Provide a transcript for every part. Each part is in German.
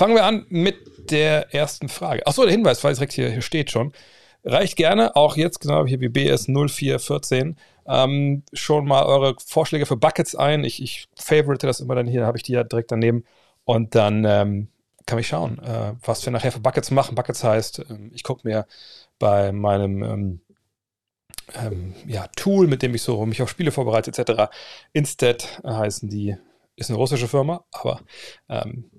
fangen wir an mit der ersten Frage. Achso, der Hinweis, weil es direkt hier, hier steht schon. Reicht gerne, auch jetzt genau hier wie BS0414, ähm, schon mal eure Vorschläge für Buckets ein. Ich, ich favorite das immer dann hier, habe ich die ja direkt daneben. Und dann ähm, kann ich schauen, äh, was wir nachher für Buckets machen. Buckets heißt, ähm, ich gucke mir bei meinem ähm, ähm, ja, Tool, mit dem ich so mich auf Spiele vorbereite, etc. Instead heißen die, ist eine russische Firma, aber ähm,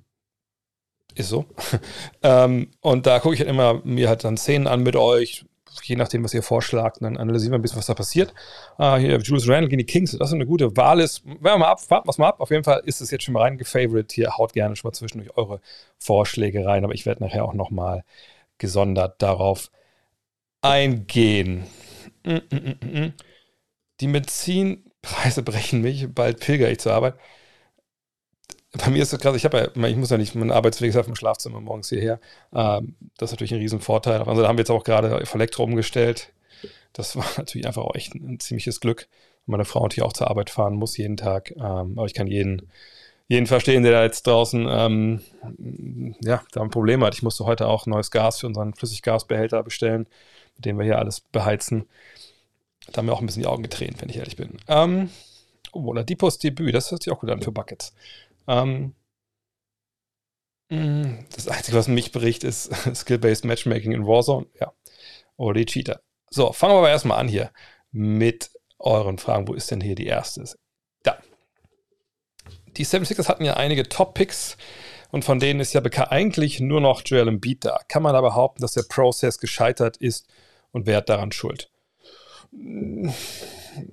ist so. ähm, und da gucke ich halt immer mir halt dann Szenen an mit euch, je nachdem, was ihr vorschlagt, und dann analysieren wir ein bisschen, was da passiert. Ah, hier Julius Randle gegen die Kings, das ist eine gute Wahl ist. Wir mal ab, warten wir mal ab. Auf jeden Fall ist es jetzt schon mal reingefavorit. Hier haut gerne schon mal zwischendurch eure Vorschläge rein, aber ich werde nachher auch nochmal gesondert darauf eingehen. Mm, mm, mm, die Medizinpreise brechen mich, bald pilger ich zur Arbeit bei mir ist das krass, ich habe ja, ich muss ja nicht, mein Arbeitsweg ist auf dem Schlafzimmer morgens hierher. Ähm, das ist natürlich ein Riesenvorteil. Also da haben wir jetzt auch gerade auf Elektro umgestellt. Das war natürlich einfach auch echt ein, ein ziemliches Glück. Meine Frau natürlich auch zur Arbeit fahren muss jeden Tag. Ähm, aber ich kann jeden, jeden verstehen, der da jetzt draußen ähm, ja, da ein Problem hat. Ich musste heute auch neues Gas für unseren Flüssiggasbehälter bestellen, mit dem wir hier alles beheizen. Da haben mir auch ein bisschen die Augen getränt, wenn ich ehrlich bin. Ähm, oh, oder Depos Debüt, das hört sich auch gut an für Buckets. Ähm, mm, das Einzige, was mich berichtet, ist Skill-Based Matchmaking in Warzone. Ja. Oder die Cheater. So, fangen wir aber erstmal an hier mit euren Fragen. Wo ist denn hier die erste? Da. Die 76ers hatten ja einige Top-Picks und von denen ist ja eigentlich nur noch Joel Embiid da. Kann man da behaupten, dass der Prozess gescheitert ist und wer hat daran schuld?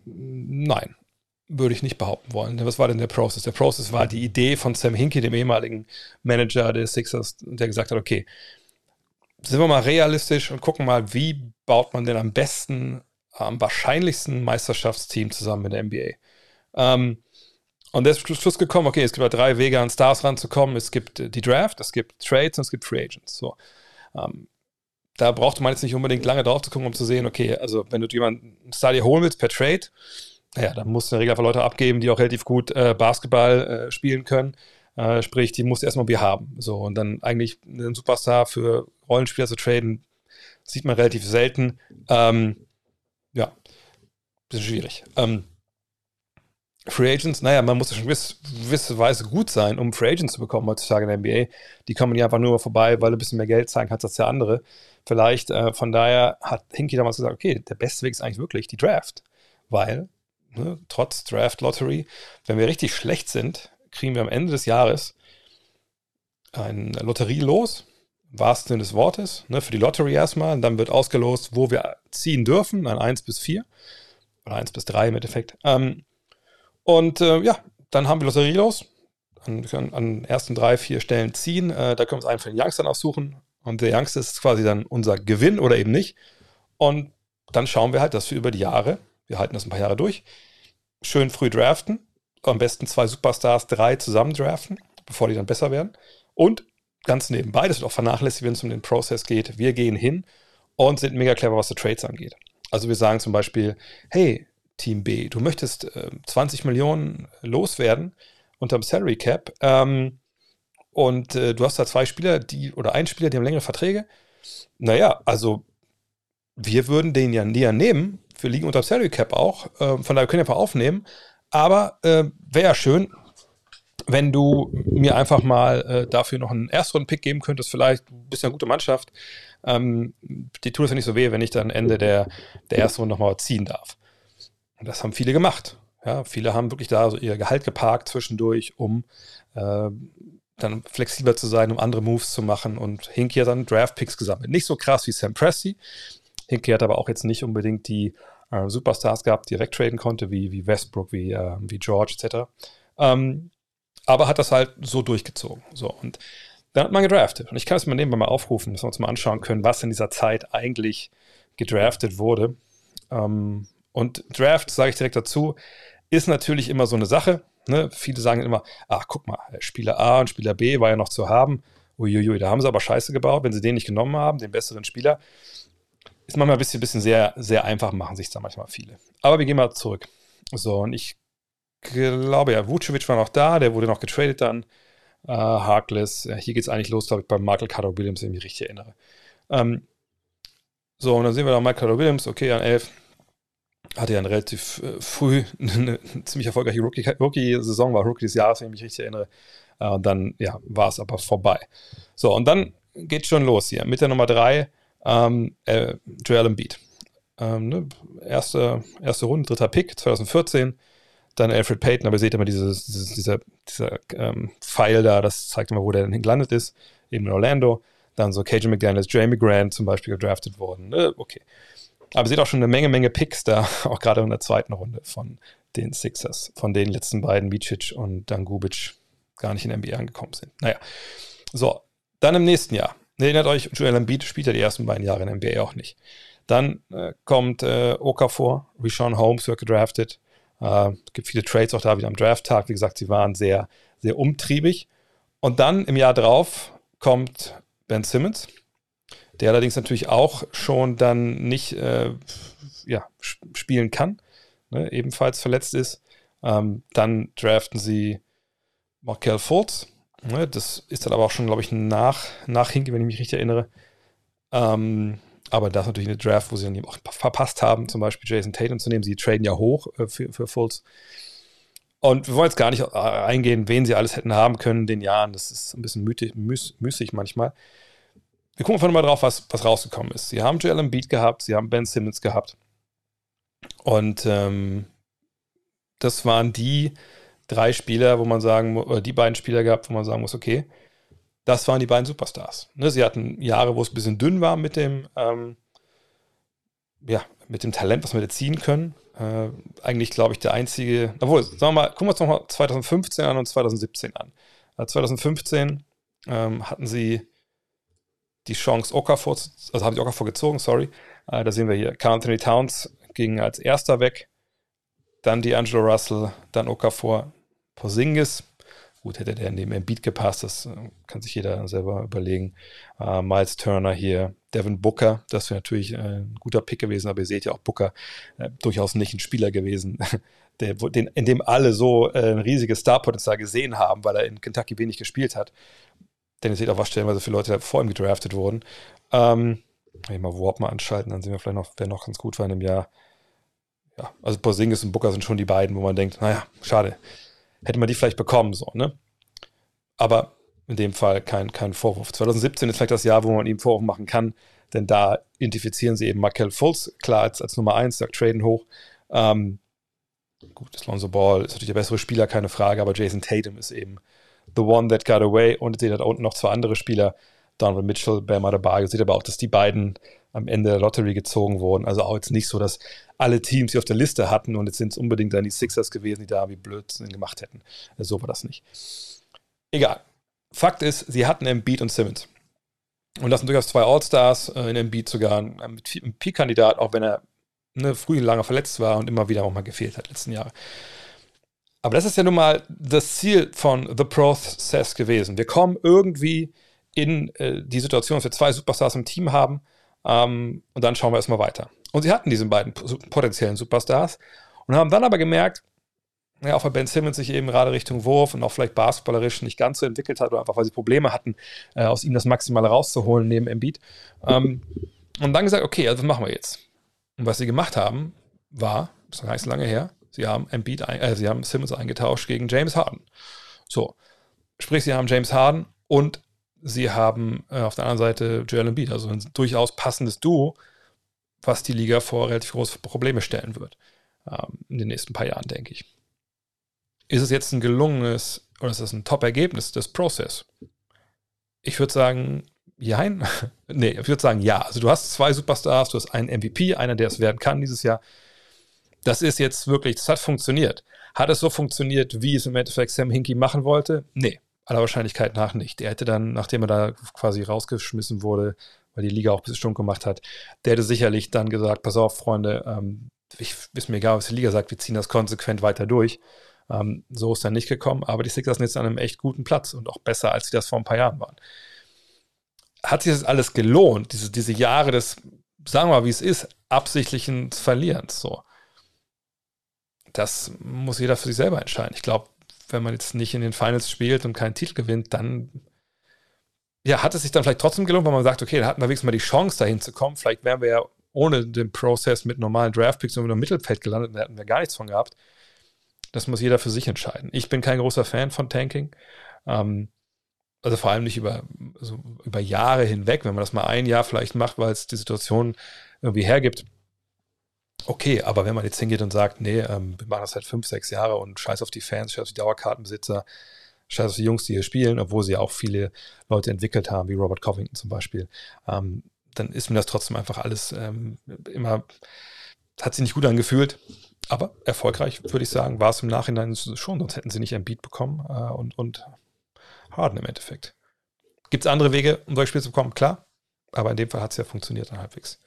Nein würde ich nicht behaupten wollen. Was war denn der Prozess? Der Prozess war die Idee von Sam Hinkie, dem ehemaligen Manager des Sixers, der gesagt hat, okay, sind wir mal realistisch und gucken mal, wie baut man denn am besten, am wahrscheinlichsten Meisterschaftsteam zusammen in der NBA. Ähm, und der ist zum Schluss gekommen, okay, es gibt ja drei Wege, an Stars ranzukommen. Es gibt die Draft, es gibt Trades und es gibt Free Agents. So. Ähm, da brauchte man jetzt nicht unbedingt lange drauf zu gucken, um zu sehen, okay, also wenn du jemanden einen Star dir holen willst per Trade, ja, da musst du in der Regel einfach Leute abgeben, die auch relativ gut äh, Basketball äh, spielen können. Äh, sprich, die musst du erstmal Bier haben. So, und dann eigentlich einen Superstar für Rollenspieler zu traden, sieht man relativ selten. Ähm, ja, bisschen schwierig. Ähm, Free Agents, naja, man muss ja schon gewiss, gewisse Weise gut sein, um Free Agents zu bekommen heutzutage in der NBA. Die kommen ja einfach nur vorbei, weil du ein bisschen mehr Geld zahlen kannst als der andere. Vielleicht, äh, von daher hat Hinky damals gesagt, okay, der beste Weg ist eigentlich wirklich die Draft. Weil ne, trotz Draft Lottery, wenn wir richtig schlecht sind, kriegen wir am Ende des Jahres ein Lotterie los, im wahrsten Sinne des Wortes, ne, für die Lottery erstmal. Und dann wird ausgelost, wo wir ziehen dürfen, an 1 bis 4 oder 1 bis 3 im Endeffekt. Ähm, und äh, ja, dann haben wir Lotterie los. Wir können an ersten drei, vier Stellen ziehen. Äh, da können wir uns einen für den Youngster aussuchen. Und der Youngster ist quasi dann unser Gewinn oder eben nicht. Und dann schauen wir halt, dass wir über die Jahre wir halten das ein paar Jahre durch, schön früh draften, am besten zwei Superstars, drei zusammen draften, bevor die dann besser werden. Und ganz nebenbei, das wird auch vernachlässigt, wenn es um den Prozess geht, wir gehen hin und sind mega clever, was die Trades angeht. Also wir sagen zum Beispiel, hey, Team B, du möchtest äh, 20 Millionen loswerden unterm Salary Cap ähm, und äh, du hast da zwei Spieler, die oder ein Spieler, die haben längere Verträge. Naja, also wir würden den ja näher nehmen wir liegen unter Salary Cap auch. Äh, von daher können wir einfach aufnehmen. Aber äh, wäre ja schön, wenn du mir einfach mal äh, dafür noch einen Erstrunden-Pick geben könntest, vielleicht ein bisschen eine gute Mannschaft. Ähm, die tut es ja nicht so weh, wenn ich dann Ende der, der ersten Runde nochmal ziehen darf. Und das haben viele gemacht. Ja, viele haben wirklich da so ihr Gehalt geparkt zwischendurch, um äh, dann flexibler zu sein, um andere Moves zu machen und Hinky hat dann Draft-Picks gesammelt. Nicht so krass wie Sam Presti, Hinkley hat aber auch jetzt nicht unbedingt die äh, Superstars gehabt, die traden konnte, wie, wie Westbrook, wie, äh, wie George etc. Ähm, aber hat das halt so durchgezogen. So, und dann hat man gedraftet. Und ich kann es mal nebenbei mal aufrufen, dass wir uns mal anschauen können, was in dieser Zeit eigentlich gedraftet wurde. Ähm, und Draft, sage ich direkt dazu, ist natürlich immer so eine Sache. Ne? Viele sagen immer, ach, guck mal, Spieler A und Spieler B war ja noch zu haben. Uiuiui, da haben sie aber Scheiße gebaut, wenn sie den nicht genommen haben, den besseren Spieler ist manchmal ein bisschen, bisschen sehr, sehr einfach, machen sich da manchmal viele. Aber wir gehen mal zurück. So, und ich glaube ja, Vucevic war noch da, der wurde noch getradet dann. äh, Harkless. Ja, hier geht es eigentlich los, glaube ich, bei Michael Carter Williams, wenn ich mich richtig erinnere. Ähm, so, und dann sehen wir da Michael Carter Williams, okay, an 11. Hatte ja relativ äh, früh eine, eine, ziemlich erfolgreiche Rookie-Saison, war Rookie des Jahres, wenn ich mich richtig erinnere. Äh, und dann, ja, war es aber vorbei. So, und dann geht schon los hier. Mit der Nummer 3, ähm, äh, Joel Embiid. Ähm, ne? erste, erste Runde, dritter Pick, 2014 dann Alfred Payton, aber ihr seht immer dieses, dieses, dieser, dieser ähm, Pfeil da, das zeigt immer, wo der denn gelandet ist, eben in Orlando. Dann so Cajun McDaniels, Jamie Grant zum Beispiel gedraftet worden. Ne? Okay. Aber ihr seht auch schon eine Menge, Menge Picks da, auch gerade in der zweiten Runde von den Sixers, von den letzten beiden, Vicic und dann Gubic, gar nicht in der NBA angekommen sind. Naja, so, dann im nächsten Jahr. Erinnert euch, Joel Embiid spielt ja die ersten beiden Jahre in der NBA auch nicht. Dann äh, kommt äh, Okafor, Rishon Holmes wird gedraftet, äh, es gibt viele Trades auch da wieder am Draft-Tag. Wie gesagt, sie waren sehr, sehr umtriebig. Und dann im Jahr drauf kommt Ben Simmons, der allerdings natürlich auch schon dann nicht äh, ja, spielen kann, ne, ebenfalls verletzt ist. Ähm, dann draften sie Markel Fultz. Ne, das ist dann aber auch schon, glaube ich, nach, nach Hinke, wenn ich mich richtig erinnere. Ähm, aber das ist natürlich eine Draft, wo sie dann eben auch verpasst haben, zum Beispiel Jason Tatum zu nehmen. Sie traden ja hoch äh, für, für Fultz. Und wir wollen jetzt gar nicht äh, eingehen, wen sie alles hätten haben können in den Jahren. Das ist ein bisschen müßig, müßig manchmal. Wir gucken einfach mal drauf, was, was rausgekommen ist. Sie haben Joel Embiid gehabt, sie haben Ben Simmons gehabt. Und ähm, das waren die drei Spieler, wo man sagen, oder die beiden Spieler gehabt, wo man sagen muss, okay, das waren die beiden Superstars. Ne, sie hatten Jahre, wo es ein bisschen dünn war mit dem, ähm, ja, mit dem Talent, was wir jetzt ziehen können. Äh, eigentlich, glaube ich, der einzige, obwohl, sagen wir mal, gucken wir uns nochmal 2015 an und 2017 an. Äh, 2015 ähm, hatten sie die Chance, Okafor, also haben sie Okafor gezogen, sorry. Äh, da sehen wir hier, Carl Anthony Towns ging als erster weg, dann die Angelo Russell, dann Okafor, Porzingis, Gut, hätte der neben Embiid gepasst, das äh, kann sich jeder selber überlegen. Uh, Miles Turner hier, Devin Booker, das wäre natürlich äh, ein guter Pick gewesen, aber ihr seht ja auch Booker äh, durchaus nicht ein Spieler gewesen, der, den, in dem alle so äh, ein riesiges Starpotenzial gesehen haben, weil er in Kentucky wenig gespielt hat. Denn ihr seht auch, was stellenweise viele Leute vor ihm gedraftet wurden. Ähm, ich mal Warp mal anschalten, dann sehen wir vielleicht noch, wer noch ganz gut war in dem Jahr. Ja, also Porzingis und Booker sind schon die beiden, wo man denkt, naja, schade hätte man die vielleicht bekommen, so, ne? Aber in dem Fall kein, kein Vorwurf. 2017 ist vielleicht das Jahr, wo man ihm Vorwurf machen kann, denn da identifizieren sie eben Markel Fultz, klar, als, als Nummer 1, sagt Traden hoch. Ähm, gut, das Lonzo Ball ist natürlich der bessere Spieler, keine Frage, aber Jason Tatum ist eben the one that got away und seht da unten noch zwei andere Spieler, Donovan Mitchell, Bam Adebayo, seht aber auch, dass die beiden am Ende der Lottery gezogen wurden. Also auch jetzt nicht so, dass alle Teams sie auf der Liste hatten und jetzt sind es unbedingt dann die Sixers gewesen, die da wie Blödsinn gemacht hätten. Also so war das nicht. Egal. Fakt ist, sie hatten Embiid und Simmons. Und das sind durchaus zwei All-Stars, äh, in Embiid sogar ein, ein Peak-Kandidat, auch wenn er ne, früh lange verletzt war und immer wieder auch mal gefehlt hat letzten Jahre. Aber das ist ja nun mal das Ziel von The Process gewesen. Wir kommen irgendwie in äh, die Situation, dass wir zwei Superstars im Team haben ähm, und dann schauen wir erstmal weiter. Und sie hatten diese beiden potenziellen Superstars und haben dann aber gemerkt, ja, auch weil Ben Simmons sich eben gerade Richtung Wurf und auch vielleicht basketballerisch nicht ganz so entwickelt hat oder einfach weil sie Probleme hatten, äh, aus ihm das Maximale rauszuholen neben Embiid. Ähm, und dann gesagt, okay, also was machen wir jetzt? Und was sie gemacht haben, war, das ist gar nicht so lange her, sie haben Embiid, ein, äh, sie haben Simmons eingetauscht gegen James Harden. So, sprich, sie haben James Harden und sie haben äh, auf der anderen Seite Joel Embiid, also ein durchaus passendes Duo, was die Liga vor relativ große Probleme stellen wird ähm, in den nächsten paar Jahren, denke ich. Ist es jetzt ein gelungenes oder ist es ein Top-Ergebnis des Prozess? Ich würde sagen, jein. nee, ich würde sagen, ja. Also du hast zwei Superstars, du hast einen MVP, einer, der es werden kann dieses Jahr. Das ist jetzt wirklich, das hat funktioniert. Hat es so funktioniert, wie es im Endeffekt Sam Hinkie machen wollte? Nee, aller Wahrscheinlichkeit nach nicht. Der hätte dann, nachdem er da quasi rausgeschmissen wurde, weil die Liga auch ein bisschen stunk gemacht hat, der hätte sicherlich dann gesagt, pass auf, Freunde, ähm, ich ist mir egal, was die Liga sagt, wir ziehen das konsequent weiter durch. Ähm, so ist dann nicht gekommen, aber die Sixers sind jetzt an einem echt guten Platz und auch besser, als sie das vor ein paar Jahren waren. Hat sich das alles gelohnt, diese, diese Jahre des, sagen wir mal, wie es ist, absichtlichen Verlierens, so. Das muss jeder für sich selber entscheiden. Ich glaube, wenn man jetzt nicht in den Finals spielt und keinen Titel gewinnt, dann ja, hat es sich dann vielleicht trotzdem gelohnt, weil man sagt, okay, da hatten wir wenigstens mal die Chance, dahin zu kommen. Vielleicht wären wir ja ohne den Prozess mit normalen Draftpicks nur im Mittelfeld gelandet, da hätten wir gar nichts von gehabt. Das muss jeder für sich entscheiden. Ich bin kein großer Fan von Tanking. Ähm, also vor allem nicht über, also über Jahre hinweg, wenn man das mal ein Jahr vielleicht macht, weil es die Situation irgendwie hergibt. Okay, aber wenn man jetzt hingeht und sagt, nee, ähm, wir machen das seit fünf, sechs Jahre und scheiß auf die Fans, scheiß auf die Dauerkartenbesitzer, scheiß auf die Jungs, die hier spielen, obwohl sie auch viele Leute entwickelt haben, wie Robert Covington zum Beispiel, ähm, dann ist mir das trotzdem einfach alles ähm, immer, hat sich nicht gut angefühlt. Aber erfolgreich, würde ich sagen, war es im Nachhinein schon, sonst hätten sie nicht ein Beat bekommen äh, und, und Harden im Endeffekt. Gibt es andere Wege, um solche Spiele zu bekommen? Klar, aber in dem Fall hat es ja funktioniert dann halbwegs.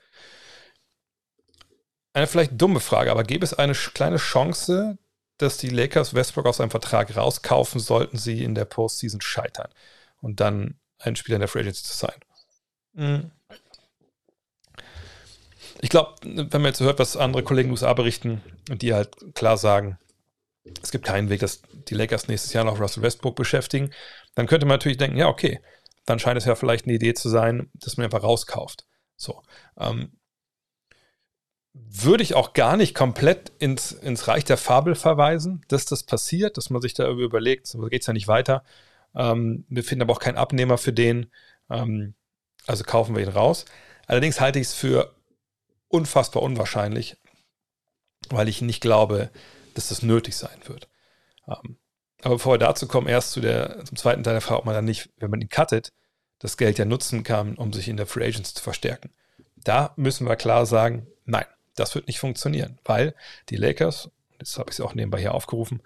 Eine vielleicht dumme Frage, aber gäbe es eine kleine Chance, dass die Lakers Westbrook aus seinem Vertrag rauskaufen, sollten sie in der Postseason scheitern und dann einen Spieler in der Free Agency zu sein? Mhm. Ich glaube, wenn man jetzt hört, was andere Kollegen in den USA berichten und die halt klar sagen, es gibt keinen Weg, dass die Lakers nächstes Jahr noch Russell Westbrook beschäftigen, dann könnte man natürlich denken, ja, okay, dann scheint es ja vielleicht eine Idee zu sein, dass man einfach rauskauft. So. Ähm, würde ich auch gar nicht komplett ins, ins Reich der Fabel verweisen, dass das passiert, dass man sich da überlegt, so geht es ja nicht weiter. Ähm, wir finden aber auch keinen Abnehmer für den, ähm, also kaufen wir ihn raus. Allerdings halte ich es für unfassbar unwahrscheinlich, weil ich nicht glaube, dass das nötig sein wird. Ähm, aber bevor wir dazu kommen, erst zu der, zum zweiten Teil der Frage, ob man dann nicht, wenn man ihn cuttet, das Geld ja nutzen kann, um sich in der Free Agents zu verstärken. Da müssen wir klar sagen, nein, das wird nicht funktionieren, weil die Lakers, jetzt habe ich es auch nebenbei hier aufgerufen,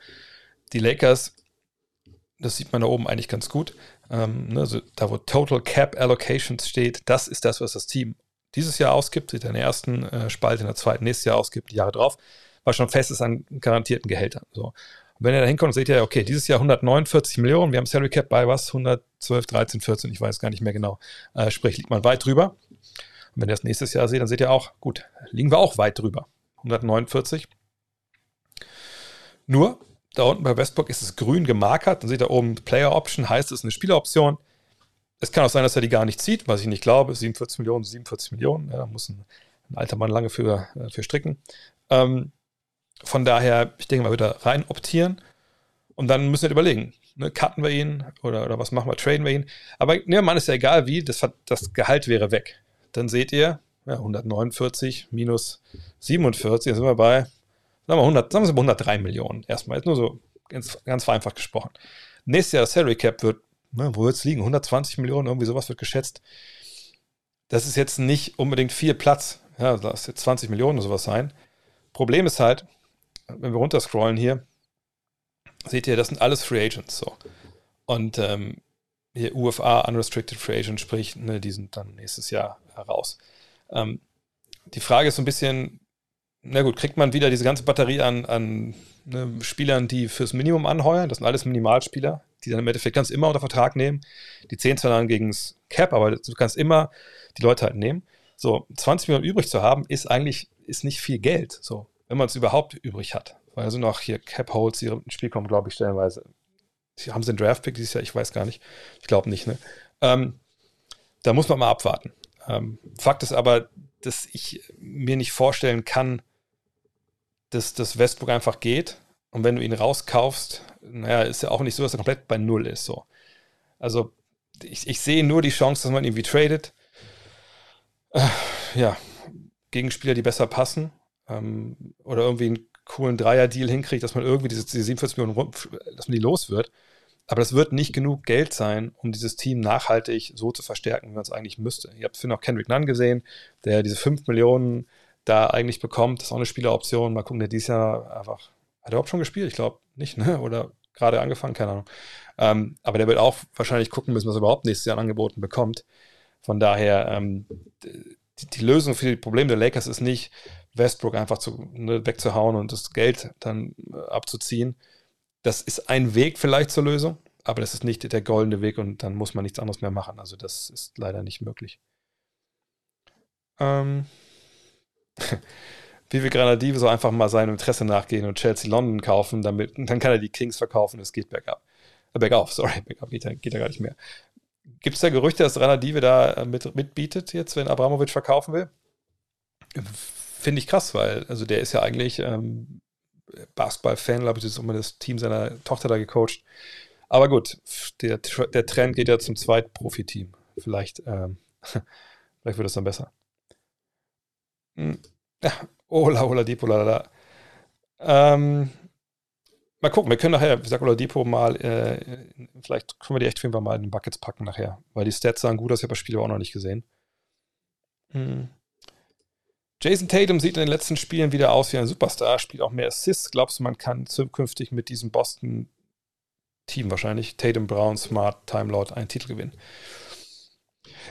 die Lakers, das sieht man da oben eigentlich ganz gut, ähm, ne, also da wo Total Cap Allocations steht, das ist das, was das Team dieses Jahr ausgibt, in der ersten äh, Spalte, in der zweiten nächstes Jahr ausgibt, die Jahre drauf, was schon fest ist an garantierten Gehältern. So. Und wenn ihr da hinkommt, seht ihr, okay, dieses Jahr 149 Millionen, wir haben Salary Cap bei was? 112, 13, 14, ich weiß gar nicht mehr genau. Äh, sprich, liegt man weit drüber. Und wenn ihr das nächstes Jahr seht, dann seht ihr auch, gut, liegen wir auch weit drüber. 149. Nur, da unten bei Westbrook ist es grün gemarkert. Dann seht ihr oben Player Option, heißt es eine Spieleroption. Es kann auch sein, dass er die gar nicht zieht, was ich nicht glaube. 47 Millionen, 47 Millionen. Ja, da muss ein, ein, alter Mann lange für, äh, für stricken. Ähm, von daher, ich denke mal, wieder rein optieren. Und dann müssen wir überlegen, ne, cutten wir ihn oder, oder was machen wir, traden wir ihn. Aber ne, man ist ja egal wie, das, das Gehalt wäre weg. Dann seht ihr, ja, 149 minus 47, dann sind wir bei, sagen wir, 100, sagen wir 103 Millionen erstmal. Jetzt nur so ganz, ganz vereinfacht gesprochen. Nächstes Jahr das Salary Cap wird ne, wo wird es liegen? 120 Millionen, irgendwie sowas wird geschätzt. Das ist jetzt nicht unbedingt viel Platz. Ja, das ist jetzt 20 Millionen oder sowas sein. Problem ist halt, wenn wir runterscrollen hier, seht ihr, das sind alles Free Agents so. Und ähm, hier UFA, Unrestricted Free Agent, sprich, ne, die sind dann nächstes Jahr heraus. Ähm, die Frage ist so ein bisschen, na gut, kriegt man wieder diese ganze Batterie an, an ne, Spielern, die fürs Minimum anheuern? Das sind alles Minimalspieler, die dann im Endeffekt kannst immer unter Vertrag nehmen. Die 10 zwar dann gegen das Cap, aber du kannst immer die Leute halt nehmen. So, 20 Millionen übrig zu haben, ist eigentlich ist nicht viel Geld, so, wenn man es überhaupt übrig hat. Weil sind auch hier Cap-Holds, die ins Spiel kommen, glaube ich, stellenweise. Die haben sie einen Draft-Pick dieses Jahr? Ich weiß gar nicht. Ich glaube nicht, ne? Ähm, da muss man mal abwarten. Ähm, Fakt ist aber, dass ich mir nicht vorstellen kann, dass das Westbrook einfach geht. Und wenn du ihn rauskaufst, naja, ist ja auch nicht so, dass er komplett bei Null ist. So. Also ich, ich sehe nur die Chance, dass man irgendwie tradet. Äh, ja, Gegenspieler, die besser passen. Ähm, oder irgendwie einen coolen Dreier-Deal hinkriegt, dass man irgendwie diese, diese 47 Millionen, dass man die los wird. Aber das wird nicht genug Geld sein, um dieses Team nachhaltig so zu verstärken, wie man es eigentlich müsste. Ihr habt vorhin auch Kendrick Nunn gesehen, der diese 5 Millionen da eigentlich bekommt. Das ist auch eine Spieleroption. Mal gucken, der dieses Jahr einfach. Hat er überhaupt schon gespielt? Ich glaube nicht, ne? Oder gerade angefangen, keine Ahnung. Ähm, aber der wird auch wahrscheinlich gucken müssen, was er überhaupt nächstes Jahr angeboten bekommt. Von daher, ähm, die, die, Lösung für die Probleme der Lakers ist nicht, Westbrook einfach zu, ne, wegzuhauen und das Geld dann äh, abzuziehen. Das ist ein Weg vielleicht zur Lösung, aber das ist nicht der goldene Weg und dann muss man nichts anderes mehr machen. Also das ist leider nicht möglich. Ähm, Vivi Granadive soll einfach mal seinem Interesse nachgehen und Chelsea London kaufen, damit, dann kann er die Kings verkaufen, es geht bergab. Äh, bergauf, sorry, bergab geht, geht ja gar nicht mehr. Gibt es da Gerüchte, dass Granadive da äh, mit, mitbietet jetzt, wenn Abramovic verkaufen will? Finde ich krass, weil also der ist ja eigentlich ähm, Basketball-Fan, glaube ich, das ist immer das Team seiner Tochter da gecoacht. Aber gut, der, der Trend geht ja zum Zweitprofi-Team. Vielleicht, ähm, vielleicht wird es dann besser. Hm. Ola, Ola, Dipo, la, Ähm, mal gucken, wir können nachher, wie sagt Ola Dipo, mal, äh, vielleicht können wir die echt auf mal in den Buckets packen nachher, weil die Stats sahen gut aus, ich habe das Spiel aber auch noch nicht gesehen. Hm. Jason Tatum sieht in den letzten Spielen wieder aus wie ein Superstar, spielt auch mehr Assists. Glaubst du, man kann zukünftig mit diesem Boston-Team wahrscheinlich, Tatum, Brown, Smart, Time Lord, einen Titel gewinnen?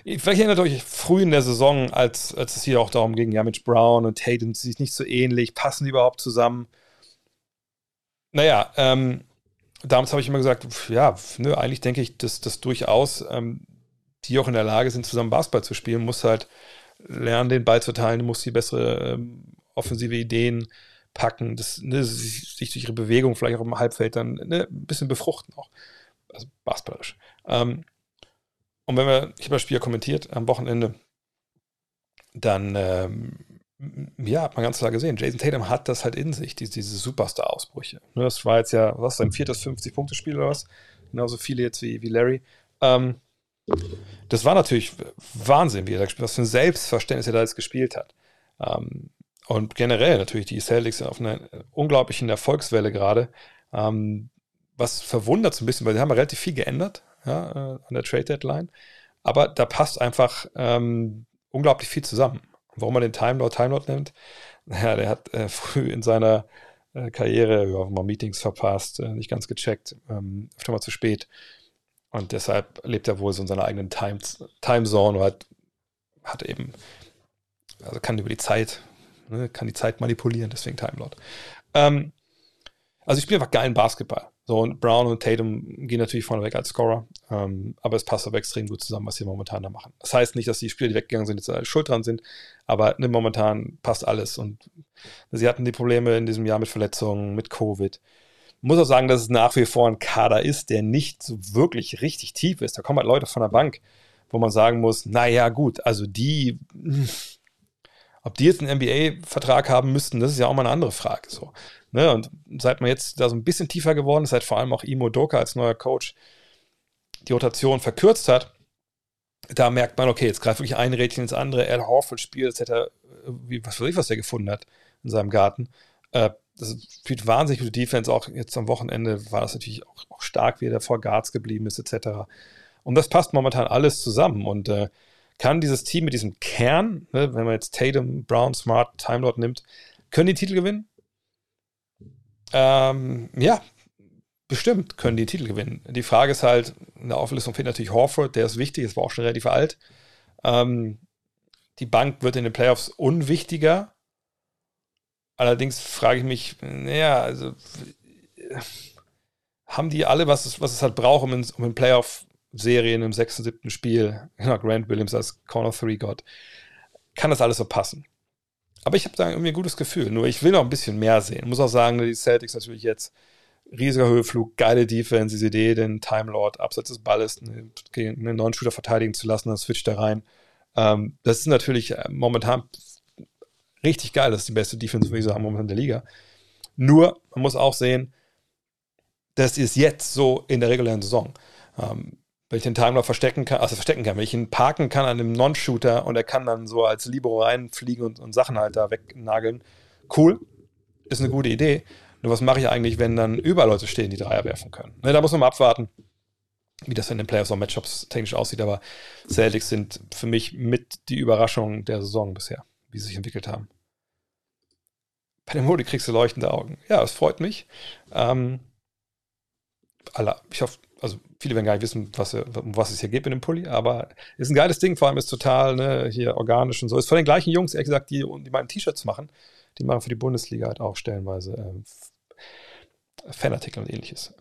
Vielleicht erinnert euch früh in der Saison, als, als es hier auch darum ging, ja, mit Brown und Tatum sind nicht so ähnlich, passen die überhaupt zusammen? Naja, ähm, damals habe ich immer gesagt, ja, nö, eigentlich denke ich, dass das durchaus ähm, die auch in der Lage sind, zusammen Basketball zu spielen, muss halt lernen, den Ball zu teilen, muss die bessere ähm, offensive Ideen packen, das, ne, sich, sich, durch ihre Bewegung vielleicht auch im Halbfeld dann ne, ein bisschen befruchten auch. Also basketballisch. Ähm, und wenn wir, ich habe das Spiel kommentiert am Wochenende, dann ähm, ja, hat man ganz klar gesehen, Jason Tatum hat das halt in sich, diese, diese Superstar-Ausbrüche. Ne, das war jetzt ja, was, sein viertes 50-Punkte-Spiel oder was? Genauso viele jetzt wie, wie Larry. Ähm, das war natürlich Wahnsinn, wie er da gespielt hat, was für ein Selbstverständnis er da jetzt gespielt hat. Ähm, und generell natürlich die Celtics auf einer unglaublichen Erfolgswelle gerade. Ähm, was verwundert so ein bisschen, weil sie haben relativ viel geändert ja, äh, an der Trade Deadline. Aber da passt einfach ähm, unglaublich viel zusammen. Warum man den Time Lord Time Lord nimmt? Naja, der hat äh, früh in seiner äh, Karriere ja, mal Meetings verpasst, äh, nicht ganz gecheckt, ähm, öfter mal zu spät. Und deshalb lebt er wohl so in seiner eigenen Time, Timezone oder hat, hat eben, also kann über die Zeit, ne, kann die Zeit manipulieren, deswegen Time Lord. Ähm, also ich spiele einfach geilen Basketball. So, und Brown und Tatum gehen natürlich vorneweg als Scorer, ähm, aber es passt aber extrem gut zusammen, was sie momentan da machen. Das heißt nicht, dass die Spieler, die weggegangen sind, jetzt schuld dran sind, aber ne, momentan passt alles. Und sie hatten die Probleme in diesem Jahr mit Verletzungen, mit Covid muss auch sagen, dass es nach wie vor ein Kader ist, der nicht so wirklich richtig tief ist. Da kommen halt Leute von der Bank, wo man sagen muss, naja, gut, also die, ob die jetzt einen NBA-Vertrag haben müssten, das ist ja auch mal eine andere Frage. So. Ne? Und seit man jetzt da so ein bisschen tiefer geworden ist, seit vor allem auch Imo Doka als neuer Coach die Rotation verkürzt hat, da merkt man, okay, jetzt greift wirklich ein Rädchen ins andere. Al Horford spielt, als hätte er, wie, was weiß ich, was er gefunden hat in seinem Garten. Äh, das spielt wahnsinnig gute Defense. Auch jetzt am wochenende war das natürlich auch, auch stark, wie er vor Guards geblieben ist, etc. Und das passt momentan alles zusammen. Und äh, kann dieses Team mit diesem Kern, ne, wenn man jetzt Tatum, Brown, Smart, Time Lord nimmt, können die Titel gewinnen? Ähm, ja, bestimmt können die Titel gewinnen. Die Frage ist halt, in der Auflistung fehlt natürlich Horford, der ist wichtig, ist war auch schon relativ alt. Ähm, die Bank wird in den Playoffs unwichtiger. Allerdings frage ich mich, naja, also haben die alle, was es, was es halt braucht, um in, um in Playoff-Serien im sechsten, siebten Spiel, genau, Grant Williams als Corner 3 Gott, kann das alles so passen. Aber ich habe da irgendwie ein gutes Gefühl. Nur ich will noch ein bisschen mehr sehen. Ich muss auch sagen, die Celtics natürlich jetzt riesiger Höheflug, geile Defense, diese Idee, den Time Lord abseits des Balles einen, einen neuen Shooter verteidigen zu lassen, dann switcht er rein. Ähm, das ist natürlich äh, momentan richtig geil. Das ist die beste Defense, würde ich sagen, momentan in der Liga. Nur, man muss auch sehen, das ist jetzt so in der regulären Saison. Ähm, wenn ich den Timer verstecken kann, also verstecken kann, wenn ich ihn parken kann an einem Non-Shooter und er kann dann so als Libero reinfliegen und, und Sachen halt da wegnageln, cool, ist eine gute Idee. Nur was mache ich eigentlich, wenn dann überall Leute stehen, die Dreier werfen können? Ne, da muss man mal abwarten, wie das in den Playoffs und Matchups technisch aussieht. Aber Celtics sind für mich mit die Überraschung der Saison bisher, wie sie sich entwickelt haben bei dem Modi kriegst du leuchtende Augen. Ja, es freut mich. Ähm, alle, ich hoffe, also viele werden gar nicht wissen, was, um was es hier geht mit dem Pulli, aber ist ein geiles Ding, vor allem ist total ne, hier organisch und so. Ist von den gleichen Jungs, ehrlich gesagt, die, die meine T-Shirts machen. Die machen für die Bundesliga halt auch stellenweise ähm, Fanartikel und ähnliches.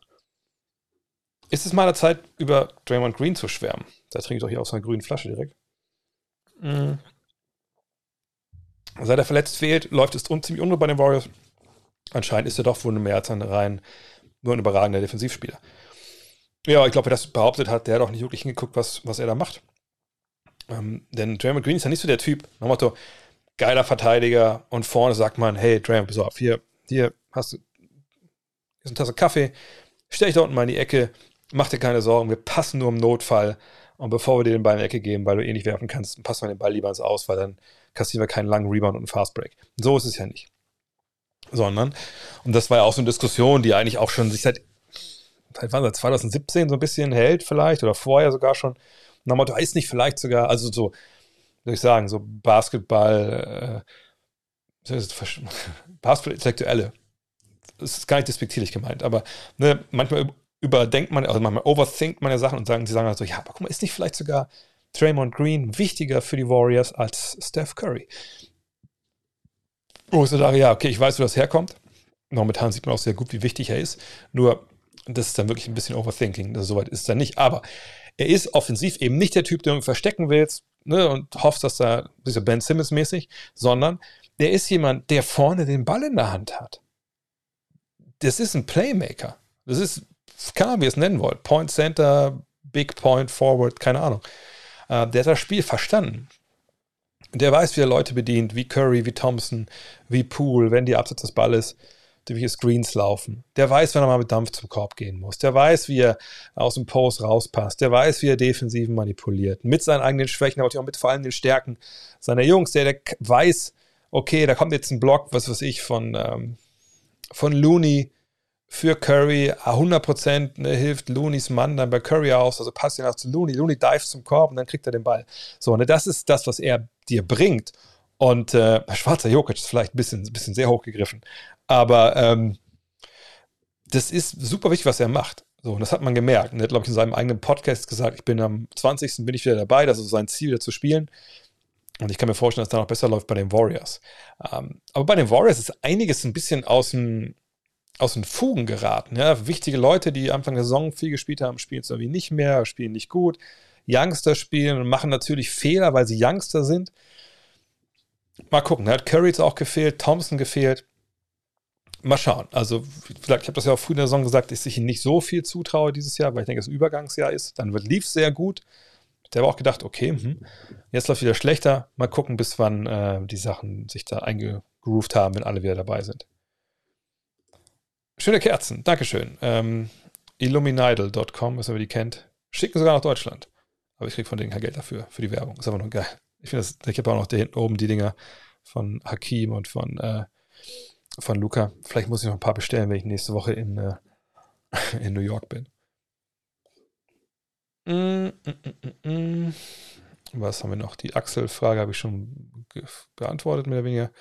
Ist es mal eine Zeit, über Draymond Green zu schwärmen? Da trinke ich doch hier aus einer grünen Flasche direkt. Mhm. Seit er verletzt fehlt, läuft es ziemlich unruhig bei den Warriors. Anscheinend ist er doch wohl mehr als ein rein nur ein überragender Defensivspieler. Ja, ich glaube, wer das behauptet hat, der hat auch nicht wirklich hingeguckt, was, was er da macht. Ähm, denn Draymond Green ist ja nicht so der Typ, nach Motto, geiler Verteidiger und vorne sagt man, hey Draymond, pass auf, hier, hier hast du, ist eine Tasse Kaffee, stell dich da unten mal in die Ecke, mach dir keine Sorgen, wir passen nur im Notfall und bevor wir dir den Ball in die Ecke geben, weil du eh nicht werfen kannst, passen wir den Ball lieber ins Aus, weil dann kassieren wir keinen langen Rebound und einen Fastbreak. So ist es ja nicht. Sondern, und das war ja auch so eine Diskussion, die eigentlich auch schon sich seit, seit seit 2017 so ein bisschen hält vielleicht oder vorher sogar schon. Nach Motto, ist nicht vielleicht sogar, also so, soll ich sagen, so Basketball, äh, Basketball-Intellektuelle. Das ist gar nicht despektierlich gemeint, aber ne, manchmal überdenkt man, also manchmal overthinkt man ja Sachen und sagen, sie sagen halt so, ja, aber guck mal, ist nicht vielleicht sogar Draymond Green wichtiger für die Warriors als Steph Curry? Wo ich so sage, ja, okay, ich weiß, wo das herkommt. Momentan sieht man auch sehr gut, wie wichtig er ist. Nur, das ist dann wirklich ein bisschen Overthinking. Also, soweit ist es dann nicht. Aber er ist offensiv eben nicht der Typ, den du verstecken willst ne, und hoffst, dass da, so Ben Simmons-mäßig, sondern der ist jemand, der vorne den Ball in der Hand hat. Das ist ein Playmaker. Das ist, keine Ahnung, wie ihr es nennen wollt. Point Center, Big Point Forward, keine Ahnung. Äh, der hat das Spiel verstanden. Der weiß, wie er Leute bedient, wie Curry, wie Thompson, wie Poole, wenn die Absatz des Balles durch welche Screens laufen. Der weiß, wenn er mal mit Dampf zum Korb gehen muss. Der weiß, wie er aus dem Post rauspasst. Der weiß, wie er Defensiven manipuliert. Mit seinen eigenen Schwächen, aber auch mit vor allem den Stärken seiner Jungs. Der, der weiß, okay, da kommt jetzt ein Block, was weiß ich, von, ähm, von Looney für Curry. 100% ne, hilft Looney's Mann dann bei Curry aus. Also passt ihn auch zu Looney. Looney dives zum Korb und dann kriegt er den Ball. So, ne, das ist das, was er dir bringt. Und äh, schwarzer Jokic ist vielleicht ein bisschen, ein bisschen sehr hochgegriffen. Aber ähm, das ist super wichtig, was er macht. So, und das hat man gemerkt. Und er hat, glaube ich, in seinem eigenen Podcast gesagt, ich bin am 20. bin ich wieder dabei, das ist sein Ziel, wieder zu spielen. Und ich kann mir vorstellen, dass es da noch besser läuft bei den Warriors. Ähm, aber bei den Warriors ist einiges ein bisschen aus den, aus den Fugen geraten. Ja? Wichtige Leute, die Anfang der Saison viel gespielt haben, spielen es irgendwie nicht mehr, spielen nicht gut. Youngster spielen und machen natürlich Fehler, weil sie Youngster sind. Mal gucken, da hat Curry jetzt auch gefehlt, Thompson gefehlt. Mal schauen. Also, vielleicht, ich habe das ja auch früh in der Saison gesagt, dass ich ihnen nicht so viel zutraue dieses Jahr, weil ich denke, es Übergangsjahr ist. Dann lief es sehr gut. Der habe auch gedacht, okay, hm, jetzt läuft wieder schlechter. Mal gucken, bis wann äh, die Sachen sich da eingegroovt haben, wenn alle wieder dabei sind. Schöne Kerzen, Dankeschön. Ähm, Illuminidal.com, was ihr die kennt. Schicken sogar nach Deutschland. Aber ich kriege von denen kein Geld dafür, für die Werbung. Ist aber nur geil. Ich finde das, ich habe auch noch da hinten oben die Dinger von Hakim und von, äh, von Luca. Vielleicht muss ich noch ein paar bestellen, wenn ich nächste Woche in, äh, in New York bin. Mm, mm, mm, Was haben wir noch? Die Axel-Frage habe ich schon beantwortet, mehr oder weniger.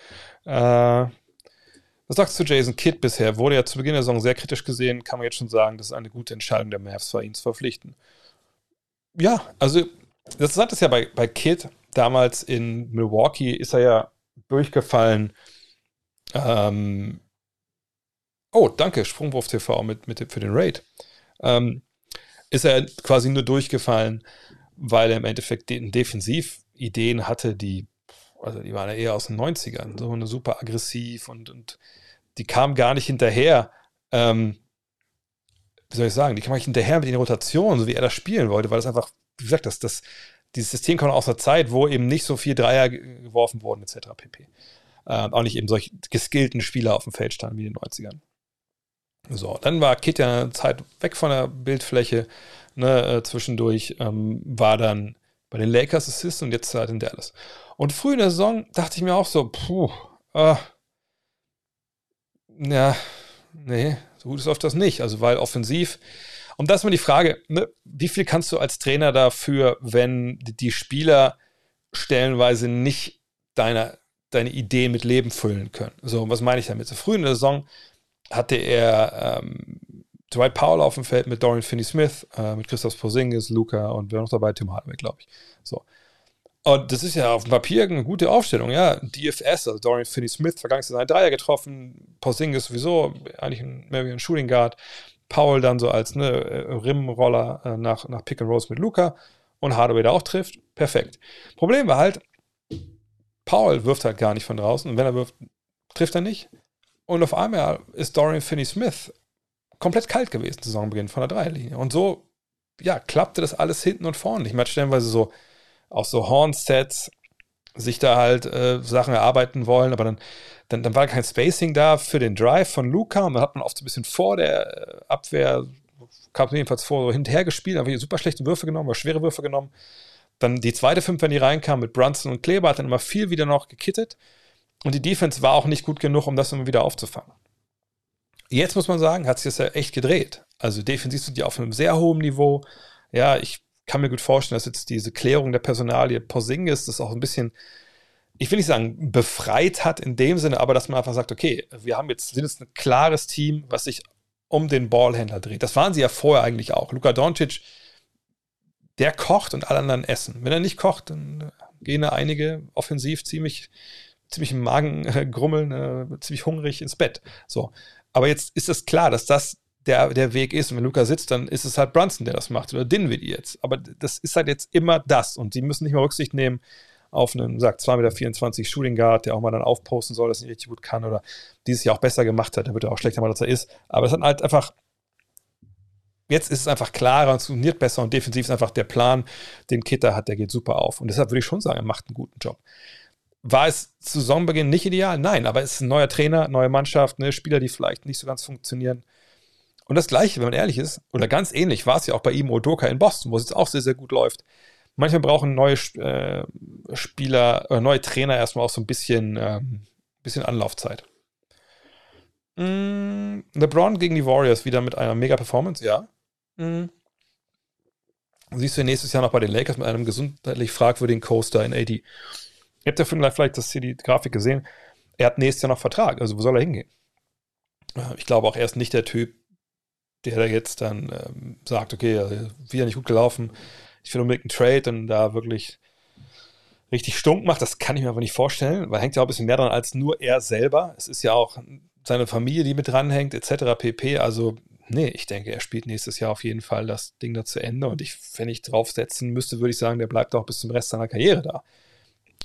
Äh, was sagst du zu Jason Kidd bisher? Wurde ja zu Beginn der Saison sehr kritisch gesehen. Kann man jetzt schon sagen, das ist eine gute Entscheidung der Mavs war, ihn zu verpflichten. Ja, also das Interessante ist ja bei, bei Kidd, damals in Milwaukee ist er ja durchgefallen. Ähm, oh, danke, Sprungwurf TV mit, mit, für den Raid. Ähm, ist er quasi nur durchgefallen, weil er im Endeffekt de Defensivideen hatte, die, also die waren ja eher aus den 90ern, so eine super aggressiv und, und die kamen gar nicht hinterher. Ähm, wie soll ich sagen, die kamen nicht hinterher mit den Rotationen, so wie er das spielen wollte, weil das einfach, wie gesagt, das, das, dieses System kommt aus einer Zeit, wo eben nicht so viel Dreier geworfen wurden, etc. pp. Ähm, auch nicht eben solche geskillten Spieler auf dem Feld standen wie in den 90ern. So, dann war Kit ja eine Zeit weg von der Bildfläche. Ne, äh, zwischendurch ähm, war dann bei den Lakers Assist und jetzt halt in Dallas. Und früh in der Saison dachte ich mir auch so, puh, äh, ja, nee, so gut ist oft das nicht. Also, weil offensiv und das ist mal die Frage, ne, wie viel kannst du als Trainer dafür, wenn die Spieler stellenweise nicht deine, deine Ideen mit Leben füllen können? So, was meine ich damit? So früh in der Saison hatte er ähm, Dwight Powell auf dem Feld mit Dorian Finney-Smith, äh, mit Christoph Porzingis, Luca und wer noch dabei? Tim Hardaway, glaube ich. So. Und das ist ja auf dem Papier eine gute Aufstellung, ja. DFS, also Dorian Finney-Smith, vergangenes Jahr ein Dreier getroffen, Porzingis sowieso, eigentlich ein, mehr wie ein Shooting Guard. Paul dann so als ne, Rimroller äh, nach, nach Pick and Rolls mit Luca und Hardaway da auch trifft. Perfekt. Problem war halt, Powell wirft halt gar nicht von draußen und wenn er wirft, trifft er nicht. Und auf einmal ist Dorian Finney-Smith komplett kalt gewesen, Saisonbeginn von der Dreierlinie. Und so, ja, klappte das alles hinten und vorne nicht. Man hat stellenweise so auch so Horn-Sets sich da halt äh, Sachen erarbeiten wollen, aber dann, dann, dann war kein Spacing da für den Drive von Luca und dann hat man oft so ein bisschen vor der äh, Abwehr, kam jedenfalls vor, so hinterher gespielt, aber super schlechte Würfe genommen, oder schwere Würfe genommen. Dann die zweite Fünf, wenn die reinkam mit Brunson und Kleber, hat dann immer viel wieder noch gekittet. Und die Defense war auch nicht gut genug, um das immer wieder aufzufangen. Jetzt muss man sagen, hat sich das ja echt gedreht. Also defensiv sind die auf einem sehr hohen Niveau. Ja, ich kann mir gut vorstellen, dass jetzt diese Klärung der Personalie Porzingis das auch ein bisschen, ich will nicht sagen, befreit hat in dem Sinne, aber dass man einfach sagt, okay, wir haben jetzt, sind jetzt ein klares Team, was sich um den Ballhändler dreht. Das waren sie ja vorher eigentlich auch. Luka Doncic, der kocht und alle anderen essen. Wenn er nicht kocht, dann gehen da einige offensiv ziemlich, ziemlich im Magen äh, grummeln, äh, ziemlich hungrig ins Bett. So. Aber jetzt ist es klar, dass das der, der Weg ist. Und wenn Luca sitzt, dann ist es halt Brunson, der das macht. Oder Dinwiddie jetzt. Aber das ist halt jetzt immer das. Und sie müssen nicht mal Rücksicht nehmen auf einen, sagt 2,24 Meter Shooting Guard, der auch mal dann aufposten soll, dass er nicht richtig gut kann oder dieses Jahr auch besser gemacht hat. Der wird ja auch schlechter mal, als er ist. Aber es hat halt einfach, jetzt ist es einfach klarer und es funktioniert besser und defensiv ist einfach der Plan, den Kitter hat, der geht super auf. Und deshalb würde ich schon sagen, er macht einen guten Job. War es zu Saisonbeginn nicht ideal? Nein, aber es ist ein neuer Trainer, neue Mannschaft, ne, Spieler, die vielleicht nicht so ganz funktionieren. Und das Gleiche, wenn man ehrlich ist, oder ganz ähnlich war es ja auch bei ihm Odoka in Boston, wo es jetzt auch sehr, sehr gut läuft. Manchmal brauchen neue äh, Spieler oder neue Trainer erstmal auch so ein bisschen, äh, bisschen Anlaufzeit. Mm, LeBron gegen die Warriors wieder mit einer Mega-Performance, ja. Mm. Siehst du nächstes Jahr noch bei den Lakers mit einem gesundheitlich fragwürdigen Coaster in AD. Ihr habt ja vielleicht das hier die Grafik gesehen. Er hat nächstes Jahr noch Vertrag, also wo soll er hingehen? Äh, ich glaube auch, er ist nicht der Typ, der da jetzt dann ähm, sagt, okay, also wieder nicht gut gelaufen, ich will unbedingt einen Trade und da wirklich richtig stunk macht, das kann ich mir aber nicht vorstellen, weil hängt ja auch ein bisschen mehr dran als nur er selber. Es ist ja auch seine Familie, die mit dranhängt, etc. pp. Also, nee, ich denke, er spielt nächstes Jahr auf jeden Fall das Ding da zu Ende und ich, wenn ich draufsetzen müsste, würde ich sagen, der bleibt auch bis zum Rest seiner Karriere da.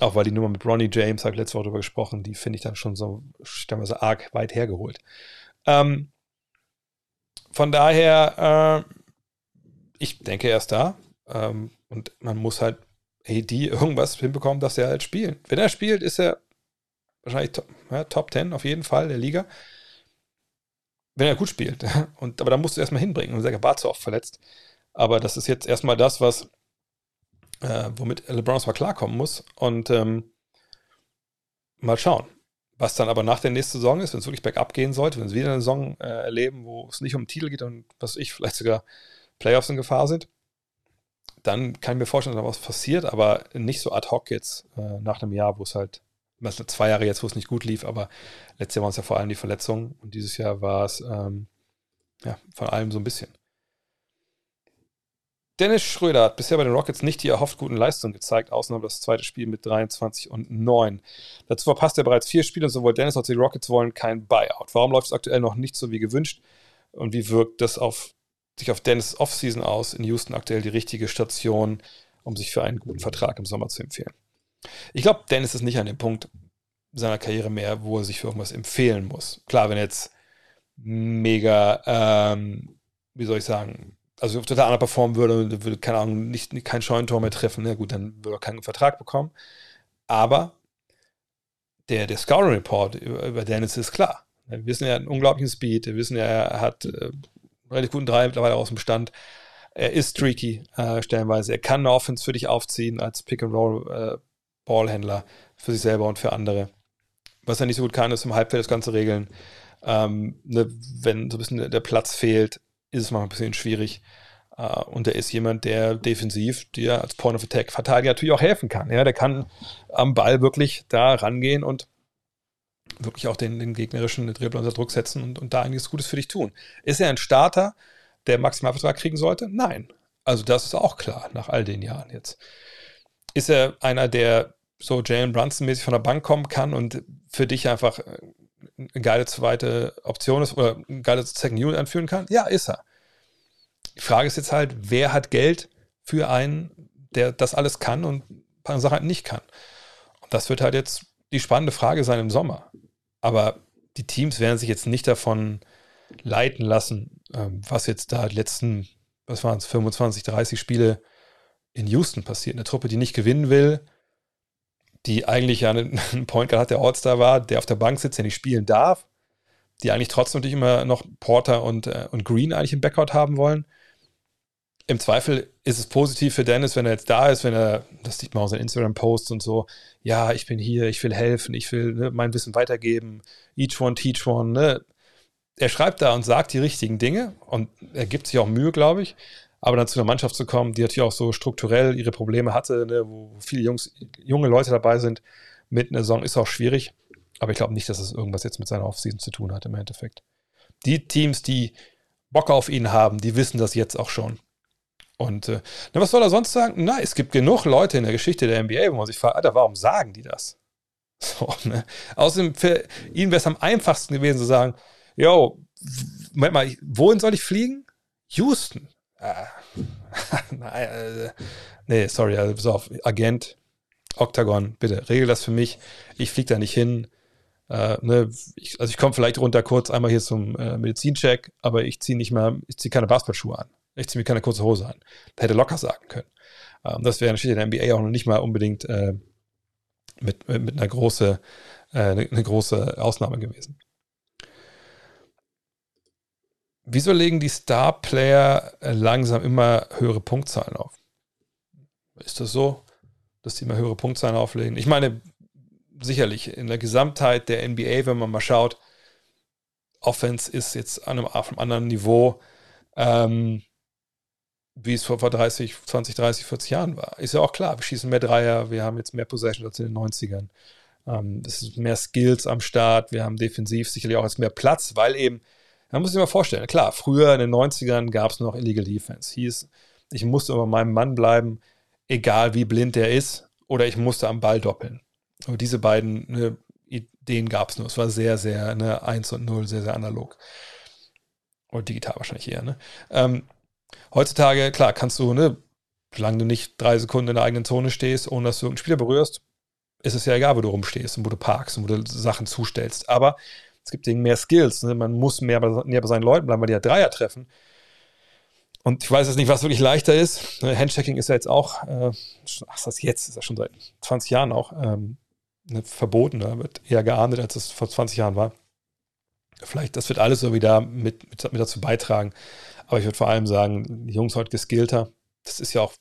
Auch weil die Nummer mit Ronnie James, habe ich letzte Woche darüber gesprochen, die finde ich dann schon so stellenweise arg weit hergeholt. Ähm, von daher, äh, ich denke, er ist da. Ähm, und man muss halt AD irgendwas hinbekommen, dass er halt spielt. Wenn er spielt, ist er wahrscheinlich top, ja, Top 10 auf jeden Fall der Liga. Wenn er gut spielt. Und, aber da musst du erstmal hinbringen. Und Serge Barzo oft verletzt. Aber das ist jetzt erstmal das, was äh, womit LeBron zwar klarkommen muss. Und ähm, mal schauen. Was dann aber nach der nächsten Saison ist, wenn es wirklich bergab gehen sollte, wenn sie wieder eine Saison äh, erleben, wo es nicht um Titel geht und was ich, vielleicht sogar Playoffs in Gefahr sind, dann kann ich mir vorstellen, dass da was passiert, aber nicht so ad hoc jetzt äh, nach einem Jahr, wo es halt, sind zwei Jahre jetzt, wo es nicht gut lief, aber letztes Jahr waren es ja vor allem die Verletzungen und dieses Jahr war es ähm, ja von allem so ein bisschen. Dennis Schröder hat bisher bei den Rockets nicht die erhofft guten Leistungen gezeigt, außer das zweite Spiel mit 23 und 9. Dazu verpasst er bereits vier Spiele und sowohl Dennis als auch die Rockets wollen kein Buyout. Warum läuft es aktuell noch nicht so wie gewünscht? Und wie wirkt das auf sich auf Dennis Offseason aus? In Houston aktuell die richtige Station, um sich für einen guten Vertrag im Sommer zu empfehlen. Ich glaube, Dennis ist nicht an dem Punkt seiner Karriere mehr, wo er sich für irgendwas empfehlen muss. Klar, wenn er jetzt mega, ähm, wie soll ich sagen, also total underperformen würde, würde, keine Ahnung, nicht, nicht kein Scheunentor mehr treffen, na gut, dann würde er keinen Vertrag bekommen. Aber der, der Scouting Report über, über Dennis ist klar. Wir wissen, er hat einen unglaublichen Speed, wir wissen, er hat äh, relativ guten Drei mittlerweile aus dem Stand. Er ist streaky, äh, stellenweise. Er kann eine Offense für dich aufziehen als Pick-and-Roll-Ballhändler äh, für sich selber und für andere. Was er nicht so gut kann, ist im Halbfeld das Ganze regeln. Ähm, ne, wenn so ein bisschen der Platz fehlt, ist es mal ein bisschen schwierig. Uh, und er ist jemand, der defensiv dir als Point of Attack Verteidiger natürlich auch helfen kann. Ja, der kann am Ball wirklich da rangehen und wirklich auch den, den gegnerischen Dribbler unter Druck setzen und, und da einiges Gutes für dich tun. Ist er ein Starter, der Maximalvertrag kriegen sollte? Nein. Also das ist auch klar nach all den Jahren jetzt. Ist er einer, der so Jalen Brunson-mäßig von der Bank kommen kann und für dich einfach äh, eine geile zweite Option ist oder eine geile Second Unit anführen kann? Ja, ist er. Die Frage ist jetzt halt, wer hat Geld für einen, der das alles kann und ein paar Sachen halt nicht kann? Das wird halt jetzt die spannende Frage sein im Sommer. Aber die Teams werden sich jetzt nicht davon leiten lassen, ähm, was jetzt da die letzten, was waren es, 25, 30 Spiele in Houston passiert. Eine Truppe, die nicht gewinnen will, die eigentlich ja einen Point Guard hat, der All-Star war, der auf der Bank sitzt, der nicht spielen darf, die eigentlich trotzdem natürlich immer noch Porter und, äh, und Green eigentlich im Backcourt haben wollen. Im Zweifel ist es positiv für Dennis, wenn er jetzt da ist, wenn er, das sieht man auch in Instagram-Posts und so, ja, ich bin hier, ich will helfen, ich will ne, mein Wissen weitergeben, each one, teach one, ne? Er schreibt da und sagt die richtigen Dinge und er gibt sich auch Mühe, glaube ich. Aber dann zu einer Mannschaft zu kommen, die natürlich auch so strukturell ihre Probleme hatte, ne, wo viele Jungs, junge Leute dabei sind, mit einer Saison ist auch schwierig. Aber ich glaube nicht, dass es irgendwas jetzt mit seiner Offseason zu tun hat im Endeffekt. Die Teams, die Bock auf ihn haben, die wissen das jetzt auch schon. Und äh, na, was soll er sonst sagen? Na, es gibt genug Leute in der Geschichte der NBA, wo man sich fragt, Alter, warum sagen die das? So, ne? Außerdem, für ihn wäre es am einfachsten gewesen zu sagen, yo, Moment mal, wohin soll ich fliegen? Houston. Ah, nein, äh, nee, sorry, also pass auf, Agent, Octagon, bitte, regel das für mich. Ich fliege da nicht hin. Äh, ne, ich, also ich komme vielleicht runter kurz einmal hier zum äh, Medizincheck, aber ich ziehe nicht mehr, ich ziehe keine Basketballschuhe an. Ich ziehe mir keine kurze Hose an. Da hätte locker sagen können. Ähm, das wäre natürlich in der NBA auch noch nicht mal unbedingt äh, mit, mit, mit einer großen, äh, eine, eine große Ausnahme gewesen. Wieso legen die Star-Player äh, langsam immer höhere Punktzahlen auf? Ist das so, dass die immer höhere Punktzahlen auflegen? Ich meine, sicherlich in der Gesamtheit der NBA, wenn man mal schaut, Offense ist jetzt an einem, auf einem anderen Niveau, ähm, wie es vor, vor 30, 20, 30, 40 Jahren war. Ist ja auch klar, wir schießen mehr Dreier, wir haben jetzt mehr Possession als in den 90ern. Ähm, es ist mehr Skills am Start, wir haben defensiv sicherlich auch jetzt mehr Platz, weil eben man muss sich mal vorstellen, klar, früher in den 90ern gab es noch Illegal Defense. Hieß, ich musste über meinem Mann bleiben, egal wie blind der ist, oder ich musste am Ball doppeln. Aber diese beiden ne, Ideen gab es nur. Es war sehr, sehr ne, 1 und 0, sehr, sehr analog. Oder digital wahrscheinlich eher. Ne? Ähm, heutzutage, klar, kannst du, ne, solange du nicht drei Sekunden in der eigenen Zone stehst, ohne dass du irgendeinen Spieler berührst, ist es ja egal, wo du rumstehst und wo du parkst und wo du Sachen zustellst. Aber es gibt eben mehr Skills. Ne? Man muss mehr bei, näher bei seinen Leuten bleiben, weil die ja Dreier treffen. Und ich weiß jetzt nicht, was wirklich leichter ist. Ne, Handchecking ist ja jetzt auch, äh, ach, das jetzt, ist ja schon seit 20 Jahren auch ähm, ne, verboten. Da wird eher geahndet, als es vor 20 Jahren war. Vielleicht, das wird alles so wieder mit, mit, mit dazu beitragen. Aber ich würde vor allem sagen, die Jungs heute geskillter. Das ist ja auch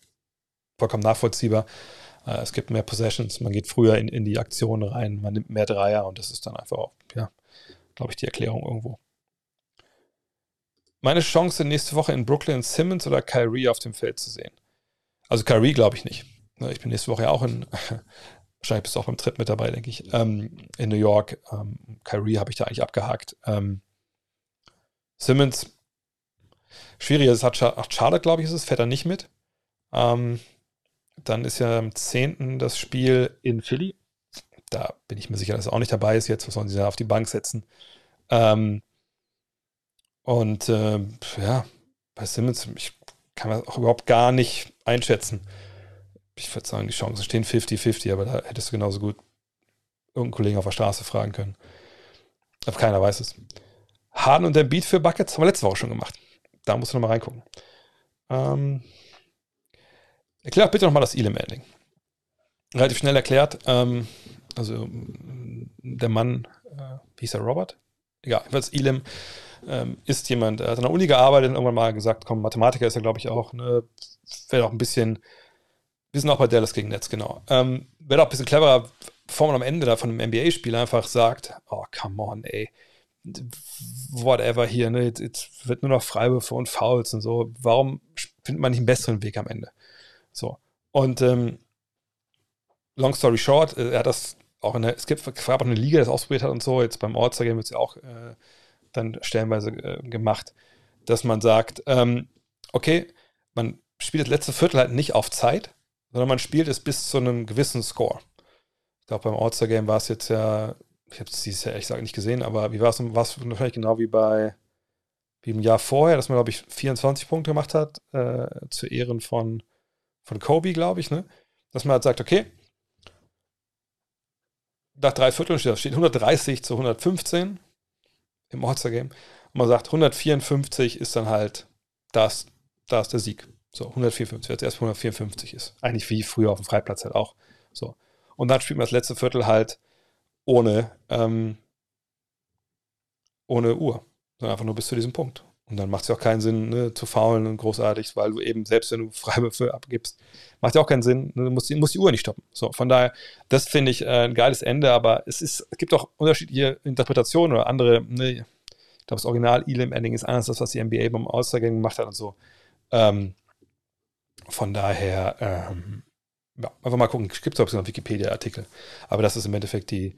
vollkommen nachvollziehbar. Äh, es gibt mehr Possessions, man geht früher in, in die Aktion rein, man nimmt mehr Dreier und das ist dann einfach auch, ja, glaube ich, die Erklärung irgendwo. Meine Chance nächste Woche in Brooklyn Simmons oder Kyrie auf dem Feld zu sehen. Also Kyrie glaube ich nicht. Ne, ich bin nächste Woche ja auch in, wahrscheinlich bist du auch beim Trip mit dabei, denke ich, ähm, in New York. Ähm, Kyrie habe ich da eigentlich abgehakt. Ähm, Simmons, schwierig, das hat Charlotte, glaube ich, ist es, fährt er nicht mit. Ähm, dann ist ja am 10. das Spiel in Philly da bin ich mir sicher, dass er auch nicht dabei ist jetzt. Was sollen sie da auf die Bank setzen? Ähm, und äh, ja, bei Simmons, ich kann das auch überhaupt gar nicht einschätzen. Ich würde sagen, die Chancen stehen 50-50, aber da hättest du genauso gut irgendeinen Kollegen auf der Straße fragen können. Aber keiner weiß es. Harden und der Beat für Buckets haben wir letzte Woche schon gemacht. Da musst du nochmal reingucken. Ähm, erklär bitte nochmal das Elam-Ending. Relativ schnell erklärt. Ähm, also der Mann, äh, wie hieß er, Robert? Egal, jedenfalls Elam ähm, ist jemand, der hat an der Uni gearbeitet und irgendwann mal gesagt, komm, Mathematiker ist er, glaube ich, auch, ne, wäre auch ein bisschen, wir sind auch bei Dallas gegen Netz, genau. Ähm, wäre auch ein bisschen cleverer, bevor man am Ende da von einem NBA-Spiel einfach sagt, oh, come on, ey, whatever hier, ne, jetzt, jetzt wird nur noch Freiwürfe und Fouls und so, warum findet man nicht einen besseren Weg am Ende? So. Und ähm, long story short, äh, er hat das auch in der, es gibt gab auch eine Liga, die das ausprobiert hat und so, jetzt beim All-Star-Game wird es ja auch äh, dann stellenweise äh, gemacht, dass man sagt, ähm, okay, man spielt das letzte Viertel halt nicht auf Zeit, sondern man spielt es bis zu einem gewissen Score. Ich glaube, beim All-Star-Game war es jetzt ja, ich habe es dieses Jahr ehrlich gesagt nicht gesehen, aber wie war es, war es wahrscheinlich genau wie bei wie im Jahr vorher, dass man, glaube ich, 24 Punkte gemacht hat, äh, zu Ehren von, von Kobe, glaube ich, ne? Dass man halt sagt, okay, nach drei Vierteln steht, steht 130 zu 115 im All-Star-Game. Und man sagt, 154 ist dann halt das, da ist der Sieg. So, 154, jetzt erst 154 ist. Eigentlich wie früher auf dem Freiplatz halt auch. So. Und dann spielt man das letzte Viertel halt ohne, ähm, ohne Uhr. Sondern einfach nur bis zu diesem Punkt. Und dann macht es ja auch keinen Sinn, ne, zu faulen und großartig, weil du eben, selbst wenn du Freiwürfe abgibst, macht ja auch keinen Sinn, ne, du musst, musst die Uhr nicht stoppen. So, von daher, das finde ich äh, ein geiles Ende, aber es ist, es gibt auch unterschiedliche Interpretationen oder andere, ne, ich glaube, das Original Elam Ending ist anders, das, was die NBA beim Austergang gemacht hat und so. Ähm, von daher, ähm, ja, einfach mal gucken, es gibt es noch Wikipedia-Artikel, aber das ist im Endeffekt die,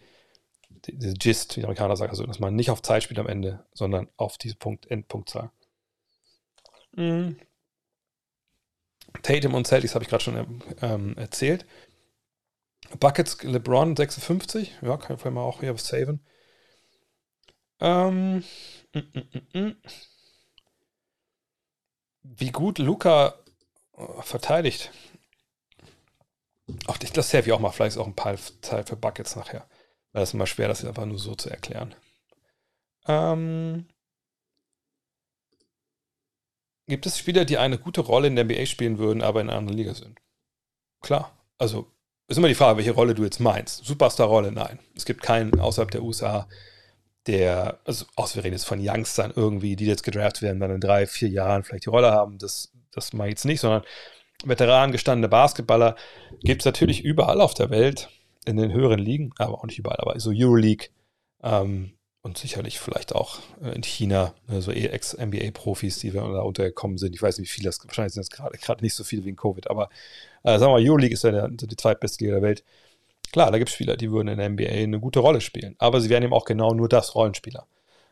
diese Gist, wie die Amerikaner sagen, also dass man nicht auf Zeit spielt am Ende, sondern auf diese Punkt, Endpunktzahl. Mhm. Tatum und Celtics habe ich gerade schon ähm, erzählt. Buckets LeBron 56, ja, kann ich mal auch hier was saven. Ähm, mm, mm, mm, wie gut Luca äh, verteidigt. Auch das save ich auch mal, vielleicht ist auch ein paar Zeit für Buckets nachher. Es ist immer schwer, das einfach nur so zu erklären. Ähm, gibt es Spieler, die eine gute Rolle in der NBA spielen würden, aber in einer anderen Liga sind? Klar. Also ist immer die Frage, welche Rolle du jetzt meinst. Superstar-Rolle, nein. Es gibt keinen außerhalb der USA, der, also außer wir reden jetzt von Youngstern irgendwie, die jetzt gedraft werden, dann in drei, vier Jahren vielleicht die Rolle haben. Das, das mache ich jetzt nicht, sondern Veteranen, gestandene Basketballer gibt es natürlich überall auf der Welt in den höheren Ligen, aber auch nicht überall, aber so Euroleague ähm, und sicherlich vielleicht auch äh, in China, äh, so Ex-NBA-Profis, die da untergekommen sind. Ich weiß nicht, wie viele das, wahrscheinlich sind es gerade nicht so viele wegen Covid, aber äh, sagen wir mal, Euroleague ist ja der, die zweitbeste Liga der Welt. Klar, da gibt es Spieler, die würden in der NBA eine gute Rolle spielen, aber sie wären eben auch genau nur das, Rollenspieler.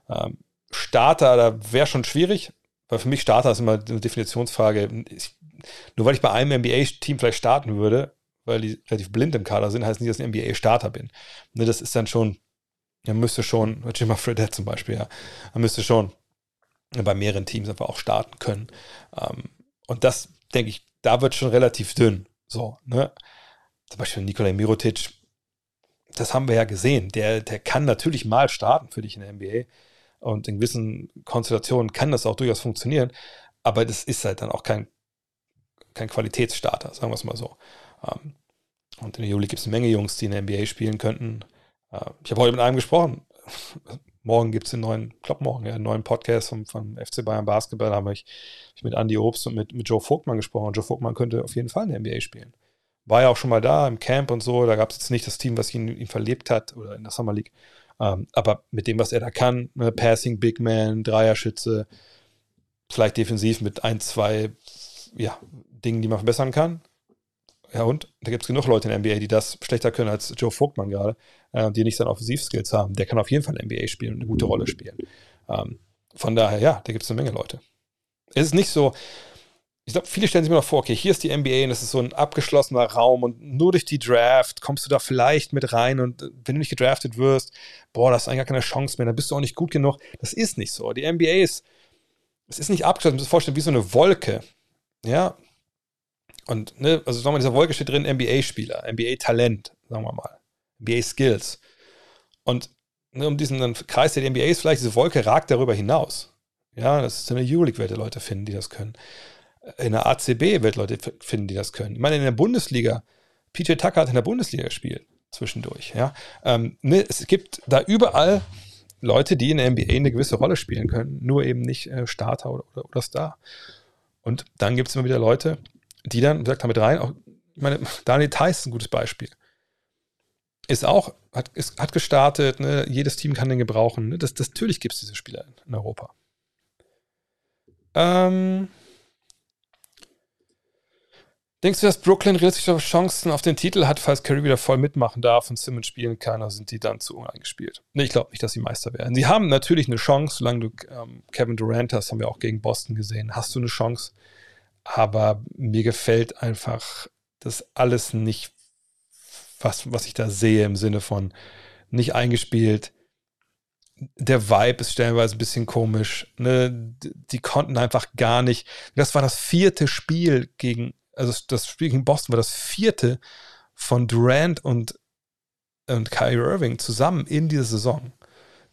Ähm, Starter, da wäre schon schwierig, weil für mich Starter ist immer eine Definitionsfrage. Ich, nur weil ich bei einem NBA-Team vielleicht starten würde, weil die relativ blind im Kader sind, heißt nicht, dass ich ein NBA-Starter bin. Ne, das ist dann schon, er müsste schon, Jimmy Fredette zum Beispiel, ja, er müsste schon bei mehreren Teams einfach auch starten können. Ähm, und das, denke ich, da wird schon relativ dünn. So, ne? Zum Beispiel Nikolai Mirotic, das haben wir ja gesehen. Der, der kann natürlich mal starten für dich in der NBA. Und in gewissen Konstellationen kann das auch durchaus funktionieren. Aber das ist halt dann auch kein, kein Qualitätsstarter, sagen wir es mal so. Ähm, und in der Juli gibt es eine Menge Jungs, die in der NBA spielen könnten. Äh, ich habe heute mit einem gesprochen. morgen gibt es einen neuen, glaube morgen, ja, einen neuen Podcast vom, vom FC Bayern Basketball. Da habe ich, ich mit Andy Obst und mit, mit Joe Vogtmann gesprochen. Joe Vogtmann könnte auf jeden Fall in der NBA spielen. War ja auch schon mal da im Camp und so. Da gab es jetzt nicht das Team, was ihn, ihn verlebt hat oder in der Summer League. Ähm, aber mit dem, was er da kann, ne, Passing, Big Man, Dreierschütze, vielleicht defensiv mit ein, zwei ja, Dingen, die man verbessern kann. Ja, und da gibt es genug Leute in der NBA, die das schlechter können als Joe Vogtmann gerade, äh, die nicht seine Offensivskills haben. Der kann auf jeden Fall NBA spielen und eine gute Rolle spielen. Ähm, von daher, ja, da gibt es eine Menge Leute. Es ist nicht so, ich glaube, viele stellen sich mir noch vor, okay, hier ist die NBA und das ist so ein abgeschlossener Raum und nur durch die Draft kommst du da vielleicht mit rein und äh, wenn du nicht gedraftet wirst, boah, das ist eigentlich gar keine Chance mehr, dann bist du auch nicht gut genug. Das ist nicht so. Die NBA ist, es ist nicht abgeschlossen, du musst dir vorstellen, wie so eine Wolke. Ja, und, ne, also sagen wir, in dieser Wolke steht drin NBA-Spieler, NBA-Talent, sagen wir mal, NBA-Skills. Und ne, um diesen Kreis der NBA ist vielleicht diese Wolke ragt darüber hinaus. Ja, das ist eine Euroleague-Welt, Leute finden, die das können. In der ACB wird Leute finden, die das können. Ich meine, in der Bundesliga, PJ Tucker hat in der Bundesliga gespielt, zwischendurch. Ja, ähm, ne, es gibt da überall Leute, die in der NBA eine gewisse Rolle spielen können, nur eben nicht äh, Starter oder, oder, oder Star. Und dann gibt es immer wieder Leute, die dann, sagt damit rein, auch, ich meine, Daniel Theiss ist ein gutes Beispiel. Ist auch, hat, ist, hat gestartet, ne? jedes Team kann den gebrauchen. Ne? Das, das, natürlich gibt es diese Spieler in, in Europa. Ähm, Denkst du, dass Brooklyn realistische Chancen auf den Titel hat, falls Curry wieder voll mitmachen darf und Simmons spielen kann, oder sind die dann zu uneingespielt? Nee, ich glaube nicht, dass sie Meister werden. Sie haben natürlich eine Chance, solange du ähm, Kevin Durant hast, haben wir auch gegen Boston gesehen, hast du eine Chance aber mir gefällt einfach das alles nicht, was, was ich da sehe im Sinne von nicht eingespielt. Der Vibe ist stellenweise ein bisschen komisch. Ne? Die konnten einfach gar nicht. Das war das vierte Spiel gegen, also das Spiel gegen Boston war das vierte von Durant und und Kyrie Irving zusammen in dieser Saison.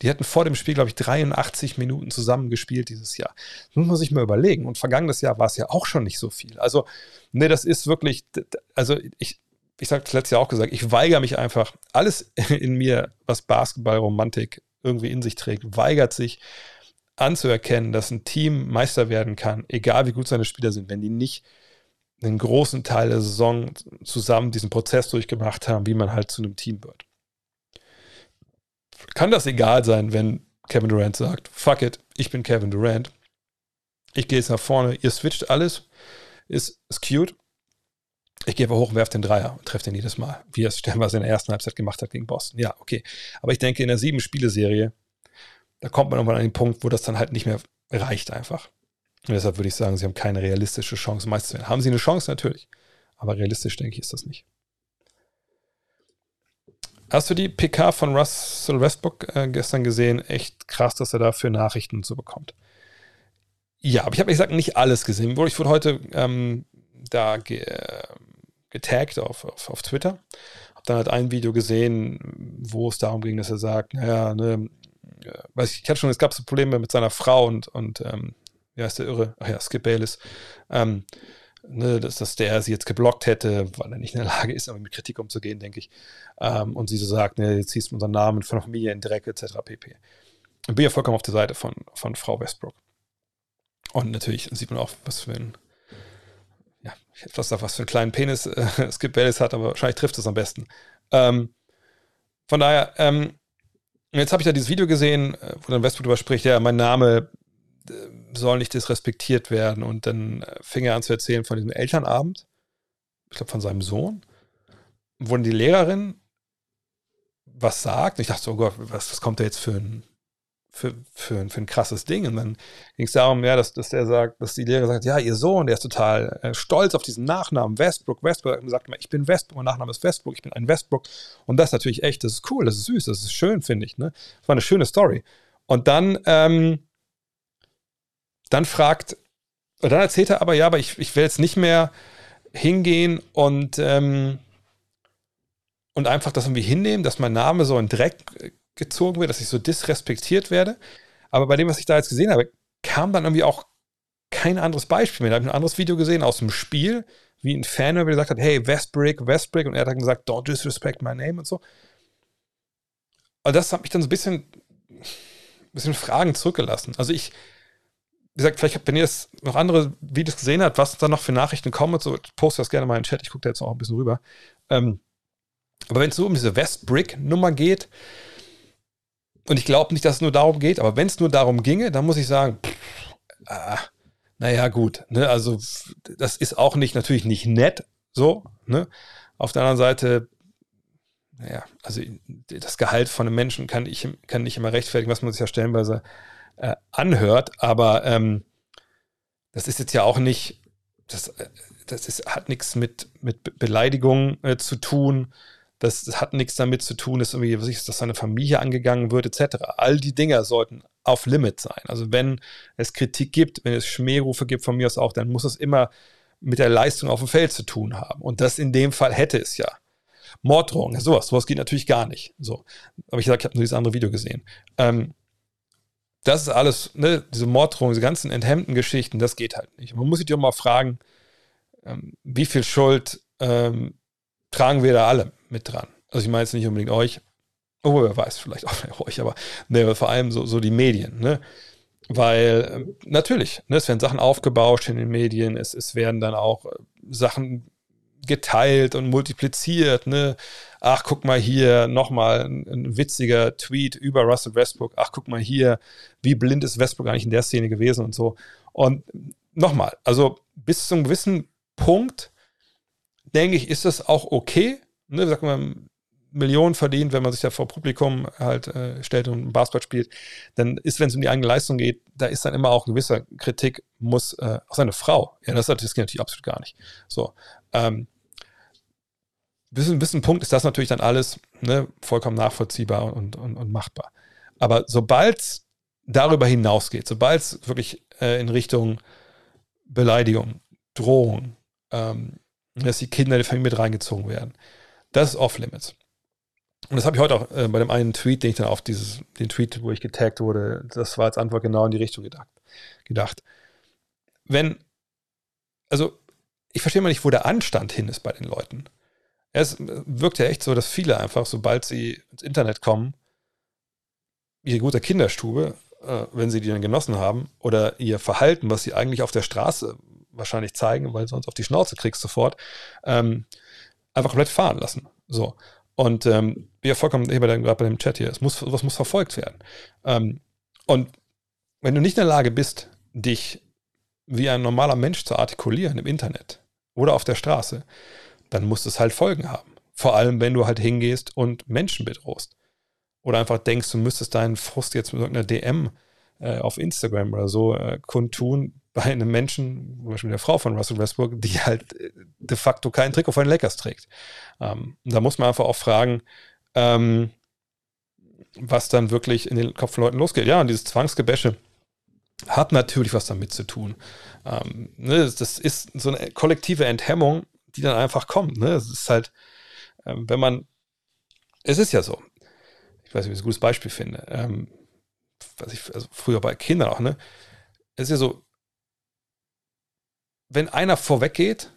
Die hatten vor dem Spiel, glaube ich, 83 Minuten zusammen gespielt dieses Jahr. Das muss man sich mal überlegen. Und vergangenes Jahr war es ja auch schon nicht so viel. Also, nee, das ist wirklich, also ich, ich habe letztes Jahr auch gesagt, ich weigere mich einfach, alles in mir, was Basketballromantik irgendwie in sich trägt, weigert sich anzuerkennen, dass ein Team Meister werden kann, egal wie gut seine Spieler sind, wenn die nicht einen großen Teil der Saison zusammen diesen Prozess durchgemacht haben, wie man halt zu einem Team wird. Kann das egal sein, wenn Kevin Durant sagt, fuck it, ich bin Kevin Durant, ich gehe jetzt nach vorne, ihr switcht alles, ist, ist cute, ich gehe einfach hoch und werfe den Dreier und treffe den jedes Mal, wie er es stellenweise in der ersten Halbzeit gemacht hat gegen Boston. Ja, okay. Aber ich denke, in der sieben-Spiele-Serie, da kommt man irgendwann an den Punkt, wo das dann halt nicht mehr reicht einfach. Und deshalb würde ich sagen, sie haben keine realistische Chance, Meister zu werden. Haben sie eine Chance? Natürlich. Aber realistisch, denke ich, ist das nicht. Hast du die PK von Russell Westbrook äh, gestern gesehen? Echt krass, dass er dafür Nachrichten so bekommt. Ja, aber ich habe, ich gesagt, nicht alles gesehen. Ich wurde heute ähm, da ge, äh, getaggt auf, auf, auf Twitter. Habe dann halt ein Video gesehen, wo es darum ging, dass er sagt, naja, ne, äh, weiß ich, ich hatte schon, es gab so Probleme mit seiner Frau und, und ähm, wie heißt der Irre? Ach ja, Skip Bayless. Ähm, ne, dass, dass der sie jetzt geblockt hätte, weil er nicht in der Lage ist, mit Kritik umzugehen, denke ich. Ähm, und sie so sagt, ne, jetzt ziehst du unseren Namen von der Familie in Dreck, etc. pp. Und bin ja vollkommen auf der Seite von, von Frau Westbrook. Und natürlich sieht man auch, was für ein ja, ich hätte fast gesagt, was für einen kleinen Penis äh, Skip Bayless hat, aber wahrscheinlich trifft es am besten. Ähm, von daher, ähm, jetzt habe ich da dieses Video gesehen, äh, wo dann Westbrook darüber spricht, ja, mein Name soll nicht disrespektiert werden. Und dann äh, fing er an zu erzählen von diesem Elternabend, ich glaube von seinem Sohn, wo die Lehrerin was sagt. Und ich dachte so, oh Gott, was, was kommt da jetzt für ein für, für, für ein krasses Ding. Und dann ging es darum, ja, dass, dass der sagt, dass die Lehrer sagt, ja, ihr Sohn, der ist total äh, stolz auf diesen Nachnamen Westbrook, Westbrook. Und sagt immer, ich bin Westbrook, mein Nachname ist Westbrook, ich bin ein Westbrook. Und das ist natürlich echt, das ist cool, das ist süß, das ist schön, finde ich. Ne? Das war eine schöne Story. Und dann, ähm, dann fragt, und dann erzählt er aber, ja, aber ich, ich will jetzt nicht mehr hingehen und, ähm, und einfach das irgendwie hinnehmen, dass mein Name so in Dreck gezogen wird, dass ich so disrespektiert werde. Aber bei dem, was ich da jetzt gesehen habe, kam dann irgendwie auch kein anderes Beispiel mehr. Da habe ich ein anderes Video gesehen aus dem Spiel, wie ein Fan der gesagt hat, hey, Westbrick, Westbrick, und er hat dann gesagt, don't disrespect my name und so. Also das hat mich dann so ein bisschen, ein bisschen Fragen zurückgelassen. Also ich, wie gesagt, vielleicht, wenn ihr jetzt noch andere Videos gesehen habt, was da noch für Nachrichten kommen und so, postet das gerne mal in den Chat. Ich gucke da jetzt noch ein bisschen rüber. Ähm, aber wenn es so um diese Westbrick-Nummer geht, und ich glaube nicht, dass es nur darum geht, aber wenn es nur darum ginge, dann muss ich sagen, pff, ah, naja, gut. Ne? Also, das ist auch nicht, natürlich nicht nett, so. Ne? Auf der anderen Seite, naja, also das Gehalt von einem Menschen kann ich kann nicht immer rechtfertigen, was man sich ja stellenweise äh, anhört, aber ähm, das ist jetzt ja auch nicht, das, äh, das ist, hat nichts mit, mit Beleidigung äh, zu tun das hat nichts damit zu tun, dass, irgendwie, dass seine Familie angegangen wird, etc. All die Dinge sollten auf Limit sein. Also wenn es Kritik gibt, wenn es Schmährufe gibt von mir aus auch, dann muss es immer mit der Leistung auf dem Feld zu tun haben. Und das in dem Fall hätte es ja. Morddrohungen, sowas, sowas geht natürlich gar nicht. So. Aber ich sage, ich habe nur dieses andere Video gesehen. Ähm, das ist alles, ne, diese Morddrohungen, diese ganzen enthemmten Geschichten, das geht halt nicht. Man muss sich doch mal fragen, ähm, wie viel Schuld ähm, tragen wir da alle mit dran. Also ich meine jetzt nicht unbedingt euch, oh, wer weiß, vielleicht auch euch, aber ne, vor allem so, so die Medien, ne? Weil ähm, natürlich, ne, es werden Sachen aufgebauscht in den Medien, es, es werden dann auch äh, Sachen geteilt und multipliziert, ne? Ach, guck mal hier, nochmal ein, ein witziger Tweet über Russell Westbrook. Ach, guck mal hier, wie blind ist Westbrook eigentlich in der Szene gewesen und so. Und nochmal, also bis zu einem gewissen Punkt denke ich, ist das auch okay. Ne, sag mal, Millionen verdient, wenn man sich da vor Publikum halt äh, stellt und Basketball spielt, dann ist, wenn es um die eigene Leistung geht, da ist dann immer auch eine gewisse Kritik, muss äh, auch seine Frau. Ja, das, das geht natürlich absolut gar nicht. So. Ähm, bis ein bisschen Punkt ist das natürlich dann alles ne, vollkommen nachvollziehbar und, und, und machbar. Aber sobald es darüber hinausgeht, sobald es wirklich äh, in Richtung Beleidigung, Drohung, ähm, dass die Kinder der Familie mit reingezogen werden. Das ist off-limits. Und das habe ich heute auch äh, bei dem einen Tweet, den ich dann auf dieses, den Tweet, wo ich getaggt wurde, das war als Antwort genau in die Richtung gedacht. gedacht. Wenn, also ich verstehe mal nicht, wo der Anstand hin ist bei den Leuten. Es wirkt ja echt so, dass viele einfach, sobald sie ins Internet kommen, ihre gute Kinderstube, äh, wenn sie die dann genossen haben, oder ihr Verhalten, was sie eigentlich auf der Straße wahrscheinlich zeigen, weil sonst auf die Schnauze kriegst sofort, ähm, einfach komplett fahren lassen. So. Und ähm, ja, vollkommen, hier gerade bei dem Chat hier, es muss, was muss verfolgt werden. Ähm, und wenn du nicht in der Lage bist, dich wie ein normaler Mensch zu artikulieren im Internet oder auf der Straße, dann muss es halt Folgen haben. Vor allem, wenn du halt hingehst und Menschen bedrohst. Oder einfach denkst, du müsstest deinen Frust jetzt mit irgendeiner DM äh, auf Instagram oder so äh, kundtun bei einem Menschen, zum Beispiel der Frau von Russell Westbrook, die halt äh, de facto kein Trikot von den Lakers trägt. Ähm, da muss man einfach auch fragen, ähm, was dann wirklich in den Kopf von Leuten losgeht. Ja, und dieses Zwangsgebäsche hat natürlich was damit zu tun. Ähm, ne, das ist so eine kollektive Enthemmung, die dann einfach kommt. Ne? Es ist halt, ähm, wenn man, es ist ja so, ich weiß nicht, wie ich ein gutes Beispiel finde, ähm, was ich, also früher bei Kindern auch, ne? Es ist ja so, wenn einer vorweggeht,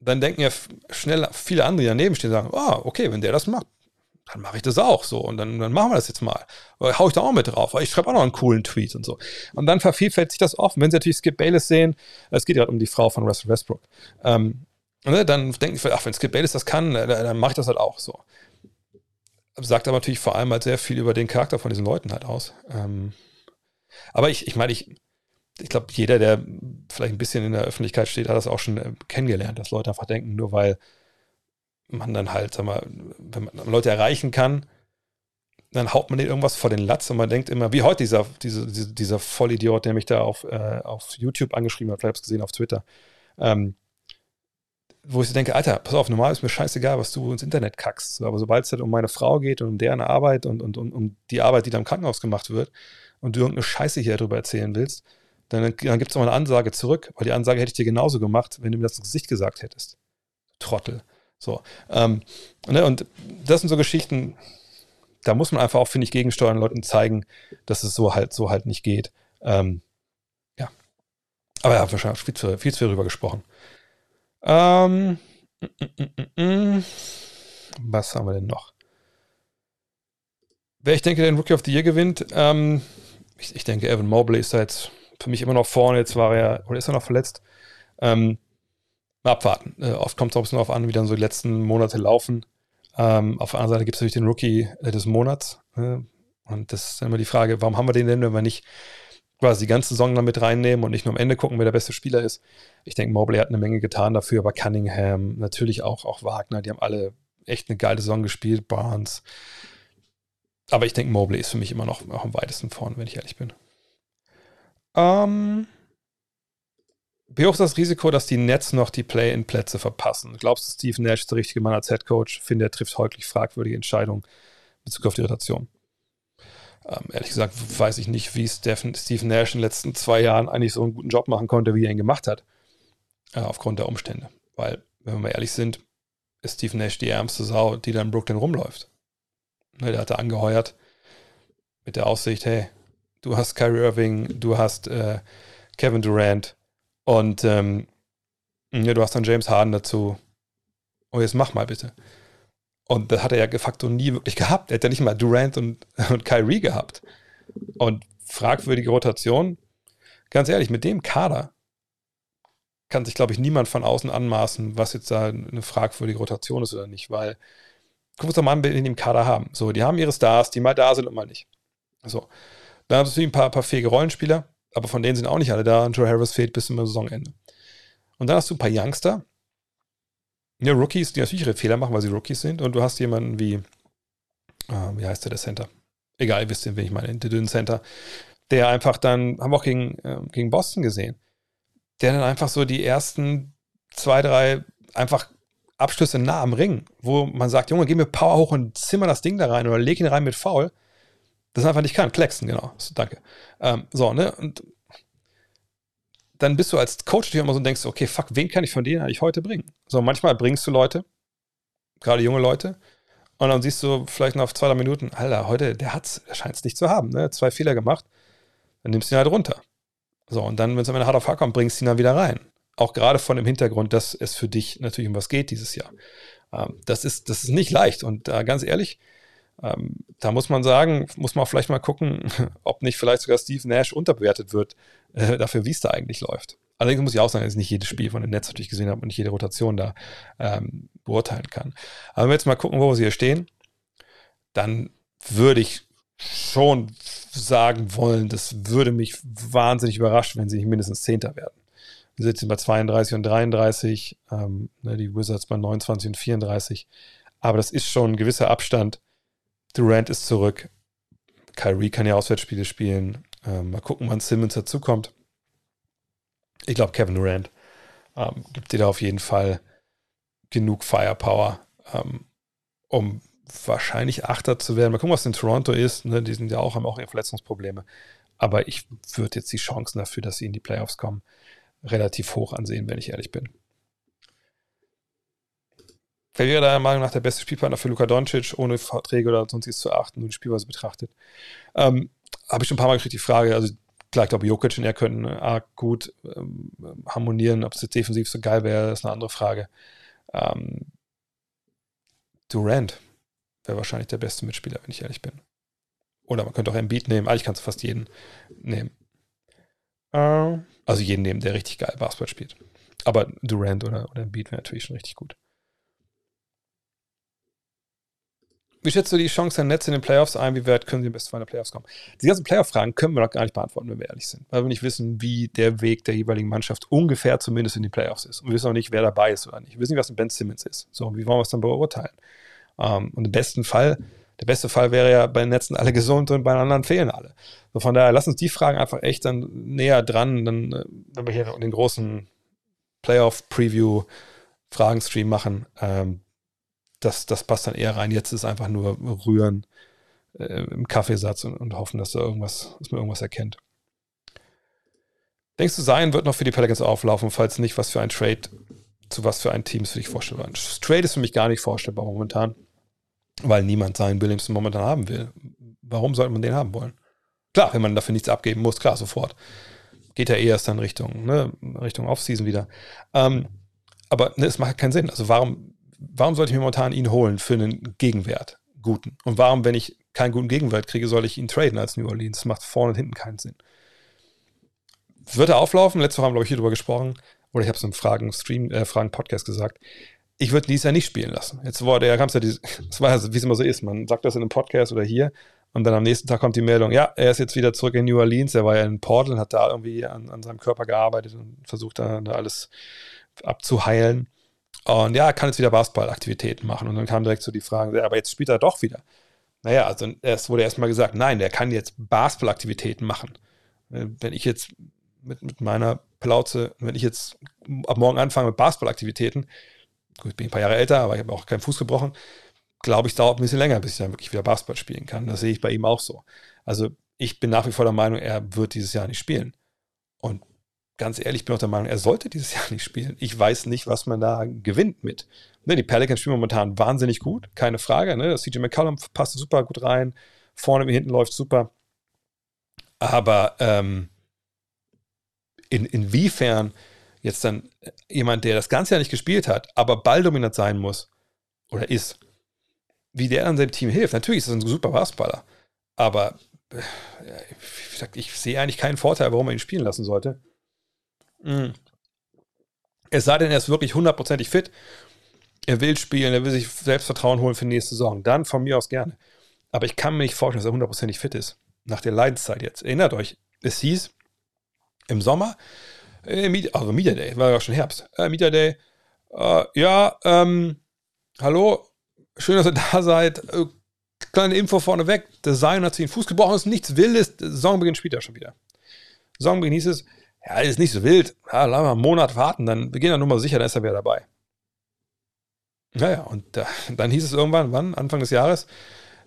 dann denken ja schnell viele andere, die daneben stehen, sagen, oh, okay, wenn der das macht, dann mache ich das auch so und dann, dann machen wir das jetzt mal. Oder hau ich da auch mit drauf, weil ich schreibe auch noch einen coolen Tweet und so. Und dann vervielfältigt sich das offen. Wenn Sie natürlich Skip Bayless sehen, es geht gerade um die Frau von Russell Westbrook, ähm, ne, dann denken Sie, ach, wenn Skip Bayless das kann, dann, dann mache ich das halt auch so. Sagt aber natürlich vor allem halt sehr viel über den Charakter von diesen Leuten halt aus. Ähm, aber ich, ich meine, ich, ich glaube, jeder, der vielleicht ein bisschen in der Öffentlichkeit steht, hat das auch schon äh, kennengelernt, dass Leute einfach denken, nur weil man dann halt, sag mal, wenn man Leute erreichen kann, dann haut man denen irgendwas vor den Latz und man denkt immer, wie heute dieser, diese, dieser Vollidiot, der mich da auf, äh, auf YouTube angeschrieben hat, es gesehen auf Twitter, ähm, wo ich denke, Alter, pass auf, normal ist mir scheißegal, was du ins Internet kackst. aber sobald es halt um meine Frau geht und um deren Arbeit und, und, und um die Arbeit, die da im Krankenhaus gemacht wird und du irgendeine Scheiße hier darüber erzählen willst, dann, dann gibt es noch eine Ansage zurück, weil die Ansage hätte ich dir genauso gemacht, wenn du mir das ins Gesicht gesagt hättest. Trottel. So. Ähm, ne, und das sind so Geschichten, da muss man einfach auch, finde ich, gegensteuern, Leuten zeigen, dass es so halt, so halt nicht geht. Ähm, ja. Aber ja, wahrscheinlich viel zu, viel zu viel darüber gesprochen. Ähm, was haben wir denn noch? Wer ich denke, den Rookie of the Year gewinnt, ähm, ich, ich, denke, Evan Mobley ist da jetzt für mich immer noch vorne. Jetzt war er, oder ist er noch verletzt? Ähm, mal abwarten. Äh, oft kommt es auch ein bisschen darauf an, wie dann so die letzten Monate laufen. Ähm, auf der anderen Seite gibt es natürlich den Rookie äh, des Monats. Äh, und das ist dann immer die Frage, warum haben wir den denn, wenn wir nicht quasi die ganze Saison damit reinnehmen und nicht nur am Ende gucken, wer der beste Spieler ist. Ich denke, Mobley hat eine Menge getan dafür, aber Cunningham, natürlich auch, auch Wagner, die haben alle echt eine geile Saison gespielt, Barnes. Aber ich denke, Mobley ist für mich immer noch, am weitesten vorne, wenn ich ehrlich bin. Ähm, wie hoch ist das Risiko, dass die Nets noch die Play-in-Plätze verpassen? Glaubst du, Steve Nash ist der richtige Mann als Head Coach? Finde, er trifft häufig fragwürdige Entscheidungen bezüglich auf die Rotation. Ähm, ehrlich gesagt weiß ich nicht, wie Stephen, Steve Nash in den letzten zwei Jahren eigentlich so einen guten Job machen konnte, wie er ihn gemacht hat. Äh, aufgrund der Umstände. Weil, wenn wir mal ehrlich sind, ist Steve Nash die ärmste Sau, die da in Brooklyn rumläuft. Ne, der hatte angeheuert mit der Aussicht, hey, du hast Kyrie Irving, du hast äh, Kevin Durant und ähm, ja, du hast dann James Harden dazu. Oh, jetzt mach mal bitte. Und das hat er ja de facto nie wirklich gehabt. Er hat ja nicht mal Durant und, und Kyrie gehabt. Und fragwürdige Rotation. Ganz ehrlich, mit dem Kader kann sich, glaube ich, niemand von außen anmaßen, was jetzt da eine fragwürdige Rotation ist oder nicht, weil guck uns doch mal an, wen die im Kader haben. So, die haben ihre Stars, die mal da sind und mal nicht. So. Dann haben sie ein paar, paar fähige Rollenspieler, aber von denen sind auch nicht alle da und Joe Harris fehlt bis zum Saisonende. Und dann hast du ein paar Youngster, ja, Rookies, die natürlich ihre Fehler machen, weil sie Rookies sind. Und du hast jemanden wie, äh, wie heißt der, der Center? Egal, ihr wisst, wen ich meine, den Center, der einfach dann, haben wir auch gegen, äh, gegen Boston gesehen, der dann einfach so die ersten zwei, drei einfach Abschlüsse nah am Ring, wo man sagt, Junge, geh mir Power hoch und zimmer das Ding da rein oder leg ihn rein mit Foul. Das einfach nicht kann. Klecksen, genau. So, danke. Ähm, so, ne? Und dann bist du als Coach natürlich immer so und denkst, okay, fuck, wen kann ich von denen eigentlich heute bringen? So, manchmal bringst du Leute, gerade junge Leute, Und dann siehst du vielleicht noch zwei, drei Minuten, Alter, heute, der hat's, der scheint es nicht zu haben, ne? Zwei Fehler gemacht. Dann nimmst du ihn halt runter. So, und dann, wenn es am Ende hart auf hart kommt, bringst du ihn dann wieder rein. Auch gerade von dem Hintergrund, dass es für dich natürlich um was geht dieses Jahr. Ähm, das, ist, das ist nicht leicht. Und äh, ganz ehrlich, ähm, da muss man sagen, muss man vielleicht mal gucken, ob nicht vielleicht sogar Steve Nash unterbewertet wird äh, dafür, wie es da eigentlich läuft. Allerdings muss ich auch sagen, dass ich nicht jedes Spiel von dem Netz natürlich gesehen habe und nicht jede Rotation da ähm, beurteilen kann. Aber wenn wir jetzt mal gucken, wo wir hier stehen, dann würde ich schon sagen wollen, das würde mich wahnsinnig überraschen, wenn sie nicht mindestens Zehnter werden. Wir sitzen bei 32 und 33, ähm, ne, die Wizards bei 29 und 34. Aber das ist schon ein gewisser Abstand. Durant ist zurück. Kyrie kann ja Auswärtsspiele spielen. Ähm, mal gucken, wann Simmons dazukommt. Ich glaube, Kevin Durant ähm, gibt dir da auf jeden Fall genug Firepower, ähm, um wahrscheinlich Achter zu werden. Mal gucken, was in Toronto ist. Ne? Die sind ja auch, haben auch ihre Verletzungsprobleme. Aber ich würde jetzt die Chancen dafür, dass sie in die Playoffs kommen, relativ hoch ansehen, wenn ich ehrlich bin. Wer wäre deiner Meinung nach der beste Spielpartner für Luka Doncic, ohne Verträge oder sonstiges zu achten, nur die Spielweise betrachtet? Ähm, Habe ich schon ein paar Mal gekriegt, die Frage. Also, klar, ich glaube, Jokic und er könnten arg gut ähm, harmonieren. Ob es jetzt defensiv so geil wäre, ist eine andere Frage. Ähm, Durant wäre wahrscheinlich der beste Mitspieler, wenn ich ehrlich bin. Oder man könnte auch Embiid nehmen. Eigentlich kannst du fast jeden nehmen. Uh, also jeden nehmen, der richtig geil Basketball spielt. Aber Durant oder, oder Embiid wäre natürlich schon richtig gut. Wie schätzt du die Chance der Netz in den Playoffs ein? Wie weit können sie im besten Fall in die Playoffs kommen? Die ganzen Playoff-Fragen können wir noch gar nicht beantworten, wenn wir ehrlich sind. Weil wir nicht wissen, wie der Weg der jeweiligen Mannschaft ungefähr zumindest in die Playoffs ist. Und wir wissen auch nicht, wer dabei ist oder nicht. Wir wissen nicht, was ein Ben Simmons ist. So, wie wollen wir es dann beurteilen? Um, ähm, und im besten Fall, der beste Fall wäre ja, bei den Netzen alle gesund und bei den anderen fehlen alle. So, von daher, lass uns die Fragen einfach echt dann näher dran, dann, äh, wenn wir hier den großen Playoff-Preview-Fragen-Stream machen. Ähm, das, das passt dann eher rein. Jetzt ist einfach nur rühren äh, im Kaffeesatz und, und, hoffen, dass da irgendwas, dass man irgendwas erkennt. Denkst du, Zion wird noch für die Pelicans auflaufen? Falls nicht, was für ein Trade zu was für ein Team ist für dich vorstellbar? Ein Trade ist für mich gar nicht vorstellbar momentan, weil niemand Zion Williamson momentan haben will. Warum sollte man den haben wollen? Klar, wenn man dafür nichts abgeben muss, klar, sofort. Geht ja eh erst dann Richtung, ne, Richtung Offseason wieder. Ähm, aber ne, es macht keinen Sinn. Also warum warum sollte ich mir momentan ihn holen für einen Gegenwert, guten? Und warum, wenn ich keinen guten Gegenwert kriege, soll ich ihn traden als New Orleans? Das macht vorne und hinten keinen Sinn. Wird er auflaufen? Letzte Woche haben wir, ich, hier drüber gesprochen. Oder ich habe es im Fragen-Stream, äh, Fragen-Podcast gesagt. Ich würde dieses Jahr nicht spielen lassen. Jetzt wurde ja, kam es ja, das war ja, wie es immer so ist. Man sagt das in einem Podcast oder hier. Und dann am nächsten Tag kommt die Meldung, ja, er ist jetzt wieder zurück in New Orleans. Er war ja in Portland, hat da irgendwie an, an seinem Körper gearbeitet und versucht da alles abzuheilen. Und ja, er kann jetzt wieder Basketballaktivitäten machen. Und dann kam direkt so die Frage, aber jetzt spielt er doch wieder. Naja, also es wurde erstmal gesagt, nein, der kann jetzt Basketballaktivitäten machen. Wenn ich jetzt mit, mit meiner Plauze, wenn ich jetzt ab morgen anfange mit Basketballaktivitäten, gut, ich bin ein paar Jahre älter, aber ich habe auch keinen Fuß gebrochen, glaube ich, dauert ein bisschen länger, bis ich dann wirklich wieder Basketball spielen kann. Das sehe ich bei ihm auch so. Also ich bin nach wie vor der Meinung, er wird dieses Jahr nicht spielen. Und ganz ehrlich, ich bin auch der Meinung, er sollte dieses Jahr nicht spielen. Ich weiß nicht, was man da gewinnt mit. Ne, die Pelicans spielen momentan wahnsinnig gut, keine Frage. Ne? CJ McCollum passt super gut rein, vorne wie hinten läuft super. Aber ähm, in, inwiefern jetzt dann jemand, der das ganze Jahr nicht gespielt hat, aber balldominant sein muss oder ist, wie der an seinem Team hilft. Natürlich ist das ein super Basketballer, aber äh, gesagt, ich sehe eigentlich keinen Vorteil, warum man ihn spielen lassen sollte. Mhm. Es sei denn, er ist wirklich hundertprozentig fit. Er will spielen, er will sich Selbstvertrauen holen für die nächste Saison. Dann von mir aus gerne. Aber ich kann mir nicht vorstellen, dass er hundertprozentig fit ist. Nach der Leidenszeit jetzt. Erinnert euch, es hieß im Sommer, äh, also Media Day, war ja schon Herbst. Äh, Media Day, äh, ja, ähm, hallo, schön, dass ihr da seid. Äh, kleine Info vorneweg: Der Zion hat sich den Fuß gebrochen, ist nichts Wildes. Saisonbeginn spielt er schon wieder. Saisonbeginn hieß es, ja, ist nicht so wild. Ja, lass mal einen Monat warten, dann wir gehen dann nur mal sicher, dann ist er wieder dabei. Naja, und äh, dann hieß es irgendwann, wann? Anfang des Jahres,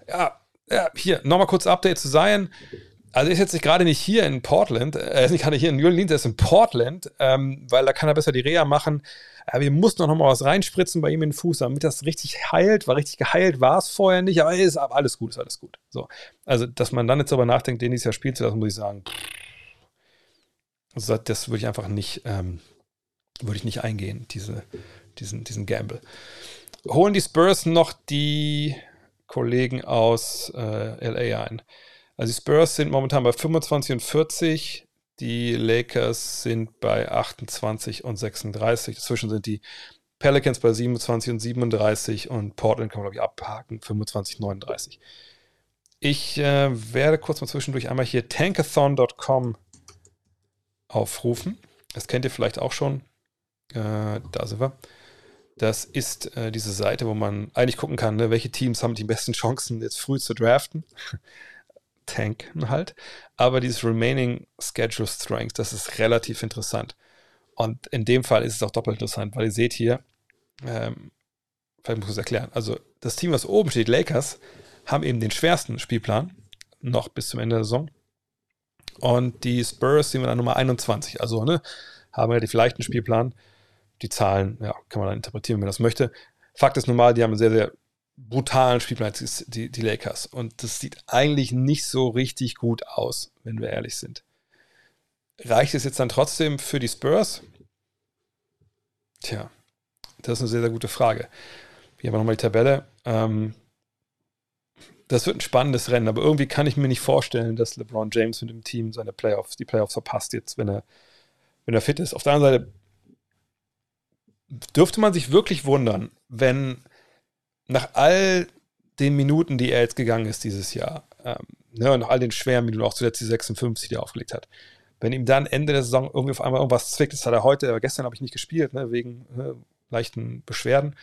ja, ja hier, nochmal kurz Update zu sein. Also ist jetzt gerade nicht hier in Portland, er ist nicht gerade hier in New Orleans, er ist in Portland, ähm, weil da kann er besser die Reha machen. Aber wir mussten noch mal was reinspritzen bei ihm in den Fuß, damit das richtig heilt. War richtig geheilt, war es vorher nicht, aber ist alles gut, ist alles gut. So. Also, dass man dann jetzt darüber nachdenkt, den dieses Jahr spielen zu lassen, muss ich sagen, also das würde ich einfach nicht, ähm, würde ich nicht eingehen, diese, diesen, diesen Gamble. Holen die Spurs noch die Kollegen aus äh, LA ein. Also die Spurs sind momentan bei 25 und 40, die Lakers sind bei 28 und 36. Dazwischen sind die Pelicans bei 27 und 37 und Portland kann man, glaube ich, abhaken, 25, 39. Ich äh, werde kurz mal zwischendurch einmal hier tankathon.com aufrufen. Das kennt ihr vielleicht auch schon. Äh, da sind wir. Das ist äh, diese Seite, wo man eigentlich gucken kann, ne, welche Teams haben die besten Chancen, jetzt früh zu draften. tanken halt. Aber dieses Remaining Schedule Strength, das ist relativ interessant. Und in dem Fall ist es auch doppelt interessant, weil ihr seht hier, ähm, vielleicht muss ich es erklären, also das Team, was oben steht, Lakers, haben eben den schwersten Spielplan, noch bis zum Ende der Saison. Und die Spurs sind wir dann Nummer 21, also ne, haben relativ leichten Spielplan. Die Zahlen, ja, kann man dann interpretieren, wenn man das möchte. Fakt ist normal, die haben einen sehr, sehr brutalen Spielplan die, die Lakers. Und das sieht eigentlich nicht so richtig gut aus, wenn wir ehrlich sind. Reicht es jetzt dann trotzdem für die Spurs? Tja, das ist eine sehr, sehr gute Frage. Hier haben wir nochmal die Tabelle. Ähm, das wird ein spannendes Rennen, aber irgendwie kann ich mir nicht vorstellen, dass LeBron James mit dem Team seine Playoffs, die Playoffs verpasst jetzt, wenn er, wenn er fit ist. Auf der anderen Seite dürfte man sich wirklich wundern, wenn nach all den Minuten, die er jetzt gegangen ist dieses Jahr, ähm, ne, nach all den schweren Minuten, auch zuletzt die 56, die er aufgelegt hat, wenn ihm dann Ende der Saison irgendwie auf einmal irgendwas zwickt, das hat er heute, aber gestern habe ich nicht gespielt, ne, wegen ne, leichten Beschwerden.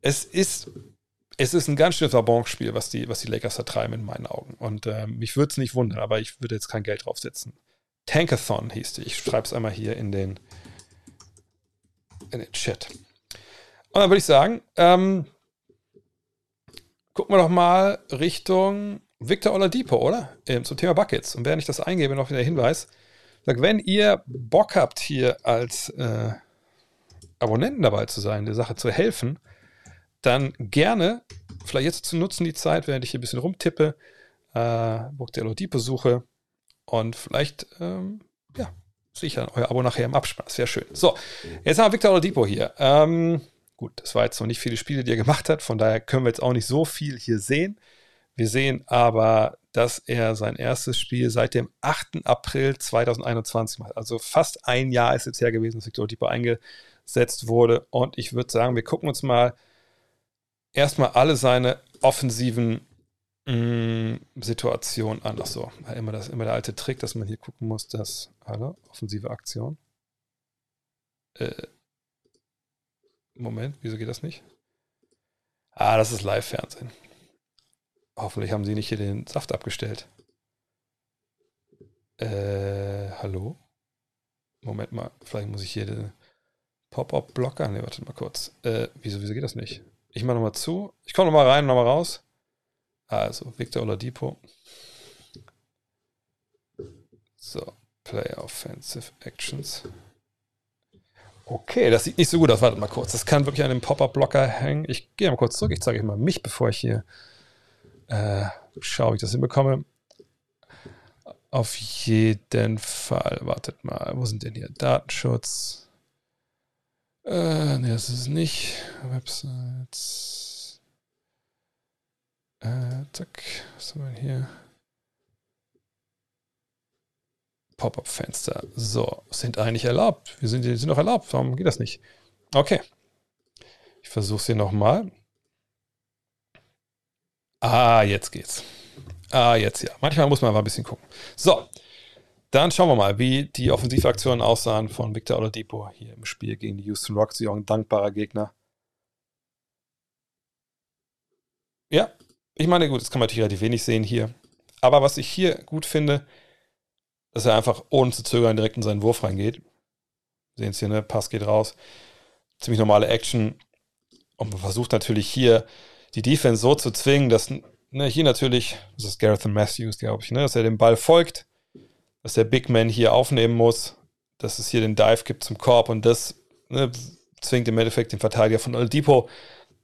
Es ist, es ist ein ganz schönes Wabonspiel, was die, was die Lakers da treiben in meinen Augen. Und äh, mich würde es nicht wundern, aber ich würde jetzt kein Geld draufsetzen. Tankathon hieß die. Ich schreibe es einmal hier in den, in den Chat. Und dann würde ich sagen, ähm, gucken wir doch mal Richtung Victor Oladipo, oder? Ähm, zum Thema Buckets. Und während ich das eingebe, noch der Hinweis. Sag, wenn ihr Bock habt, hier als äh, Abonnenten dabei zu sein, der Sache zu helfen, dann gerne, vielleicht jetzt zu nutzen, die Zeit, während ich hier ein bisschen rumtippe, äh, Bock der Oladipo suche und vielleicht, ähm, ja, sicher euer Abo nachher im Abspann. Das wäre schön. So, jetzt haben wir Victor Oladipo hier. Ähm, Gut, das war jetzt noch nicht viele Spiele, die er gemacht hat, von daher können wir jetzt auch nicht so viel hier sehen. Wir sehen aber, dass er sein erstes Spiel seit dem 8. April 2021 macht. Also fast ein Jahr ist jetzt her gewesen, dass Victor Dieper eingesetzt wurde. Und ich würde sagen, wir gucken uns mal erstmal alle seine offensiven mh, mm, Situationen an. Ach so, immer, das, immer der alte Trick, dass man hier gucken muss, dass, hallo, offensive Aktion. Äh, Moment, wieso geht das nicht? Ah, das ist Live-Fernsehen. Hoffentlich haben sie nicht hier den Saft abgestellt. Äh, hallo? Moment mal, vielleicht muss ich hier den Pop-Up-Blocker. Ne, wartet mal kurz. Äh, wieso, wieso geht das nicht? Ich mache nochmal zu. Ich komme nochmal rein nochmal raus. Also, Victor Oladipo. So, Play Offensive Actions. Okay, das sieht nicht so gut aus. Warte mal kurz. Das kann wirklich an dem Pop-Up-Blocker hängen. Ich gehe mal kurz zurück. Ich zeige euch mal mich, bevor ich hier äh, schaue, wie ich das hinbekomme. Auf jeden Fall. Wartet mal. Wo sind denn hier? Datenschutz. Äh, ne, das ist nicht. Websites. Äh, zack. Was haben wir hier? Pop-up-Fenster. So, sind eigentlich erlaubt. Wir sind, sind noch erlaubt. Warum geht das nicht? Okay. Ich versuche es hier nochmal. Ah, jetzt geht's. Ah, jetzt ja. Manchmal muss man aber ein bisschen gucken. So, dann schauen wir mal, wie die Offensivaktionen aussahen von Victor Oladipo hier im Spiel gegen die Houston Rockets. Ja, ein dankbarer Gegner. Ja, ich meine, gut, das kann man natürlich relativ wenig sehen hier. Aber was ich hier gut finde, dass er einfach ohne zu zögern direkt in seinen Wurf reingeht. Sehen Sie hier, ne? Pass geht raus. Ziemlich normale Action. Und man versucht natürlich hier die Defense so zu zwingen, dass ne, hier natürlich, das ist Gareth Matthews, glaube ich, ne, dass er dem Ball folgt, dass der Big Man hier aufnehmen muss, dass es hier den Dive gibt zum Korb und das ne, zwingt im Endeffekt den Verteidiger von Oladipo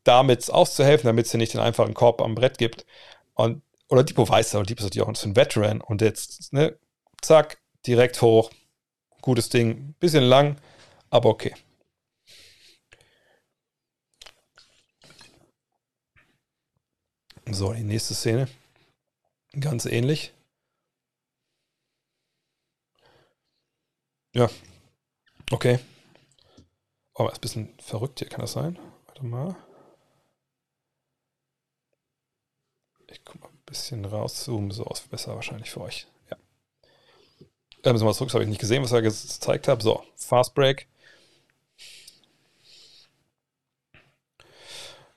damit auszuhelfen, damit es hier nicht den einfachen Korb am Brett gibt. Und Oladipo weiß, Oladipo ist natürlich auch ein Veteran und jetzt, ne, zack, direkt hoch, gutes Ding, bisschen lang, aber okay. So, die nächste Szene. Ganz ähnlich. Ja. Okay. Oh, ist ein bisschen verrückt hier, kann das sein? Warte mal. Ich guck mal ein bisschen rauszoomen, so aus besser wahrscheinlich für euch. Ja. Da müssen wir mal zurück, das habe ich nicht gesehen, was er gezeigt hat. So, Fast Break.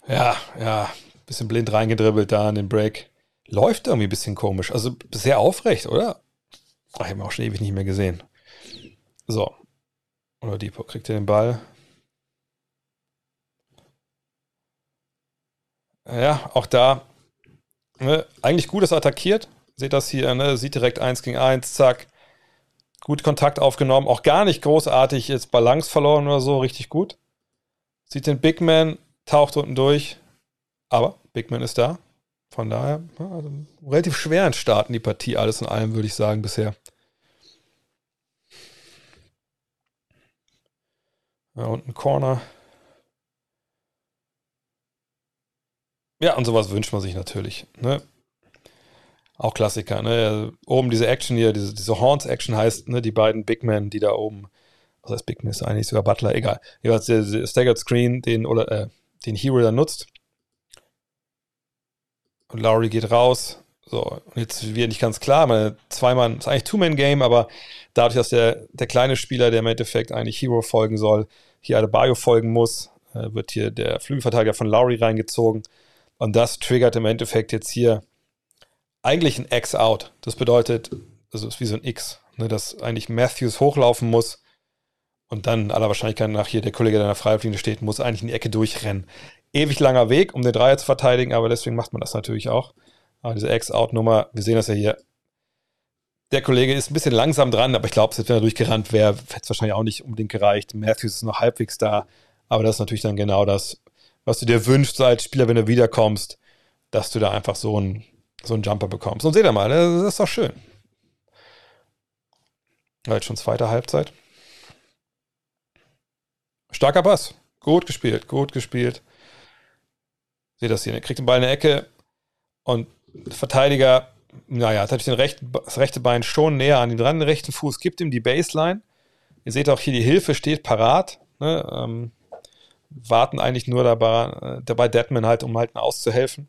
Ja, ja, bisschen blind reingedribbelt da in den Break. Läuft irgendwie ein bisschen komisch. Also sehr aufrecht, oder? Ach, ich habe ihn auch schon ewig nicht mehr gesehen. So. Oder Depot kriegt er den Ball. Ja, auch da. Ne, eigentlich gutes attackiert. Seht das hier, ne? Sieht direkt 1 gegen 1, zack. Gut Kontakt aufgenommen. Auch gar nicht großartig jetzt Balance verloren oder so. Richtig gut. Sieht den Big Man, taucht unten durch. Aber Big Man ist da. Von daher, also relativ schweren Start in die Partie, alles in allem, würde ich sagen, bisher. Ja, und ein Corner. Ja, und sowas wünscht man sich natürlich. Ne? Auch Klassiker. Ne? Oben diese Action hier, diese, diese Horns-Action heißt, ne, die beiden Big Men, die da oben, was heißt Big Men, ist eigentlich sogar Butler, egal. Jeweils der, der Staggered Screen, den, oder, äh, den Hero da nutzt. Und Lowry geht raus. So, und jetzt wird nicht ganz klar, meine zweimal, ist eigentlich Two-Man-Game, aber dadurch, dass der, der kleine Spieler, der im Endeffekt eigentlich Hero folgen soll, hier Adebayo folgen muss, äh, wird hier der Flügelverteidiger von Lowry reingezogen. Und das triggert im Endeffekt jetzt hier eigentlich ein X-Out. Das bedeutet, also ist wie so ein X, ne, dass eigentlich Matthews hochlaufen muss und dann aller Wahrscheinlichkeit nach hier der Kollege, der in der Freiwurflinie steht, muss eigentlich in die Ecke durchrennen ewig langer Weg, um den Dreier zu verteidigen, aber deswegen macht man das natürlich auch. Aber diese X-Out-Nummer, wir sehen das ja hier. Der Kollege ist ein bisschen langsam dran, aber ich glaube, wenn er durchgerannt wäre, hätte es wahrscheinlich auch nicht unbedingt gereicht. Matthews ist noch halbwegs da, aber das ist natürlich dann genau das, was du dir wünschst als Spieler, wenn du wiederkommst, dass du da einfach so einen, so einen Jumper bekommst. Und seht ihr mal, das ist doch schön. Jetzt schon zweite Halbzeit. Starker Pass. Gut gespielt, gut gespielt. Seht das hier, er kriegt den Ball in der Ecke und Verteidiger, naja, hat den rechten, das rechte Bein schon näher an ihm dran, den rechten Fuß gibt ihm die Baseline. Ihr seht auch hier, die Hilfe steht parat. Ne, ähm, warten eigentlich nur dabei, äh, dabei Deadman halt, um halt auszuhelfen.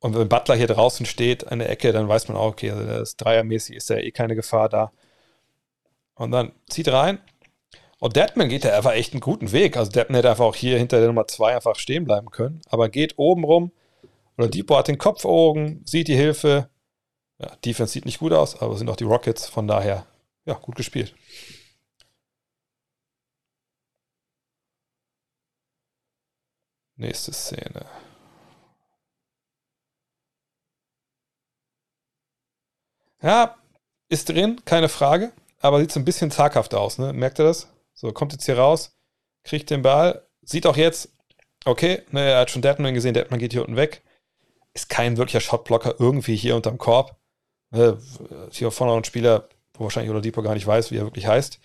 Und wenn Butler hier draußen steht an der Ecke, dann weiß man auch, okay, also das dreiermäßig ist ja eh keine Gefahr da. Und dann zieht rein, und Deadman geht da einfach echt einen guten Weg. Also Deadman hätte einfach auch hier hinter der Nummer 2 einfach stehen bleiben können. Aber geht oben rum. Oder Depot hat den Kopf oben, sieht die Hilfe. Ja, Defense sieht nicht gut aus, aber sind auch die Rockets. Von daher, ja, gut gespielt. Nächste Szene. Ja, ist drin, keine Frage. Aber sieht so ein bisschen zaghaft aus, ne? Merkt ihr das? So, kommt jetzt hier raus, kriegt den Ball, sieht auch jetzt, okay, ne, er hat schon Deadman gesehen, Deadman geht hier unten weg. Ist kein wirklicher Shotblocker irgendwie hier unterm Korb. Ne, hier vorne ein Spieler, wo wahrscheinlich Oladipo gar nicht weiß, wie er wirklich heißt.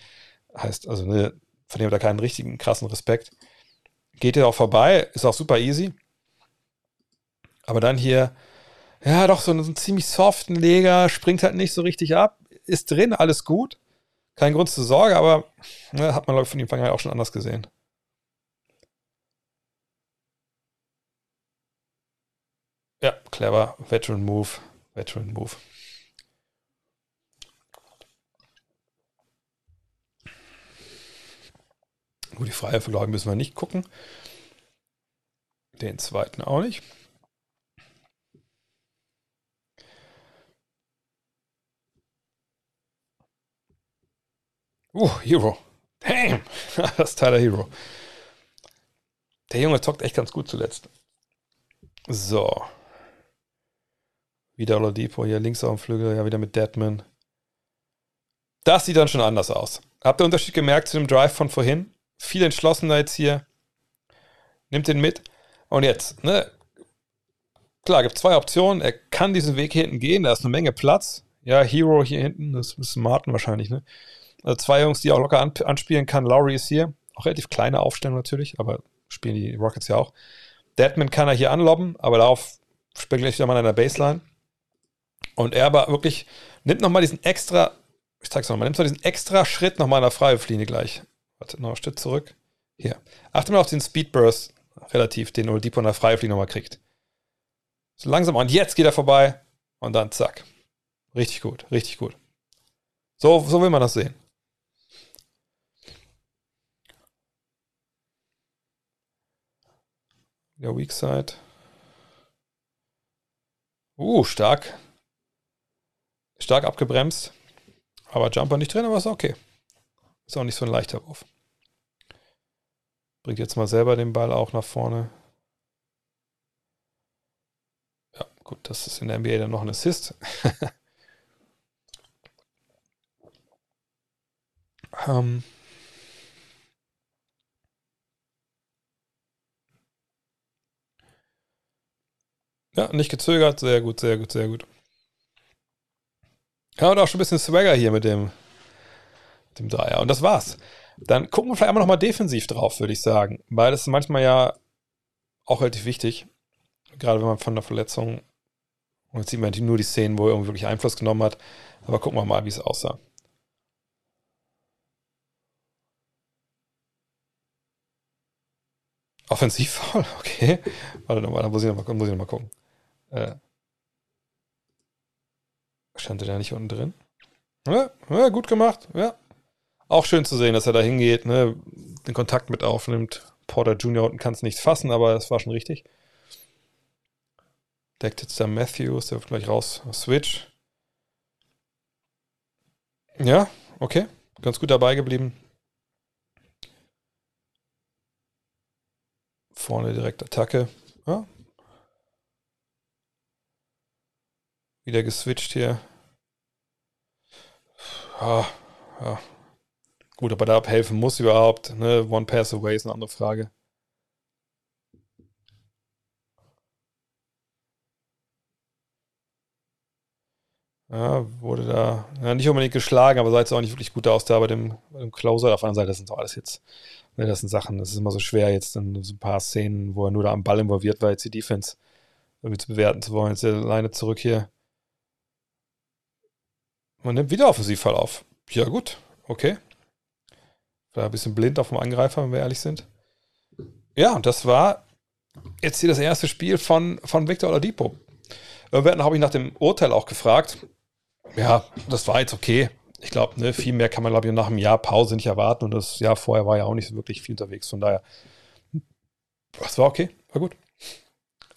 Heißt, also, ne, von dem hat er keinen richtigen krassen Respekt. Geht hier auch vorbei, ist auch super easy. Aber dann hier, ja, doch so einen, so einen ziemlich soften Leger, springt halt nicht so richtig ab, ist drin, alles gut. Kein Grund zur Sorge, aber ne, hat man, glaube ich, von ihm Anfang auch schon anders gesehen. Ja, clever. Veteran Move. Veteran Move. Gut, die Freie glaube müssen wir nicht gucken. Den zweiten auch nicht. Uh, Hero. Damn. das ist Tyler Hero. Der Junge zockt echt ganz gut zuletzt. So. Wieder Oladipo hier links auf dem Flügel, ja, wieder mit Deadman. Das sieht dann schon anders aus. Habt ihr Unterschied gemerkt zu dem Drive von vorhin? Viel entschlossener jetzt hier. Nimmt den mit. Und jetzt, ne? Klar, gibt zwei Optionen. Er kann diesen Weg hier hinten gehen, da ist eine Menge Platz. Ja, Hero hier hinten, das ist Martin wahrscheinlich, ne? Also zwei Jungs, die auch locker anspielen kann. Lowry ist hier. Auch relativ kleine Aufstellung natürlich, aber spielen die Rockets ja auch. Deadman kann er hier anlobben, aber darauf spekuliere ich wieder mal an der Baseline. Und er aber wirklich nimmt nochmal diesen extra, ich zeig's nochmal, nimmt mal diesen extra Schritt nochmal in der Freiwurflinie gleich. Warte, noch ein Stück zurück. Hier. Achte mal auf den Speedburst relativ, den Oladipo in der Freiwurflinie nochmal kriegt. So langsam. Und jetzt geht er vorbei. Und dann zack. Richtig gut, richtig gut. So, so will man das sehen. Ja, Weak Side. Uh, stark. Stark abgebremst. Aber Jumper nicht drin, aber ist okay. Ist auch nicht so ein leichter Wurf. Bringt jetzt mal selber den Ball auch nach vorne. Ja, gut, das ist in der NBA dann noch ein Assist. ähm. Ja, nicht gezögert. Sehr gut, sehr gut, sehr gut. Ja, und auch schon ein bisschen Swagger hier mit dem, dem Dreier. Und das war's. Dann gucken wir vielleicht einmal nochmal defensiv drauf, würde ich sagen. Weil das ist manchmal ja auch relativ wichtig. Gerade wenn man von der Verletzung, und jetzt sieht man nur die Szenen, wo er irgendwie wirklich Einfluss genommen hat. Aber gucken wir mal, wie es aussah. Offensivfoul, okay. Warte nochmal, da muss ich nochmal noch mal gucken. Äh, stand er da nicht unten drin? Ja, ja, gut gemacht, ja. Auch schön zu sehen, dass er da hingeht, ne, den Kontakt mit aufnimmt. Porter Jr. unten kann es nicht fassen, aber es war schon richtig. Deckt jetzt da Matthews, der wird gleich raus. Switch. Ja, okay. Ganz gut dabei geblieben. Vorne direkt Attacke. Ja, Wieder geswitcht hier. Ja, ja. Gut, ob er da abhelfen muss überhaupt. Ne? One Pass Away ist eine andere Frage. Ja, wurde da ja, nicht unbedingt geschlagen, aber sah jetzt auch nicht wirklich gut aus da bei dem, bei dem Closer. Auf der anderen Seite, das sind doch alles jetzt, ne, das sind Sachen, das ist immer so schwer jetzt in so ein paar Szenen, wo er nur da am Ball involviert war, jetzt die Defense irgendwie zu bewerten zu wollen. Jetzt alleine zurück hier. Man nimmt wieder Offensivfall auf. Ja, gut. Okay. War ein bisschen blind auf dem Angreifer, wenn wir ehrlich sind. Ja, und das war jetzt hier das erste Spiel von, von Victor Oladipo. Irgendwann habe ich nach dem Urteil auch gefragt. Ja, das war jetzt okay. Ich glaube, ne, viel mehr kann man, glaube ich, nach einem Jahr Pause nicht erwarten. Und das Jahr vorher war ja auch nicht so wirklich viel unterwegs. Von daher, das war okay, war gut.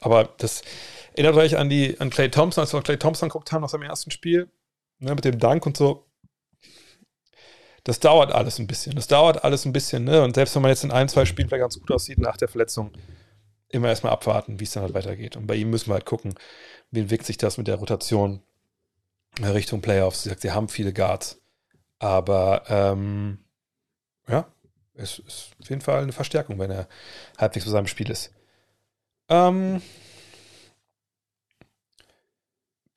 Aber das erinnert euch an die an Clay Thompson, als wir Clay Thompson geguckt haben nach seinem ersten Spiel ne, mit dem Dank und so. Das dauert alles ein bisschen. Das dauert alles ein bisschen, ne? Und selbst wenn man jetzt in ein, zwei Spielen vielleicht ganz gut aussieht nach der Verletzung, immer erstmal abwarten, wie es dann halt weitergeht. Und bei ihm müssen wir halt gucken, wie entwickelt sich das mit der Rotation Richtung Playoffs. Sie sagt, sie haben viele Guards. Aber ähm, ja, es ist auf jeden Fall eine Verstärkung, wenn er halbwegs bei seinem Spiel ist. Ähm,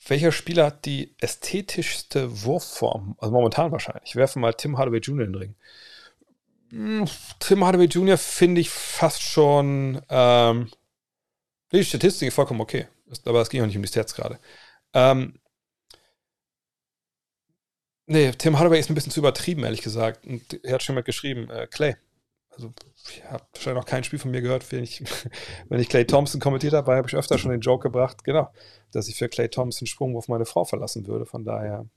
welcher Spieler hat die ästhetischste Wurfform? Also momentan wahrscheinlich. Ich werfe mal Tim Hardaway Jr. in den Ring. Hm, Tim Hardaway Jr. finde ich fast schon. Ähm, die Statistik ist vollkommen okay. Aber es ging auch nicht um die Stats gerade. Ähm, nee, Tim Hardaway ist ein bisschen zu übertrieben, ehrlich gesagt. Und er hat schon mal geschrieben, äh, Clay. Also, ich habe wahrscheinlich noch kein Spiel von mir gehört, wenn ich, wenn ich Clay Thompson kommentiert habe, habe ich öfter schon den Joke gebracht. Genau dass ich für Clay Thompson Sprungwurf meine Frau verlassen würde. Von daher,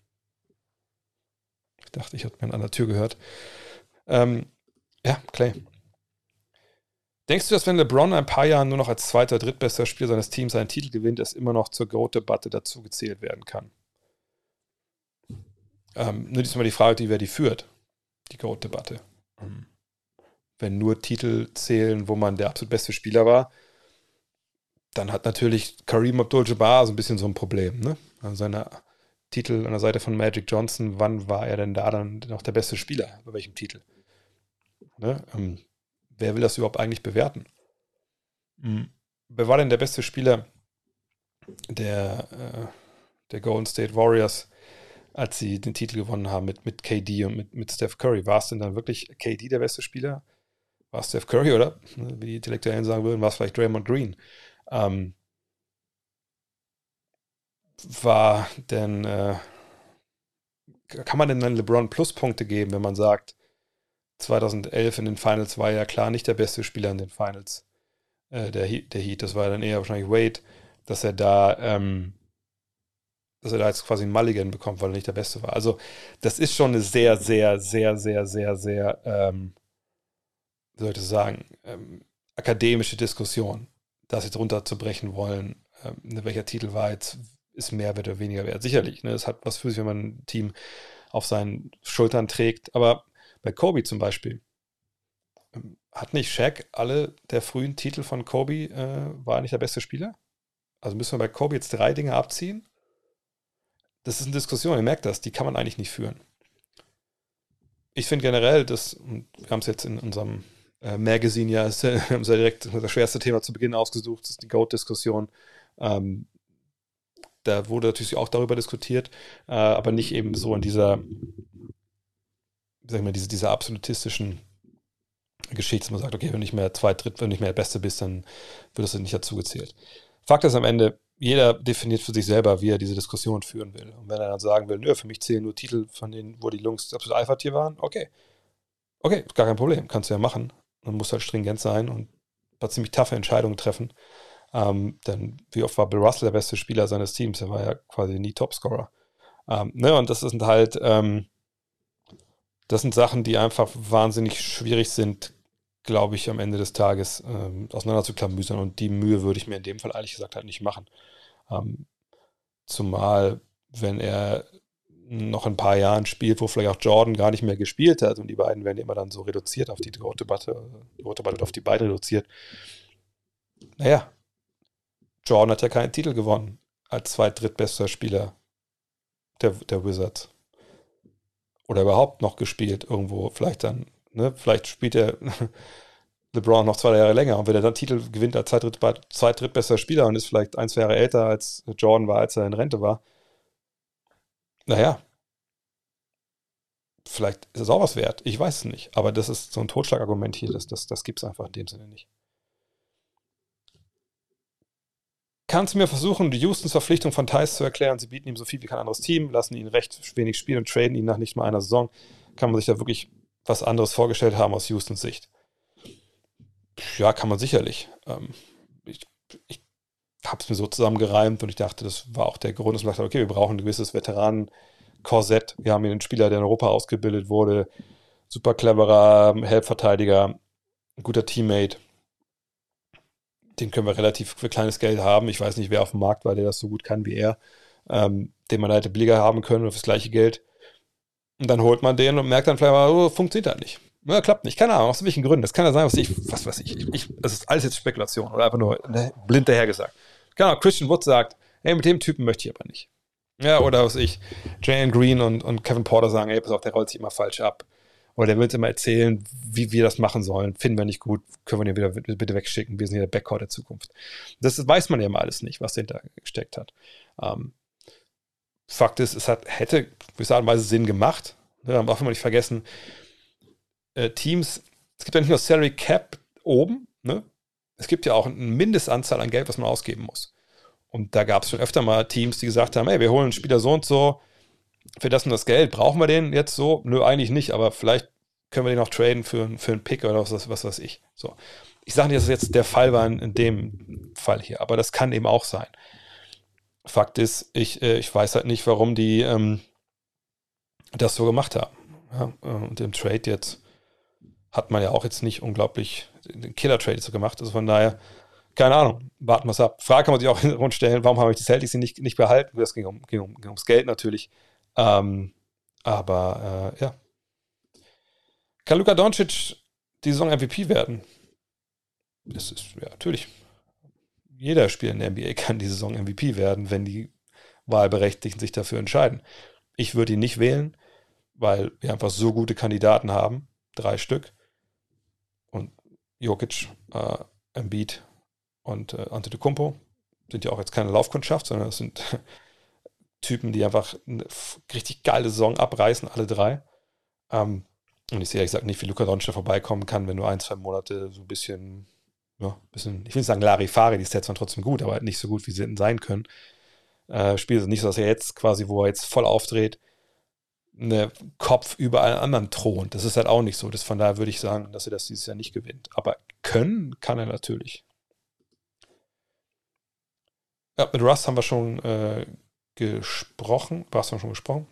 ich dachte, ich hätte mir an der Tür gehört. Ähm, ja, Clay. Denkst du, dass wenn LeBron ein paar Jahren nur noch als zweiter, drittbester Spieler seines Teams seinen Titel gewinnt, es immer noch zur GOAT-Debatte dazu gezählt werden kann? Ähm, nur diesmal die Frage, die wer die führt, die GOAT-Debatte. Mhm. Wenn nur Titel zählen, wo man der absolut beste Spieler war, dann hat natürlich Kareem Abdul-Jabbar so ein bisschen so ein Problem. Ne? Also seine Titel an der Seite von Magic Johnson, wann war er denn da dann noch der beste Spieler? Bei welchem Titel? Ne? Ähm, wer will das überhaupt eigentlich bewerten? Mhm. Wer war denn der beste Spieler der, äh, der Golden State Warriors, als sie den Titel gewonnen haben mit, mit KD und mit, mit Steph Curry? War es denn dann wirklich KD der beste Spieler? War Steph Curry oder, wie die Intellektuellen sagen würden, war es vielleicht Draymond Green? Ähm, war denn, äh, kann man denn dann LeBron Pluspunkte geben, wenn man sagt, 2011 in den Finals war ja klar nicht der beste Spieler in den Finals äh, der, Heat, der Heat, das war dann eher wahrscheinlich Wade, dass er da, ähm, dass er da jetzt quasi einen Mulligan bekommt, weil er nicht der Beste war. Also das ist schon eine sehr, sehr, sehr, sehr, sehr, sehr, ähm, wie soll ich das sagen, ähm, akademische Diskussion, das jetzt runterzubrechen wollen, ähm, ne, welcher Titel war jetzt ist mehr wert oder weniger wert. Sicherlich, ne? es hat was für sich, wenn man ein Team auf seinen Schultern trägt. Aber bei Kobe zum Beispiel, ähm, hat nicht Shaq alle der frühen Titel von Kobe, äh, war er nicht der beste Spieler? Also müssen wir bei Kobe jetzt drei Dinge abziehen? Das ist eine Diskussion, ihr merkt das, die kann man eigentlich nicht führen. Ich finde generell, dass, wir haben es jetzt in unserem äh, Magazine ja, ist, wir haben ja direkt das schwerste Thema zu Beginn ausgesucht, das ist die Goat-Diskussion. Ähm, da wurde natürlich auch darüber diskutiert, äh, aber nicht eben so in dieser, sag ich mal, diese, dieser absolutistischen Geschichte, dass man sagt, okay, wenn du nicht mehr zweit, dritt, wenn nicht mehr der Beste bist, dann wird das nicht dazu gezählt. Fakt ist am Ende, jeder definiert für sich selber, wie er diese Diskussion führen will. Und wenn er dann sagen will, nö, für mich zählen nur Titel, von denen, wo die Jungs absolut Alpha-Tier waren, okay. Okay, gar kein Problem, kannst du ja machen. Man muss halt stringent sein und ein paar ziemlich taffe Entscheidungen treffen. Ähm, denn wie oft war Bill Russell der beste Spieler seines Teams? Er war ja quasi nie Topscorer. Ähm, ne, und das sind halt, ähm, das sind Sachen, die einfach wahnsinnig schwierig sind, glaube ich, am Ende des Tages ähm, auseinanderzuklamüsern. Und die Mühe würde ich mir in dem Fall ehrlich gesagt halt nicht machen. Ähm, zumal, wenn er noch ein paar Jahren spielt, wo vielleicht auch Jordan gar nicht mehr gespielt hat und die beiden werden immer dann so reduziert auf die Debatte, die Debatte auf die beiden reduziert. Naja, Jordan hat ja keinen Titel gewonnen als zweit drittbester Spieler der, der Wizards. Oder überhaupt noch gespielt irgendwo. Vielleicht dann, ne? Vielleicht spielt er LeBron noch zwei Jahre länger. Und wenn er dann Titel gewinnt als zweit, zweit drittbester Spieler und ist vielleicht ein, zwei Jahre älter als Jordan war, als er in Rente war, naja, vielleicht ist es auch was wert. Ich weiß es nicht. Aber das ist so ein Totschlagargument hier. Das, das, das gibt es einfach in dem Sinne nicht. Kannst du mir versuchen, die Houstons Verpflichtung von Thais zu erklären? Sie bieten ihm so viel wie kein anderes Team, lassen ihn recht wenig spielen und traden ihn nach nicht mal einer Saison. Kann man sich da wirklich was anderes vorgestellt haben aus Houstons Sicht? Ja, kann man sicherlich. Ähm, ich, ich habe es mir so zusammengereimt und ich dachte, das war auch der Grund, dass man dachte, okay, wir brauchen ein gewisses Veteranen-Korsett. Wir haben hier einen Spieler, der in Europa ausgebildet wurde, super cleverer Helpverteidiger, guter Teammate den können wir relativ für kleines Geld haben. Ich weiß nicht, wer auf dem Markt war, der das so gut kann wie er, ähm, den man hätte billiger haben können fürs gleiche Geld. Und dann holt man den und merkt dann vielleicht mal, oh, funktioniert halt nicht. Ja, klappt nicht. Keine Ahnung, aus welchen Gründen. Das kann ja sein, was ich, was weiß ich. ich. Das ist alles jetzt Spekulation oder einfach nur ne, blind dahergesagt. Genau, Christian Wood sagt, hey, mit dem Typen möchte ich aber nicht. Ja, oder was ich, Jane Green und, und Kevin Porter sagen, ey, pass auf, der rollt sich immer falsch ab. Oder der will uns immer erzählen, wie wir das machen sollen. Finden wir nicht gut, können wir den wieder bitte wegschicken. Wir sind ja der Backcourt der Zukunft. Das weiß man ja mal alles nicht, was dahinter gesteckt hat. Ähm, Fakt ist, es hat, hätte gewisser Art und Weise Sinn gemacht. Man darf immer nicht vergessen, äh, Teams, es gibt ja nicht nur Salary Cap oben, ne? Es gibt ja auch eine Mindestanzahl an Geld, was man ausgeben muss. Und da gab es schon öfter mal Teams, die gesagt haben, hey, wir holen einen Spieler so und so, für das und das Geld, brauchen wir den jetzt so? Nö, eigentlich nicht, aber vielleicht können wir den auch traden für, für einen Pick oder was, was weiß ich. So. Ich sage nicht, dass es jetzt der Fall war in, in, dem Fall hier, aber das kann eben auch sein. Fakt ist, ich, äh, ich weiß halt nicht, warum die ähm, das so gemacht haben. Ja, äh, und im Trade jetzt hat man ja auch jetzt nicht unglaublich den Killer-Trade so gemacht. Also von daher, keine Ahnung, warten wir es ab. Frage kann man sich auch rund stellen, warum habe ich die Celtics nicht, nicht behalten? Das ging, um, ging, um, ging ums Geld natürlich. Ähm, aber äh, ja. Kann Luka Doncic die Saison MVP werden? Das ist, ja, natürlich. jeder Spieler in der NBA kann die Saison MVP werden, wenn die Wahlberechtigten sich dafür entscheiden. Ich würde ihn nicht wählen, weil wir einfach so gute Kandidaten haben, drei Stück. Jokic, äh, Embiid und äh, Antetokounmpo sind ja auch jetzt keine Laufkundschaft, sondern das sind Typen, die einfach eine richtig geile Saison abreißen, alle drei. Ähm, und ich sehe ehrlich gesagt nicht, wie Luca Doncic vorbeikommen kann, wenn du ein, zwei Monate so ein bisschen, ja, bisschen, ich will nicht sagen Larifari, die Stats waren trotzdem gut, aber halt nicht so gut, wie sie hätten sein können. Äh, Spiel ist nicht so, dass er jetzt quasi, wo er jetzt voll aufdreht, eine Kopf über allen anderen thront. Das ist halt auch nicht so. Das, von daher würde ich sagen, dass er das dieses Jahr nicht gewinnt. Aber können kann er natürlich. Ja, mit Russ haben wir schon äh, gesprochen. Was haben wir schon gesprochen?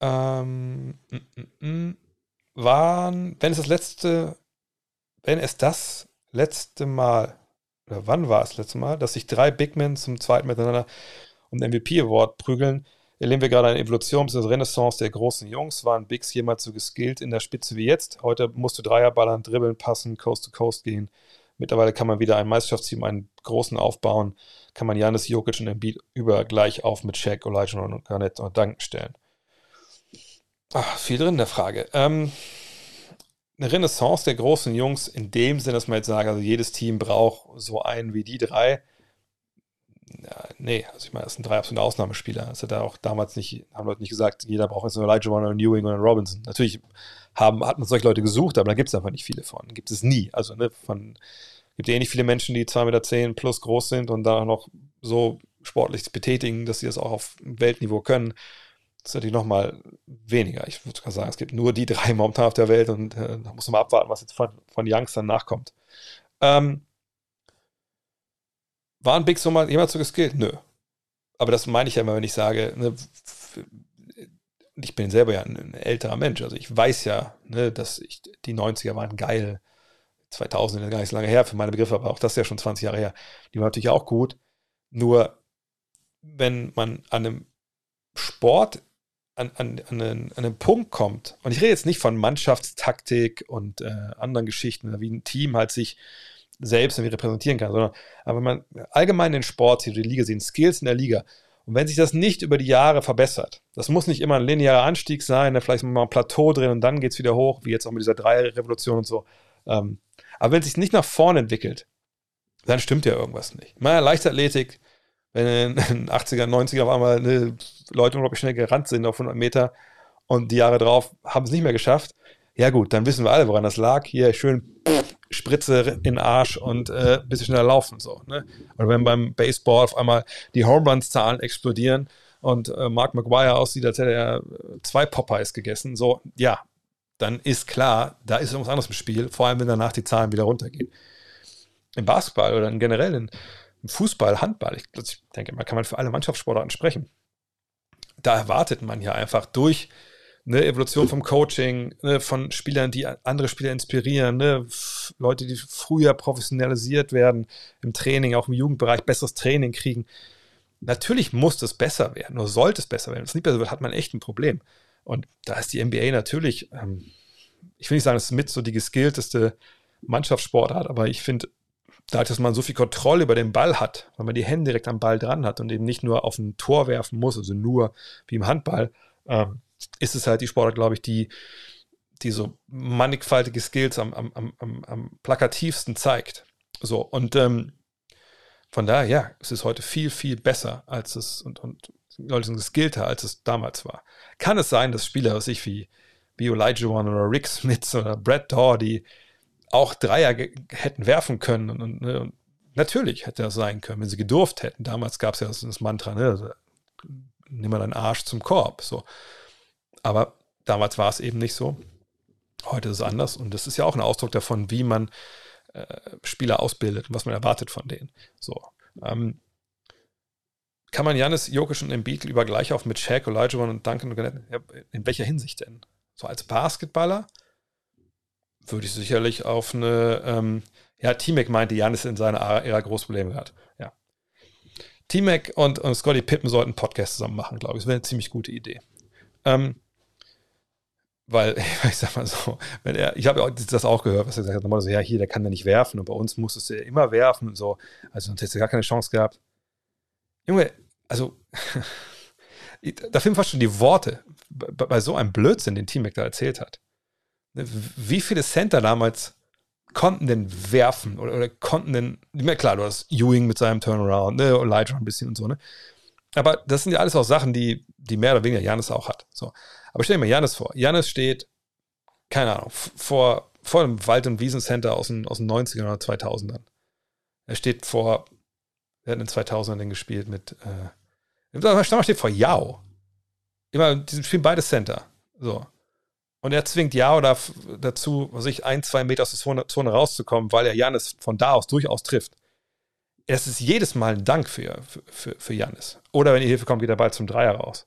Ähm, m -m -m. Waren, wenn es das letzte, wenn es das letzte Mal, oder wann war es das letzte Mal, dass sich drei Big Men zum zweiten miteinander um den MVP Award prügeln, erleben wir gerade eine Evolution bzw. Renaissance der großen Jungs. Waren Bigs jemals so geskillt in der Spitze wie jetzt? Heute musst du Dreier dribbeln, passen, Coast to Coast gehen. Mittlerweile kann man wieder ein Meisterschaftsteam, einen großen aufbauen. Kann man Janis Jokic und Embiid über gleich auf mit Shaq, Elijah und Garnett und Duncan stellen. Ach, viel drin in der Frage. Ähm, eine Renaissance der großen Jungs in dem Sinne, dass man jetzt sagt, also jedes Team braucht so einen wie die drei. Ja, nee, also ich meine, das sind drei absolute Ausnahmespieler. Das hat da auch damals nicht, haben Leute nicht gesagt, jeder braucht jetzt nur Elijah Warner, Ewing und Robinson. Natürlich haben, hat man solche Leute gesucht, aber da gibt es einfach nicht viele von. Gibt es nie. Also ne, von gibt eh nicht viele Menschen, die 2,10 Meter plus groß sind und da noch so sportlich betätigen, dass sie das auch auf Weltniveau können. Das ist natürlich nochmal weniger. Ich würde sogar sagen, es gibt nur die drei momentan auf der Welt und äh, da muss man abwarten, was jetzt von, von Youngs dann nachkommt. Ähm, waren Big so mal jemals so geskillt? Nö. Aber das meine ich ja immer, wenn ich sage, ne, ich bin selber ja ein, ein, älterer Mensch. Also ich weiß ja, ne, dass ich, die 90er waren geil. 2000 ist gar nicht so lange her für meine Begriffe, aber auch das ist ja schon 20 Jahre her. Die waren natürlich auch gut. Nur wenn man an einem Sport an, an, an, einen, an einen Punkt kommt, und ich rede jetzt nicht von Mannschaftstaktik und äh, anderen Geschichten, wie ein Team halt sich selbst irgendwie repräsentieren kann, sondern aber man allgemein den Sport sieht, die Liga sehen, Skills in der Liga, und wenn sich das nicht über die Jahre verbessert, das muss nicht immer ein linearer Anstieg sein, da vielleicht mal ein Plateau drin und dann geht es wieder hoch, wie jetzt auch mit dieser Dreierrevolution und so. Ähm, aber wenn es sich nicht nach vorne entwickelt, dann stimmt ja irgendwas nicht. Mal Leichtathletik, wenn in den 80er, 90er auf einmal ne, Leute unglaublich schnell gerannt sind auf 100 Meter und die Jahre drauf haben es nicht mehr geschafft, ja gut, dann wissen wir alle, woran das lag. Hier schön Spritze in den Arsch und äh, ein bisschen schneller laufen. So, ne? Oder wenn beim Baseball auf einmal die Home Runs Zahlen explodieren und äh, Mark McGuire aussieht, als hätte er zwei Popeyes gegessen, so, ja, dann ist klar, da ist irgendwas anderes im Spiel, vor allem wenn danach die Zahlen wieder runtergehen. Im Basketball oder generell in, im Fußball, Handball, ich, ich denke, man kann man für alle Mannschaftssportarten sprechen. Da erwartet man ja einfach durch eine Evolution vom Coaching, ne, von Spielern, die andere Spieler inspirieren, ne, Leute, die früher professionalisiert werden im Training, auch im Jugendbereich besseres Training kriegen. Natürlich muss das besser werden, nur sollte es besser werden. Wenn es nicht besser wird, hat man echt ein Problem. Und da ist die NBA natürlich, ähm, ich will nicht sagen, es ist mit so die geskillteste Mannschaftssportart, aber ich finde, dadurch, dass man so viel Kontrolle über den Ball hat, weil man die Hände direkt am Ball dran hat und eben nicht nur auf ein Tor werfen muss, also nur wie im Handball, ähm, ist es halt die Sportart, glaube ich, die, die so mannigfaltige Skills am, am, am, am plakativsten zeigt. So, und ähm, von daher, ja, es ist heute viel, viel besser als es und, und Leute sind geskillter, als es damals war. Kann es sein, dass Spieler, was ich wie, wie One oder Rick Smith oder Brad Daw, die auch Dreier hätten werfen können und, und, ne, und, natürlich hätte das sein können, wenn sie gedurft hätten. Damals gab es ja das, das Mantra, ne, also, nimm mal deinen Arsch zum Korb. So. Aber damals war es eben nicht so. Heute ist es anders und das ist ja auch ein Ausdruck davon, wie man äh, Spieler ausbildet und was man erwartet von denen. So. Ähm, kann man Janis, Jokic und Embiid lieber gleich auf mit Shaq, Olajuwon und Duncan in welcher Hinsicht denn? So als Basketballer würde ich sicherlich auf eine, ähm, ja, T-Mac meinte, Janis in seiner Ära große Probleme hat. Ja. T-Mac und, und Scotty Pippen sollten einen Podcast zusammen machen, glaube ich. Das wäre eine ziemlich gute Idee. Ähm, weil, ich sag mal so, wenn er, ich habe das auch gehört, was er gesagt hat, so, ja, hier, der kann ja nicht werfen und bei uns musstest du ja immer werfen und so. Also sonst hättest du gar keine Chance gehabt. Junge, also da fehlen fast schon die Worte bei, bei so einem Blödsinn, den Team da erzählt hat. Ne, wie viele Center damals konnten denn werfen oder, oder konnten denn, klar, du hast Ewing mit seinem Turnaround, ne, Elijah ein bisschen und so, ne? Aber das sind ja alles auch Sachen, die, die mehr oder weniger Janis auch hat. So. Aber stell dir mal Janis vor. Janis steht, keine Ahnung, vor, vor einem Wald- und Wiesencenter aus den, aus den 90ern oder 2000ern. Er steht vor, er hat in den 2000ern gespielt mit, äh, Stammers steht vor Yao. Immer, die spielen beide Center. So. Und er zwingt Yao da, dazu, was ich, ein, zwei Meter aus der Zone, Zone rauszukommen, weil er Janis von da aus durchaus trifft. Es ist jedes Mal ein Dank für, für, für Janis. Oder wenn die Hilfe kommt, geht der Ball zum Dreier raus.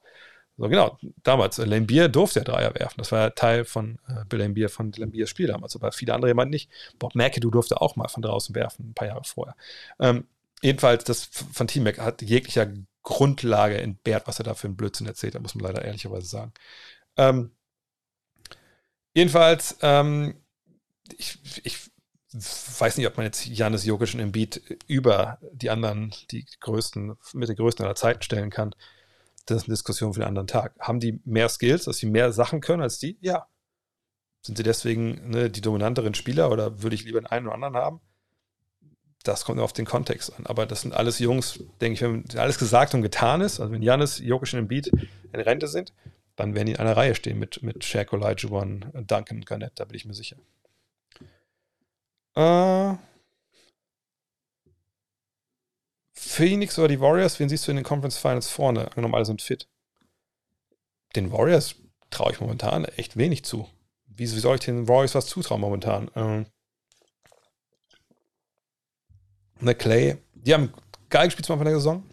So, genau, damals, äh, Lambier durfte ja Dreier werfen. Das war ja Teil von äh, Bill Lambier, von Lambiers Spiel damals, aber viele andere jemand nicht. Bob McAdoo durfte auch mal von draußen werfen, ein paar Jahre vorher. Ähm, jedenfalls, das von Team Mac hat jeglicher Grundlage entbehrt, was er da für einen Blödsinn erzählt, da muss man leider ehrlicherweise sagen. Ähm, jedenfalls, ähm, ich, ich weiß nicht, ob man jetzt Janis Jokic und Embiid über die anderen, die größten, mit den größten aller Zeiten stellen kann. Das ist eine Diskussion für einen anderen Tag. Haben die mehr Skills, dass sie mehr Sachen können als die? Ja. Sind sie deswegen ne, die dominanteren Spieler oder würde ich lieber den einen oder anderen haben? Das kommt auf den Kontext an. Aber das sind alles Jungs, denke ich, wenn alles gesagt und getan ist, also wenn Janis, Jokic und Embiid in Rente sind, dann werden die in einer Reihe stehen mit, mit Shaq, Olajuwon, Duncan, Garnett, da bin ich mir sicher. Äh, Phoenix oder die Warriors, wen siehst du in den Conference Finals vorne? Angenommen, alle sind fit. Den Warriors traue ich momentan echt wenig zu. Wie, wie, soll ich den Warriors was zutrauen momentan? Ähm, ne, Clay, die haben geil gespielt zum Anfang der Saison.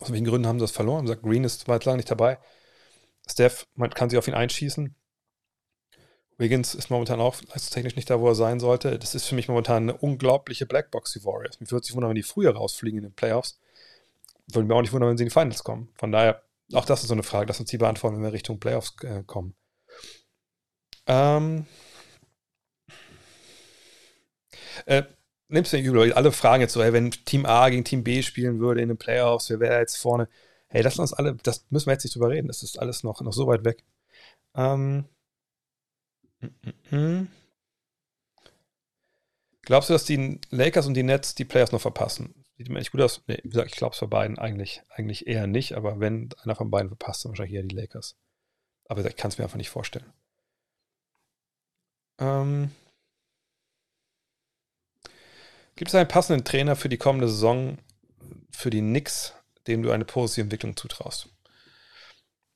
Aus welchen Gründen haben sie das verloren? Gesagt, Green ist weit lang nicht dabei. Steph, man kann sich auf ihn einschießen. Wiggins ist momentan auch leistungstechnisch nicht da, wo er sein sollte. Das ist für mich momentan eine unglaubliche Blackbox, die Warriors. Mich würde sich wundern, wenn die früher rausfliegen in den Playoffs. Würde mir auch nicht wundern, wenn sie in die Finals kommen. Von daher, auch das ist so eine Frage. Lass uns die beantworten, wenn wir Richtung Playoffs äh, kommen. Ähm. Äh, nimmst du nicht übel, alle fragen jetzt so, hey, wenn Team A gegen Team B spielen würde in den Playoffs, wer wäre jetzt vorne? Hey, lass uns alle, das müssen wir jetzt nicht drüber reden, das ist alles noch, noch so weit weg. Ähm. Glaubst du, dass die Lakers und die Nets die Playoffs noch verpassen? Sieht mir echt gut aus. Nee, wie gesagt, ich glaube es bei beiden eigentlich, eigentlich eher nicht, aber wenn einer von beiden verpasst, dann wahrscheinlich eher die Lakers. Aber ich kann es mir einfach nicht vorstellen. Ähm, Gibt es einen passenden Trainer für die kommende Saison für die Knicks, dem du eine positive Entwicklung zutraust?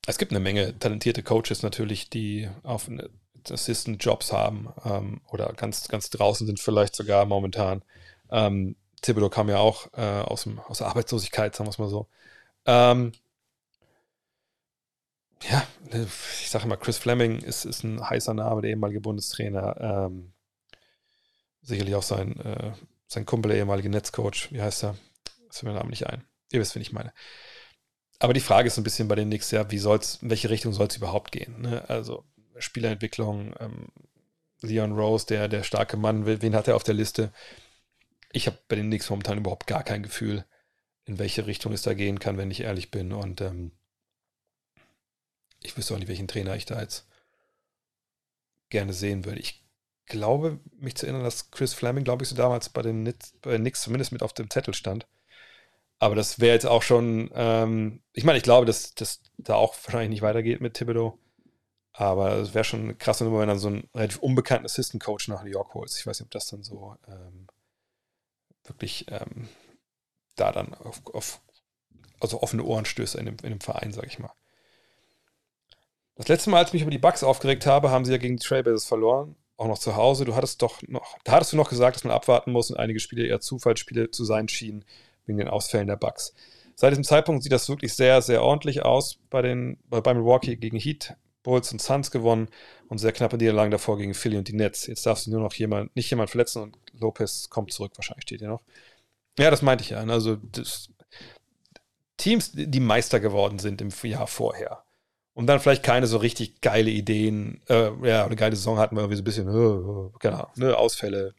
Es gibt eine Menge talentierte Coaches natürlich, die auf eine Assistant-Jobs haben ähm, oder ganz, ganz draußen sind vielleicht sogar momentan. Ähm, Thibodeau kam ja auch äh, aus, dem, aus der Arbeitslosigkeit, sagen wir es mal so. Ähm, ja, ich sage immer, Chris Fleming ist, ist ein heißer Name, der ehemalige Bundestrainer. Ähm, sicherlich auch sein, äh, sein Kumpel, der ehemalige Netzcoach. Wie heißt er? Das fällt mir der Name nicht ein. Ihr wisst, wen ich meine. Aber die Frage ist ein bisschen bei den Knicks, ja, wie soll's, in welche Richtung soll es überhaupt gehen? Ne? Also, Spielerentwicklung, ähm, Leon Rose, der, der starke Mann, wen hat er auf der Liste? Ich habe bei den Knicks momentan überhaupt gar kein Gefühl, in welche Richtung es da gehen kann, wenn ich ehrlich bin. Und ähm, ich wüsste auch nicht, welchen Trainer ich da jetzt gerne sehen würde. Ich glaube, mich zu erinnern, dass Chris Fleming, glaube ich, so damals bei den, Knicks zumindest mit auf dem Zettel stand. Aber das wäre jetzt auch schon, ähm, ich meine, ich glaube, dass das da auch wahrscheinlich nicht weitergeht mit Thibodeau. Aber es wäre schon eine krasse Nummer, wenn dann so ein relativ unbekannten Assistant Coach nach New York holst. Ich weiß nicht, ob das dann so ähm, wirklich ähm, da dann auf, auf, also offene Ohren stößt in dem, in dem Verein, sag ich mal. Das letzte Mal, als ich mich über die Bugs aufgeregt habe, haben sie ja gegen die Trailblazers verloren. Auch noch zu Hause. Du hattest doch noch, da hattest du noch gesagt, dass man abwarten muss und einige Spiele eher Zufallsspiele zu sein schienen, wegen den Ausfällen der Bugs. Seit diesem Zeitpunkt sieht das wirklich sehr, sehr ordentlich aus bei den, bei, bei Milwaukee gegen Heat. Bulls und Suns gewonnen und sehr knappe Niederlagen davor gegen Philly und die Nets. Jetzt darf sich nur noch jemand, nicht jemand verletzen und Lopez kommt zurück, wahrscheinlich steht hier noch. Ja, das meinte ich ja. Also das, Teams, die Meister geworden sind im Jahr vorher und dann vielleicht keine so richtig geile Ideen, äh, ja, eine geile Saison hatten wir irgendwie so ein bisschen, äh, genau, ne, Ausfälle,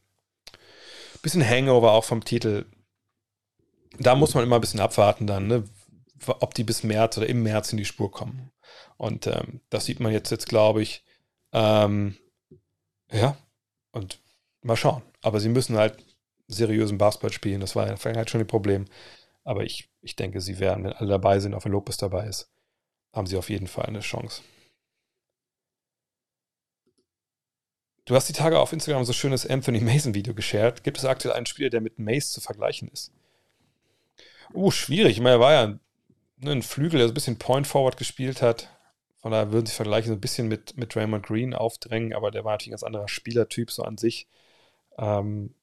bisschen Hangover auch vom Titel. Da muss man immer ein bisschen abwarten dann, ne, ob die bis März oder im März in die Spur kommen. Und ähm, das sieht man jetzt, jetzt glaube ich. Ähm, ja, und mal schauen. Aber sie müssen halt seriösen Basketball spielen. Das war in der Vergangenheit schon ein Problem. Aber ich, ich denke, sie werden, wenn alle dabei sind, auch wenn Lopez dabei ist, haben sie auf jeden Fall eine Chance. Du hast die Tage auf Instagram so schönes Anthony Mason-Video geshared. Gibt es aktuell einen Spieler, der mit Mace zu vergleichen ist? Oh, schwierig. Ich meine, er war ja ne, ein Flügel, der so ein bisschen Point Forward gespielt hat. Von daher würden sich Vergleiche so ein bisschen mit, mit Draymond Green aufdrängen, aber der war natürlich ein ganz anderer Spielertyp so an sich. Ähm,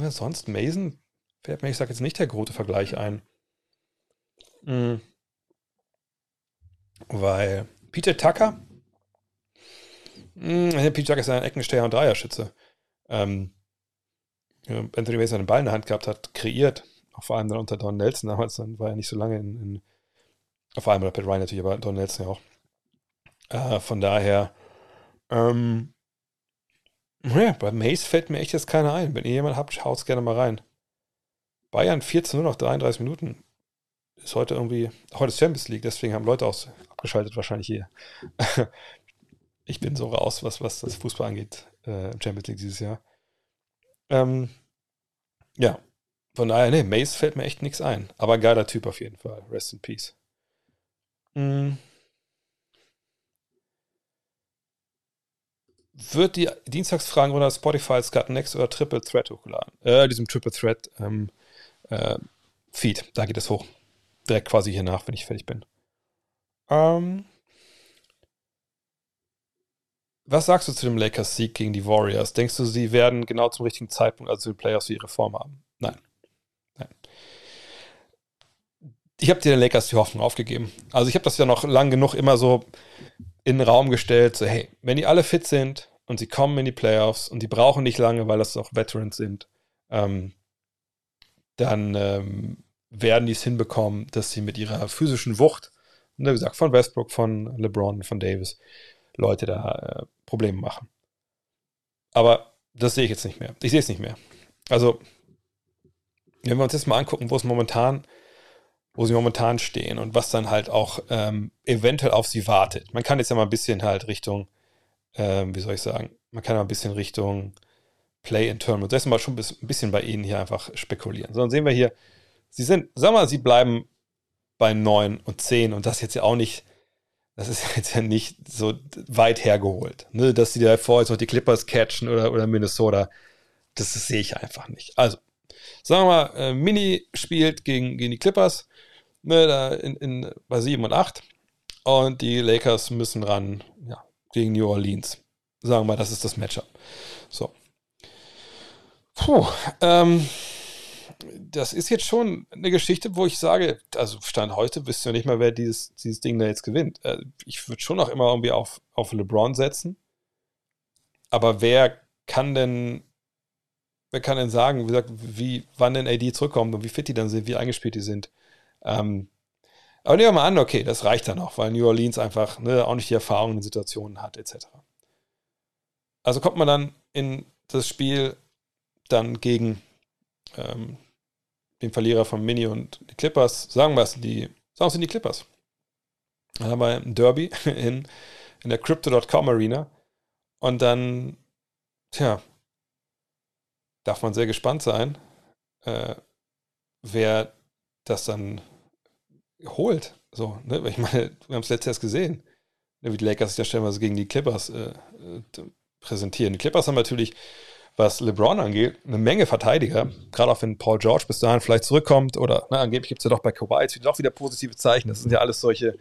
ja, sonst Mason fällt mir, ich sage jetzt nicht der große Vergleich ein. Mhm. Weil Peter Tucker, mh, Peter Tucker ist ein Eckensteher und Dreierschütze. Ähm, Anthony Mason einen Ball in der Hand gehabt hat, kreiert, auch vor allem dann unter Don Nelson damals, dann war er nicht so lange in, in vor allem Pat Ryan natürlich, aber Don Nelson ja auch. Äh, von daher, ähm, ja, bei Mace fällt mir echt jetzt keiner ein. Wenn ihr jemand habt, haut es gerne mal rein. Bayern 14 nur noch 33 Minuten. Ist heute irgendwie, heute ist Champions League, deswegen haben Leute auch abgeschaltet wahrscheinlich hier. ich bin so raus, was, was das Fußball angeht, äh, Champions League dieses Jahr. Ähm, ja, von daher, nee, Mace fällt mir echt nichts ein. Aber geiler Typ auf jeden Fall. Rest in Peace. Mhm. Wird die Dienstagsfragenrunde auf Spotify Cut Next oder Triple Threat hochgeladen? Äh, diesem Triple Threat ähm, äh, Feed, da geht es hoch. Direkt quasi hier nach, wenn ich fertig bin. Ähm, was sagst du zu dem Lakers-Sieg gegen die Warriors? Denkst du, sie werden genau zum richtigen Zeitpunkt, also die Playoffs, ihre Form haben? Nein. Ich habe den Lakers die Hoffnung aufgegeben. Also ich habe das ja noch lang genug immer so in den Raum gestellt, so hey, wenn die alle fit sind und sie kommen in die Playoffs und die brauchen nicht lange, weil das auch Veterans sind, ähm, dann ähm, werden die es hinbekommen, dass sie mit ihrer physischen Wucht, wie gesagt, von Westbrook, von LeBron, von Davis, Leute da äh, Probleme machen. Aber das sehe ich jetzt nicht mehr. Ich sehe es nicht mehr. Also, wenn wir uns jetzt mal angucken, wo es momentan wo sie momentan stehen und was dann halt auch ähm, eventuell auf sie wartet. Man kann jetzt ja mal ein bisschen halt Richtung, ähm, wie soll ich sagen, man kann mal ein bisschen Richtung Play in Tournament, das mal schon ein bisschen bei ihnen hier einfach spekulieren. Sondern sehen wir hier, sie sind, sag mal, sie bleiben bei 9 und 10 und das jetzt ja auch nicht, das ist jetzt ja nicht so weit hergeholt, ne? dass sie davor jetzt noch die Clippers catchen oder, oder Minnesota, das sehe ich einfach nicht. Also, sagen wir mal, äh, Mini spielt gegen, gegen die Clippers, ne, da in, in, bei 7 und 8. Und die Lakers müssen ran ja, gegen New Orleans. Sagen wir mal, das ist das Matchup. So. Puh, ähm, das ist jetzt schon eine Geschichte, wo ich sage, also Stand heute wisst ihr nicht mal, wer dieses, dieses Ding da jetzt gewinnt. Äh, ich würde schon auch immer irgendwie auf, auf LeBron setzen. Aber wer kann denn wer kann denn sagen, wie, gesagt, wie wann denn AD zurückkommt und wie fit die dann sind, wie eingespielt die sind? Ähm, aber nehmen wir mal an, okay, das reicht dann auch, weil New Orleans einfach ne, auch nicht die Erfahrung in Situationen hat, etc. Also kommt man dann in das Spiel dann gegen ähm, den Verlierer von Mini und die Clippers, sagen wir es, die, sagen es die Clippers. Dann haben wir ein Derby in, in der Crypto.com Arena und dann, tja, darf man sehr gespannt sein, äh, wer das dann holt. So, ne? Ich meine, wir haben es letztes Jahr gesehen, ne, wie die Lakers sich ja stellenweise gegen die Clippers äh, äh, präsentieren. Die Clippers haben natürlich, was LeBron angeht, eine Menge Verteidiger, gerade auch wenn Paul George bis dahin vielleicht zurückkommt oder ne, angeblich gibt es ja doch bei Kawhi jetzt doch wieder positive Zeichen. Das sind ja alles solche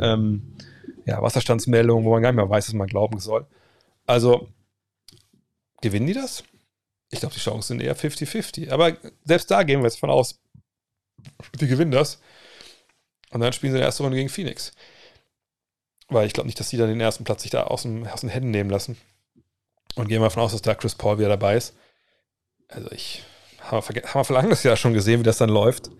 ähm, ja, Wasserstandsmeldungen, wo man gar nicht mehr weiß, was man glauben soll. Also, gewinnen die das? Ich glaube, die Chancen sind eher 50-50. Aber selbst da gehen wir jetzt von aus, die gewinnen das. Und dann spielen sie in der ersten Runde gegen Phoenix. Weil ich glaube nicht, dass die dann den ersten Platz sich da aus, dem, aus den Händen nehmen lassen. Und gehen wir davon aus, dass da Chris Paul wieder dabei ist. Also ich habe haben wir vergangenes Jahr schon gesehen, wie das dann läuft.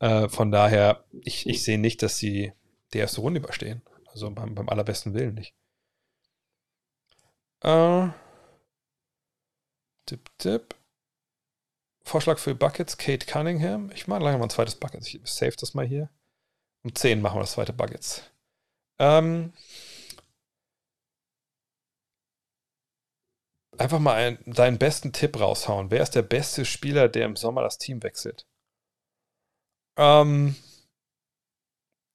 Äh, von daher, ich, ich sehe nicht, dass sie die erste Runde überstehen. Also beim, beim allerbesten Willen nicht. Äh, tipp, tipp. Vorschlag für Buckets, Kate Cunningham. Ich mache lange mal ein zweites Bucket. Ich save das mal hier. Um 10 machen wir das zweite Buckets. Ähm, einfach mal ein, deinen besten Tipp raushauen. Wer ist der beste Spieler, der im Sommer das Team wechselt? Ähm,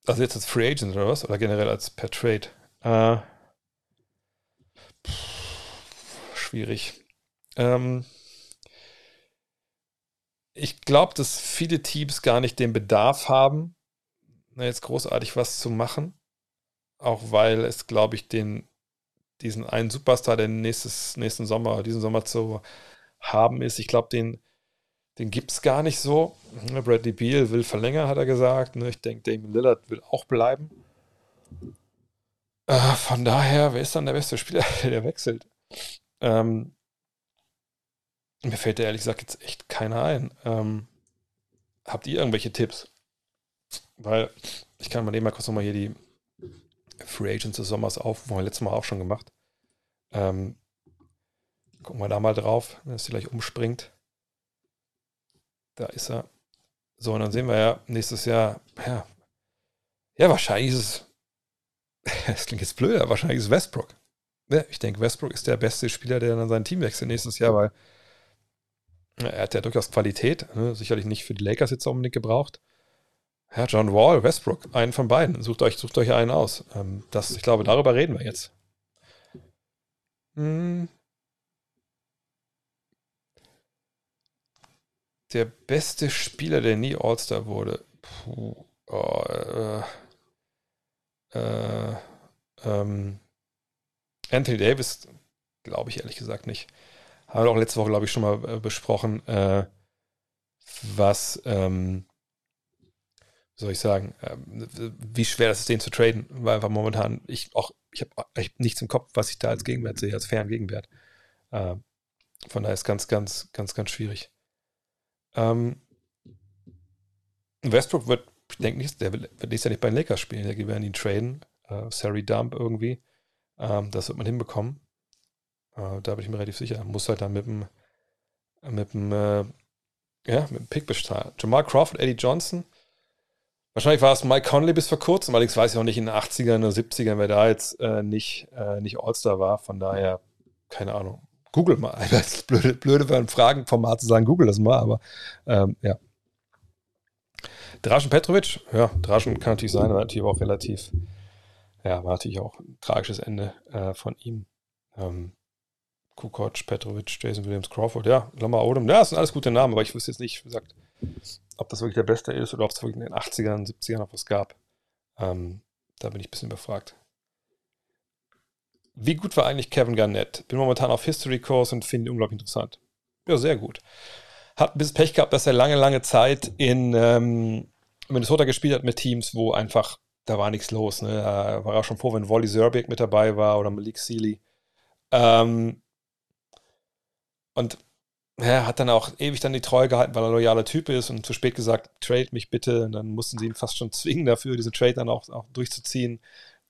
also jetzt als Free Agent oder was? Oder generell als per Trade? Äh, schwierig. Ähm, ich glaube, dass viele Teams gar nicht den Bedarf haben, jetzt großartig was zu machen. Auch weil es, glaube ich, den, diesen einen Superstar, der nächstes, nächsten Sommer, diesen Sommer zu haben ist, ich glaube, den, den gibt es gar nicht so. Ne, Bradley Beal will verlängern, hat er gesagt. Ne, ich denke, Damon Lillard will auch bleiben. Äh, von daher, wer ist dann der beste Spieler, der wechselt? Ähm, mir fällt ehrlich gesagt jetzt echt keiner ein. Ähm, habt ihr irgendwelche Tipps? Weil ich kann mal nehmen mal kurz nochmal hier die Free Agents des Sommers auf, haben wir letztes Mal auch schon gemacht. Ähm, gucken wir da mal drauf, wenn es gleich umspringt. Da ist er. So, und dann sehen wir ja nächstes Jahr, ja, ja, wahrscheinlich ist es, das klingt jetzt blöd, aber wahrscheinlich ist es Westbrook. Ja, ich denke, Westbrook ist der beste Spieler, der dann sein Team wechselt nächstes Jahr, weil er hat ja durchaus Qualität, ne? sicherlich nicht für die Lakers jetzt unbedingt gebraucht. Ja, John Wall, Westbrook, einen von beiden. Sucht euch, sucht euch einen aus. Ähm, das, ich glaube, darüber reden wir jetzt. Hm. Der beste Spieler, der nie All-Star wurde. Puh. Oh, äh, äh, ähm, Anthony Davis, glaube ich ehrlich gesagt nicht. Haben wir auch letzte Woche, glaube ich, schon mal äh, besprochen, äh, was, ähm, soll ich sagen, ähm, wie schwer das ist, den zu traden, weil einfach momentan ich auch, ich habe hab nichts im Kopf, was ich da als Gegenwert sehe, als fairen Gegenwert. Äh, von daher ist ganz, ganz, ganz, ganz schwierig. Ähm, Westbrook wird, ich denke nicht, der wird nächstes Jahr nicht bei den Lakers spielen, der werden ihn traden. Äh, Sari Dump irgendwie. Ähm, das wird man hinbekommen. Äh, da bin ich mir relativ sicher. Muss halt dann mit dem, mit dem, äh, ja, mit dem Pick bestreiten. Jamal Crawford, Eddie Johnson. Wahrscheinlich war es Mike Conley bis vor kurzem, allerdings weiß ich auch nicht in den 80ern oder 70ern, wer da jetzt äh, nicht, äh, nicht All-Star war. Von daher, keine Ahnung. Google mal. Das ist blöde, blöde für ein Fragenformat zu sagen, google das mal, aber ähm, ja. Draschen Petrovic, ja, Draschen kann natürlich sein, aber natürlich auch relativ, ja, war natürlich auch ein tragisches Ende äh, von ihm. Ähm, Kukoc, Petrovic, Jason Williams, Crawford, ja, Lamar Odom, ja, das sind alles gute Namen, aber ich wüsste jetzt nicht, wie gesagt, ob das wirklich der beste ist oder ob es wirklich in den 80ern, 70ern noch was gab. Ähm, da bin ich ein bisschen befragt. Wie gut war eigentlich Kevin Garnett? Bin momentan auf History Course und finde ihn unglaublich interessant. Ja, sehr gut. Hat ein bisschen Pech gehabt, dass er lange, lange Zeit in ähm, Minnesota gespielt hat mit Teams, wo einfach, da war nichts los. Ne? Da war er schon froh, wenn Wally Zerbeck mit dabei war oder Malik Sealy. Ähm, und er hat dann auch ewig dann die Treue gehalten, weil er loyaler Typ ist und zu spät gesagt, trade mich bitte. Und dann mussten sie ihn fast schon zwingen dafür, diese Trade dann auch, auch durchzuziehen.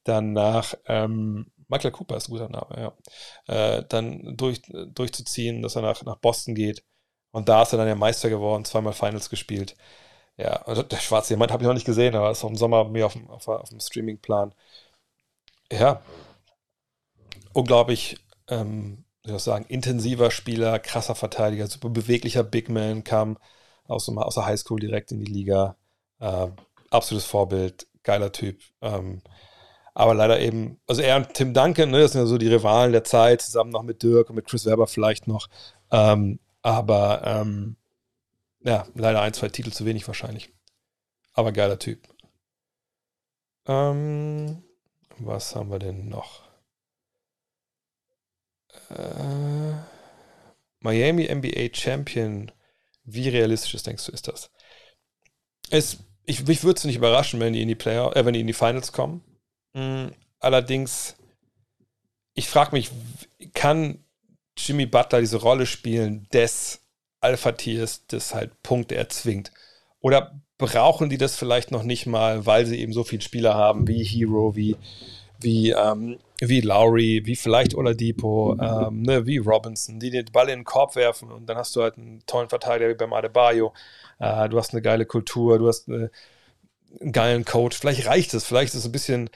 Dann nach ähm, Michael Cooper ist ein guter Name, ja. Äh, dann durch, durchzuziehen, dass er nach, nach Boston geht. Und da ist er dann ja Meister geworden, zweimal Finals gespielt. Ja, also der schwarze Diamant habe ich noch nicht gesehen, aber ist auch im Sommer mir auf dem, auf, auf dem Streaming-Plan. Ja, unglaublich ähm, ich sagen, intensiver Spieler, krasser Verteidiger, super beweglicher Big Man, kam aus, aus der Highschool direkt in die Liga. Äh, absolutes Vorbild, geiler Typ. Ähm, aber leider eben, also er und Tim Duncan, ne, das sind ja so die Rivalen der Zeit, zusammen noch mit Dirk und mit Chris Webber vielleicht noch. Ähm, aber ähm, ja, leider ein, zwei Titel zu wenig wahrscheinlich. Aber geiler Typ. Ähm, was haben wir denn noch? Äh, Miami NBA Champion. Wie realistisch ist, denkst du, ist das? Es, ich mich würde es nicht überraschen, wenn die in die Player, äh, wenn die in die Finals kommen. Mhm. Allerdings, ich frage mich, kann Jimmy Butler diese Rolle spielen des Alpha-Tiers, des halt Punkte erzwingt? Oder brauchen die das vielleicht noch nicht mal, weil sie eben so viele Spieler haben, wie Hero, wie, wie, ähm, wie Lowry, wie vielleicht Oladipo, ähm, ne, wie Robinson, die den Ball in den Korb werfen und dann hast du halt einen tollen Verteidiger wie beim Adebayo. Äh, du hast eine geile Kultur, du hast eine, einen geilen Coach. Vielleicht reicht es, vielleicht ist es ein bisschen,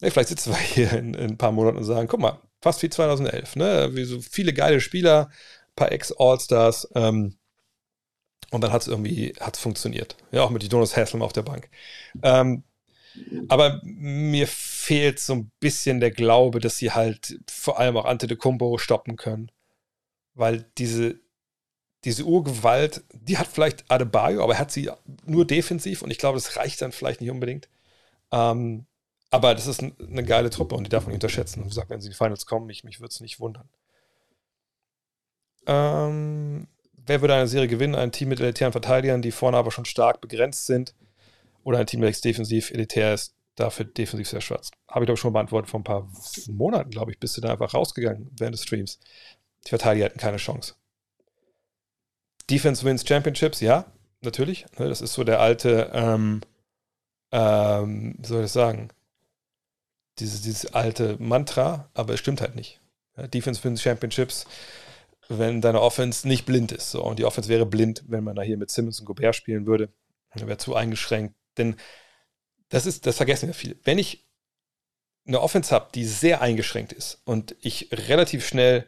ne, vielleicht sitzen wir hier in, in, ein paar Monaten und sagen, guck mal, fast wie 2011, ne? Wie so viele geile Spieler, ein paar Ex-All-Stars, ähm, und dann hat es irgendwie hat's funktioniert. Ja, auch mit Jonas Haslam auf der Bank. Ähm, aber mir fehlt so ein bisschen der Glaube, dass sie halt vor allem auch Ante de Kumbo stoppen können. Weil diese, diese Urgewalt, die hat vielleicht Adebayo, aber er hat sie nur defensiv und ich glaube, das reicht dann vielleicht nicht unbedingt. Ähm, aber das ist eine geile Truppe und die darf man nicht unterschätzen. Und wie gesagt, wenn sie in die Finals kommen, mich, mich würde es nicht wundern. Ähm, wer würde eine Serie gewinnen? Ein Team mit elitären Verteidigern, die vorne aber schon stark begrenzt sind? Oder ein Team, das defensiv elitär ist, dafür defensiv sehr schwarz? Habe ich, glaube ich, schon beantwortet vor ein paar Monaten, glaube ich, bist du da einfach rausgegangen während des Streams. Die Verteidiger hatten keine Chance. Defense wins Championships, ja, natürlich. Ne, das ist so der alte, ähm, ähm, wie soll ich das sagen? Dieses, dieses alte Mantra, aber es stimmt halt nicht. Defense wins Championships wenn deine Offense nicht blind ist. So. Und die Offense wäre blind, wenn man da hier mit Simmons und Gobert spielen würde. Wäre zu eingeschränkt. Denn das ist, das vergessen wir viel. Wenn ich eine Offense habe, die sehr eingeschränkt ist und ich relativ schnell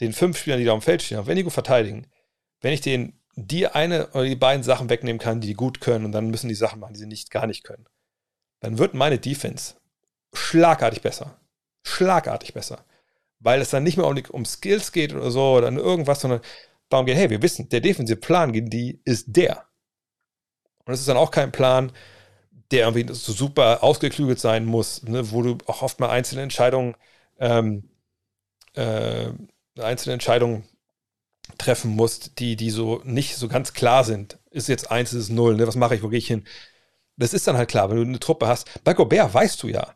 den fünf Spielern, die da am Feld stehen, wenn die gut verteidigen, wenn ich denen die eine oder die beiden Sachen wegnehmen kann, die gut können und dann müssen die Sachen machen, die sie nicht gar nicht können, dann wird meine Defense schlagartig besser. Schlagartig besser weil es dann nicht mehr um, um Skills geht oder so oder irgendwas, sondern darum geht, hey, wir wissen, der defensive Plan gegen die ist der. Und es ist dann auch kein Plan, der irgendwie so super ausgeklügelt sein muss, ne, wo du auch oft mal einzelne Entscheidungen, ähm, äh, einzelne Entscheidungen treffen musst, die, die so nicht so ganz klar sind. Ist jetzt eins, ist es null, ne? was mache ich, wo gehe ich hin? Das ist dann halt klar, wenn du eine Truppe hast. Bei Gobert weißt du ja,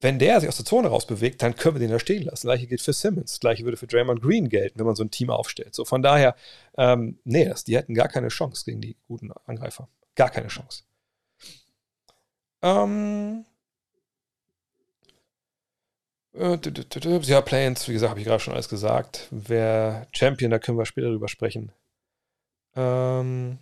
wenn der sich aus der Zone rausbewegt, dann können wir den da stehen lassen. Das gleiche gilt für Simmons. Das gleiche würde für Draymond Green gelten, wenn man so ein Team aufstellt. So von daher, ähm, nee, das, die hätten gar keine Chance gegen die guten Angreifer. Gar keine Chance. Ähm, äh, ja, Play-ins, wie gesagt, habe ich gerade schon alles gesagt. Wer Champion, da können wir später drüber sprechen. Ähm,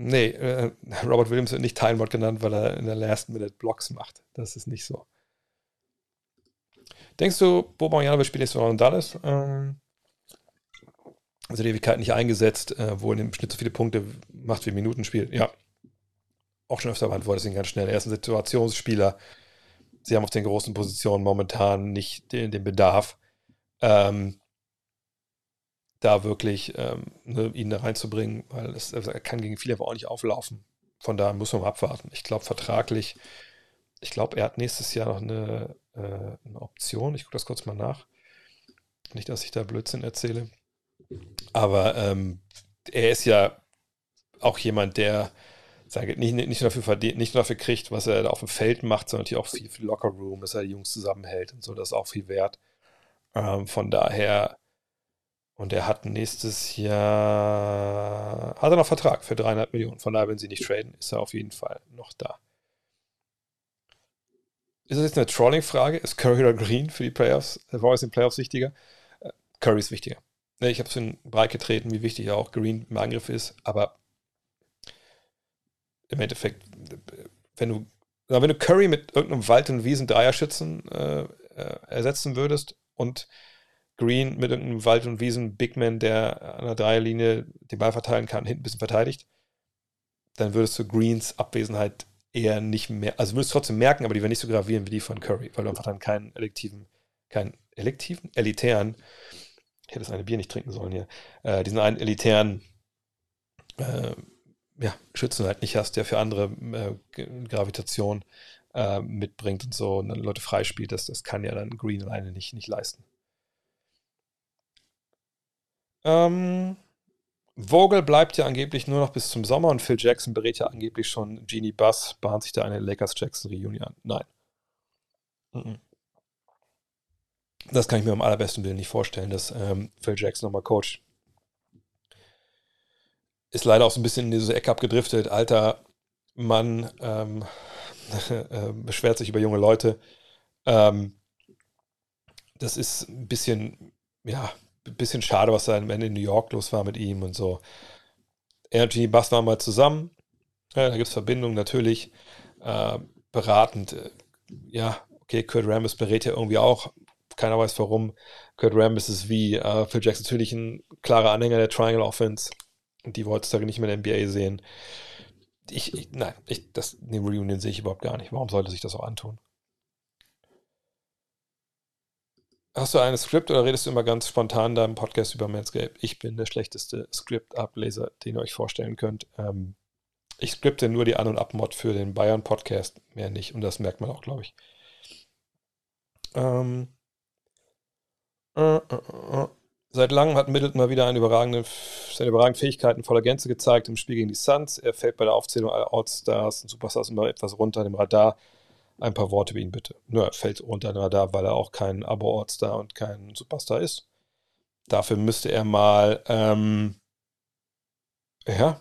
Nee, äh, Robert Williams wird nicht Time Lord genannt, weil er in der Last Minute Blocks macht. Das ist nicht so. Denkst du, Boban Janovic spielt nächste Woche in Dallas? Ähm, also die Ewigkeit nicht eingesetzt, äh, wo er im Schnitt so viele Punkte macht wie Minuten spielt. Ja. Auch schon öfter beantwortet, deswegen ganz schnell. Er ist ein Situationsspieler. Sie haben auf den großen Positionen momentan nicht den, den Bedarf. Ähm, da wirklich ähm, ne, ihn da reinzubringen, weil es, er kann gegen viele aber auch nicht auflaufen. Von daher muss man abwarten. Ich glaube, vertraglich, ich glaube, er hat nächstes Jahr noch eine, äh, eine Option. Ich gucke das kurz mal nach. Nicht, dass ich da Blödsinn erzähle. Aber ähm, er ist ja auch jemand, der sage, nicht, nicht, nur dafür verdient, nicht nur dafür kriegt, was er da auf dem Feld macht, sondern natürlich auch viel für Locker Room, dass er die Jungs zusammenhält und so. Das ist auch viel wert. Ähm, von daher und er hat nächstes Jahr, hat er noch Vertrag für dreieinhalb Millionen. Von daher, wenn sie nicht traden, ist er auf jeden Fall noch da. Ist das jetzt eine Trolling-Frage? Ist Curry oder Green für die Playoffs? War es in den Playoffs wichtiger? Äh, Curry ist wichtiger. Ich habe es in Breit getreten, wie wichtig auch Green im Angriff ist, aber im Endeffekt, wenn du, wenn du Curry mit irgendeinem Wald- und Wiesen-Dreierschützen äh, äh, ersetzen würdest und Green mit irgendeinem Wald- und Wiesen-Bigman, der an der Dreierlinie den Ball verteilen kann, hinten ein bisschen verteidigt, dann würdest du Greens Abwesenheit eher nicht mehr, also würdest du trotzdem merken, aber die wäre nicht so gravierend wie die von Curry, weil du einfach dann keinen elektiven, keinen elektiven, elitären, ich hätte das eine Bier nicht trinken sollen hier, äh, diesen einen elitären äh, ja, Schützen halt nicht hast, der für andere äh, Gravitation äh, mitbringt und so und dann Leute freispielt, das, das kann ja dann Green alleine nicht, nicht leisten. Ähm, Vogel bleibt ja angeblich nur noch bis zum Sommer und Phil Jackson berät ja angeblich schon Genie Buss, bahnt sich da eine Lakers-Jackson-Reunion an. Nein. Das kann ich mir am allerbesten Willen nicht vorstellen, dass ähm, Phil Jackson nochmal coacht. ist leider auch so ein bisschen in diese Ecke abgedriftet. Alter Mann ähm, äh, beschwert sich über junge Leute. Ähm, das ist ein bisschen, ja, ein bisschen schade, was da am Ende in New York los war mit ihm und so. Er Genie Bass waren mal zusammen. Ja, da gibt es Verbindungen natürlich. Äh, beratend. Äh, ja, okay, Kurt Rambis berät ja irgendwie auch. Keiner weiß warum. Kurt Rambis ist wie äh, Phil Jackson natürlich ein klarer Anhänger der Triangle Offense, die wir heutzutage nicht mehr in der NBA sehen. Ich, ich nein, ich, das, den Reunion sehe ich überhaupt gar nicht. Warum sollte sich das auch antun? Hast du ein Skript oder redest du immer ganz spontan da im Podcast über Manscape? Ich bin der schlechteste Script-Ableser, den ihr euch vorstellen könnt. Ähm, ich skripte nur die An- und Abmod für den Bayern-Podcast, mehr nicht. Und das merkt man auch, glaube ich. Ähm, äh, äh, äh. Seit langem hat Middleton mal wieder eine überragende, seine überragenden Fähigkeiten voller Gänze gezeigt im Spiel gegen die Suns. Er fällt bei der Aufzählung aller Outstars und Superstars immer etwas runter dem Radar. Ein paar Worte über ihn bitte. Nur er fällt unter den Radar, weil er auch kein Abo-Ortstar und kein Superstar ist. Dafür müsste er mal, ähm, ja,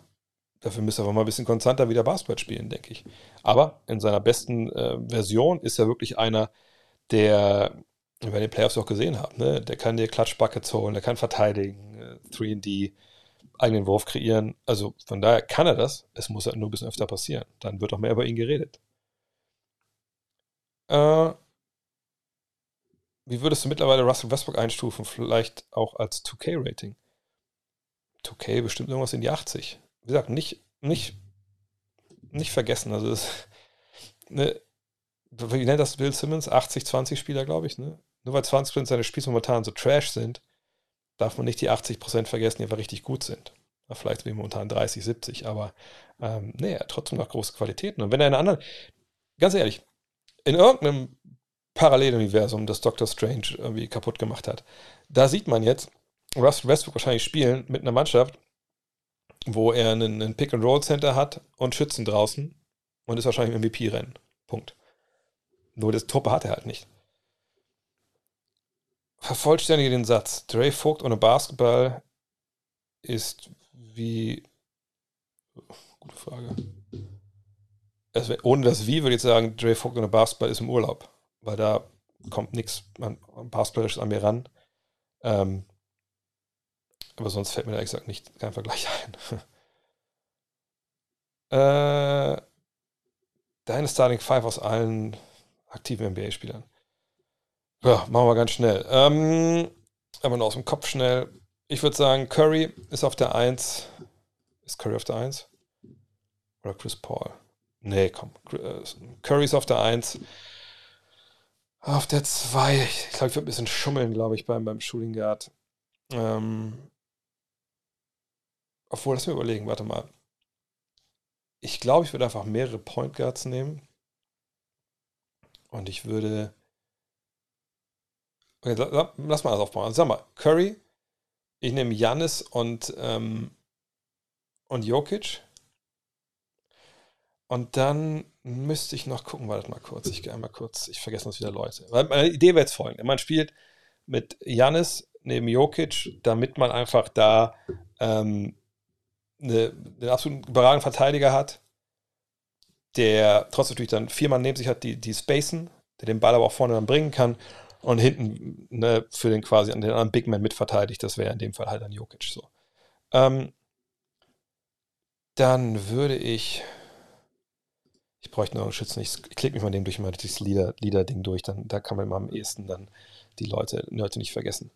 dafür müsste er mal ein bisschen konstanter wieder Basketball spielen, denke ich. Aber in seiner besten äh, Version ist er wirklich einer, der, wir den Playoffs auch gesehen haben, ne, der kann dir Klatschbuckets holen, der kann verteidigen, äh, 3D, eigenen Wurf kreieren. Also von daher kann er das. Es muss halt nur ein bisschen öfter passieren. Dann wird auch mehr über ihn geredet. Äh, wie würdest du mittlerweile Russell Westbrook einstufen? Vielleicht auch als 2K-Rating? 2K bestimmt irgendwas in die 80. Wie gesagt, nicht, nicht, nicht vergessen. Also, das, ne, wie nennt das Bill Simmons? 80-20 Spieler, glaube ich. Ne? Nur weil 20% seiner Spiels momentan so trash sind, darf man nicht die 80% vergessen, die einfach richtig gut sind. Vielleicht wie momentan 30, 70, aber ähm, nee, trotzdem noch große Qualitäten. Und wenn er in anderen, ganz ehrlich, in irgendeinem Paralleluniversum, das Doctor Strange irgendwie kaputt gemacht hat. Da sieht man jetzt Russell Westbrook wahrscheinlich spielen mit einer Mannschaft, wo er einen, einen Pick-and-Roll-Center hat und Schützen draußen und ist wahrscheinlich im MVP-Rennen. Punkt. Nur das Truppe hat er halt nicht. Vervollständige den Satz. Dre Vogt ohne Basketball ist wie. Gute Frage das, ohne das Wie würde ich sagen, Dre Vogt und Basketball ist im Urlaub, weil da kommt nichts Basketballisches an mir ran. Ähm, aber sonst fällt mir da exakt nicht kein Vergleich ein. äh, deine Starting Five aus allen aktiven NBA-Spielern. Ja, machen wir ganz schnell. Ähm, aber nur aus dem Kopf schnell. Ich würde sagen, Curry ist auf der 1. Ist Curry auf der 1? Oder Chris Paul? Nee, komm. Äh, Curry ist auf der 1. Auf der 2. Ich glaube, ich würde ein bisschen schummeln, glaube ich, beim, beim Shooting Guard. Ähm, obwohl, lass mir überlegen, warte mal. Ich glaube, ich würde einfach mehrere Point Guards nehmen. Und ich würde. Okay, lass mal das aufbauen. Sag mal, Curry, ich nehme Janis und, ähm, und Jokic. Und dann müsste ich noch gucken, wartet mal kurz, ich gehe einmal kurz, ich vergesse uns wieder Leute. Weil meine Idee wäre jetzt folgende: Man spielt mit Janis neben Jokic, damit man einfach da ähm, eine, einen absolut überragenden Verteidiger hat, der trotzdem natürlich dann vier Mann neben sich hat, die, die spacen, der den Ball aber auch vorne dann bringen kann und hinten ne, für den quasi an den anderen Big Man mitverteidigt. Das wäre in dem Fall halt dann Jokic so. Ähm, dann würde ich ich bräuchte noch einen Schützen. Ich klicke mich mal dem durch mal das Lieder-Ding durch, dann da kann man immer am ehesten dann die Leute, Leute nicht vergessen.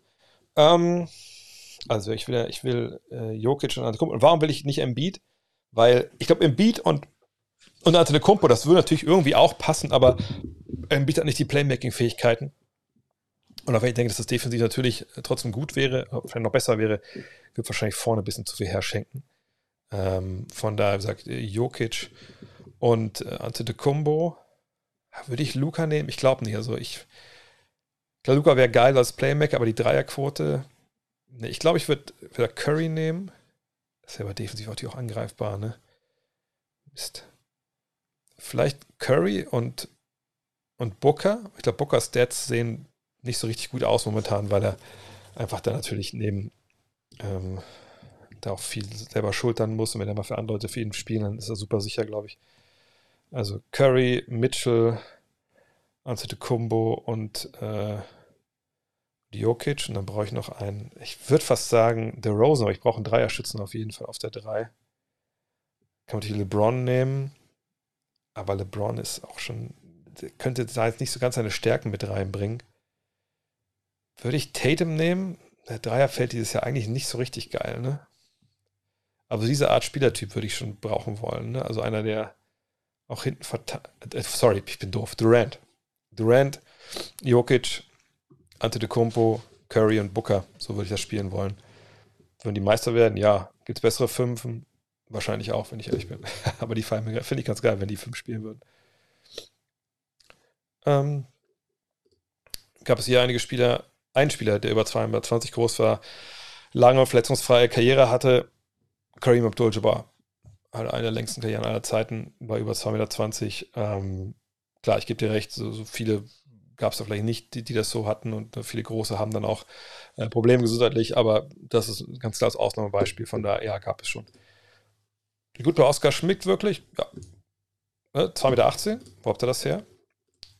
Ähm, also ich will, ich will äh, Jokic und Antetokounmpo. Und warum will ich nicht Embiid? Weil ich glaube, Embiid und und Antetokounmpo, das würde natürlich irgendwie auch passen, aber Embiid hat nicht die Playmaking-Fähigkeiten. Und auch wenn ich denke, dass das defensiv natürlich trotzdem gut wäre, vielleicht noch besser wäre, wird wahrscheinlich vorne ein bisschen zu viel herschenken. Ähm, von daher, wie gesagt, Jokic und äh, Antetokounmpo, würde ich Luca nehmen? Ich glaube nicht. Also ich, glaube, Luca wäre geil als Playmaker, aber die Dreierquote, ne, ich glaube, ich würde wieder Curry nehmen. Das wäre aber defensiv natürlich auch angreifbar, ne? Mist. Vielleicht Curry und, und Booker. Ich glaube, Bookers Stats sehen nicht so richtig gut aus momentan, weil er einfach da natürlich neben, ähm, der auch viel selber schultern muss. Und wenn er mal für andere Leute für ihn spielen, dann ist er super sicher, glaube ich. Also Curry, Mitchell, Antetokounmpo und äh, Jokic. Und dann brauche ich noch einen, ich würde fast sagen, der Rosen, aber ich brauche einen Dreierschützen auf jeden Fall auf der 3. Kann man natürlich LeBron nehmen. Aber LeBron ist auch schon, könnte da jetzt nicht so ganz seine Stärken mit reinbringen. Würde ich Tatum nehmen? Der Dreier fällt dieses Jahr eigentlich nicht so richtig geil, ne? Aber diese Art Spielertyp würde ich schon brauchen wollen, ne? Also einer, der auch hinten verteilt. Äh, sorry, ich bin doof. Durant. Durant, Jokic, Antetokounmpo, Curry und Booker. So würde ich das spielen wollen. Wenn die Meister werden, ja. Gibt es bessere Fünfen? Wahrscheinlich auch, wenn ich ehrlich bin. Aber die finde ich ganz geil, wenn die fünf spielen würden. Ähm, gab es hier einige Spieler, ein Spieler, der über 220 groß war, lange verletzungsfreie Karriere hatte, Kareem Abdul-Jabbar. Eine der längsten Karrieren aller Zeiten, war über 2,20 Meter. Ähm, klar, ich gebe dir recht, so, so viele gab es da vielleicht nicht, die, die, das so hatten und viele große haben dann auch äh, Probleme gesundheitlich, aber das ist ein ganz klares Ausnahmebeispiel, von daher, ja, gab es schon. Gut bei Oscar Schmidt wirklich, ja. Ne, 2,18 Meter, wo habt ihr das her?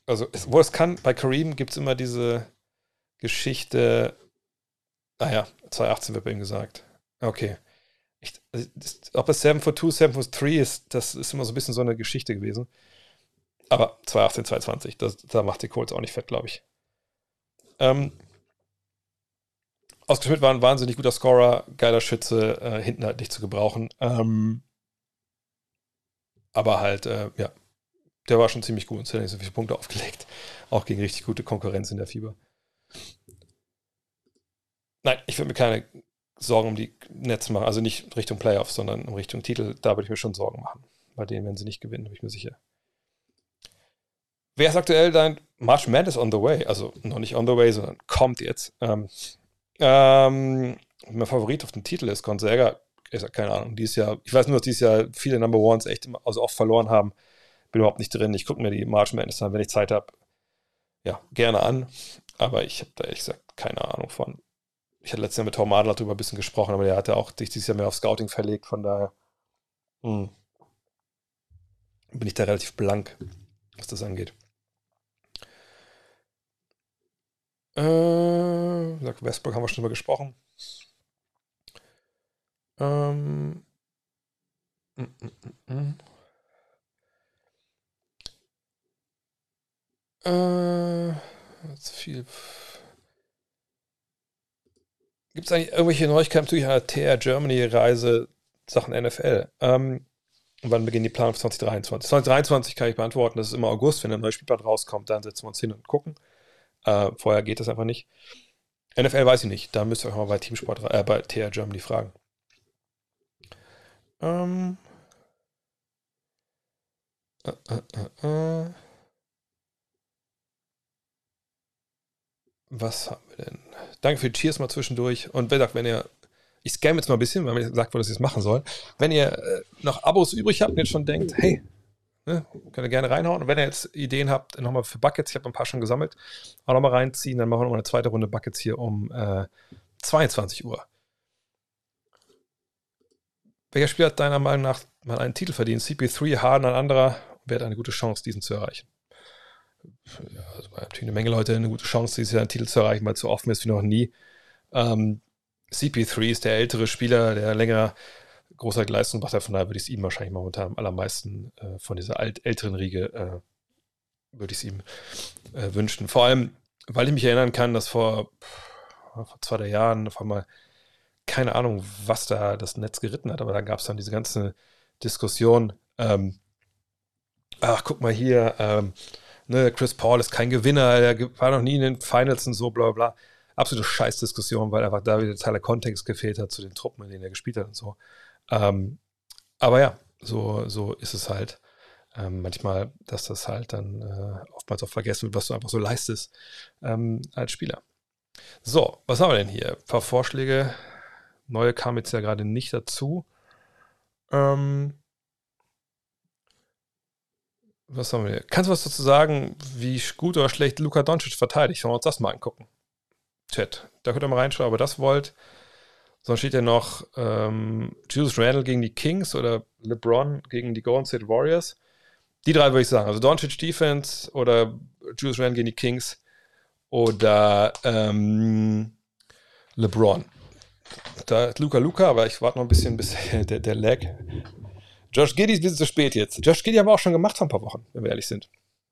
Also, wo es kann, bei Kareem gibt es immer diese, Geschichte. Naja, ah 2018 wird bei ihm gesagt. Okay. Ich, ob es 7 for 2, 7 for 3 ist, das ist immer so ein bisschen so eine Geschichte gewesen. Aber 2018, 2020, das, da macht die Colts auch nicht fett, glaube ich. Ähm, Oscar war ein wahnsinnig guter Scorer, geiler Schütze, äh, hinten halt nicht zu gebrauchen. Ähm, aber halt, äh, ja, der war schon ziemlich gut und hat nicht so viele Punkte aufgelegt. Auch gegen richtig gute Konkurrenz in der Fieber. Nein, ich würde mir keine Sorgen um die Nets machen. Also nicht Richtung Playoffs, sondern in Richtung Titel. Da würde ich mir schon Sorgen machen. Bei denen, wenn sie nicht gewinnen, bin ich mir sicher. Wer ist aktuell dein March Madness on the way? Also noch nicht on the way, sondern kommt jetzt. Ähm, ähm, mein Favorit auf dem Titel ist Gonzaga. Ich sag, keine Ahnung, dieses Jahr, ich weiß nur, dass dieses Jahr viele Number Ones echt also oft verloren haben. Bin überhaupt nicht drin. Ich gucke mir die March Madness an, wenn ich Zeit habe. Ja, gerne an. Aber ich habe da ehrlich gesagt keine Ahnung von ich hatte letztes Jahr mit Tom Adler darüber ein bisschen gesprochen, aber der hatte auch sich dieses Jahr mehr auf Scouting verlegt, von daher mh, hm, bin ich da relativ blank, was das angeht. Äh, Westbrook haben wir schon drüber gesprochen. Ähm, mm, mm, mm, äh, viel. Gibt es eigentlich irgendwelche Neuigkeiten zu einer TR Germany-Reise Sachen NFL? Ähm, wann beginnen die Planung für 2023? 2023 kann ich beantworten, das ist immer August, wenn ein neues Spielplan rauskommt, dann setzen wir uns hin und gucken. Äh, vorher geht das einfach nicht. NFL weiß ich nicht, da müsst ihr euch mal bei Teamsport, äh, bei TR Germany fragen. Ähm. Äh, äh, äh, äh. Was haben wir denn? Danke für die Cheers mal zwischendurch. Und wer sagt, wenn ihr, ich scamme jetzt mal ein bisschen, weil mir gesagt wurde, dass ich es machen soll. Wenn ihr äh, noch Abos übrig habt und jetzt schon denkt, hey, ne, könnt ihr gerne reinhauen. Und wenn ihr jetzt Ideen habt, nochmal für Buckets, ich habe ein paar schon gesammelt, auch nochmal reinziehen, dann machen wir nochmal eine zweite Runde Buckets hier um äh, 22 Uhr. Welcher Spieler hat deiner Meinung nach mal einen Titel verdient? CP3, Harden, ein anderer, wer hat eine gute Chance, diesen zu erreichen? Ja, also natürlich eine Menge Leute eine gute Chance, dieses Jahr einen Titel zu erreichen, weil es so offen ist wie noch nie. Ähm, CP3 ist der ältere Spieler, der länger große Leistung macht. Von daher würde ich es ihm wahrscheinlich momentan am allermeisten äh, von dieser alt, älteren Riege äh, würde ich es ihm äh, wünschen. Vor allem, weil ich mich erinnern kann, dass vor, vor zwei, drei Jahren auf einmal keine Ahnung, was da das Netz geritten hat, aber da gab es dann diese ganze Diskussion. Ähm, ach, guck mal hier, ähm, ne, Chris Paul ist kein Gewinner, er war noch nie in den Finals und so, bla bla. Absolute Scheißdiskussion, weil einfach da wieder Teil der Kontext gefehlt hat zu den Truppen, in denen er gespielt hat und so. Ähm, aber ja, so, so ist es halt. Ähm, manchmal, dass das halt dann äh, oftmals auch vergessen wird, was du einfach so leistest ähm, als Spieler. So, was haben wir denn hier? Ein paar Vorschläge. Neue kamen jetzt ja gerade nicht dazu. Ähm, was haben wir hier? Kannst du was dazu sagen, wie gut oder schlecht Luka Doncic verteidigt? Wollen wir uns das mal angucken. Chat. Da könnt ihr mal reinschauen, ob ihr das wollt. Sonst steht ja noch ähm, Julius Randle gegen die Kings oder LeBron gegen die Golden State Warriors. Die drei würde ich sagen. Also Doncic Defense oder Julius Randle gegen die Kings oder ähm, LeBron. Da ist Luca Luca, aber ich warte noch ein bisschen, bis der, der Lag. Josh Giddy ist ein bisschen zu spät jetzt. Josh Giddy haben wir auch schon gemacht vor ein paar Wochen, wenn wir ehrlich sind.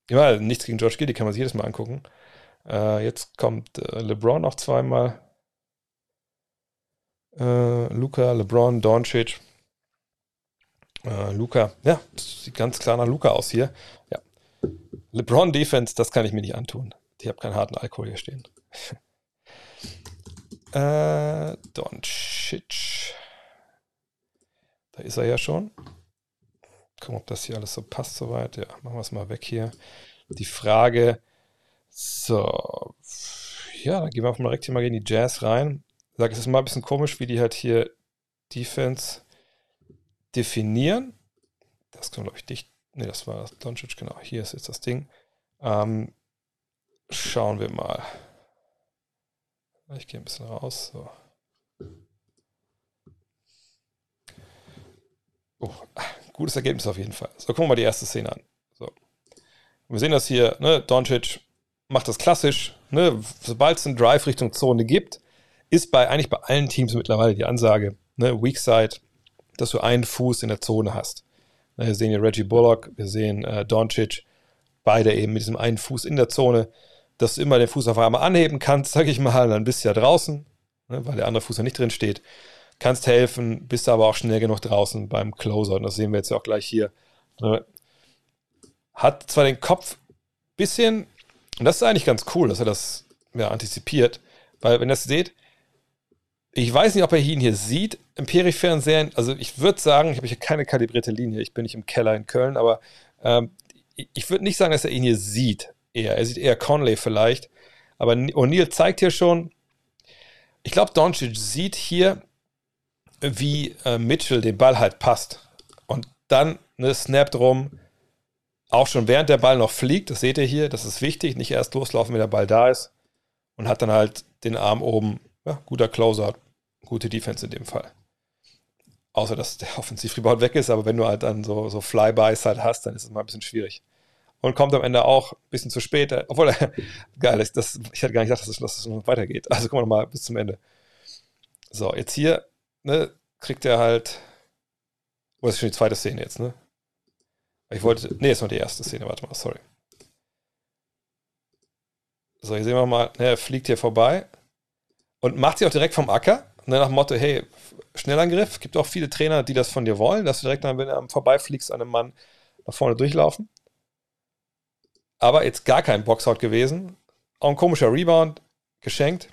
Ja, nichts gegen Josh Giddy, kann man sich jedes Mal angucken. Äh, jetzt kommt äh, LeBron noch zweimal. Äh, Luca, LeBron, Doncic. Äh, Luca, ja, sieht ganz klar nach Luca aus hier. Ja. LeBron Defense, das kann ich mir nicht antun. Ich habe keinen harten Alkohol hier stehen. äh, Doncic. Da ist er ja schon. Gucken, ob das hier alles so passt soweit. Ja, machen wir es mal weg hier. Die Frage, so, ja, dann gehen wir auch mal direkt hier mal in die Jazz rein. Sage, es ist mal ein bisschen komisch, wie die halt hier Defense definieren. Das kann, glaube ich, nicht. Ne, das war Doncic, genau. Hier ist jetzt das Ding. Ähm, schauen wir mal. Ich gehe ein bisschen raus. So. Oh, gutes Ergebnis auf jeden Fall. So, gucken wir mal die erste Szene an. So. wir sehen das hier, ne? Doncic macht das klassisch, ne? Sobald es einen Drive Richtung Zone gibt, ist bei eigentlich bei allen Teams mittlerweile die Ansage, ne? Weak Side, dass du einen Fuß in der Zone hast. Ne, wir sehen hier Reggie Bullock, wir sehen äh, Doncic, beide eben mit diesem einen Fuß in der Zone, dass du immer den Fuß auf einmal anheben kannst, sag ich mal, dann bist du ja draußen, ne, weil der andere Fuß ja nicht drin steht. Kannst helfen, bist aber auch schnell genug draußen beim Closer. Und das sehen wir jetzt ja auch gleich hier. Ne. Hat zwar den Kopf bisschen, und das ist eigentlich ganz cool, dass er das ja, antizipiert, weil wenn ihr das seht, ich weiß nicht, ob er ihn hier sieht im peripheren Serien. Also ich würde sagen, ich habe hier keine kalibrierte Linie. Ich bin nicht im Keller in Köln, aber ähm, ich würde nicht sagen, dass er ihn hier sieht. Eher. Er sieht eher Conley vielleicht. Aber O'Neill zeigt hier schon, ich glaube, Doncic sieht hier, wie äh, Mitchell den Ball halt passt. Und dann ne, snappt rum, auch schon während der Ball noch fliegt, das seht ihr hier, das ist wichtig, nicht erst loslaufen, wenn der Ball da ist. Und hat dann halt den Arm oben ja, guter Closer, gute Defense in dem Fall. Außer, dass der Offensiv-Rebound weg ist, aber wenn du halt dann so, so Flybys halt hast, dann ist es mal ein bisschen schwierig. Und kommt am Ende auch ein bisschen zu spät, obwohl, geil, das, ich hätte gar nicht gedacht, dass es, dass es noch weitergeht. Also gucken wir nochmal bis zum Ende. So, jetzt hier, ne, kriegt er halt, oh, das ist schon die zweite Szene jetzt, ne? Ich wollte, ne, ist noch die erste Szene, warte mal, sorry. So, hier sehen wir mal, ne, er fliegt hier vorbei und macht sie auch direkt vom Acker. Ne, nach dem Motto, hey, Schnellangriff. Gibt auch viele Trainer, die das von dir wollen, dass du direkt, dann, wenn du am vorbeifliegst, an einem Mann nach vorne durchlaufen. Aber jetzt gar kein Boxout gewesen. Auch ein komischer Rebound, geschenkt.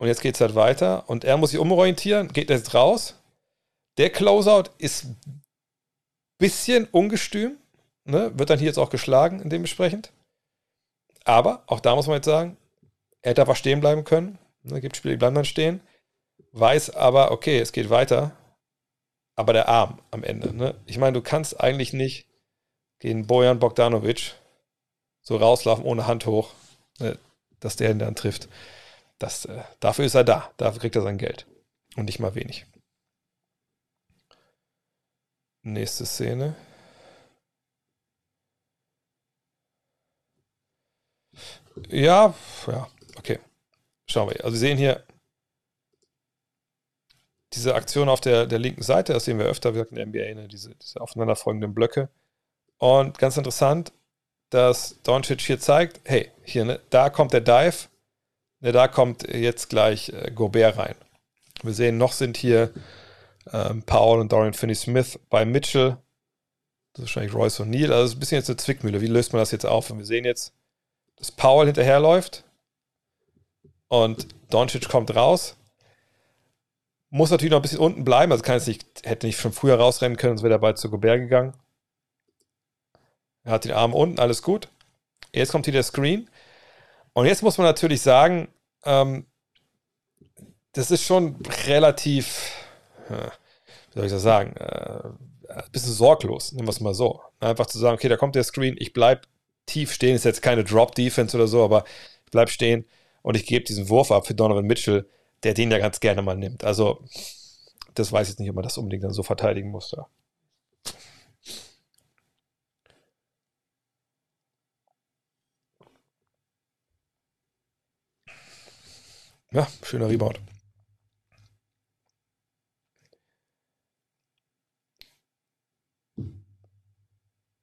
Und jetzt geht es halt weiter. Und er muss sich umorientieren, geht jetzt raus. Der Closeout ist ein bisschen ungestüm. Ne? Wird dann hier jetzt auch geschlagen, in dem entsprechend. Aber auch da muss man jetzt sagen, er hätte einfach stehen bleiben können. Ne, gibt Spiele, die bleiben dann stehen. Weiß aber, okay, es geht weiter. Aber der Arm am Ende. Ne? Ich meine, du kannst eigentlich nicht gegen Bojan Bogdanovic so rauslaufen ohne Hand hoch, ne, dass der ihn dann trifft. Das, äh, dafür ist er da. Dafür kriegt er sein Geld. Und nicht mal wenig. Nächste Szene. Ja, ja, Okay, schauen wir. Also wir sehen hier diese Aktion auf der, der linken Seite, das sehen wir öfter, wie gesagt, in der NBA, ne, diese, diese aufeinanderfolgenden Blöcke. Und ganz interessant, dass Doncic hier zeigt, hey, hier, ne, da kommt der Dive, ne, da kommt jetzt gleich äh, Gobert rein. Wir sehen, noch sind hier ähm, Paul und Dorian Finney-Smith bei Mitchell. Das ist wahrscheinlich Royce O'Neill. Also es ist ein bisschen jetzt eine Zwickmühle. Wie löst man das jetzt auf? Und wir sehen jetzt, dass Paul hinterherläuft. Und Doncic kommt raus. Muss natürlich noch ein bisschen unten bleiben. Also kann jetzt nicht, hätte nicht schon früher rausrennen können, sonst wäre der Ball zu Gobert gegangen. Er hat den Arm unten, alles gut. Jetzt kommt hier der Screen. Und jetzt muss man natürlich sagen, ähm, das ist schon relativ, äh, wie soll ich das sagen, äh, ein bisschen sorglos, nehmen wir es mal so. Einfach zu sagen, okay, da kommt der Screen, ich bleibe tief stehen, ist jetzt keine Drop-Defense oder so, aber ich bleibe stehen und ich gebe diesen Wurf ab für Donovan Mitchell, der den ja ganz gerne mal nimmt. Also, das weiß ich jetzt nicht, ob man das unbedingt dann so verteidigen muss. Ja. Ja, schöner Rebound.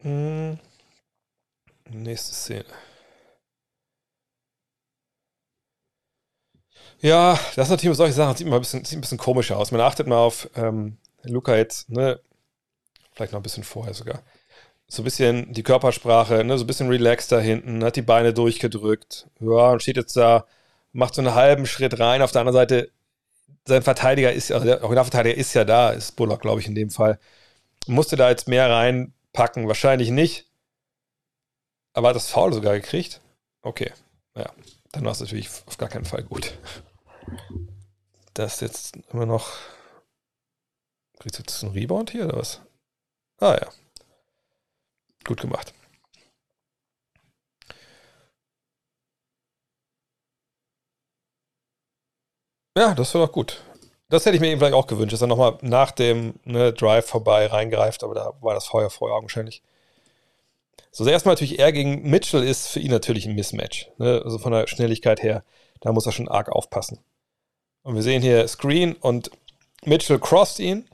Hm. Nächste Szene. Ja, das ist natürlich solche Sachen, sieht immer ein bisschen, sieht ein bisschen komischer aus. Man achtet mal auf ähm, Luca jetzt, ne, vielleicht noch ein bisschen vorher sogar. So ein bisschen die Körpersprache, ne, so ein bisschen relaxed da hinten, hat die Beine durchgedrückt. Ja, und steht jetzt da, macht so einen halben Schritt rein. Auf der anderen Seite, sein Verteidiger ist ja, also der Originalverteidiger ist ja da, ist Bullock, glaube ich, in dem Fall. Musste da jetzt mehr reinpacken? Wahrscheinlich nicht. Aber hat das Foul sogar gekriegt? Okay, ja. Dann war es natürlich auf gar keinen Fall gut. Das ist jetzt immer noch. Kriegst du jetzt einen Rebound hier oder was? Ah ja. Gut gemacht. Ja, das war doch gut. Das hätte ich mir eben vielleicht auch gewünscht, dass er nochmal nach dem ne, Drive vorbei reingreift, aber da war das Feuer vorher augenscheinlich. So, also erstmal natürlich er gegen Mitchell ist für ihn natürlich ein Mismatch. Ne? Also von der Schnelligkeit her, da muss er schon arg aufpassen. Und wir sehen hier Screen und Mitchell crossed ihn.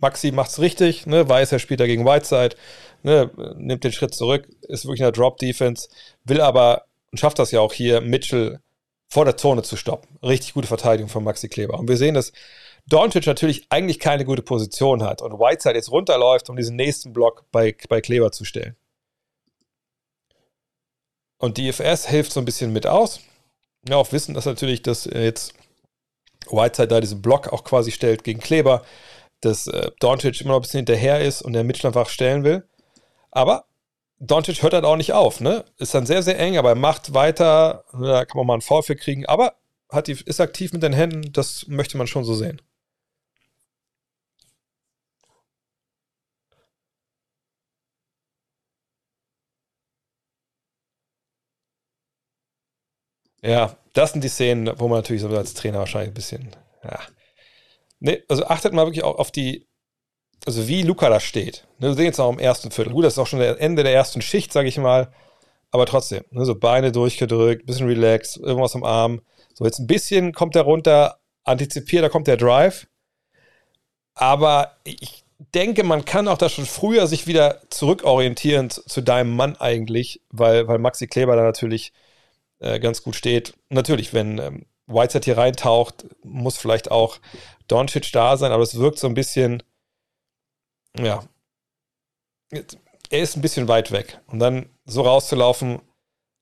Maxi macht's richtig, ne? weiß, er spielt da gegen Whiteside, ne? nimmt den Schritt zurück, ist wirklich in der Drop-Defense, will aber und schafft das ja auch hier, Mitchell vor der Zone zu stoppen. Richtig gute Verteidigung von Maxi Kleber. Und wir sehen, dass Doncic natürlich eigentlich keine gute Position hat und Whiteside jetzt runterläuft, um diesen nächsten Block bei, bei Kleber zu stellen. Und die IFS hilft so ein bisschen mit aus. Ja, auch wissen, dass natürlich, dass jetzt Whiteside da diesen Block auch quasi stellt gegen Kleber, dass äh, Doncic immer noch ein bisschen hinterher ist und der Mitchell einfach stellen will. Aber Doncic hört halt auch nicht auf, ne? Ist dann sehr, sehr eng, aber er macht weiter. Da kann man mal einen Foul für kriegen, aber hat die, ist aktiv mit den Händen. Das möchte man schon so sehen. Ja, das sind die Szenen, wo man natürlich so als Trainer wahrscheinlich ein bisschen, ja. Nee, also achtet mal wirklich auch auf die, also wie Luca da steht. Ne, wir sehen jetzt auch im ersten Viertel. Gut, das ist auch schon der Ende der ersten Schicht, sage ich mal. Aber trotzdem, ne, so Beine durchgedrückt, bisschen relaxed, irgendwas am Arm. So, jetzt ein bisschen kommt er runter, antizipiert, da kommt der Drive. Aber ich denke, man kann auch da schon früher sich wieder zurückorientieren zu, zu deinem Mann eigentlich, weil, weil Maxi Kleber da natürlich äh, ganz gut steht. Natürlich, wenn ähm, Whiteside hier reintaucht, muss vielleicht auch Doncic da sein, aber es wirkt so ein bisschen, ja, er ist ein bisschen weit weg. Und dann so rauszulaufen,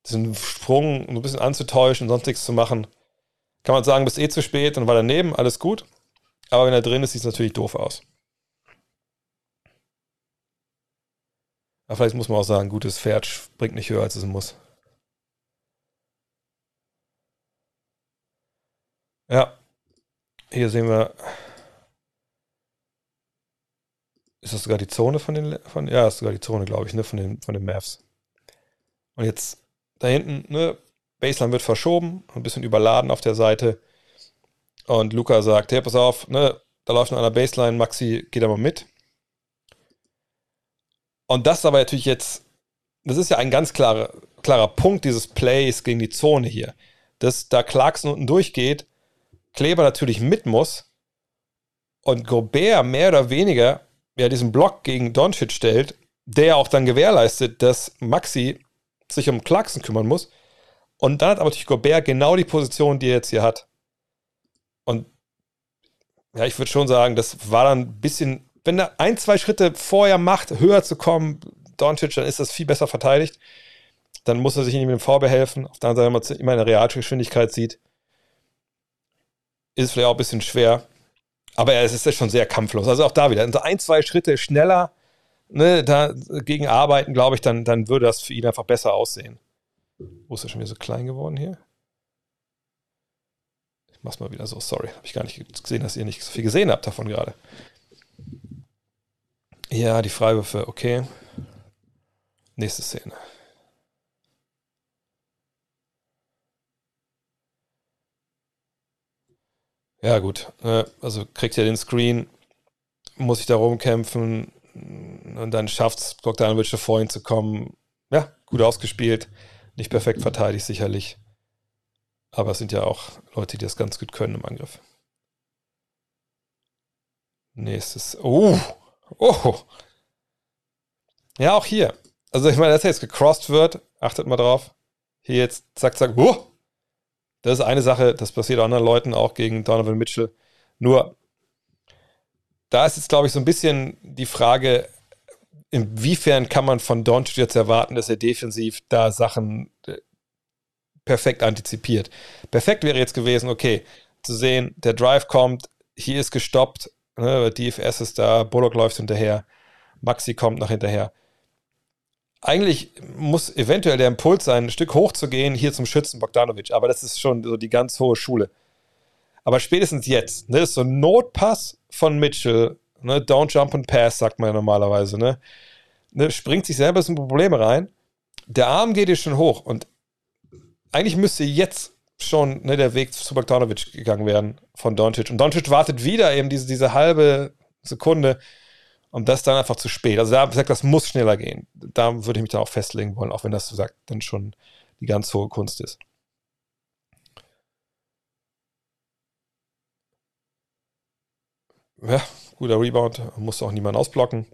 diesen Sprung ein bisschen anzutäuschen und sonst nichts zu machen, kann man sagen, bis eh zu spät und war daneben, alles gut. Aber wenn er drin ist, sieht es natürlich doof aus. Aber vielleicht muss man auch sagen, gutes Pferd springt nicht höher, als es muss. Ja, hier sehen wir. Ist das sogar die Zone von den. Von, ja, ist sogar die Zone, glaube ich, ne, von den, von den Mavs. Und jetzt da hinten, ne, Baseline wird verschoben, ein bisschen überladen auf der Seite. Und Luca sagt: Hey, pass auf, ne, da läuft noch einer Baseline, Maxi, geht da mal mit. Und das aber natürlich jetzt, das ist ja ein ganz klarer, klarer Punkt dieses Plays gegen die Zone hier. Dass da Clarkson unten durchgeht Kleber natürlich mit muss und Gobert mehr oder weniger ja diesen Block gegen Doncic stellt, der auch dann gewährleistet, dass Maxi sich um Clarkson kümmern muss. Und dann hat aber natürlich Gobert genau die Position, die er jetzt hier hat. Und ja, ich würde schon sagen, das war dann ein bisschen, wenn er ein, zwei Schritte vorher macht, höher zu kommen, Doncic, dann ist das viel besser verteidigt. Dann muss er sich nicht mit dem Vorbehelfen. Auf der anderen Seite, wenn man immer eine Realgeschwindigkeit sieht, ist vielleicht auch ein bisschen schwer. Aber es ist ja schon sehr kampflos. Also auch da wieder. So ein, zwei Schritte schneller ne, dagegen arbeiten, glaube ich, dann, dann würde das für ihn einfach besser aussehen. Wo ist er schon wieder so klein geworden hier? Ich mach's mal wieder so, sorry. Habe ich gar nicht gesehen, dass ihr nicht so viel gesehen habt davon gerade. Ja, die Freiwürfe, okay. Nächste Szene. Ja, gut. Äh, also kriegt er den Screen, muss sich da rumkämpfen und dann schafft es Bogdanovic vor ihn zu kommen. Ja, gut ausgespielt. Nicht perfekt verteidigt, sicherlich. Aber es sind ja auch Leute, die das ganz gut können im Angriff. Nächstes. Oh! Oh! Ja, auch hier. Also, ich meine, dass er jetzt gecrossed wird, achtet mal drauf. Hier jetzt, zack, zack, oh! Das ist eine Sache, das passiert anderen Leuten auch gegen Donovan Mitchell. Nur, da ist jetzt, glaube ich, so ein bisschen die Frage, inwiefern kann man von Doncic jetzt erwarten, dass er defensiv da Sachen äh, perfekt antizipiert. Perfekt wäre jetzt gewesen, okay, zu sehen, der Drive kommt, hier ist gestoppt, ne, DFS ist da, Bullock läuft hinterher, Maxi kommt nach hinterher. Eigentlich muss eventuell der Impuls sein, ein Stück hoch zu gehen, hier zum Schützen Bogdanovic, aber das ist schon so die ganz hohe Schule. Aber spätestens jetzt, ne, ist so ein Notpass von Mitchell, ne, don't jump and pass, sagt man ja normalerweise, ne, ne springt sich selber in Probleme rein. Der Arm geht hier schon hoch und eigentlich müsste jetzt schon ne, der Weg zu Bogdanovic gegangen werden von Doncic. Und Doncic wartet wieder eben diese, diese halbe Sekunde und das dann einfach zu spät. Also da sagt, das muss schneller gehen. Da würde ich mich dann auch festlegen wollen, auch wenn das, so sagt, dann schon die ganz hohe Kunst ist. Ja, guter Rebound, muss auch niemand ausblocken.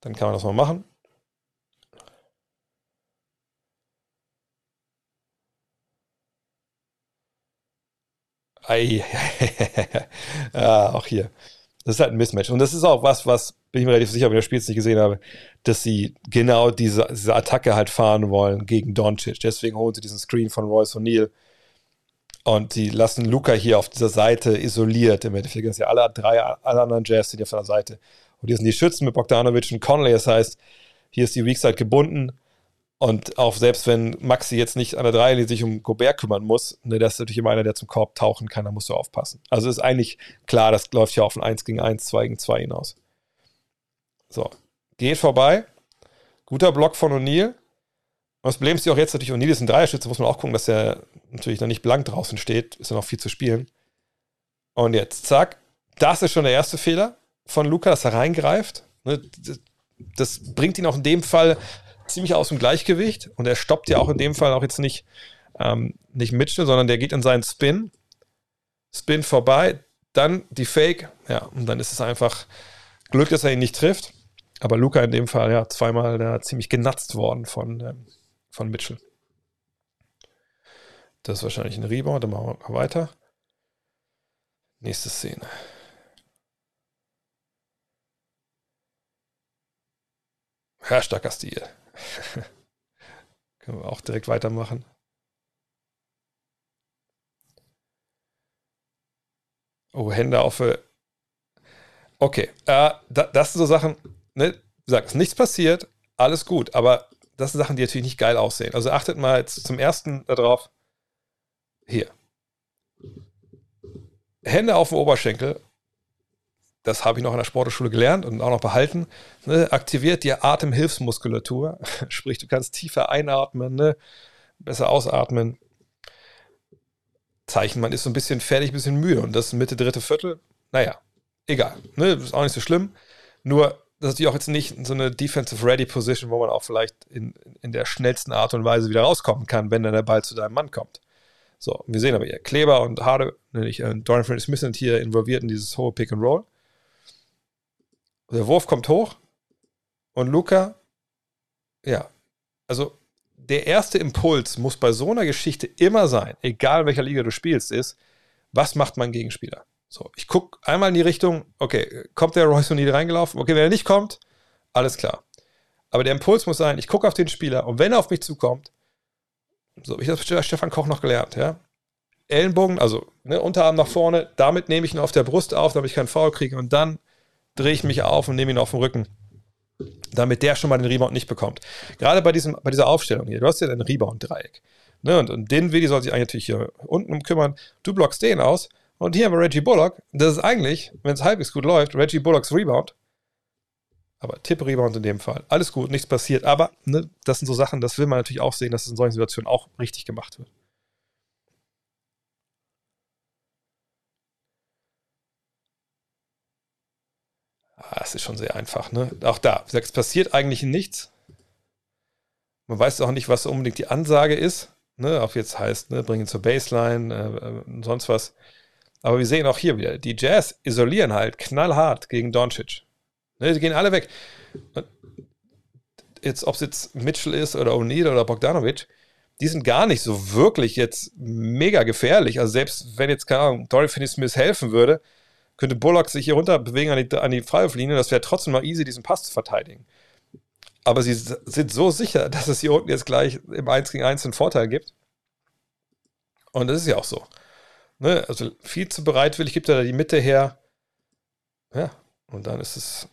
Dann kann man das mal machen. Ei, ja, auch hier. Das ist halt ein Mismatch. Und das ist auch was, was, bin ich mir relativ sicher, wenn ich das Spiel jetzt nicht gesehen habe, dass sie genau diese, diese Attacke halt fahren wollen gegen Doncic. Deswegen holen sie diesen Screen von Royce O'Neill. Und die lassen Luca hier auf dieser Seite isoliert. Im Endeffekt sind ja alle drei alle anderen Jazz sind ja von der Seite. Und hier sind die Schützen mit Bogdanovic und Conley. Das heißt, hier ist die Weakside gebunden. Und auch selbst wenn Maxi jetzt nicht an der Dreierlinie sich um Gobert kümmern muss, ne, das ist natürlich immer einer, der zum Korb tauchen kann, da musst du aufpassen. Also ist eigentlich klar, das läuft ja auf ein 1 gegen 1, 2 gegen 2 hinaus. So, geht vorbei. Guter Block von O'Neill. Und das Problem ist ja auch jetzt natürlich, O'Neill ist ein Dreierschütze, muss man auch gucken, dass er natürlich noch nicht blank draußen steht, ist ja noch viel zu spielen. Und jetzt, zack, das ist schon der erste Fehler von Luca, dass er reingreift. Ne, das bringt ihn auch in dem Fall ziemlich aus dem Gleichgewicht und er stoppt ja auch in dem Fall auch jetzt nicht, ähm, nicht Mitchell, sondern der geht in seinen Spin. Spin vorbei, dann die Fake, ja, und dann ist es einfach Glück, dass er ihn nicht trifft. Aber Luca in dem Fall, ja, zweimal da ziemlich genatzt worden von, ähm, von Mitchell. Das ist wahrscheinlich ein Rebound, dann machen wir weiter. Nächste Szene. Ja, starker Stil. Können wir auch direkt weitermachen. Oh, Hände auf. Okay, äh, das sind so Sachen, ne, du sagst, nichts passiert, alles gut, aber das sind Sachen, die natürlich nicht geil aussehen. Also achtet mal jetzt zum ersten darauf. Hier. Hände auf dem Oberschenkel das habe ich noch in der Sportschule gelernt und auch noch behalten, ne, aktiviert die Atemhilfsmuskulatur. Sprich, du kannst tiefer einatmen, ne, besser ausatmen. Zeichen, man ist so ein bisschen fertig, ein bisschen müde. Und das Mitte, dritte Viertel, naja, egal. Ne, ist auch nicht so schlimm. Nur, das ist natürlich auch jetzt nicht so eine Defensive Ready Position, wo man auch vielleicht in, in der schnellsten Art und Weise wieder rauskommen kann, wenn dann der Ball zu deinem Mann kommt. So, wir sehen aber hier, Kleber und Harde, nämlich äh, Dorian Smith sind hier involviert in dieses hohe Pick and Roll. Der Wurf kommt hoch und Luca, ja, also der erste Impuls muss bei so einer Geschichte immer sein, egal in welcher Liga du spielst, ist, was macht mein Gegenspieler? So, ich gucke einmal in die Richtung, okay, kommt der Royce O'Neill reingelaufen? Okay, wenn er nicht kommt, alles klar. Aber der Impuls muss sein, ich gucke auf den Spieler und wenn er auf mich zukommt, so, ich habe Stefan Koch noch gelernt, ja. Ellenbogen, also ne, Unterarm nach vorne, damit nehme ich ihn auf der Brust auf, damit ich keinen Foul kriege und dann drehe ich mich auf und nehme ihn auf den Rücken. Damit der schon mal den Rebound nicht bekommt. Gerade bei, diesem, bei dieser Aufstellung hier, du hast ja ein Rebound-Dreieck. Ne, und, und den Willi soll sich eigentlich natürlich hier unten um kümmern. Du blockst den aus. Und hier haben wir Reggie Bullock. Das ist eigentlich, wenn es halbwegs gut läuft, Reggie Bullocks Rebound. Aber Tipp-Rebound in dem Fall. Alles gut, nichts passiert. Aber ne, das sind so Sachen, das will man natürlich auch sehen, dass es in solchen Situationen auch richtig gemacht wird. Das ist schon sehr einfach. Ne? Auch da, es passiert eigentlich nichts. Man weiß auch nicht, was unbedingt die Ansage ist. Ne? Auch jetzt heißt, ne, bringen zur Baseline, äh, sonst was. Aber wir sehen auch hier wieder, die Jazz isolieren halt knallhart gegen Doncic. Ne, die gehen alle weg. Jetzt, ob es jetzt Mitchell ist oder O'Neal oder Bogdanovic, die sind gar nicht so wirklich jetzt mega gefährlich. Also selbst wenn jetzt, keine Ahnung, Dory Finney-Smith helfen würde, könnte Bullock sich hier runter bewegen an die, an die Freiwurflinie, das wäre trotzdem noch easy, diesen Pass zu verteidigen. Aber sie sind so sicher, dass es hier unten jetzt gleich im 1 gegen 1 einen Vorteil gibt. Und das ist ja auch so. Ne? Also viel zu bereitwillig gibt er da die Mitte her. Ja, und dann ist es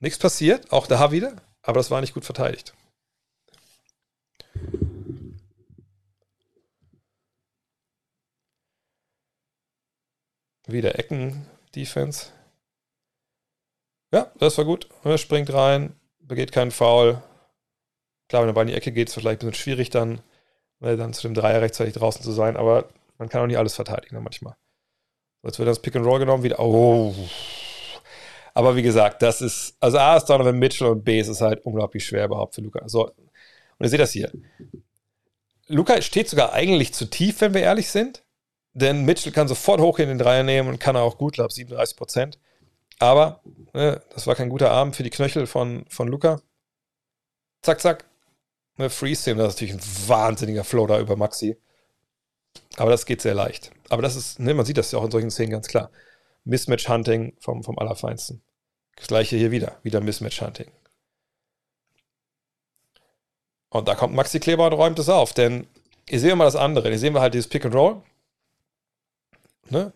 nichts passiert, auch da wieder, aber das war nicht gut verteidigt. Wieder Ecken-Defense. Ja, das war gut. Er springt rein, begeht keinen Foul. Klar, wenn er bei in die Ecke geht, ist es vielleicht ein bisschen schwierig dann, weil dann zu dem Dreier rechtzeitig draußen zu sein, aber man kann auch nicht alles verteidigen manchmal. Jetzt wird das Pick and Roll genommen, wieder. Oh. Aber wie gesagt, das ist, also A ist Donovan Mitchell und B ist es halt unglaublich schwer überhaupt für Luca. So, und ihr seht das hier. Luca steht sogar eigentlich zu tief, wenn wir ehrlich sind. Denn Mitchell kann sofort hoch in den Dreier nehmen und kann auch gut, glaube 37 Prozent. Aber ne, das war kein guter Abend für die Knöchel von, von Luca. Zack, zack. Ne, Freeze das ist natürlich ein wahnsinniger Flow da über Maxi. Aber das geht sehr leicht. Aber das ist, ne, man sieht das ja auch in solchen Szenen ganz klar. Mismatch-Hunting vom, vom Allerfeinsten. Das gleiche hier wieder. Wieder Mismatch-Hunting. Und da kommt Maxi Kleber und räumt es auf, denn hier sehen wir mal das andere. Hier sehen wir halt dieses Pick and Roll. Ne?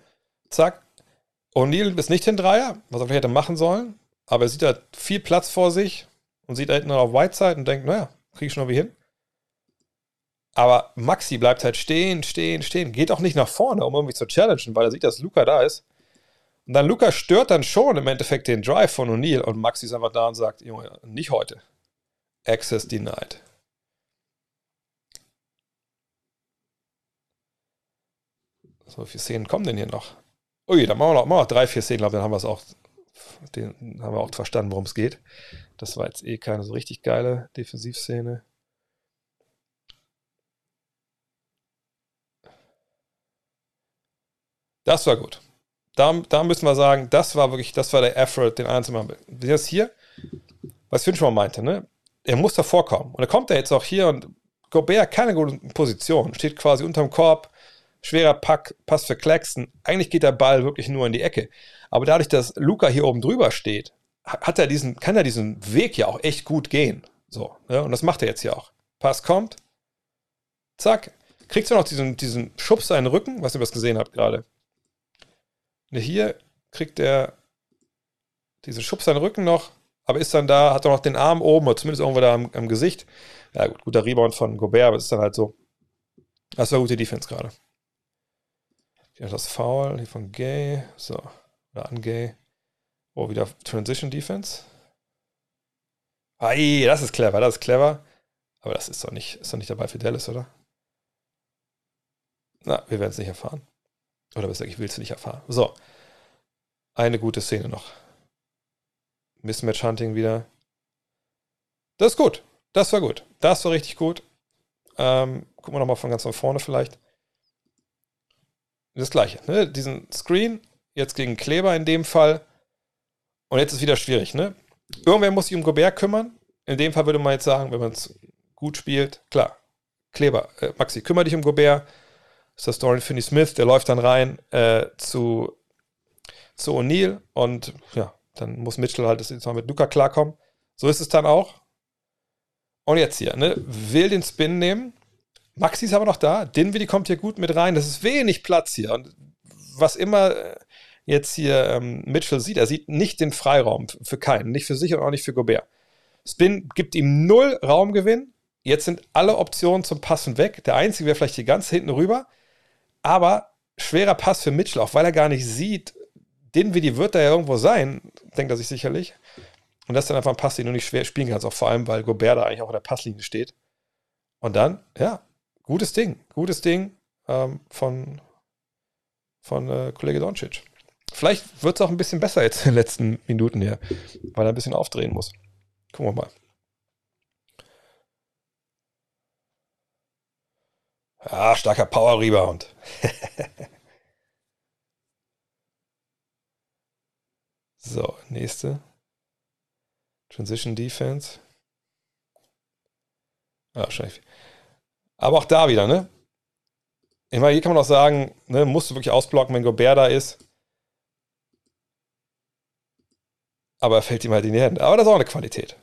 Zack. O'Neill ist nicht den Dreier, was er vielleicht hätte machen sollen, aber er sieht da viel Platz vor sich und sieht da hinten auf Whiteside und denkt, naja, kriege ich schon irgendwie hin. Aber Maxi bleibt halt stehen, stehen, stehen. Geht auch nicht nach vorne, um irgendwie zu challengen, weil er sieht, dass Luca da ist. Und dann Luca stört dann schon im Endeffekt den Drive von O'Neill und Maxi ist einfach da und sagt, Junge, nicht heute. Access denied. So wie viele Szenen kommen denn hier noch? Ui, dann machen wir noch, machen wir noch drei, vier Szenen, glaube dann haben wir es auch, den haben wir auch verstanden, worum es geht. Das war jetzt eh keine so richtig geile Defensivszene. Das war gut. Da, da müssen wir sagen, das war wirklich, das war der Effort, den einen zu machen. Das hier, was Finn schon mal meinte, ne? Er muss da vorkommen. Und er kommt er jetzt auch hier und Gobert keine gute Position, steht quasi unterm Korb, schwerer Pack, Pass für Claxton. Eigentlich geht der Ball wirklich nur in die Ecke. Aber dadurch, dass Luca hier oben drüber steht, hat er diesen, kann er diesen Weg ja auch echt gut gehen. So, ne? Und das macht er jetzt hier auch. Pass kommt, zack, kriegst du noch diesen, diesen Schubs seinen Rücken, was ihr was gesehen habt gerade. Ne, hier kriegt er diesen Schubs seinen Rücken noch, aber ist dann da, hat er noch den Arm oben oder zumindest irgendwo da am, am Gesicht. Ja, gut, guter Rebound von Gobert, aber es ist dann halt so. Das war gute Defense gerade. Hier das Foul hier von Gay. So. Oder an Gay. Oh, wieder Transition Defense. Ei, das ist clever, das ist clever. Aber das ist doch nicht, ist doch nicht dabei für Dallas, oder? Na, wir werden es nicht erfahren. Oder besser, ich will es nicht erfahren. So. Eine gute Szene noch. Mismatch Hunting wieder. Das ist gut. Das war gut. Das war richtig gut. Ähm, gucken wir nochmal von ganz von vorne vielleicht. Das gleiche. Ne? Diesen Screen, jetzt gegen Kleber in dem Fall. Und jetzt ist wieder schwierig. Ne? Irgendwer muss sich um Gobert kümmern. In dem Fall würde man jetzt sagen, wenn man es gut spielt, klar. Kleber, äh, Maxi, kümmere dich um Gobert ist das Dorian Finney-Smith, der läuft dann rein äh, zu, zu O'Neill und ja, dann muss Mitchell halt jetzt mal mit Luca klarkommen. So ist es dann auch. Und jetzt hier, ne, will den Spin nehmen. Maxi ist aber noch da. Dinwiddie kommt hier gut mit rein. Das ist wenig Platz hier. Und was immer äh, jetzt hier ähm, Mitchell sieht, er sieht nicht den Freiraum für keinen. Nicht für sich und auch nicht für Gobert. Spin gibt ihm null Raumgewinn. Jetzt sind alle Optionen zum Passen weg. Der einzige wäre vielleicht hier ganz hinten rüber. Aber schwerer Pass für Mitchell, auch weil er gar nicht sieht, den wie die wird da ja irgendwo sein, denkt er sich sicherlich. Und das ist dann einfach ein Pass, den du nicht schwer spielen kannst, auch vor allem, weil Gobert da eigentlich auch in der Passlinie steht. Und dann, ja, gutes Ding, gutes Ding ähm, von, von äh, Kollege Doncic. Vielleicht wird es auch ein bisschen besser jetzt in den letzten Minuten hier, weil er ein bisschen aufdrehen muss. Gucken wir mal. Ah, starker Power Rebound. so, nächste. Transition Defense. Ah, wahrscheinlich. Aber auch da wieder, ne? Ich meine, hier kann man auch sagen, ne, musst du wirklich ausblocken, wenn Gobert da ist. Aber er fällt ihm halt in die Hände. Aber das ist auch eine Qualität.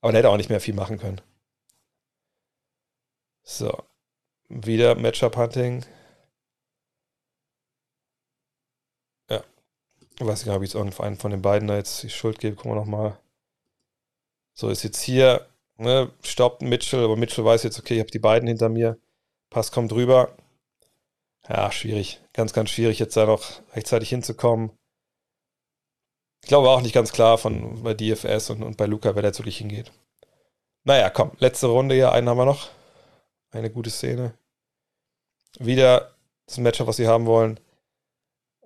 Aber der hätte auch nicht mehr viel machen können. So. Wieder Matchup-Hunting. Ja. Ich weiß nicht, ob ich jetzt irgendeinen von den beiden da jetzt die Schuld gebe. Gucken wir nochmal. So, ist jetzt hier, ne, stoppt Mitchell, aber Mitchell weiß jetzt, okay, ich habe die beiden hinter mir. Pass kommt drüber. Ja, schwierig. Ganz, ganz schwierig, jetzt da noch rechtzeitig hinzukommen. Ich glaube auch nicht ganz klar von bei DFS und, und bei Luca, wer da jetzt wirklich hingeht. Naja, komm, letzte Runde hier, einen haben wir noch. Eine gute Szene. Wieder das Matchup, was sie haben wollen.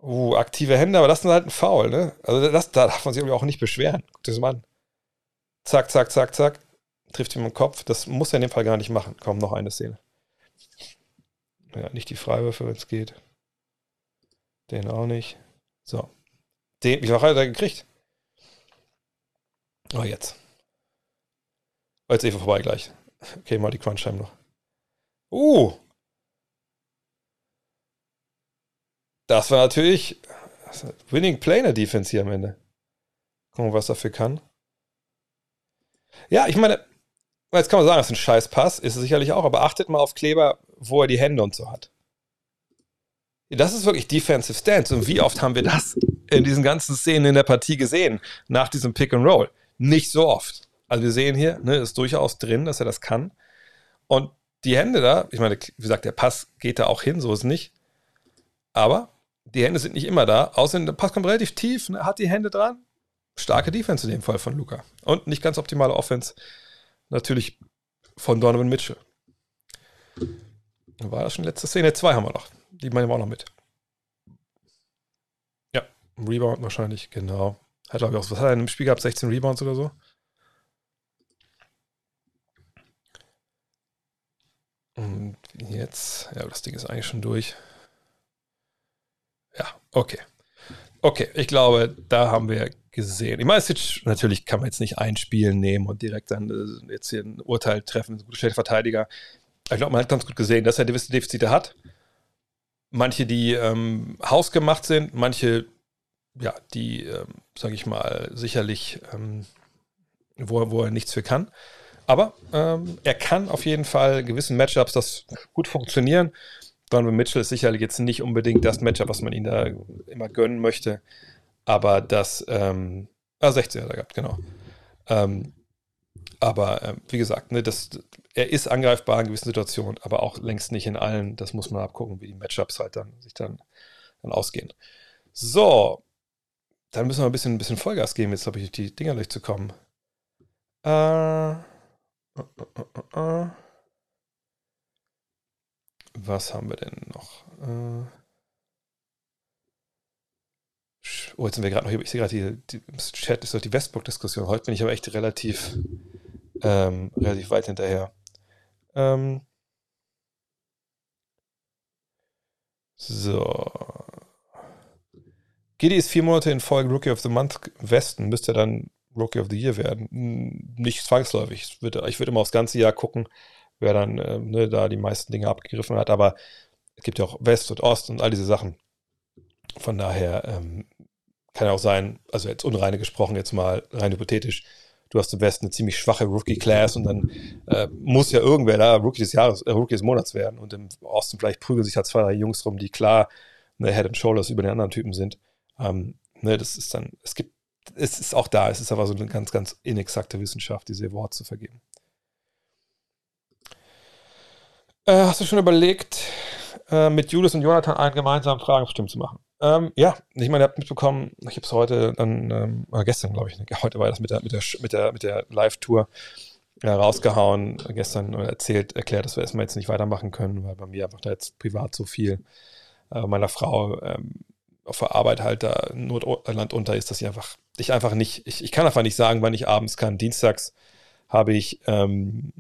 Uh, aktive Hände, aber das ist halt ein Foul, ne? Also das, da darf man sich auch nicht beschweren. Guck das mal an. Zack, zack, zack, zack. Trifft ihm im Kopf. Das muss er in dem Fall gar nicht machen. Komm, noch eine Szene. Ja, nicht die Freiwürfe, wenn es geht. Den auch nicht. So. Den, wie viel hat er gekriegt? Oh, jetzt. Oh, jetzt eh vorbei gleich. Okay, mal die Crunch-Time noch. Uh! Das war natürlich Winning Planer Defense hier am Ende. Gucken, was dafür kann. Ja, ich meine, jetzt kann man sagen, das ist ein scheiß Pass, ist es sicherlich auch, aber achtet mal auf Kleber, wo er die Hände und so hat. Das ist wirklich Defensive Stance. Und wie oft haben wir das in diesen ganzen Szenen in der Partie gesehen, nach diesem Pick and Roll? Nicht so oft. Also wir sehen hier, ne, ist durchaus drin, dass er das kann. Und die Hände da, ich meine, wie gesagt, der Pass geht da auch hin, so ist es nicht. Aber die Hände sind nicht immer da. Außerdem, der Pass kommt relativ tief, ne, hat die Hände dran. Starke Defense in dem Fall von Luca. Und nicht ganz optimale Offense. Natürlich von Donovan Mitchell. War das schon letzte Szene? Zwei haben wir noch. Die meinen wir auch noch mit. Ja, Rebound wahrscheinlich, genau. Hat, glaube ich, auch, was hat er in einem Spiel gehabt? 16 Rebounds oder so? Und jetzt, ja, das Ding ist eigentlich schon durch. Ja, okay. Okay, ich glaube, da haben wir gesehen. Ich meine, natürlich kann man jetzt nicht ein Spiel nehmen und direkt dann äh, jetzt hier ein Urteil treffen, ein guter Verteidiger. Ich glaube, man hat ganz gut gesehen, dass er gewisse Defizite hat. Manche, die ähm, hausgemacht sind, manche, ja, die, ähm, sage ich mal, sicherlich, ähm, wo, wo er nichts für kann. Aber ähm, er kann auf jeden Fall gewissen Matchups das gut funktionieren. Donovan Mitchell ist sicherlich jetzt nicht unbedingt das Matchup, was man ihm da immer gönnen möchte. Aber das, ähm, ah, 16 hat er gehabt, genau. Ähm, aber äh, wie gesagt, ne, das, er ist angreifbar in gewissen Situationen, aber auch längst nicht in allen. Das muss man abgucken, wie die Matchups halt dann sich dann, dann ausgehen. So, dann müssen wir ein bisschen, ein bisschen Vollgas geben, jetzt habe ich die Dinger durchzukommen. Äh, uh, uh, uh, Was haben wir denn noch? Äh, oh, jetzt sind wir gerade noch hier. Ich sehe gerade, die, die, Chat ist doch die Westbrook-Diskussion. Heute bin ich aber echt relativ ähm, relativ weit hinterher. Ähm, so. Giddy ist vier Monate in Folge Rookie of the Month Westen. Müsste dann Rookie of the Year werden. Nicht zwangsläufig. Ich würde, ich würde immer aufs ganze Jahr gucken, wer dann äh, ne, da die meisten Dinge abgegriffen hat. Aber es gibt ja auch West und Ost und all diese Sachen. Von daher ähm, kann ja auch sein, also jetzt unreine gesprochen, jetzt mal rein hypothetisch, du hast im Westen eine ziemlich schwache Rookie-Class und dann äh, muss ja irgendwer da Rookie des Jahres, äh, Rookie des Monats werden. Und im Osten vielleicht prügeln sich halt zwei, drei Jungs rum, die klar ne, Head and Shoulders über den anderen Typen sind. Ähm, ne, das ist dann, es gibt, es ist auch da, es ist aber so eine ganz, ganz inexakte Wissenschaft, diese Awards zu vergeben. Äh, hast du schon überlegt, äh, mit Julius und Jonathan einen gemeinsamen Fragenbestimmt zu machen? Ähm, ja, ich meine, ihr habt mitbekommen, ich habe es heute dann, ähm, gestern glaube ich, ne, heute war das mit der, mit der, mit der, mit der Live-Tour äh, rausgehauen, gestern erzählt, erklärt, dass wir erstmal jetzt nicht weitermachen können, weil bei mir einfach da jetzt privat so viel äh, meiner Frau ähm, auf der Arbeit halt da Nordland unter ist, dass ich einfach, ich einfach nicht, ich, ich kann einfach nicht sagen, wann ich abends kann. Dienstags habe ich, ähm,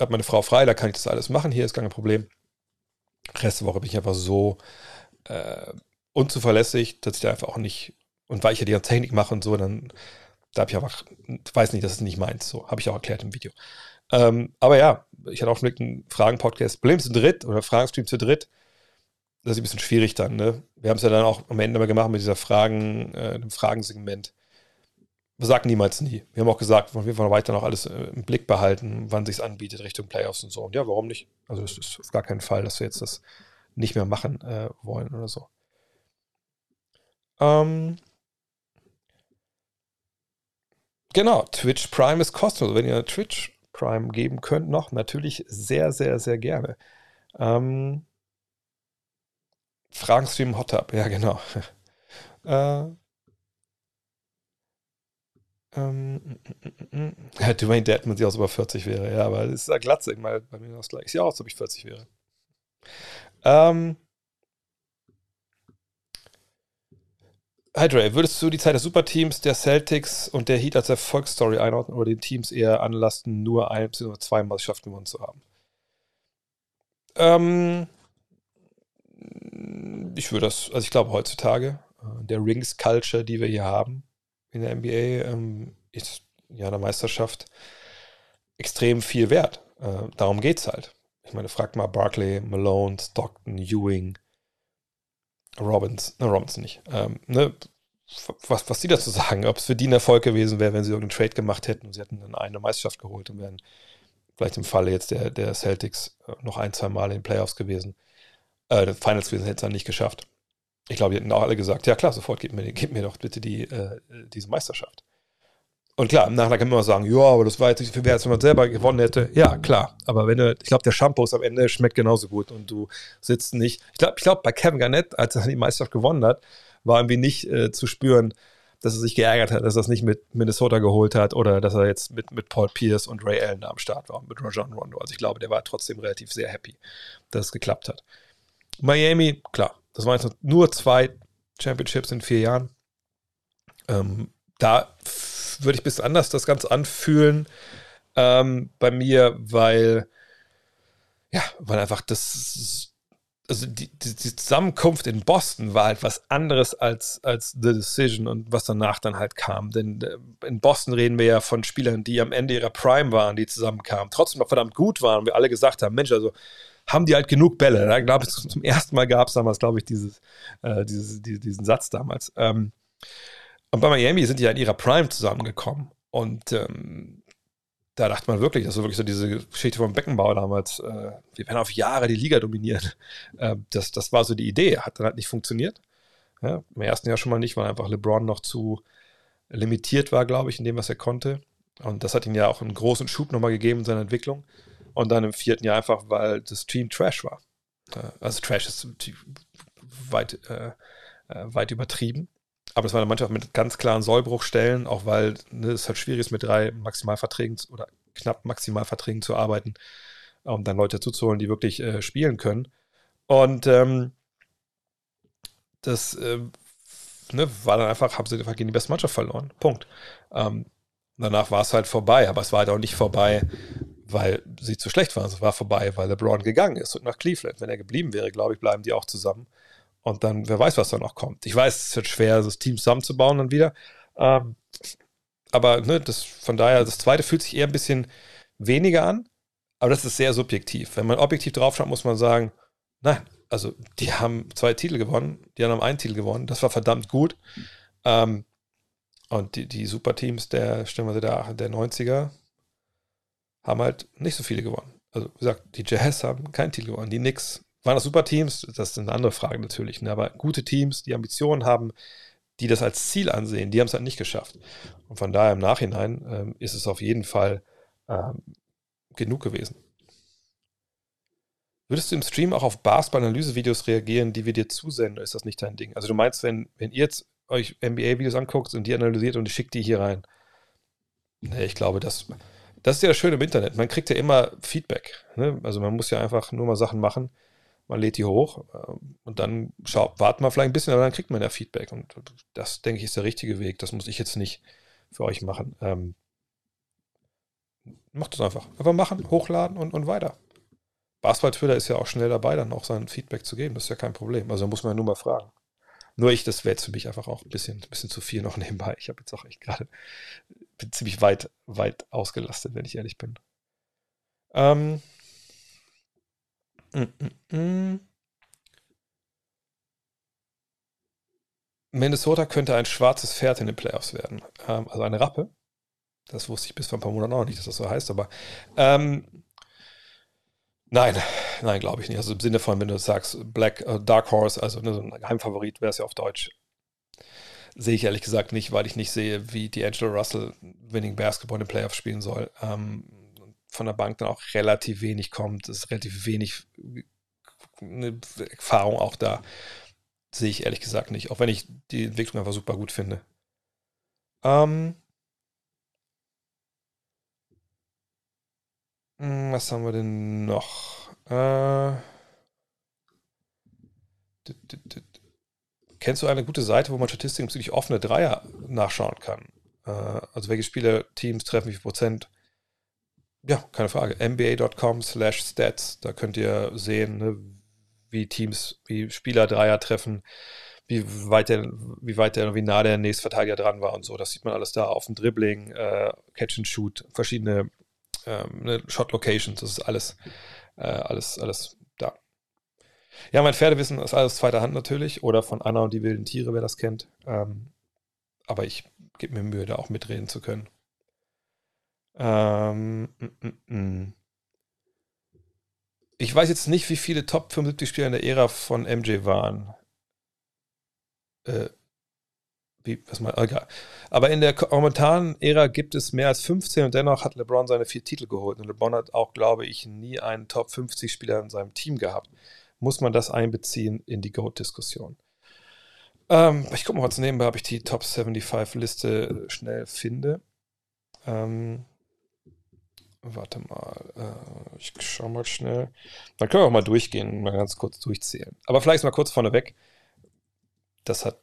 hat meine Frau frei, da kann ich das alles machen, hier ist gar kein Problem. Rest der Woche bin ich einfach so äh, unzuverlässig, dass ich da einfach auch nicht, und weil ich ja die Technik mache und so, dann, da habe ich einfach, weiß nicht, das ist nicht meins, so, habe ich auch erklärt im Video. Ähm, aber ja, ich hatte auch schon einen Fragen-Podcast, Problem zu dritt oder Fragenstream zu dritt, das ist ein bisschen schwierig dann, ne? Wir haben es ja dann auch am Ende mal gemacht mit dieser Fragen, äh, dem Fragensegment. Wir sagen niemals nie. Wir haben auch gesagt, wir wollen weiter noch alles äh, im Blick behalten, wann sich anbietet Richtung Playoffs und so. Und ja, warum nicht? Also es ist auf gar keinen Fall, dass wir jetzt das nicht mehr machen äh, wollen oder so. Ähm, genau, Twitch Prime ist kostenlos. Wenn ihr Twitch Prime geben könnt, noch natürlich sehr, sehr, sehr gerne. Ähm, Fragenstream Hot Tub, ja genau. äh, ähm, ja, Dwayne Deadman sie auch über 40 wäre, ja, aber das ist ja ich meine, bei mir das. Ist ja auch, als ob ich 40 wäre. Ähm, Hydra, würdest du die Zeit des Superteams der Celtics und der Heat als Erfolgsstory einordnen oder den Teams eher anlasten, nur ein bzw. zwei Meisterschaften gewonnen zu haben? Ähm, ich würde das, also ich glaube heutzutage, äh, der Rings-Culture, die wir hier haben in der NBA, ähm, ist ja der Meisterschaft extrem viel wert. Äh, darum geht es halt. Ich meine, fragt mal Barkley, Malone, Stockton, Ewing, Robbins, ne, Robinson nicht. Ähm, ne, was, was die dazu sagen, ob es für die ein Erfolg gewesen wäre, wenn sie irgendeinen Trade gemacht hätten und sie hätten dann eine Meisterschaft geholt und wären vielleicht im Falle jetzt der, der Celtics äh, noch ein, zwei Mal in den Playoffs gewesen äh, Finals gewesen, hätte es dann nicht geschafft. Ich glaube, die hätten auch alle gesagt, ja klar, sofort, gib mir, gib mir doch bitte die, äh, diese Meisterschaft. Und klar, im Nachhinein kann man immer sagen, ja, aber das war jetzt nicht viel wert, wenn man selber gewonnen hätte. Ja, klar. Aber wenn du, ich glaube, der Shampoo ist am Ende schmeckt genauso gut und du sitzt nicht. Ich glaube, ich glaube, bei Kevin Garnett, als er die Meisterschaft gewonnen hat, war irgendwie nicht äh, zu spüren, dass er sich geärgert hat, dass er es nicht mit Minnesota geholt hat oder dass er jetzt mit, mit Paul Pierce und Ray Allen da am Start war, mit Rajon Rondo. Also ich glaube, der war trotzdem relativ sehr happy, dass es geklappt hat. Miami, klar, das waren jetzt nur zwei Championships in vier Jahren. Ähm, da würde ich ein bisschen anders das Ganze anfühlen ähm, bei mir, weil, ja, weil einfach das, also die, die, die, Zusammenkunft in Boston war halt was anderes als, als The Decision und was danach dann halt kam. Denn äh, in Boston reden wir ja von Spielern, die am Ende ihrer Prime waren, die zusammenkamen, trotzdem noch verdammt gut waren und wir alle gesagt haben, Mensch, also haben die halt genug Bälle. Da glaube ich, zum ersten Mal gab es damals, glaube ich, dieses, äh, dieses, diesen Satz damals. Ähm, und bei Miami sind die ja in ihrer Prime zusammengekommen. Und ähm, da dachte man wirklich, das war wirklich so diese Geschichte vom Beckenbauer damals, äh, wir werden auf Jahre die Liga dominieren. Äh, das, das war so die Idee, hat dann halt nicht funktioniert. Ja, Im ersten Jahr schon mal nicht, weil einfach LeBron noch zu limitiert war, glaube ich, in dem, was er konnte. Und das hat ihm ja auch einen großen Schub nochmal gegeben in seiner Entwicklung. Und dann im vierten Jahr einfach, weil das Team Trash war. Also Trash ist weit, äh, äh, weit übertrieben. Aber es war eine Mannschaft mit ganz klaren Sollbruchstellen, auch weil ne, es halt schwierig ist, mit drei Maximalverträgen oder knapp Maximalverträgen zu arbeiten, um dann Leute dazuzuholen, die wirklich äh, spielen können. Und ähm, das äh, ne, war dann einfach, haben sie einfach gegen die beste Mannschaft verloren. Punkt. Ähm, danach war es halt vorbei, aber es war halt auch nicht vorbei, weil sie zu schlecht waren. Es war vorbei, weil LeBron gegangen ist und nach Cleveland. Wenn er geblieben wäre, glaube ich, bleiben die auch zusammen. Und dann, wer weiß, was da noch kommt. Ich weiß, es wird schwer, das Team zusammenzubauen dann wieder. Ähm, aber ne, das, von daher, das zweite fühlt sich eher ein bisschen weniger an. Aber das ist sehr subjektiv. Wenn man objektiv draufschaut, muss man sagen, nein, also die haben zwei Titel gewonnen, die haben einen Titel gewonnen. Das war verdammt gut. Ähm, und die, die Superteams der, wir der 90er, haben halt nicht so viele gewonnen. Also, wie gesagt, die Jazz haben keinen Titel gewonnen. Die Knicks waren das super Teams? Das eine andere Frage natürlich. Ne? Aber gute Teams, die Ambitionen haben, die das als Ziel ansehen, die haben es halt nicht geschafft. Und von daher im Nachhinein ähm, ist es auf jeden Fall ähm, genug gewesen. Würdest du im Stream auch auf Basketball-Analyse-Videos reagieren, die wir dir zusenden, ist das nicht dein Ding? Also du meinst, wenn, wenn ihr jetzt euch NBA-Videos anguckt und die analysiert und ich schicke die hier rein. Nee, ich glaube, das, das ist ja schön im Internet. Man kriegt ja immer Feedback. Ne? Also man muss ja einfach nur mal Sachen machen. Man lädt die hoch äh, und dann schaut, warten wir vielleicht ein bisschen, aber dann kriegt man ja Feedback. Und das, denke ich, ist der richtige Weg. Das muss ich jetzt nicht für euch machen. Ähm, macht das einfach. Einfach machen, hochladen und, und weiter. Basketball-Twitter ist ja auch schnell dabei, dann auch sein Feedback zu geben. Das ist ja kein Problem. Also muss man ja nur mal fragen. Nur ich, das wäre jetzt für mich einfach auch ein bisschen, ein bisschen zu viel noch nebenbei. Ich habe jetzt auch echt gerade, bin ziemlich weit, weit ausgelastet, wenn ich ehrlich bin. Ähm. Minnesota könnte ein schwarzes Pferd in den Playoffs werden. Ähm, also eine Rappe. Das wusste ich bis vor ein paar Monaten auch nicht, dass das so heißt, aber ähm, nein, nein, glaube ich nicht. Also im Sinne von, wenn du sagst, Black uh, Dark Horse, also ne, so ein Geheimfavorit wäre es ja auf Deutsch. Sehe ich ehrlich gesagt nicht, weil ich nicht sehe, wie D'Angelo Russell Winning Basketball in den Playoffs spielen soll. Ähm, von der Bank dann auch relativ wenig kommt. Ist relativ wenig eine Erfahrung auch da. Sehe ich ehrlich gesagt nicht, auch wenn ich die Entwicklung einfach super gut finde. Ähm, hm, was haben wir denn noch? Äh, Kennst du eine gute Seite, wo man Statistiken bezüglich offene Dreier nachschauen kann? Äh, also welche Spieler, Teams treffen, wie viel Prozent? Ja, keine Frage. NBA.com slash stats. Da könnt ihr sehen, ne, wie Teams, wie Spieler Dreier treffen, wie weit der, wie weit der, wie nah der nächste Verteidiger dran war und so. Das sieht man alles da auf dem Dribbling, äh, Catch and Shoot, verschiedene ähm, ne, Shot Locations. Das ist alles, äh, alles, alles da. Ja, mein Pferdewissen ist alles zweiter Hand natürlich oder von Anna und die wilden Tiere, wer das kennt. Ähm, aber ich gebe mir Mühe, da auch mitreden zu können. Ähm, m -m -m. Ich weiß jetzt nicht, wie viele Top 75 Spieler in der Ära von MJ waren. Äh, wie, was mal, egal. Aber in der momentanen Ära gibt es mehr als 15 und dennoch hat LeBron seine vier Titel geholt. Und LeBron hat auch, glaube ich, nie einen Top 50 Spieler in seinem Team gehabt. Muss man das einbeziehen in die GOAT-Diskussion? Ähm, ich gucke mal kurz nebenbei, ob ich die Top 75 Liste schnell finde. Ähm, Warte mal, äh, ich schau mal schnell. Dann können wir auch mal durchgehen, mal ganz kurz durchzählen. Aber vielleicht mal kurz vorneweg. Das hat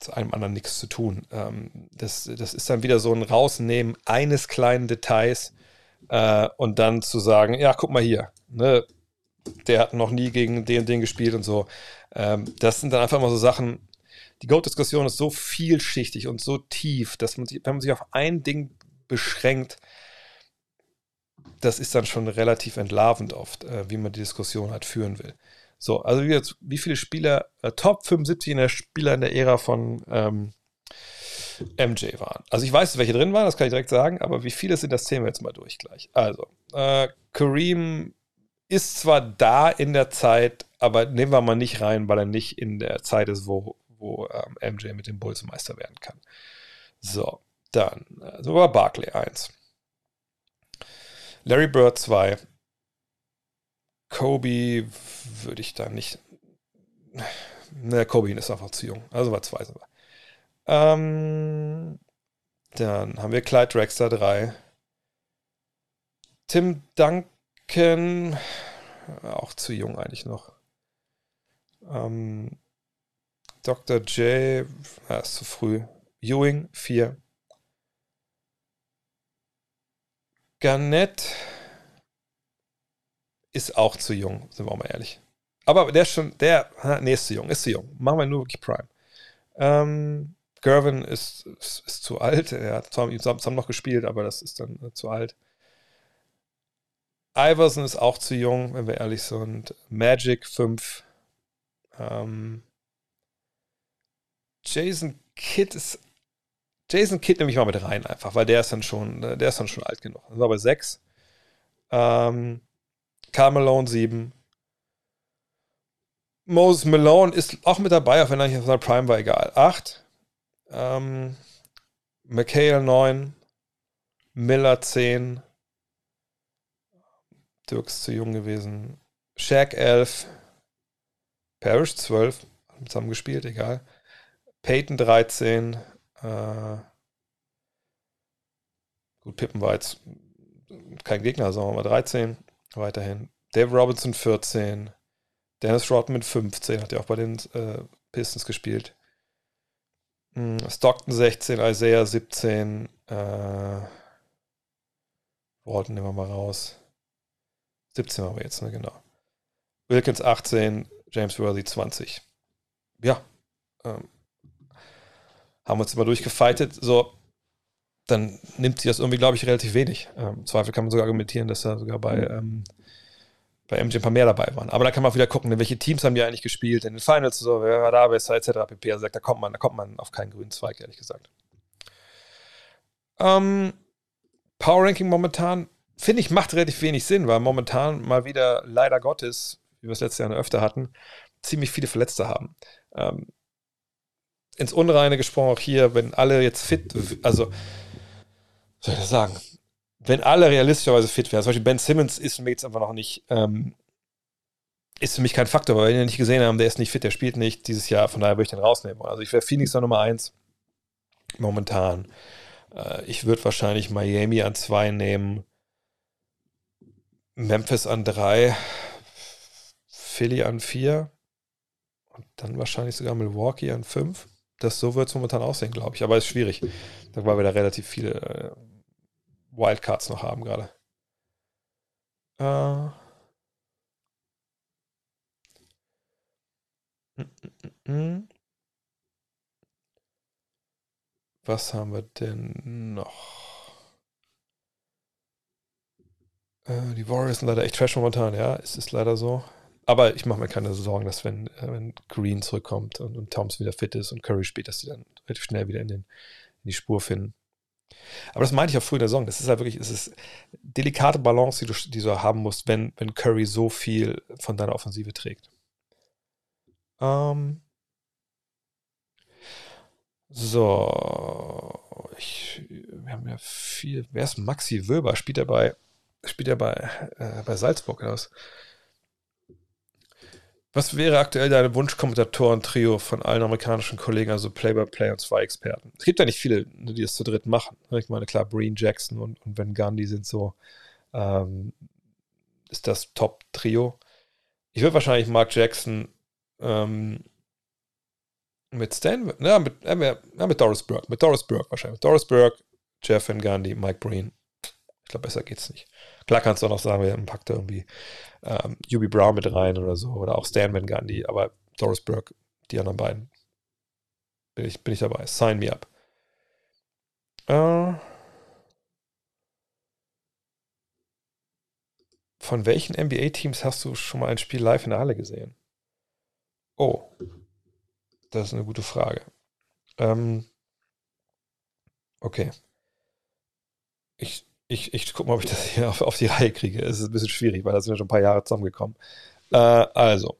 zu einem anderen nichts zu tun. Ähm, das, das ist dann wieder so ein Rausnehmen eines kleinen Details äh, und dann zu sagen, ja, guck mal hier, ne, der hat noch nie gegen den und den gespielt und so. Ähm, das sind dann einfach mal so Sachen. Die Goat-Diskussion ist so vielschichtig und so tief, dass man sich, wenn man sich auf ein Ding beschränkt, das ist dann schon relativ entlarvend oft, äh, wie man die Diskussion halt führen will. So, also wie, jetzt, wie viele Spieler, äh, Top 75 in der Spieler in der Ära von ähm, MJ waren. Also ich weiß, welche drin waren, das kann ich direkt sagen, aber wie viele sind, das zählen wir jetzt mal durch gleich. Also, äh, Kareem ist zwar da in der Zeit, aber nehmen wir mal nicht rein, weil er nicht in der Zeit ist, wo, wo ähm, MJ mit dem Bulls Meister werden kann. So, dann, also war Barclay 1. Larry Bird 2. Kobe würde ich da nicht. Ne, Kobe ist einfach zu jung. Also war 2 sogar. Ähm, dann haben wir Clyde Drexler 3. Tim Duncan, auch zu jung eigentlich noch. Ähm, Dr. J, ja, ist zu früh. Ewing 4. Garnett ist auch zu jung, sind wir auch mal ehrlich. Aber der ist schon, der, nee, ist zu jung, ist zu jung. Machen wir nur wirklich Prime. Ähm, Gervin ist, ist, ist, zu alt. Er hat zwar zusammen noch gespielt, aber das ist dann äh, zu alt. Iverson ist auch zu jung, wenn wir ehrlich sind. Magic 5. Ähm, Jason Kidd ist Jason Kidd nehme ich mal mit rein einfach, weil der ist dann schon, äh, der ist dann schon alt genug. Das war bei 6. Ähm, Karl Malone 7. Moses Malone ist auch mit dabei, auch wenn er nicht auf seiner Prime war, egal. 8. Ähm, McHale 9. Miller 10. Dirks zu jung gewesen. Shaq 11. Parrish 12. Zusammen gespielt, egal. Peyton 13. Äh, gut, Pippen war jetzt kein Gegner, sagen wir mal 13 weiterhin. Dave Robinson 14. Dennis Rodman mit 15, hat ja auch bei den äh, Pistons gespielt. Hm, Stockton 16, Isaiah 17, äh, Walton nehmen wir mal raus. 17 haben wir jetzt, ne, genau. Wilkins 18, James Worthy 20. Ja, ähm, haben uns immer durchgefeitet. So, dann nimmt sie das irgendwie, glaube ich, relativ wenig. Ähm, Im Zweifel kann man sogar argumentieren, dass da sogar bei, ähm, bei MJ ein paar mehr dabei waren. Aber da kann man auch wieder gucken, welche Teams haben die eigentlich gespielt, in den Finals, so, wer war da besser, etc. pp. Also sagt, da kommt man, da kommt man auf keinen grünen Zweig, ehrlich gesagt. Ähm, Power Ranking momentan, finde ich, macht relativ wenig Sinn, weil momentan mal wieder, leider Gottes, wie wir es letztes Jahr öfter hatten, ziemlich viele Verletzte haben. Ähm, ins Unreine gesprochen auch hier, wenn alle jetzt fit, also soll ich das sagen? Wenn alle realistischerweise fit wären, zum Beispiel Ben Simmons ist mich jetzt einfach noch nicht, ähm, ist für mich kein Faktor, weil wir ihn nicht gesehen haben, der ist nicht fit, der spielt nicht dieses Jahr, von daher würde ich den rausnehmen. Also ich wäre Phoenix da Nummer eins momentan. Äh, ich würde wahrscheinlich Miami an zwei nehmen, Memphis an drei, Philly an vier und dann wahrscheinlich sogar Milwaukee an fünf. Das so wird es momentan aussehen, glaube ich. Aber ist schwierig, weil wir da relativ viele äh, Wildcards noch haben gerade. Äh. Was haben wir denn noch? Äh, die Warriors sind leider echt trash momentan, ja. Es ist leider so. Aber ich mache mir keine Sorgen, dass wenn, äh, wenn Green zurückkommt und, und Thompson wieder fit ist und Curry spielt, dass die dann relativ schnell wieder in, den, in die Spur finden. Aber das meinte ich auch früher in der Saison. Das ist halt wirklich, es ist delikate Balance, die du, die du haben musst, wenn, wenn Curry so viel von deiner Offensive trägt. Ähm so, ich, wir haben ja viel. Wer ist Maxi Wöber? Spielt er bei, spielt er bei, äh, bei Salzburg aus? Was wäre aktuell deine Wunschkommentatoren-Trio von allen amerikanischen Kollegen, also Play-by-Play -play und zwei Experten? Es gibt ja nicht viele, die das zu dritt machen. Ich meine, klar, Breen Jackson und, und Van Gundy sind so, ähm, ist das Top-Trio. Ich würde wahrscheinlich Mark Jackson ähm, mit Stan, ja, mit, ja, mit Doris Burke, mit Doris Burke wahrscheinlich. Doris Burke, Jeff Van Gundy, Mike Breen. Ich glaube, besser geht's nicht. Klar kannst du auch noch sagen, wir packen da irgendwie ähm, Brown mit rein oder so, oder auch Stan Van Gundy, aber Doris Burke, die anderen beiden, bin ich, bin ich dabei. Sign me up. Äh, von welchen NBA-Teams hast du schon mal ein Spiel live in der Halle gesehen? Oh, das ist eine gute Frage. Ähm, okay. Ich ich, ich gucke mal, ob ich das hier auf, auf, die Reihe kriege. Es ist ein bisschen schwierig, weil da sind wir schon ein paar Jahre zusammengekommen. Äh, also,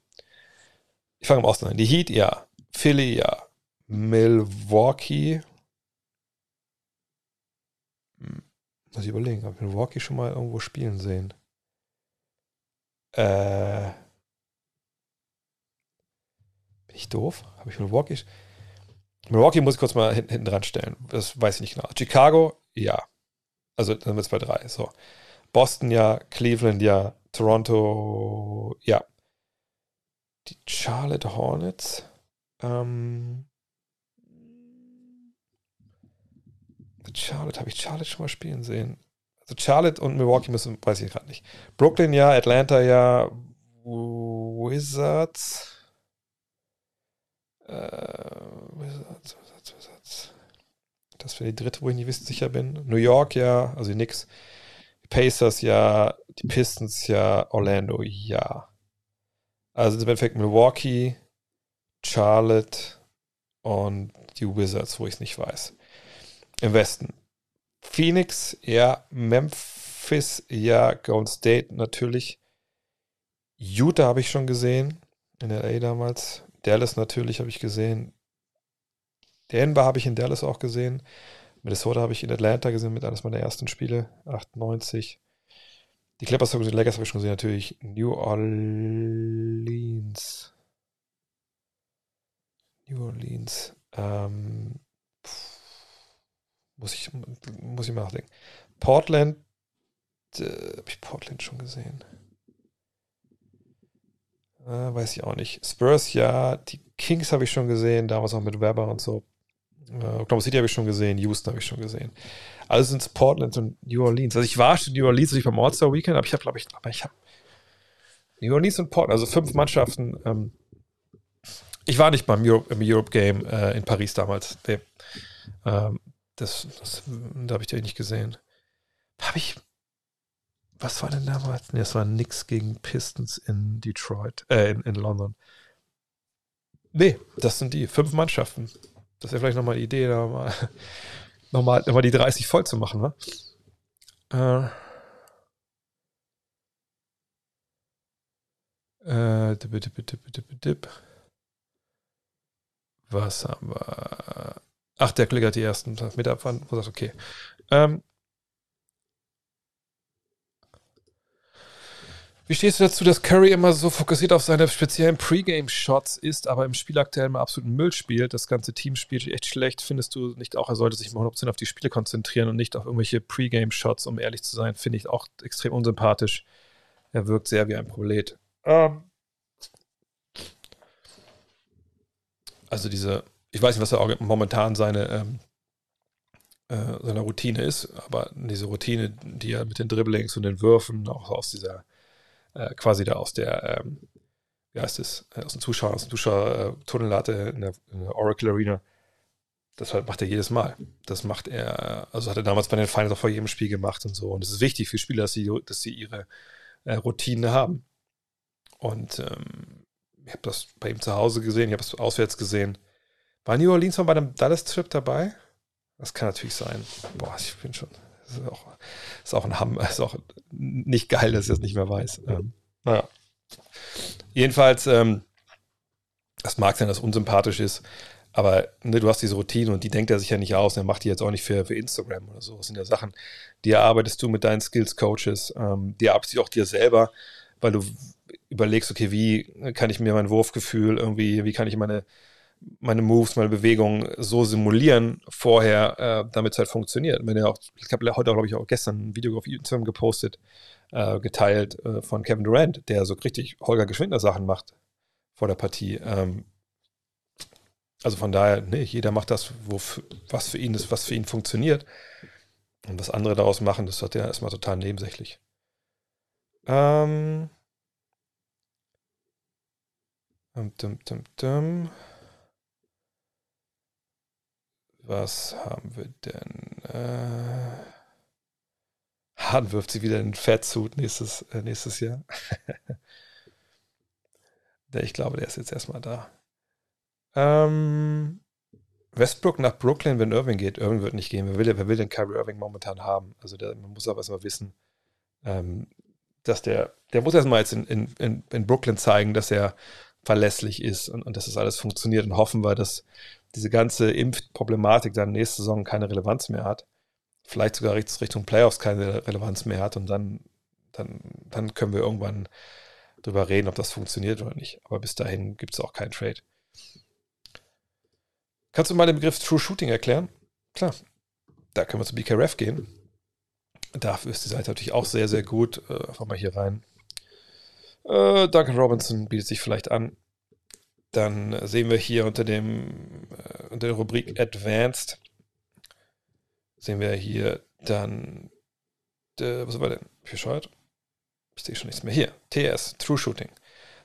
ich fange am Osten an. Die Heat, ja. Philly, ja. Milwaukee. Hm, muss ich überlegen, ich Milwaukee schon mal irgendwo spielen sehen? Äh. Bin ich doof? Habe ich Milwaukee? Milwaukee muss ich kurz mal hinten, hinten dran stellen. Das weiß ich nicht genau. Chicago, ja. Also dann wird es bei drei. So. Boston ja, Cleveland ja, Toronto ja. Die Charlotte Hornets. Ähm, Charlotte, habe ich Charlotte schon mal spielen sehen? Also Charlotte und Milwaukee müssen, weiß ich gerade nicht. Brooklyn ja, Atlanta ja, Wizards. Äh, Wizards. Das wäre die dritte, wo ich nicht sicher bin. New York ja, also Knicks. Die Pacers ja, die Pistons ja, Orlando ja. Also im Endeffekt Milwaukee, Charlotte und die Wizards, wo ich es nicht weiß. Im Westen. Phoenix, ja. Memphis, ja. Golden State natürlich. Utah habe ich schon gesehen. In LA damals. Dallas natürlich habe ich gesehen. Denver habe ich in Dallas auch gesehen. Minnesota habe ich in Atlanta gesehen mit eines meiner ersten Spiele, 98. Die Clippers habe ich Lakers habe ich schon gesehen, natürlich New Orleans. New Orleans. Ähm, muss, ich, muss ich mal nachdenken. Portland, äh, habe ich Portland schon gesehen? Äh, weiß ich auch nicht. Spurs, ja. Die Kings habe ich schon gesehen, damals auch mit Weber und so. Äh, Oklahoma City habe ich schon gesehen, Houston habe ich schon gesehen. Also sind es Portland und New Orleans. Also ich war schon in New Orleans beim All-Star Weekend, aber ich habe, glaube ich, aber ich habe New Orleans und Portland, also fünf Mannschaften. Ähm, ich war nicht beim Europe, im Europe Game äh, in Paris damals. Nee. Ähm, das, das, da habe ich den nicht gesehen. Habe ich. Was war denn damals? Nee, es war nix gegen Pistons in Detroit, äh, in, in London. Nee, das sind die fünf Mannschaften. Das wäre vielleicht nochmal eine Idee, da mal, nochmal, nochmal die 30 voll zu machen, ne? Äh. Äh, dip, dip, dip, dip. Was haben wir? Ach, der klickert die ersten Meter abfahren. Wo sagt, okay. Ähm, Wie stehst du dazu, dass Curry immer so fokussiert auf seine speziellen Pre-Game-Shots ist, aber im Spiel aktuell mal absoluten Müll spielt? Das ganze Team spielt echt schlecht. Findest du nicht auch, er sollte sich mal 100% auf die Spiele konzentrieren und nicht auf irgendwelche Pre-Game-Shots, um ehrlich zu sein? Finde ich auch extrem unsympathisch. Er wirkt sehr wie ein Prolet. Ähm also diese, ich weiß nicht, was er momentan seine, ähm, äh, seine Routine ist, aber diese Routine, die er mit den Dribblings und den Würfen, auch aus dieser äh, quasi da aus der, ähm, wie heißt es, äh, aus dem Zuschauer, aus dem Zuschauertunnel hatte in der, in der Oracle Arena. Das macht er jedes Mal. Das macht er, also hat er damals bei den Finals auch vor jedem Spiel gemacht und so. Und es ist wichtig für Spieler, dass sie, dass sie ihre äh, Routine haben. Und ähm, ich habe das bei ihm zu Hause gesehen, ich habe es auswärts gesehen. War New Orleans mal bei einem Dallas-Trip dabei? Das kann natürlich sein. Boah, ich bin schon. Das ist auch, ist auch ein Hamm, ist auch nicht geil, dass ich das nicht mehr weiß. Ähm, naja. Jedenfalls, ähm, das mag sein, dass es unsympathisch ist, aber ne, du hast diese Routine und die denkt er sich ja nicht aus und er macht die jetzt auch nicht für, für Instagram oder so. Das sind ja Sachen, die erarbeitest du mit deinen Skills-Coaches, ähm, die arbeitest du auch dir selber, weil du überlegst, okay, wie kann ich mir mein Wurfgefühl irgendwie, wie kann ich meine meine Moves, meine Bewegungen so simulieren vorher, äh, damit es halt funktioniert. Wenn auch, ich habe heute, glaube ich, auch gestern ein Video auf Instagram gepostet, äh, geteilt äh, von Kevin Durant, der so richtig Holger Geschwindner Sachen macht vor der Partie. Ähm, also von daher, nee, jeder macht das, wo, was für ihn ist, was für ihn funktioniert. Und was andere daraus machen, das hat ja erstmal total nebensächlich. Ähm. Dum, dum, dum, dum. Was haben wir denn? Äh, Hahn wirft sie wieder in den Fettsuit nächstes, äh, nächstes Jahr. ich glaube, der ist jetzt erstmal da. Ähm, Westbrook nach Brooklyn, wenn Irving geht. Irving wird nicht gehen. Wer will, wer will den Kyrie Irving momentan haben? Also der, man muss aber erstmal wissen, ähm, dass der, der muss erstmal jetzt in, in, in, Brooklyn zeigen, dass er verlässlich ist und, und dass das alles funktioniert und hoffen wir, dass diese ganze Impfproblematik dann nächste Saison keine Relevanz mehr hat, vielleicht sogar Richtung Playoffs keine Relevanz mehr hat und dann, dann, dann können wir irgendwann drüber reden, ob das funktioniert oder nicht. Aber bis dahin gibt es auch keinen Trade. Kannst du mal den Begriff True Shooting erklären? Klar. Da können wir zu BKRF gehen. Dafür ist die Seite natürlich auch sehr, sehr gut. Äh, einfach mal hier rein. Äh, Duncan Robinson bietet sich vielleicht an. Dann sehen wir hier unter, dem, äh, unter der Rubrik Advanced, sehen wir hier dann, äh, was war denn? Bescheuert? Ich sehe schon nichts mehr. Hier, TS, True Shooting.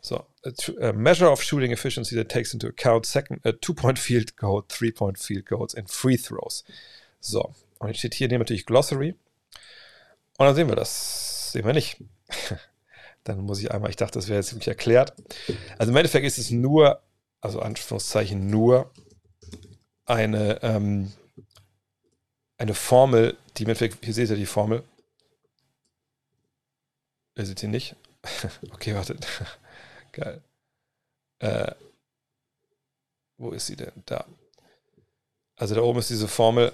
So, a, a, measure of shooting efficiency that takes into account second, a two-point field goal, three-point field goals and free throws. So, und jetzt steht hier natürlich Glossary. Und dann sehen wir das. Sehen wir nicht. dann muss ich einmal, ich dachte, das wäre jetzt wirklich erklärt. Also im Endeffekt ist es nur, also Anführungszeichen nur, eine, ähm, eine Formel, die im Endeffekt, hier seht ihr die Formel. Ihr seht sie nicht. okay, wartet. Geil. Äh, wo ist sie denn? Da. Also da oben ist diese Formel.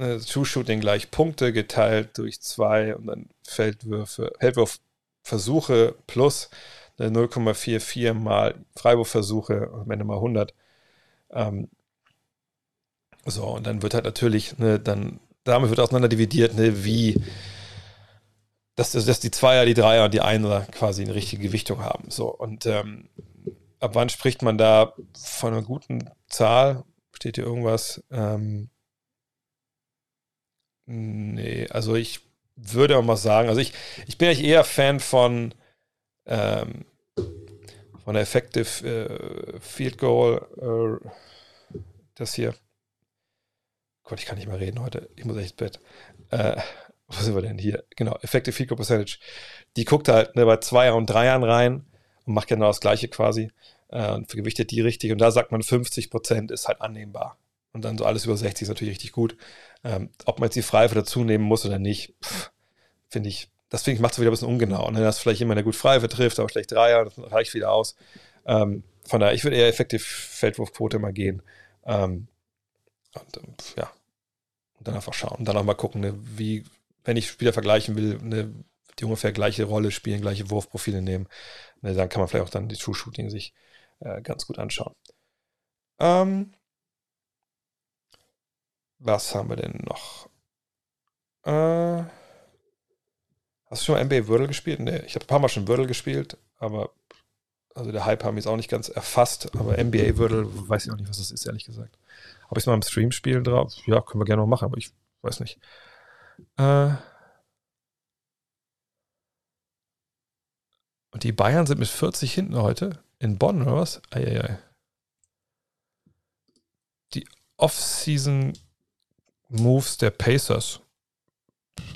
Äh, True Shooting gleich Punkte geteilt durch zwei und dann Feldwürfe, Feldwurfversuche plus 0,44 mal Freiwurfversuche, am Ende mal 100. Ähm, so, und dann wird halt natürlich, ne, dann, damit wird auseinander dividiert, ne, wie dass, dass die Zweier, die Dreier und die Einer quasi eine richtige Gewichtung haben. So, und ähm, ab wann spricht man da von einer guten Zahl? Steht hier irgendwas? Ähm, nee, also ich würde auch mal sagen, also ich, ich bin eigentlich eher Fan von, ähm, von der Effective äh, Field Goal, äh, das hier. Gott, ich kann nicht mehr reden heute. Ich muss echt ins Bett. Äh, wo sind wir denn hier? Genau, Effective Field Goal Percentage. Die guckt halt ne, bei Zweier und Dreiern rein und macht genau das Gleiche quasi äh, und vergewichtet die richtig. Und da sagt man, 50 Prozent ist halt annehmbar. Und dann so alles über 60 ist natürlich richtig gut. Ähm, ob man jetzt die Freiwürfe dazu nehmen muss oder nicht, finde ich, das finde ich macht es wieder ein bisschen ungenau. Und dann hast du vielleicht jemand, der gut Freiwürfe trifft, aber schlecht Dreier, das reicht wieder aus. Ähm, von daher, ich würde eher effektiv Feldwurfquote mal gehen. Ähm, und ähm, ja, und dann einfach schauen. Und dann auch mal gucken, ne, wie, wenn ich Spieler vergleichen will, ne, die ungefähr gleiche Rolle spielen, gleiche Wurfprofile nehmen, ne, dann kann man vielleicht auch dann die True Shooting sich äh, ganz gut anschauen. Ähm, was haben wir denn noch? Äh, hast du schon mal NBA Wordle gespielt? Nee, ich habe ein paar Mal schon Wordle gespielt, aber also der Hype haben mich auch nicht ganz erfasst, aber NBA Wordle weiß ich auch nicht, was das ist, ehrlich gesagt. Ob ich es mal im Stream spielen drauf? Ja, können wir gerne mal machen, aber ich weiß nicht. Äh, und die Bayern sind mit 40 hinten heute in Bonn, oder was? Eieiei. Die Off-Season Moves der Pacers.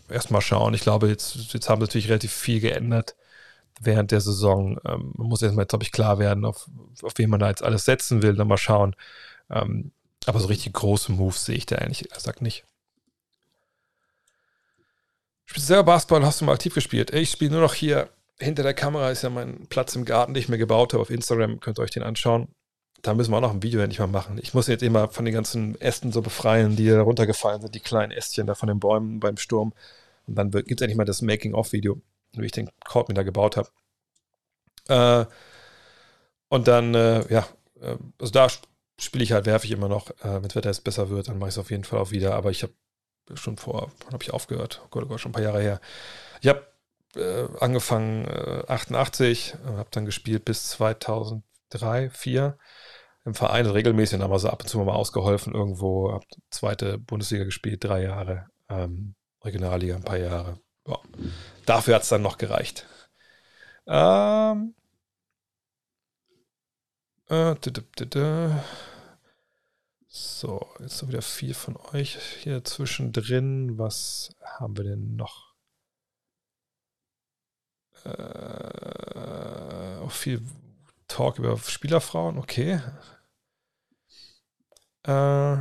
Erstmal schauen. Ich glaube, jetzt, jetzt haben natürlich relativ viel geändert während der Saison. Ähm, man muss erstmal, glaube ich, klar werden, auf, auf wen man da jetzt alles setzen will. Dann mal schauen. Ähm, aber so richtig große Moves sehe ich da eigentlich, er sagt nicht. Spielst du selber Basketball? Hast du mal aktiv gespielt? Ich spiele nur noch hier hinter der Kamera, ist ja mein Platz im Garten, den ich mir gebaut habe. Auf Instagram könnt ihr euch den anschauen da müssen wir auch noch ein Video endlich mal machen. Ich muss jetzt immer von den ganzen Ästen so befreien, die da runtergefallen sind, die kleinen Ästchen da von den Bäumen beim Sturm. Und dann gibt es endlich mal das Making-of-Video, wie ich den Court mir da gebaut habe. Äh, und dann, äh, ja, äh, also da spiele ich halt, werfe ich immer noch. Äh, Wenn das Wetter jetzt besser wird, dann mache ich es auf jeden Fall auch wieder. Aber ich habe schon vor, wann habe ich aufgehört? Oh Gott, oh Gott, schon ein paar Jahre her. Ich habe äh, angefangen 88, äh, habe dann gespielt bis 2003, 2004 im Verein regelmäßig, dann haben wir so ab und zu mal ausgeholfen irgendwo, hab zweite Bundesliga gespielt, drei Jahre, ähm, Regionalliga ein paar Jahre. Ja. Dafür hat es dann noch gereicht. Ähm, äh, so, jetzt noch wieder viel von euch hier zwischendrin. Was haben wir denn noch? Äh, auch viel Talk über Spielerfrauen, okay. Äh,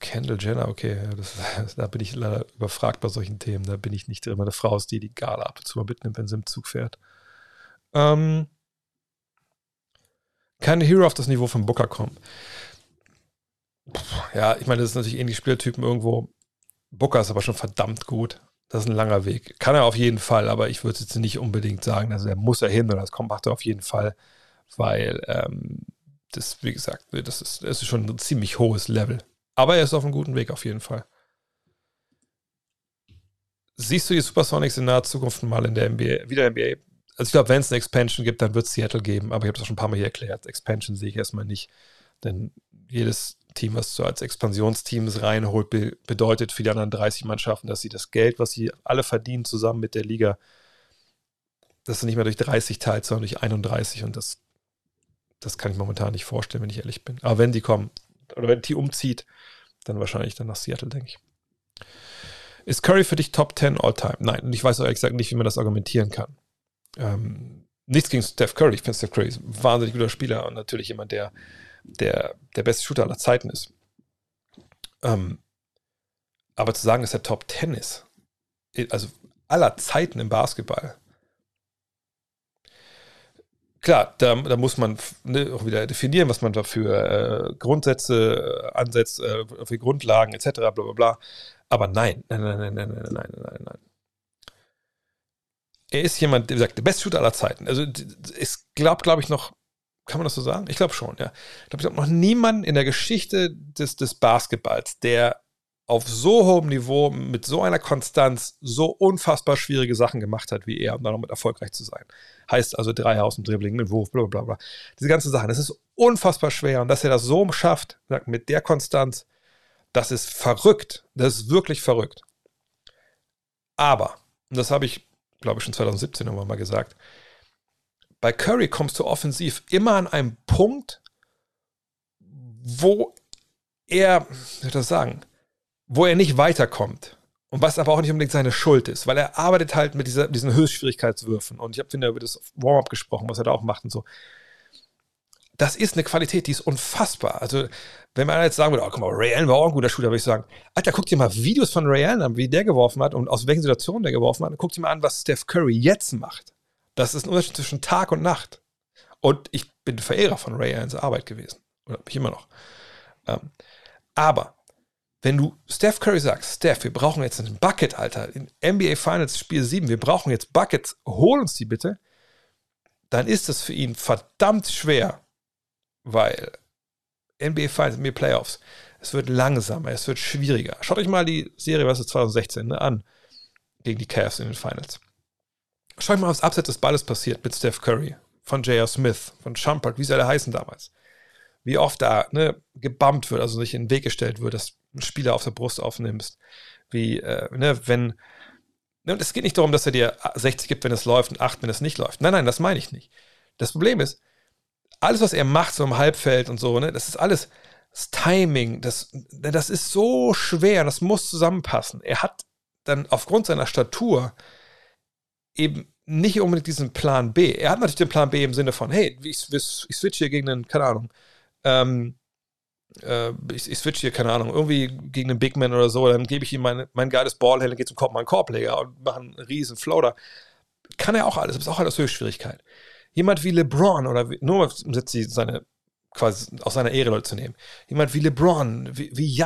Kendall Jenner, okay, das, da bin ich leider überfragt bei solchen Themen. Da bin ich nicht immer eine Frau, die die Gala ab und zu mal mitnimmt, wenn sie im Zug fährt. Ähm, keine Hero auf das Niveau von Booker kommen. Ja, ich meine, das ist natürlich ähnlich Spielertypen irgendwo. Booker ist aber schon verdammt gut. Das ist ein langer Weg. Kann er auf jeden Fall, aber ich würde jetzt nicht unbedingt sagen, dass er muss er hin oder das kommt, macht er auf jeden Fall, weil ähm, das, wie gesagt, ne, das ist, das ist schon ein ziemlich hohes Level. Aber er ist auf einem guten Weg auf jeden Fall. Siehst du die Supersonics in naher Zukunft mal in der NBA, wieder NBA? Also ich glaube, wenn es eine Expansion gibt, dann wird es Seattle geben, aber ich habe das schon ein paar Mal hier erklärt. Expansion sehe ich erstmal nicht, denn jedes Team, was so als Expansionsteams reinholt, be bedeutet für die anderen 30 Mannschaften, dass sie das Geld, was sie alle verdienen, zusammen mit der Liga, dass sie nicht mehr durch 30 teilt, sondern durch 31 und das, das kann ich momentan nicht vorstellen, wenn ich ehrlich bin. Aber wenn die kommen, oder wenn die umzieht, dann wahrscheinlich dann nach Seattle, denke ich. Ist Curry für dich Top 10 All-Time? Nein, und ich weiß ehrlich gesagt nicht, wie man das argumentieren kann. Ähm, nichts gegen Steph Curry. Ich finde Steph Curry ist ein wahnsinnig guter Spieler und natürlich jemand, der der, der beste Shooter aller Zeiten ist. Ähm, aber zu sagen, dass er Top 10 ist, also aller Zeiten im Basketball, klar, da, da muss man ne, auch wieder definieren, was man dafür äh, Grundsätze äh, ansetzt, äh, für Grundlagen etc. bla bla bla. Aber nein, nein, nein, nein, nein, nein, nein, nein, nein. Er ist jemand, der sagt, der beste Shooter aller Zeiten. Also es glaubt, glaube ich, noch kann man das so sagen? Ich glaube schon, ja. Ich glaube, ich habe noch niemanden in der Geschichte des, des Basketballs, der auf so hohem Niveau, mit so einer Konstanz, so unfassbar schwierige Sachen gemacht hat wie er, um dann damit erfolgreich zu sein. Heißt also drei aus dem Dribbling, mit Wurf, bla bla bla. Diese ganzen Sachen. Das ist unfassbar schwer. Und dass er das so schafft, mit der Konstanz, das ist verrückt. Das ist wirklich verrückt. Aber, und das habe ich, glaube ich, schon 2017 nochmal mal gesagt, bei Curry kommst du offensiv immer an einem Punkt, wo er, wie soll ich sagen, wo er nicht weiterkommt. Und was aber auch nicht unbedingt seine Schuld ist, weil er arbeitet halt mit dieser, diesen Höchstschwierigkeitswürfen. Und ich habe, finde, über das Warm-up gesprochen, was er da auch macht und so. Das ist eine Qualität, die ist unfassbar. Also, wenn man jetzt sagen würde, oh, guck mal, Ray Allen war auch ein guter Shooter, würde ich sagen, Alter, guck dir mal Videos von Ray Allen an, wie der geworfen hat und aus welchen Situationen der geworfen hat. Guck dir mal an, was Steph Curry jetzt macht. Das ist ein Unterschied zwischen Tag und Nacht. Und ich bin Verehrer von Ray Allens Arbeit gewesen. Oder bin ich immer noch. Ähm, aber wenn du Steph Curry sagst, Steph, wir brauchen jetzt einen Bucket, Alter, in NBA Finals Spiel 7, wir brauchen jetzt Buckets, hol uns die bitte, dann ist das für ihn verdammt schwer, weil NBA Finals, NBA Playoffs, es wird langsamer, es wird schwieriger. Schaut euch mal die Serie, was ist 2016, ne, an, gegen die Cavs in den Finals. Schaut mal, was abseits des Balles passiert mit Steph Curry, von J.R. Smith, von Shumpert, wie sie alle heißen damals. Wie oft da ne, gebammt wird, also nicht in den Weg gestellt wird, dass einen Spieler auf der Brust aufnimmst. Wie, äh, ne, wenn. Ne, es geht nicht darum, dass er dir 60 gibt, wenn es läuft und 8, wenn es nicht läuft. Nein, nein, das meine ich nicht. Das Problem ist, alles, was er macht, so im Halbfeld und so, ne, das ist alles das Timing, das, das ist so schwer, das muss zusammenpassen. Er hat dann aufgrund seiner Statur eben nicht unbedingt diesen Plan B. Er hat natürlich den Plan B im Sinne von, hey, ich, ich, switch hier gegen einen, keine Ahnung, ähm, äh, ich, ich switch hier, keine Ahnung, irgendwie gegen einen Big Man oder so, dann gebe ich ihm mein, mein geiles Ballhändler, geht zum Korb, meinen Korbleger und mache einen riesen Floater. Kann er auch alles, ist auch alles Höchstschwierigkeit. Jemand wie LeBron oder wie, nur um jetzt seine, quasi aus seiner Ehre Leute zu nehmen, jemand wie LeBron, wie, wie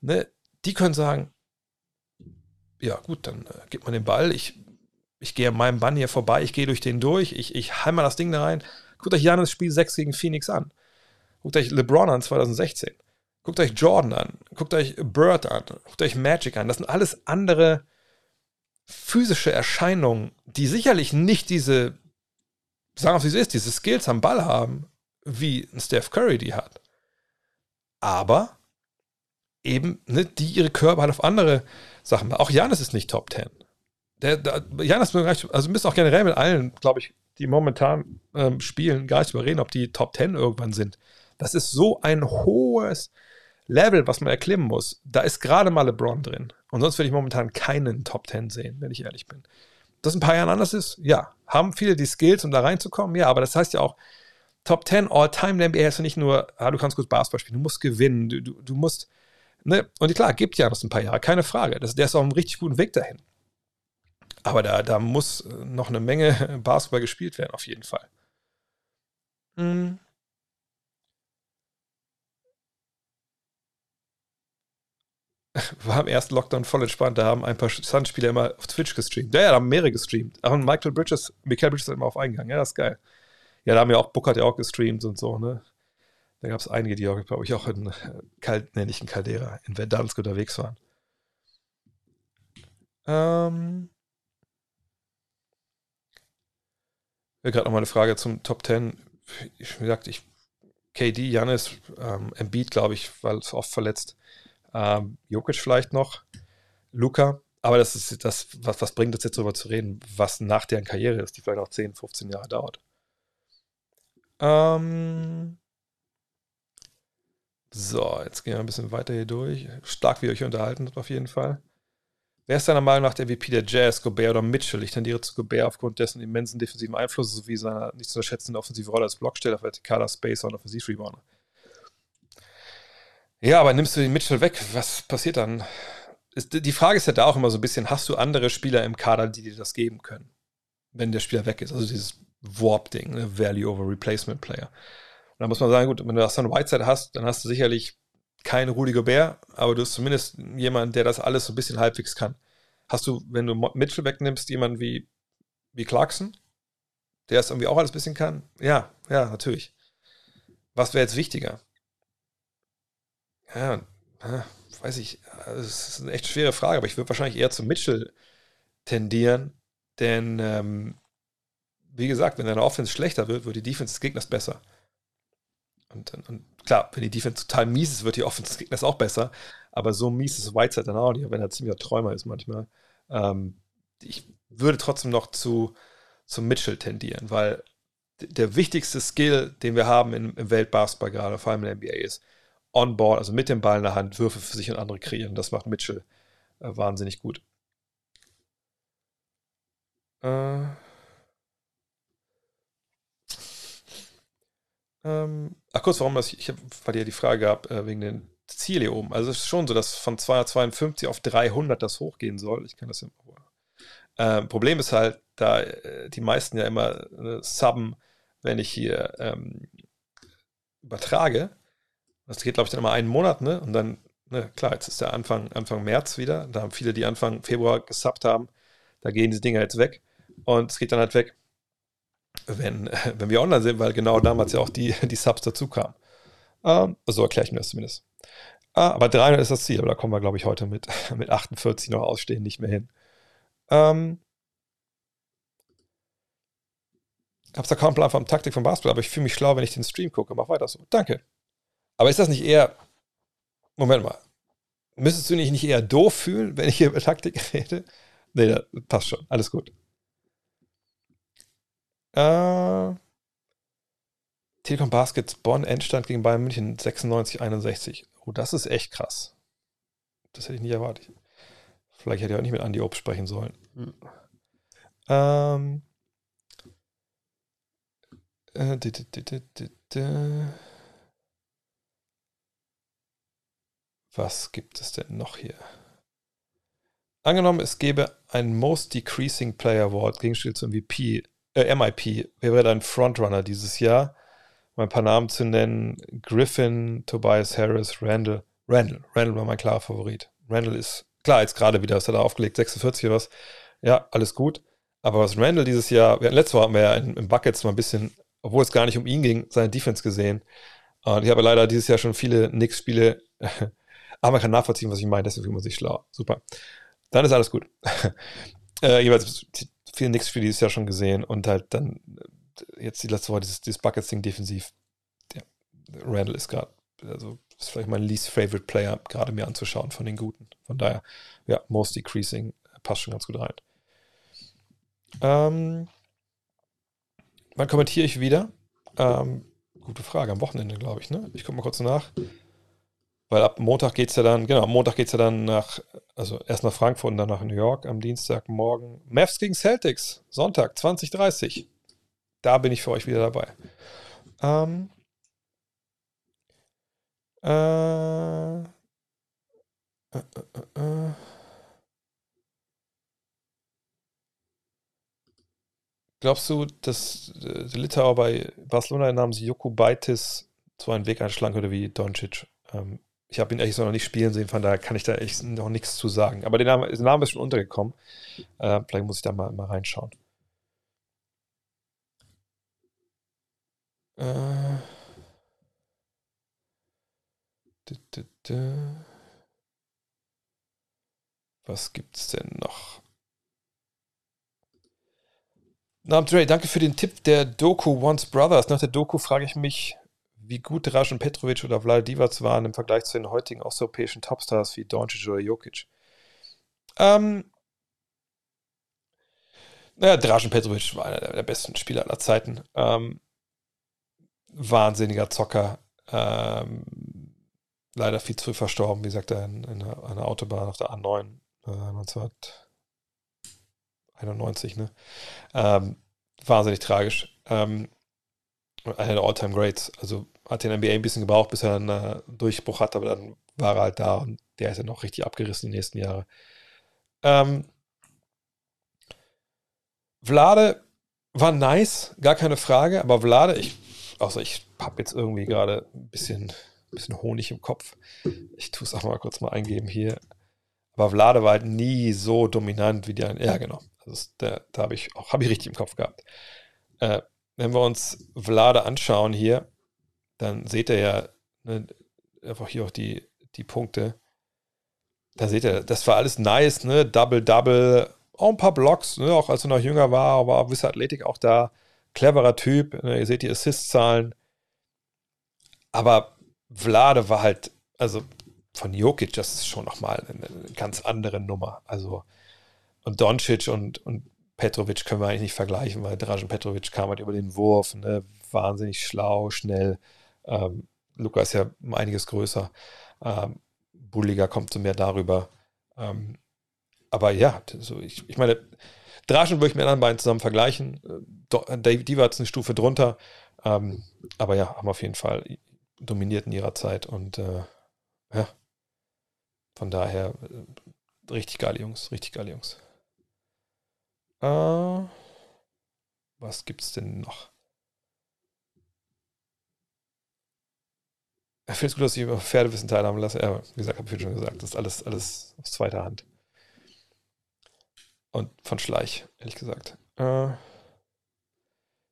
ne, die können sagen, ja gut, dann äh, gibt man den Ball, ich, ich gehe an meinem Bann hier vorbei, ich gehe durch den durch, ich, ich heim mal das Ding da rein. Guckt euch Janis Spiel 6 gegen Phoenix an. Guckt euch LeBron an 2016. Guckt euch Jordan an. Guckt euch Bird an. Guckt euch Magic an. Das sind alles andere physische Erscheinungen, die sicherlich nicht diese, sagen wir wie es ist, diese Skills am Ball haben, wie ein Steph Curry die hat. Aber eben, ne, die ihre Körper halt auf andere Sachen. Auch Janis ist nicht Top 10. Der, der, Janis, also müsst auch generell mit allen, glaube ich, die momentan ähm, spielen, gar nicht überreden, ob die Top 10 irgendwann sind. Das ist so ein hohes Level, was man erklimmen muss. Da ist gerade mal LeBron drin. Und sonst würde ich momentan keinen Top 10 sehen, wenn ich ehrlich bin. Dass ein paar Jahren anders ist, ja. Haben viele die Skills, um da reinzukommen? Ja, aber das heißt ja auch, Top 10 All-Time in NBA ist ja nicht nur, ah, du kannst gut Basketball spielen, du musst gewinnen, du, du, du musst, ne? Und klar, gibt ja noch ein paar Jahre, keine Frage. Das, der ist auf einem richtig guten Weg dahin. Aber da, da muss noch eine Menge Basketball gespielt werden, auf jeden Fall. Mhm. war im ersten Lockdown voll entspannt. Da haben ein paar Sun-Spieler immer auf Twitch gestreamt. Ja, ja, da haben mehrere gestreamt. Auch Michael Bridges, Michael Bridges hat immer auf eingegangen. Ja, das ist geil. Ja, da haben ja auch, Book hat ja auch gestreamt und so, ne? Da gab es einige, die auch, glaube ich, auch in Kalt, ne, nicht in Caldera, in Verdansk unterwegs waren. Ähm. Ja, gerade nochmal eine Frage zum Top 10. Ich gesagt, ich, KD, Janis, ähm, Embiid, glaube ich, war oft verletzt. Ähm, Jokic vielleicht noch, Luca. Aber das ist das, was, was bringt es jetzt darüber zu reden, was nach deren Karriere ist, die vielleicht auch 10, 15 Jahre dauert. Ähm so, jetzt gehen wir ein bisschen weiter hier durch. Stark, wie ihr euch unterhalten habt, auf jeden Fall. Wer ist deiner Meinung nach der VP der Jazz, Gobert oder Mitchell? Ich tendiere zu Gobert aufgrund dessen immensen defensiven Einflusses sowie seiner nicht zu unterschätzenden offensive Rolle als Blocksteller, vertikaler Spacer und Offensivrebounder. Ja, aber nimmst du den Mitchell weg, was passiert dann? Ist, die Frage ist ja da auch immer so ein bisschen, hast du andere Spieler im Kader, die dir das geben können, wenn der Spieler weg ist? Also dieses Warp-Ding, ne? Value over Replacement Player. Und da muss man sagen, gut, wenn du das dann Whiteside hast, dann hast du sicherlich keinen Rudy Gobert, aber du hast zumindest jemanden, der das alles so ein bisschen halbwegs kann. Hast du, wenn du Mitchell wegnimmst, jemanden wie, wie Clarkson, der es irgendwie auch alles ein bisschen kann? Ja, ja, natürlich. Was wäre jetzt wichtiger? Ja, weiß ich, das ist eine echt schwere Frage, aber ich würde wahrscheinlich eher zu Mitchell tendieren, denn ähm, wie gesagt, wenn deine Offense schlechter wird, wird die Defense des Gegners besser. Und, und, klar, wenn die Defense total mies ist, wird die Offense des Gegners auch besser. Aber so mies ist Whiteside dann auch nicht, wenn er ziemlicher Träumer ist manchmal. Ähm, ich würde trotzdem noch zu, zu Mitchell tendieren, weil der wichtigste Skill, den wir haben im, im Weltbasketball gerade, vor allem in der NBA, ist on-board, also mit dem Ball in der Hand, Würfe für sich und andere kreieren. Das macht Mitchell äh, wahnsinnig gut. Äh, ähm, ach kurz, warum das, ich, weil ihr die Frage gab, äh, wegen den Ziel hier oben. Also es ist schon so, dass von 252 auf 300 das hochgehen soll. Ich kann das ja mal. Ähm, Problem ist halt, da äh, die meisten ja immer äh, subben, wenn ich hier ähm, übertrage. Das geht, glaube ich, dann immer einen Monat, ne? Und dann, ne, klar, jetzt ist der Anfang, Anfang März wieder. Da haben viele, die Anfang Februar gesubbt haben, da gehen diese Dinger jetzt weg. Und es geht dann halt weg, wenn, wenn wir online sind, weil genau damals ja auch die, die Subs dazu kamen. Ähm, so erkläre ich mir das zumindest. Ah, aber 300 ist das Ziel, aber da kommen wir, glaube ich, heute mit, mit 48 noch ausstehen nicht mehr hin. Ähm, hab's da kaum Plan vom Taktik vom Basketball, aber ich fühle mich schlau, wenn ich den Stream gucke. Mach weiter so. Danke. Aber ist das nicht eher. Moment mal. Müsstest du dich nicht eher doof fühlen, wenn ich hier über Taktik rede? Nee, das passt schon. Alles gut. Äh, Telekom Baskets Bonn Endstand gegen Bayern München 96-61. Oh, das ist echt krass. Das hätte ich nicht erwartet. Vielleicht hätte ich auch nicht mit Andy Obst sprechen sollen. Mhm. Ähm, äh, di, di, di, Was gibt es denn noch hier? Angenommen, es gäbe ein Most Decreasing Player Award, Gegenstück zum MVP, äh, MIP. Wer wäre dein Frontrunner dieses Jahr? Um ein paar Namen zu nennen: Griffin, Tobias Harris, Randall. Randall. Randall war mein klarer Favorit. Randall ist klar, jetzt gerade wieder, hat er aufgelegt, 46 oder was. Ja, alles gut. Aber was Randall dieses Jahr, wir, letztes Mal haben wir ja in, im Buckets mal ein bisschen, obwohl es gar nicht um ihn ging, seine Defense gesehen. Und ich habe leider dieses Jahr schon viele Knicks-Spiele Aber man kann nachvollziehen, was ich meine, deswegen fühlt man sich schlau. Super. Dann ist alles gut. äh, jeweils viele Nix-Spiele dieses Jahr schon gesehen und halt dann äh, jetzt die letzte Woche dieses, dieses Buckets-Ding defensiv. Ja, Randall ist gerade, also ist vielleicht mein least favorite Player, gerade mir anzuschauen von den Guten. Von daher, ja, most decreasing passt schon ganz gut rein. Ähm, wann kommentiere ich wieder? Ähm, gute Frage, am Wochenende, glaube ich, ne? Ich gucke mal kurz nach. Weil ab Montag geht es ja dann, genau, am Montag geht es ja dann nach, also erst nach Frankfurt und dann nach New York am Dienstagmorgen. Mavs gegen Celtics, Sonntag, 2030. Da bin ich für euch wieder dabei. Ähm, äh, äh, äh, äh. Glaubst du, dass der Litauer bei Barcelona namens Jokubaitis so einen Weg einschlagen würde wie Doncic? Ähm, ich habe ihn ehrlich noch nicht spielen sehen, von daher kann ich da echt noch nichts zu sagen. Aber der Name, der Name ist schon untergekommen. Äh, vielleicht muss ich da mal, mal reinschauen. Äh. Was gibt's denn noch? Na, Dre, danke für den Tipp der Doku Once Brothers. Nach der Doku frage ich mich, wie gut Dražen Petrovic oder Vlad Divac waren im Vergleich zu den heutigen osteuropäischen Topstars wie Doncic oder Jokic. Ähm, naja, Dražen Petrovic war einer der besten Spieler aller Zeiten. Ähm, wahnsinniger Zocker. Ähm, leider viel zu früh verstorben, wie gesagt, in, in einer Autobahn auf der A9 äh, 1991. Ne? Ähm, wahnsinnig tragisch. Ähm, einer der All-Time Greats. Also hat den NBA ein bisschen gebraucht, bis er einen äh, Durchbruch hat, aber dann war er halt da und der ist ja noch richtig abgerissen die nächsten Jahre. Ähm, Vlade war nice, gar keine Frage, aber Vlade, ich, außer ich habe jetzt irgendwie gerade ein bisschen, bisschen Honig im Kopf. Ich tue es auch mal kurz mal eingeben hier. Aber Vlade war halt nie so dominant wie anderen. Ja, genau. Also der, da habe ich auch hab ich richtig im Kopf gehabt. Äh, wenn wir uns Vlade anschauen hier, dann seht ihr ja ne, einfach hier auch die, die Punkte. Da seht ihr, das war alles nice, ne? Double-Double, auch ein paar Blocks, ne? auch als er noch jünger war, war gewisse Athletik auch da. Cleverer Typ, ne? ihr seht die Assist-Zahlen. Aber Vlade war halt, also von Jokic, das ist schon nochmal eine, eine ganz andere Nummer. Also, und Doncic und, und Petrovic können wir eigentlich nicht vergleichen, weil Dražen Petrovic kam halt über den Wurf, ne? wahnsinnig schlau, schnell. Ähm, Luca ist ja einiges größer. Ähm, Bulliger kommt so mehr darüber. Ähm, aber ja, so ich, ich meine, Draschen würde ich mit anderen beiden zusammen vergleichen. Äh, die war jetzt eine Stufe drunter. Ähm, aber ja, haben auf jeden Fall dominiert in ihrer Zeit und äh, ja, von daher äh, richtig geile Jungs, richtig geile Jungs. Äh, was gibt's denn noch? Ich finde es gut, dass ich über Pferdewissen teilhaben lasse. Ja, wie gesagt, habe ich schon gesagt, das ist alles, alles aus zweiter Hand. Und von Schleich, ehrlich gesagt. Äh,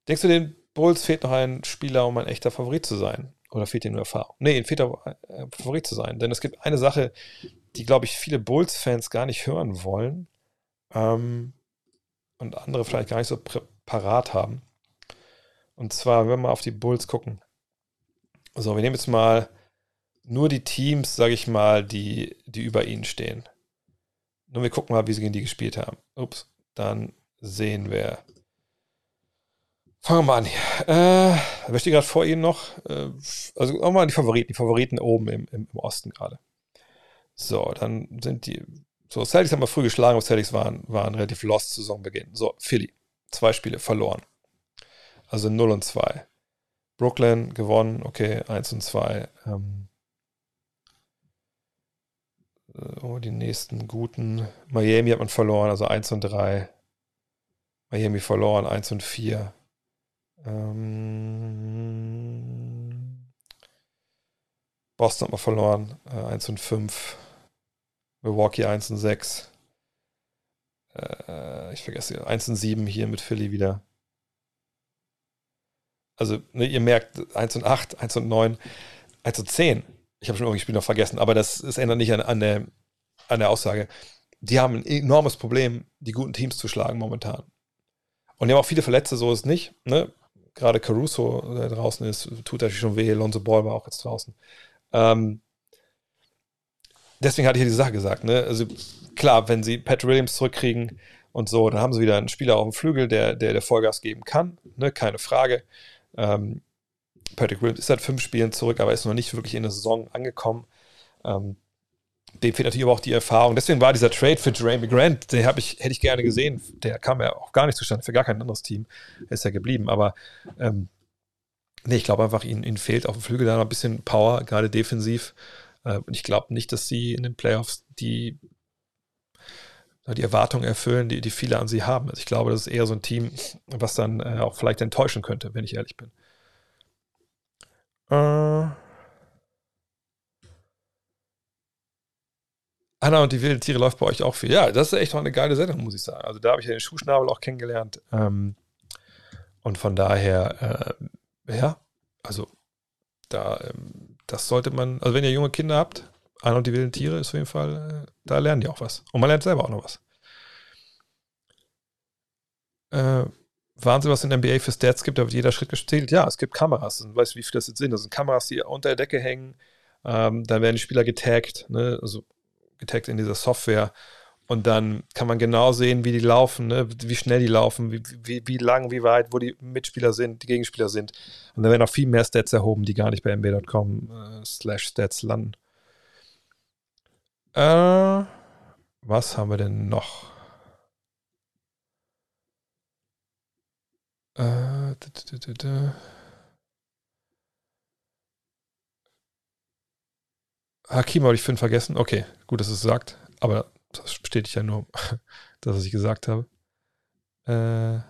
denkst du, den Bulls fehlt noch ein Spieler, um ein echter Favorit zu sein? Oder fehlt dir nur Erfahrung? Nee, ihnen fehlt äh, Favorit zu sein. Denn es gibt eine Sache, die, glaube ich, viele Bulls-Fans gar nicht hören wollen. Ähm, und andere vielleicht gar nicht so parat haben. Und zwar, wenn wir mal auf die Bulls gucken. So, wir nehmen jetzt mal nur die Teams, sage ich mal, die, die über ihnen stehen. Nur wir gucken mal, wie sie gegen die gespielt haben. Ups, dann sehen wir. Fangen wir mal an. Äh, wer steht gerade vor ihnen noch? Äh, also auch mal die Favoriten, die Favoriten oben im, im, im Osten gerade. So, dann sind die. So, Celtics haben wir früh geschlagen, aber Celtics waren, waren relativ lost zu Saisonbeginn. So, Philly. Zwei Spiele verloren. Also 0 und 2. Brooklyn gewonnen, okay, 1 und 2. Ähm, äh, oh, die nächsten guten. Miami hat man verloren, also 1 und 3. Miami verloren, 1 und 4. Ähm, Boston hat man verloren, äh, 1 und 5. Milwaukee 1 und 6. Äh, ich vergesse 1 und 7 hier mit Philly wieder also ne, ihr merkt 1 und 8, 1 und 9, 1 und 10. Ich habe schon irgendwie Spiel noch vergessen, aber das, das ändert nicht an, an, der, an der Aussage. Die haben ein enormes Problem, die guten Teams zu schlagen momentan. Und die haben auch viele Verletzte, so ist es nicht. Ne? Gerade Caruso, der draußen ist, tut natürlich schon weh. Lonzo Ball war auch jetzt draußen. Ähm, deswegen hatte ich ja die Sache gesagt. Ne? Also klar, wenn sie Pat Williams zurückkriegen und so, dann haben sie wieder einen Spieler auf dem Flügel, der, der, der Vollgas geben kann. Ne? Keine Frage. Ähm, Patrick Williams ist seit fünf Spielen zurück, aber ist noch nicht wirklich in der Saison angekommen. Ähm, dem fehlt natürlich aber auch die Erfahrung. Deswegen war dieser Trade für Jeremy Grant, den ich, hätte ich gerne gesehen. Der kam ja auch gar nicht zustande für gar kein anderes Team. Er ist ja geblieben. Aber ähm, nee, ich glaube einfach, ihnen, ihnen fehlt auf dem Flügel da noch ein bisschen Power, gerade defensiv. Äh, und ich glaube nicht, dass sie in den Playoffs die, die Erwartungen erfüllen, die, die viele an sie haben. Also ich glaube, das ist eher so ein Team, was dann äh, auch vielleicht enttäuschen könnte, wenn ich ehrlich bin. Äh. Anna und die wilden Tiere läuft bei euch auch viel. Ja, das ist echt auch eine geile Sendung, muss ich sagen. Also da habe ich ja den Schuhschnabel auch kennengelernt. Ähm, und von daher, äh, ja, also da, ähm, das sollte man, also wenn ihr junge Kinder habt, Anna und die wilden Tiere ist auf jeden Fall, äh, da lernen die auch was. Und man lernt selber auch noch was. Äh, Wahnsinn, was in der NBA für Stats gibt, da wird jeder Schritt gezählt. Ja, es gibt Kameras. Und weißt du, wie viele das jetzt sind? Das sind Kameras, die unter der Decke hängen. Ähm, dann werden die Spieler getaggt, ne? also getaggt in dieser Software. Und dann kann man genau sehen, wie die laufen, ne? wie schnell die laufen, wie, wie, wie lang, wie weit, wo die Mitspieler sind, die Gegenspieler sind. Und da werden auch viel mehr Stats erhoben, die gar nicht bei mb.com äh, slash Stats landen. Äh, was haben wir denn noch? Äh, Hakim habe ich fünf vergessen. Okay, gut, dass es sagt. Aber das bestätigt ja nur, dass was ich gesagt habe. Äh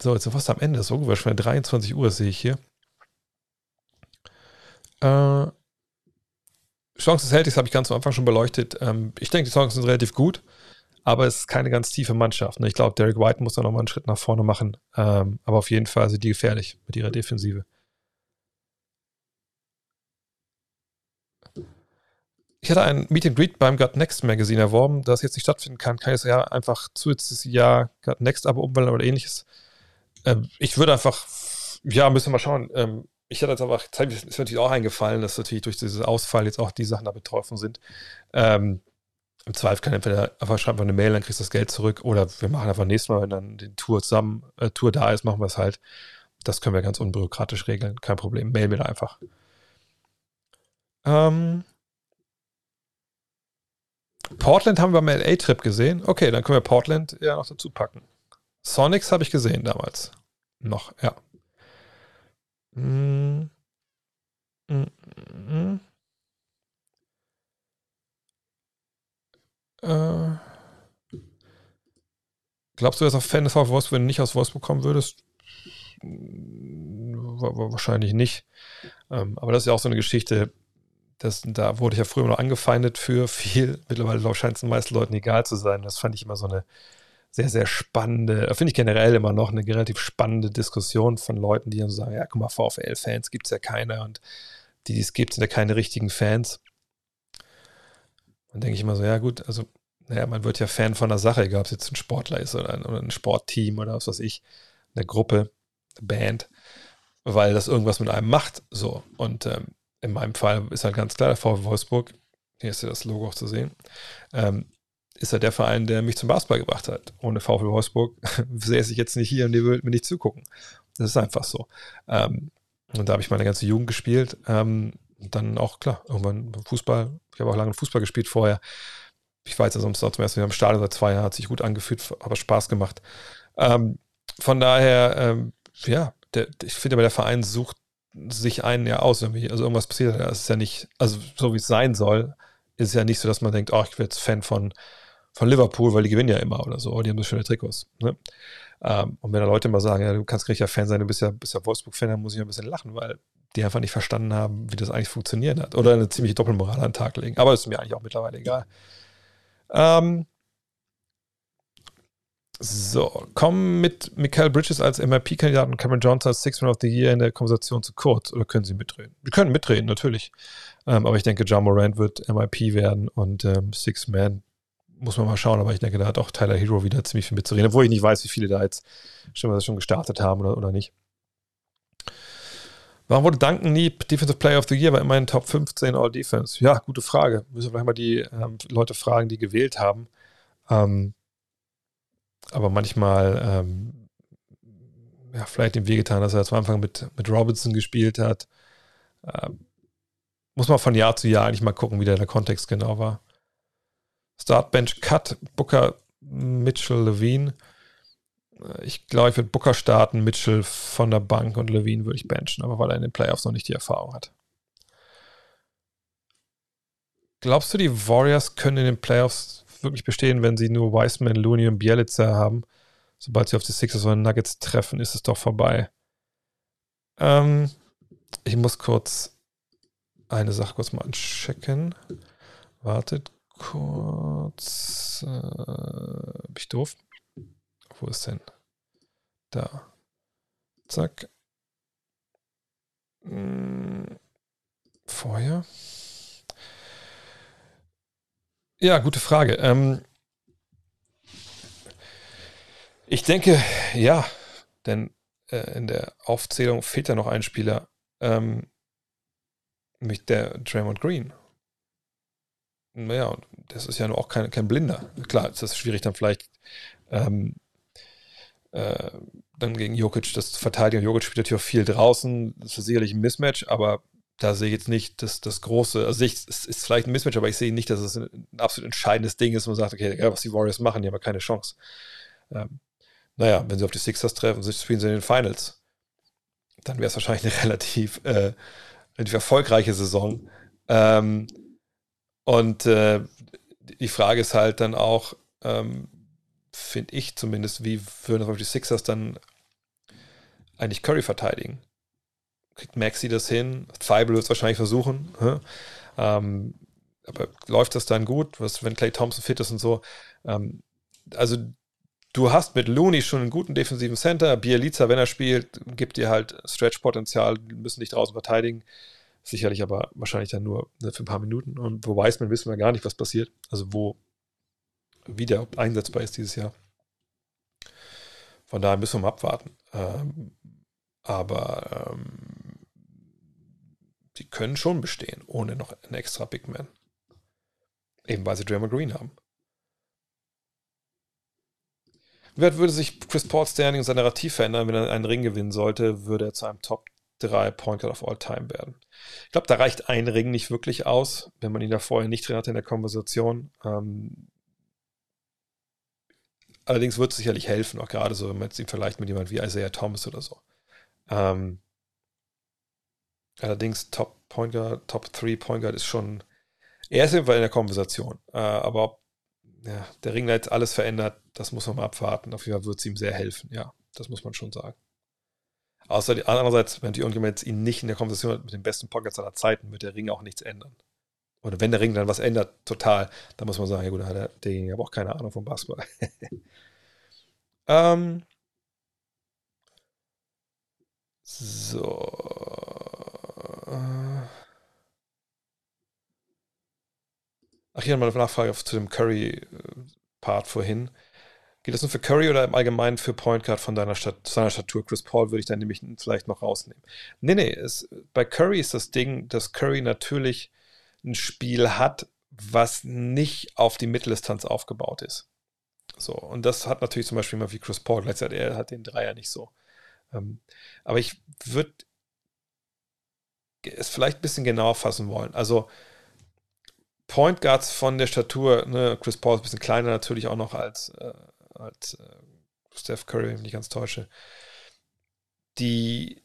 so, jetzt sind wir fast am Ende. So ungefähr schon 23 Uhr, sehe ich hier. Äh Songs des Celtics habe ich ganz am Anfang schon beleuchtet. Ähm, ich denke, die Songs sind relativ gut, aber es ist keine ganz tiefe Mannschaft. Ne? Ich glaube, Derek White muss da nochmal einen Schritt nach vorne machen. Ähm, aber auf jeden Fall sind die gefährlich mit ihrer Defensive. Ich hatte ein Meet and Greet beim Got Next Magazine erworben, das jetzt nicht stattfinden kann. Kann ich es ja einfach zu zusätzliches Jahr Got Next aber umwandeln oder ähnliches. Ähm, ich würde einfach, ja, müssen wir mal schauen. Ähm, ich hatte jetzt aber, ist mir natürlich auch eingefallen, dass natürlich durch diesen Ausfall jetzt auch die Sachen da betroffen sind. Ähm, Im Zweifel kann entweder einfach schreiben wir eine Mail, dann kriegst du das Geld zurück oder wir machen einfach nächstes Mal, wenn dann die Tour zusammen, äh, Tour da ist, machen wir es halt. Das können wir ganz unbürokratisch regeln, kein Problem. Mail mir da einfach. Ähm, Portland haben wir beim LA-Trip gesehen. Okay, dann können wir Portland ja noch dazu packen. Sonics habe ich gesehen damals. Noch, ja. Mm. Mm. Mm. Äh. Glaubst du, dass auch Fan VfW Wolfsburg, wenn du nicht aus Wolfsburg kommen würdest? Wahrscheinlich nicht. Ähm, aber das ist ja auch so eine Geschichte, das, da wurde ich ja früher noch angefeindet für viel. Mittlerweile scheint es den meisten Leuten egal zu sein. Das fand ich immer so eine sehr, sehr spannende, äh, finde ich generell immer noch eine relativ spannende Diskussion von Leuten, die dann so sagen, ja, guck mal, VfL-Fans gibt es ja keine und die, die es gibt, sind ja keine richtigen Fans. Dann denke ich immer so, ja gut, also, naja, man wird ja Fan von der Sache, egal ob es jetzt ein Sportler ist oder ein, oder ein Sportteam oder was weiß ich, eine Gruppe, eine Band, weil das irgendwas mit einem macht, so. Und ähm, in meinem Fall ist halt ganz klar, der VfL Wolfsburg, hier ist ja das Logo auch zu sehen, ähm, ist ja der Verein, der mich zum Basketball gebracht hat. Ohne VfL Wolfsburg säße ich jetzt nicht hier und ihr würdet mir nicht zugucken. Das ist einfach so. Ähm, und da habe ich meine ganze Jugend gespielt. Ähm, dann auch, klar, irgendwann Fußball. Ich habe auch lange Fußball gespielt vorher. Ich war jetzt also zum ersten Mal im Stadion seit zwei Jahren, hat sich gut angefühlt, aber Spaß gemacht. Ähm, von daher, ähm, ja, der, ich finde aber, der Verein sucht sich einen ja aus. Also irgendwas passiert ja. Es ist ja nicht, also so wie es sein soll, ist es ja nicht so, dass man denkt, oh, ich werde jetzt Fan von, von Liverpool, weil die gewinnen ja immer oder so. Oh, die haben so schöne Trikots. Ne? Ähm, und wenn da Leute immer sagen, ja, du kannst richtiger Fan sein, du bist ja, bist ja Wolfsburg-Fan, dann muss ich ein bisschen lachen, weil die einfach nicht verstanden haben, wie das eigentlich funktioniert hat. Oder eine ziemliche Doppelmoral an den Tag legen. Aber das ist mir eigentlich auch mittlerweile egal. Ähm, so, kommen mit Michael Bridges als MIP-Kandidat und Cameron Johnson als Six Man of the Year in der Konversation zu kurz? Oder können sie mitreden? Wir können mitreden, natürlich. Ähm, aber ich denke, John Morant wird MIP werden und ähm, Six Man muss man mal schauen. Aber ich denke, da hat auch Tyler Hero wieder ziemlich viel mitzureden, obwohl ich nicht weiß, wie viele da jetzt schon, schon gestartet haben oder, oder nicht. Warum wurde Duncan nie Defensive Player of the Year, aber immerhin Top 15 All Defense? Ja, gute Frage. Müssen wir vielleicht mal die ähm, Leute fragen, die gewählt haben. Ähm, aber manchmal, ähm, ja, vielleicht dem wehgetan, dass er zu Anfang mit, mit Robinson gespielt hat. Ähm, muss man von Jahr zu Jahr eigentlich mal gucken, wie der, der Kontext genau war. Startbench Cut, Booker, Mitchell, Levine. Äh, ich glaube, ich würde Booker starten, Mitchell von der Bank und Levine würde ich benchen, aber weil er in den Playoffs noch nicht die Erfahrung hat. Glaubst du, die Warriors können in den Playoffs wirklich bestehen, wenn sie nur Wiseman, Looney und Bielitzer haben. Sobald sie auf die Sixers oder Nuggets treffen, ist es doch vorbei. Ähm, ich muss kurz eine Sache kurz mal anchecken. Wartet kurz. Äh, bin ich doof? Wo ist denn? Da. Zack. Hm, vorher. Ja, gute Frage. Ähm, ich denke, ja, denn äh, in der Aufzählung fehlt ja noch ein Spieler, ähm, nämlich der Draymond Green. Naja, das ist ja auch kein, kein Blinder. Klar, ist das schwierig, dann vielleicht ähm, äh, dann gegen Jokic das zu verteidigen. Jokic spielt natürlich auch viel draußen. Das ist sicherlich ein Mismatch, aber da sehe ich jetzt nicht das, das große, also ich, es ist vielleicht ein Mismatch, aber ich sehe nicht, dass es ein, absolut entscheidendes Ding ist, wo man sagt, okay, was die Warriors machen, die haben ja keine Chance. Ähm, naja, wenn sie auf die Sixers treffen, spielen sie in den Finals, dann wäre es wahrscheinlich eine relativ, äh, relativ erfolgreiche Saison. Ähm, und äh, die Frage ist halt dann auch, ähm, finde ich zumindest, wie würden die Sixers dann eigentlich Curry verteidigen? kriegt Maxi das hin. Zweibel wird es wahrscheinlich versuchen. Ähm, aber läuft das dann gut, was, wenn Clay Thompson fit ist und so? Ähm, also du hast mit Looney schon einen guten defensiven Center. Bielica, wenn er spielt, gibt dir halt Stretch-Potenzial, müssen dich draußen verteidigen. Sicherlich aber wahrscheinlich dann nur ne, für ein paar Minuten. Und wo Wiseman wissen wir gar nicht, was passiert. Also wo, wie der einsetzbar ist dieses Jahr. Von daher müssen wir mal abwarten. Ähm, aber ähm, die können schon bestehen, ohne noch einen extra Big Man. Eben weil sie Draymond Green haben. Wie würde sich Chris Paul Standing und sein Narrativ verändern, wenn er einen Ring gewinnen sollte, würde er zu einem Top 3 Point Guard of All Time werden. Ich glaube, da reicht ein Ring nicht wirklich aus, wenn man ihn da vorher nicht drin hatte in der Konversation. Ähm, allerdings wird es sicherlich helfen, auch gerade so, wenn man es ihm vielleicht mit jemand wie Isaiah Thomas oder so. Ähm, allerdings Top Point Guard, Top 3 Point Guard ist schon, er ist in der Konversation. Äh, aber ob ja, der Ring jetzt alles verändert, das muss man mal abwarten. Auf jeden Fall wird es ihm sehr helfen, ja, das muss man schon sagen. Außer die, andererseits, wenn irgendjemand jetzt ihn nicht in der Konversation hat mit dem besten Pocket seiner Zeiten, wird der Ring auch nichts ändern. Oder wenn der Ring dann was ändert, total, dann muss man sagen, ja gut, hat der, derjenige aber auch keine Ahnung vom Basketball. ähm, so. Ach, hier nochmal eine Nachfrage zu dem Curry-Part vorhin. Geht das nur für Curry oder im Allgemeinen für Point Guard von deiner Stat seiner Statur? Chris Paul würde ich dann nämlich vielleicht noch rausnehmen. Nee, nee, es, bei Curry ist das Ding, dass Curry natürlich ein Spiel hat, was nicht auf die Mitteldistanz aufgebaut ist. So, und das hat natürlich zum Beispiel mal wie Chris Paul. Gleichzeitig er hat den Dreier nicht so. Ähm, aber ich würde es vielleicht ein bisschen genauer fassen wollen. Also Point Guards von der Statur, ne, Chris Paul ist ein bisschen kleiner natürlich auch noch als, äh, als äh, Steph Curry, wenn ich nicht ganz täusche, die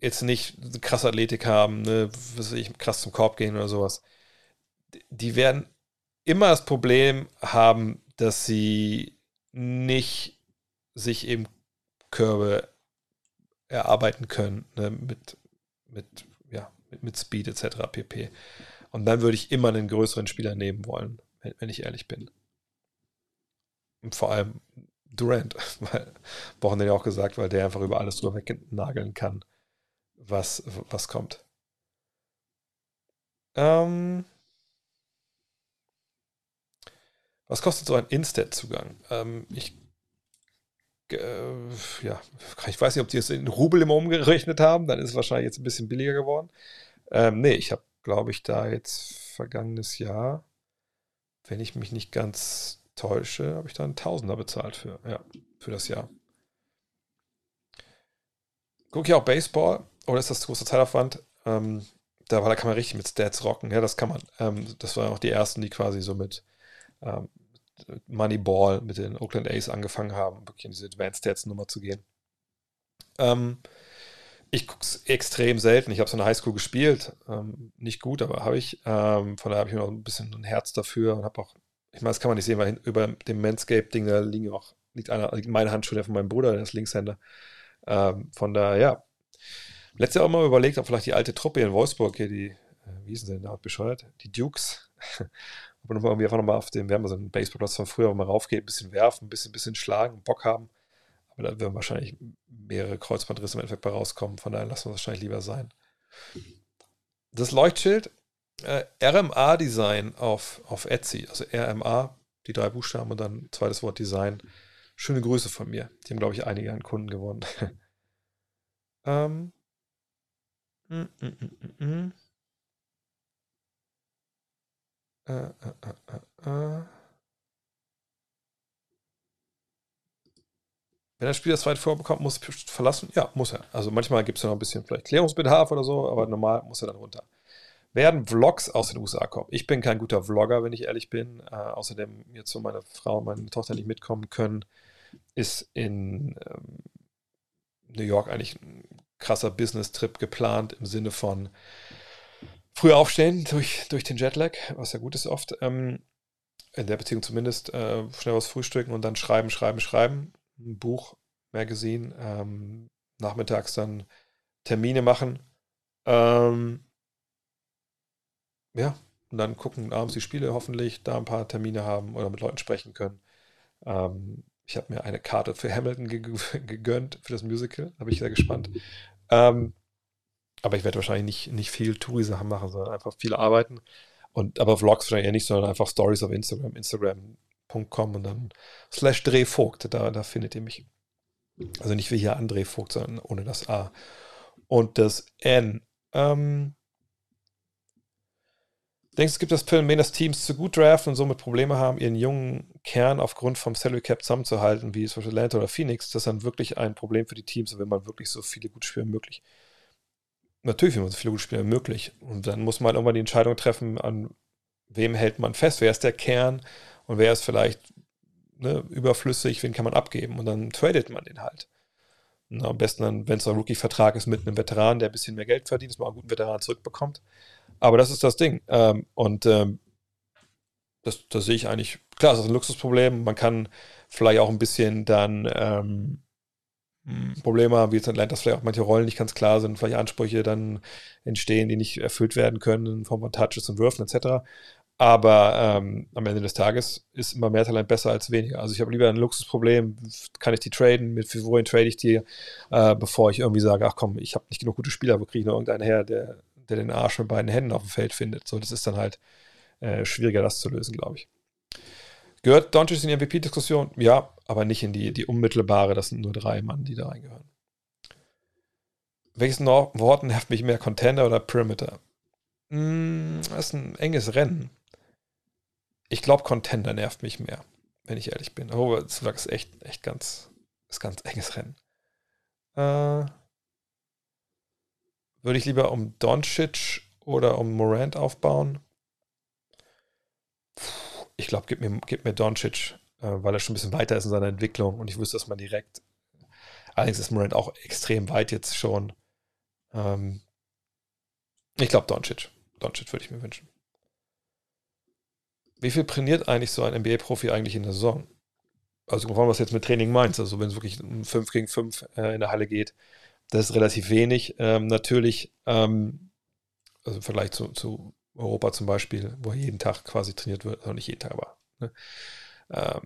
jetzt nicht krasse Athletik haben, ne, was ich, krass zum Korb gehen oder sowas, die werden immer das Problem haben, dass sie nicht sich eben Körbe erarbeiten können ne, mit, mit, ja, mit, mit Speed etc. pp. Und dann würde ich immer einen größeren Spieler nehmen wollen, wenn, wenn ich ehrlich bin. Vor allem Durant, weil Wochen ja auch gesagt, weil der einfach über alles drüber wegnageln kann, was, was kommt. Ähm, was kostet so ein Instat-Zugang? Ähm, ich äh, ja, ich weiß nicht, ob die es in Rubel immer umgerechnet haben, dann ist es wahrscheinlich jetzt ein bisschen billiger geworden. Ähm, nee, ich habe, glaube ich, da jetzt vergangenes Jahr, wenn ich mich nicht ganz täusche, habe ich da einen Tausender bezahlt für, ja, für das Jahr. Gucke ich auch Baseball oder ist das großer Zeitaufwand? Ähm, da, da kann man richtig mit Stats rocken, ja, das kann man. Ähm, das waren auch die ersten, die quasi so mit ähm, Moneyball mit den Oakland A's angefangen haben, wirklich in diese Advanced Stats Nummer zu gehen. Ähm, ich gucke es extrem selten. Ich habe so eine Highschool gespielt. Ähm, nicht gut, aber habe ich. Ähm, von daher habe ich noch ein bisschen ein Herz dafür und habe auch, ich meine, das kann man nicht sehen, weil über dem Manscape-Ding, da liegen auch, liegt einer, liegt meine Handschuhe von meinem Bruder, der ist Linkshänder. Ähm, von daher, ja. Letztes Jahr auch mal überlegt, ob vielleicht die alte Truppe in Wolfsburg hier, die, äh, wie hießen sie denn da, bescheuert? Die Dukes. ob man irgendwie einfach nochmal auf dem, wir haben so einen Baseballplatz von früher, wo man raufgeht, ein bisschen werfen, ein bisschen, bisschen schlagen, Bock haben. Aber da werden wahrscheinlich mehrere Kreuzbandrisse im Endeffekt bei rauskommen. Von daher lassen wir es wahrscheinlich lieber sein. Das Leuchtschild äh, RMA-Design auf, auf Etsy, also RMA, die drei Buchstaben und dann zweites Wort Design. Schöne Grüße von mir. Die haben, glaube ich, einige an Kunden gewonnen. ähm. Wenn der Spieler das zweite vorbekommt, muss er verlassen? Ja, muss er. Also manchmal gibt es ja noch ein bisschen vielleicht Klärungsbedarf oder so, aber normal muss er dann runter. Werden Vlogs aus den USA kommen? Ich bin kein guter Vlogger, wenn ich ehrlich bin. Äh, außerdem, jetzt so meine Frau und meine Tochter nicht mitkommen können, ist in ähm, New York eigentlich ein krasser Business-Trip geplant im Sinne von früher aufstehen durch, durch den Jetlag, was ja gut ist oft. Ähm, in der Beziehung zumindest äh, schnell was frühstücken und dann schreiben, schreiben, schreiben ein Buch, Magazine, ähm, nachmittags dann Termine machen. Ähm, ja, und dann gucken abends die Spiele hoffentlich, da ein paar Termine haben oder mit Leuten sprechen können. Ähm, ich habe mir eine Karte für Hamilton gegönnt, für das Musical, da bin ich sehr gespannt. Ähm, Aber ich werde wahrscheinlich nicht, nicht viel Touri-Sachen machen, sondern einfach viel arbeiten. Und, aber Vlogs wahrscheinlich eher nicht, sondern einfach Stories auf Instagram, Instagram.com und dann slash Drehvogt, da, da findet ihr mich. Also nicht wie hier André Vogt, sondern ohne das A. Und das N. Ähm, Denkst du, es gibt das Phänomen, dass Teams zu gut draften und somit Probleme haben, ihren jungen Kern aufgrund vom Salary Cap zusammenzuhalten, wie zum Beispiel Atlanta oder Phoenix? Das ist dann wirklich ein Problem für die Teams, wenn man wirklich so viele gute Spieler möglich. Natürlich will man so viele gute Spieler möglich. Und dann muss man irgendwann die Entscheidung treffen, an wem hält man fest, wer ist der Kern und wer ist vielleicht ne, überflüssig, wen kann man abgeben und dann tradet man den halt. Und am besten dann, wenn es ein Rookie-Vertrag ist mit einem Veteran, der ein bisschen mehr Geld verdient, dass man einen guten Veteran zurückbekommt. Aber das ist das Ding. Ähm, und ähm, das, das, sehe ich eigentlich, klar, das ist ein Luxusproblem. Man kann vielleicht auch ein bisschen dann ähm, hm, Probleme haben, wie jetzt in Atlanta, dass vielleicht auch manche Rollen nicht ganz klar sind, vielleicht Ansprüche dann entstehen, die nicht erfüllt werden können in Form von Touches und Würfen etc. Aber ähm, am Ende des Tages ist immer mehr Talent besser als weniger. Also ich habe lieber ein Luxusproblem, kann ich die traden, mit wohin trade ich die, äh, bevor ich irgendwie sage, ach komm, ich habe nicht genug gute Spieler, wo kriege ich noch irgendeinen her, der, der den Arsch mit beiden Händen auf dem Feld findet. So, das ist dann halt äh, schwieriger, das zu lösen, glaube ich. Gehört Doncic in die MVP-Diskussion? Ja, aber nicht in die, die unmittelbare. Das sind nur drei Mann, die da reingehören. Welches Wort nervt mich mehr, Contender oder Perimeter? Mm, das ist ein enges Rennen. Ich glaube, Contender nervt mich mehr, wenn ich ehrlich bin. Oh, das ist echt, echt ganz, ist ganz enges Rennen. Äh, würde ich lieber um Doncic oder um Morant aufbauen? Ich glaube, gib mir, gib mir Doncic, äh, weil er schon ein bisschen weiter ist in seiner Entwicklung und ich wüsste, dass man direkt. Allerdings ist Morant auch extrem weit jetzt schon. Ähm, ich glaube, Doncic. Doncic würde ich mir wünschen. Wie viel trainiert eigentlich so ein NBA-Profi eigentlich in der Saison? Also, was jetzt mit Training meinst, also wenn es wirklich um 5 gegen 5 äh, in der Halle geht, das ist relativ wenig. Ähm, natürlich, ähm, also im Vergleich zu, zu, Europa zum Beispiel, wo jeden Tag quasi trainiert wird, also nicht jeden Tag, aber. Ne? Ähm,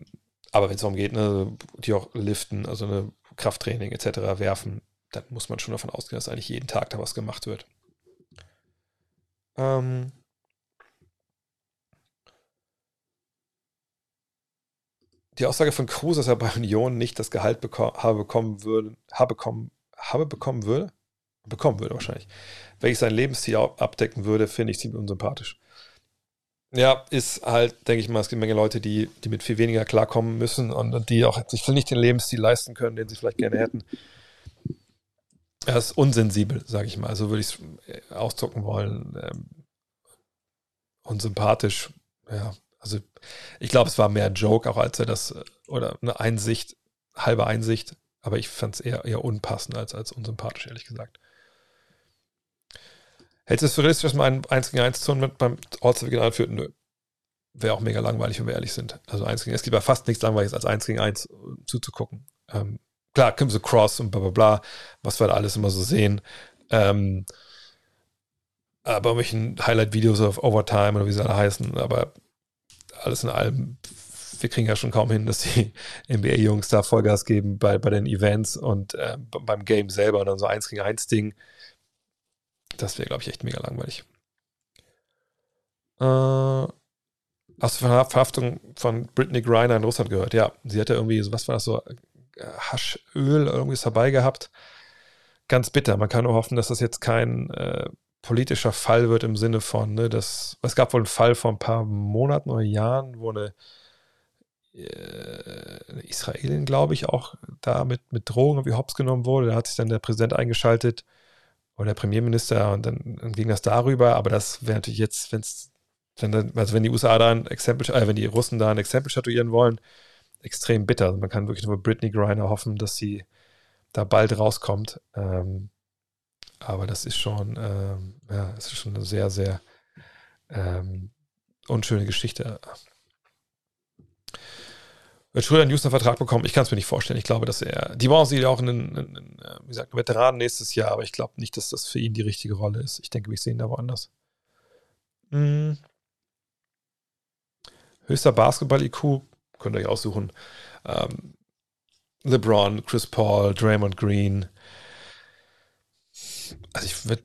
aber wenn es darum geht, ne, die auch liften, also eine Krafttraining etc. werfen, dann muss man schon davon ausgehen, dass eigentlich jeden Tag da was gemacht wird. Ähm, die Aussage von Cruz, dass er bei Union nicht das Gehalt beko habe bekommen würde, habe bekommen habe bekommen würde, bekommen würde wahrscheinlich, wenn ich sein Lebensstil abdecken würde, finde ich ziemlich unsympathisch. Ja, ist halt, denke ich mal, es gibt eine Menge Leute, die, die mit viel weniger klarkommen müssen und die auch sich nicht den Lebensstil leisten können, den sie vielleicht gerne hätten. Er ist unsensibel, sage ich mal. So würde ich es ausdrucken wollen. Ähm, unsympathisch, ja. Also ich glaube, es war mehr Joke, auch als er das, oder eine Einsicht, halbe Einsicht, aber ich fand es eher, eher unpassend als, als unsympathisch, ehrlich gesagt. Hältst du es für realistisch, dass man ein 1 gegen 1 Turnier beim All-Star anführt? Nö. Wäre auch mega langweilig, wenn wir ehrlich sind. Also 1 gegen 1, es gibt ja fast nichts langweiliges als 1 gegen 1 zuzugucken. Ähm, klar, so Cross und bla bla bla, was wir da alles immer so sehen. Ähm, aber welchen Highlight-Videos auf Overtime oder wie sie alle heißen, aber alles in allem wir kriegen ja schon kaum hin, dass die NBA-Jungs da Vollgas geben bei, bei den Events und äh, beim Game selber und dann so eins gegen eins Ding. Das wäre, glaube ich, echt mega langweilig. Äh, hast du von der Verhaftung von Britney Griner in Russland gehört? Ja, sie hatte irgendwie, was war das so, äh, Haschöl irgendwie dabei gehabt. Ganz bitter. Man kann nur hoffen, dass das jetzt kein äh, politischer Fall wird im Sinne von, ne, dass, es gab wohl einen Fall vor ein paar Monaten oder Jahren, wo eine Israelin, glaube ich, auch da mit, mit Drohungen wie hops genommen wurde. Da hat sich dann der Präsident eingeschaltet oder der Premierminister und dann, dann ging das darüber. Aber das wäre natürlich jetzt, wenn's, wenn also wenn die USA da ein Exempel, äh, wenn die Russen da ein Exempel statuieren wollen, extrem bitter. Also man kann wirklich nur Britney Griner hoffen, dass sie da bald rauskommt. Ähm, aber das ist schon, ähm, ja, das ist schon eine sehr, sehr ähm, unschöne Geschichte. Wird Schröder einen Houston-Vertrag bekommen? Ich kann es mir nicht vorstellen. Ich glaube, dass er. Die Vaughn sieht ja auch einen, einen, einen, wie gesagt, Veteran nächstes Jahr, aber ich glaube nicht, dass das für ihn die richtige Rolle ist. Ich denke, wir sehen da woanders. Hm. Höchster Basketball-IQ, könnt ihr euch aussuchen. Ähm, LeBron, Chris Paul, Draymond Green. Also ich würde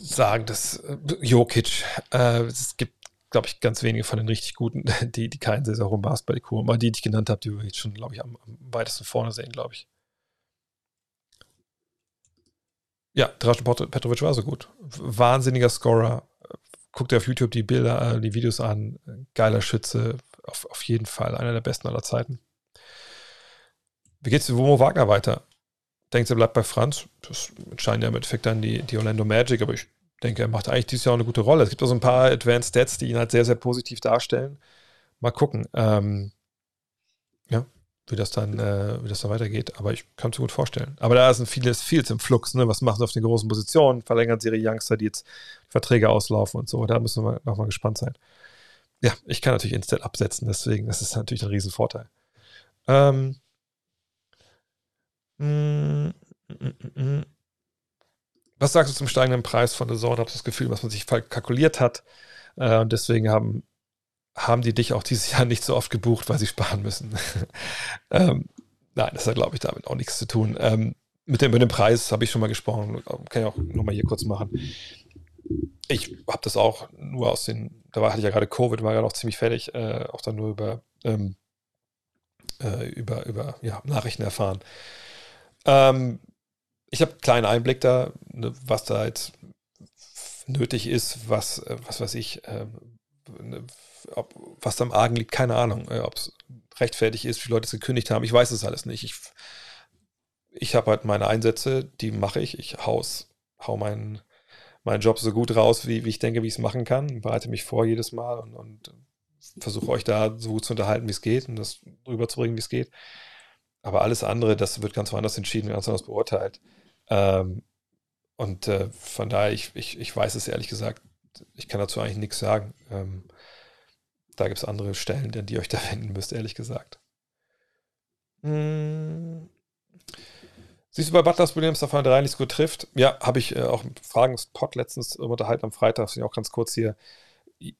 sagen, dass äh, Jokic, äh, es gibt, glaube ich, ganz wenige von den richtig guten, die, die keinen sehr, sehr hohen Basketball-IQ haben. Aber die, die ich genannt habe, die würde ich jetzt schon, glaube ich, am, am weitesten vorne sehen, glaube ich. Ja, Dražen Petrovic war so gut. Wahnsinniger Scorer. Guckt dir auf YouTube die Bilder, äh, die Videos an. Geiler Schütze. Auf, auf jeden Fall einer der besten aller Zeiten. Wie geht's Womo Wagner weiter? Denkt er bleibt bei Franz? Das entscheiden ja im Endeffekt dann die, die Orlando Magic, aber ich denke, er macht eigentlich dieses Jahr eine gute Rolle. Es gibt auch so ein paar Advanced Stats, die ihn halt sehr, sehr positiv darstellen. Mal gucken. Ähm, ja, wie das dann, äh, wie das dann weitergeht. Aber ich kann es mir gut vorstellen. Aber da sind vieles, vieles im Flux. Ne? Was machen sie auf den großen Positionen? Verlängern sie ihre Youngster, die jetzt Verträge auslaufen und so. Da müssen wir nochmal gespannt sein. Ja, ich kann natürlich Instant absetzen, deswegen, das ist natürlich ein Riesenvorteil. Ähm, mm, mm, mm, was sagst du zum steigenden Preis von der Zone? Habe das Gefühl, dass man sich kalkuliert hat. Äh, und deswegen haben haben die dich auch dieses Jahr nicht so oft gebucht, weil sie sparen müssen. ähm, nein, das hat, glaube ich, damit auch nichts zu tun. Ähm, mit dem, mit dem Preis habe ich schon mal gesprochen, kann ich auch nochmal hier kurz machen. Ich habe das auch nur aus den, da war, hatte ich ja gerade Covid, war ja noch ziemlich fertig, äh, auch dann nur über, ähm, äh, über, über ja, Nachrichten erfahren. Ähm, ich habe einen kleinen Einblick da, ne, was da jetzt nötig ist, was, äh, was weiß ich, äh, ne, ob, was da im Argen liegt, keine Ahnung. Äh, ob es rechtfertigt ist, wie Leute es gekündigt haben, ich weiß es alles nicht. Ich, ich habe halt meine Einsätze, die mache ich. Ich haus, hau meinen, meinen Job so gut raus, wie, wie ich denke, wie ich es machen kann. Bereite mich vor jedes Mal und, und versuche euch da so gut zu unterhalten, wie es geht und das rüberzubringen, wie es geht. Aber alles andere, das wird ganz woanders entschieden, ganz anders beurteilt. Ähm, und äh, von daher, ich, ich, ich weiß es ehrlich gesagt, ich kann dazu eigentlich nichts sagen. Ähm, da gibt es andere Stellen, an die ihr euch da wenden müsst, ehrlich gesagt. Hm. Siehst du bei Butlers Williams, dass er drei nicht gut trifft? Ja, habe ich äh, auch im Fragenspot letztens unterhalten am Freitag, sind auch ganz kurz hier.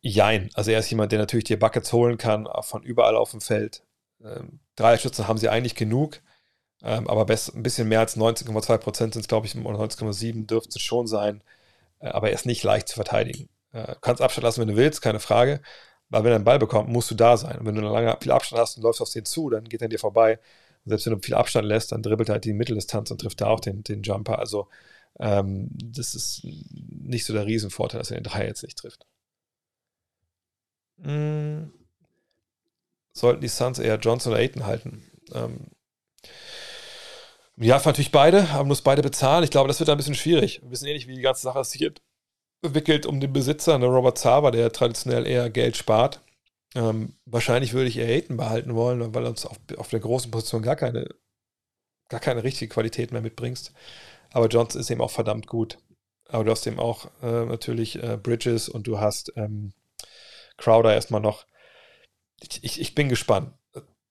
Jein. Also er ist jemand, der natürlich die Buckets holen kann, von überall auf dem Feld. Ähm, drei Schützen haben sie eigentlich genug, ähm, aber best, ein bisschen mehr als 19,2 Prozent sind es, glaube ich, oder 19,7 dürfte es schon sein. Äh, aber er ist nicht leicht zu verteidigen. Äh, kannst Abstand lassen, wenn du willst, keine Frage. Weil wenn er einen Ball bekommt, musst du da sein. Und wenn du lange viel Abstand hast und läufst auf den zu, dann geht er dir vorbei. Und selbst wenn du viel Abstand lässt, dann dribbelt er halt die Mitteldistanz und trifft da auch den, den Jumper. Also ähm, das ist nicht so der Riesenvorteil, dass er den Dreier jetzt nicht trifft. Hm. Sollten die Suns eher Johnson oder Aiton halten? Ähm, ja, natürlich beide, aber muss beide bezahlen. Ich glaube, das wird ein bisschen schwierig. Wir wissen eh nicht, wie die ganze Sache passiert wickelt um den Besitzer, ne, Robert Zaber, der traditionell eher Geld spart. Ähm, wahrscheinlich würde ich eher Hayton behalten wollen, weil uns auf, auf der großen Position gar keine, gar keine richtige Qualität mehr mitbringst. Aber Johnson ist eben auch verdammt gut. Aber du hast eben auch äh, natürlich äh, Bridges und du hast ähm, Crowder erstmal noch. Ich, ich, ich, bin gespannt.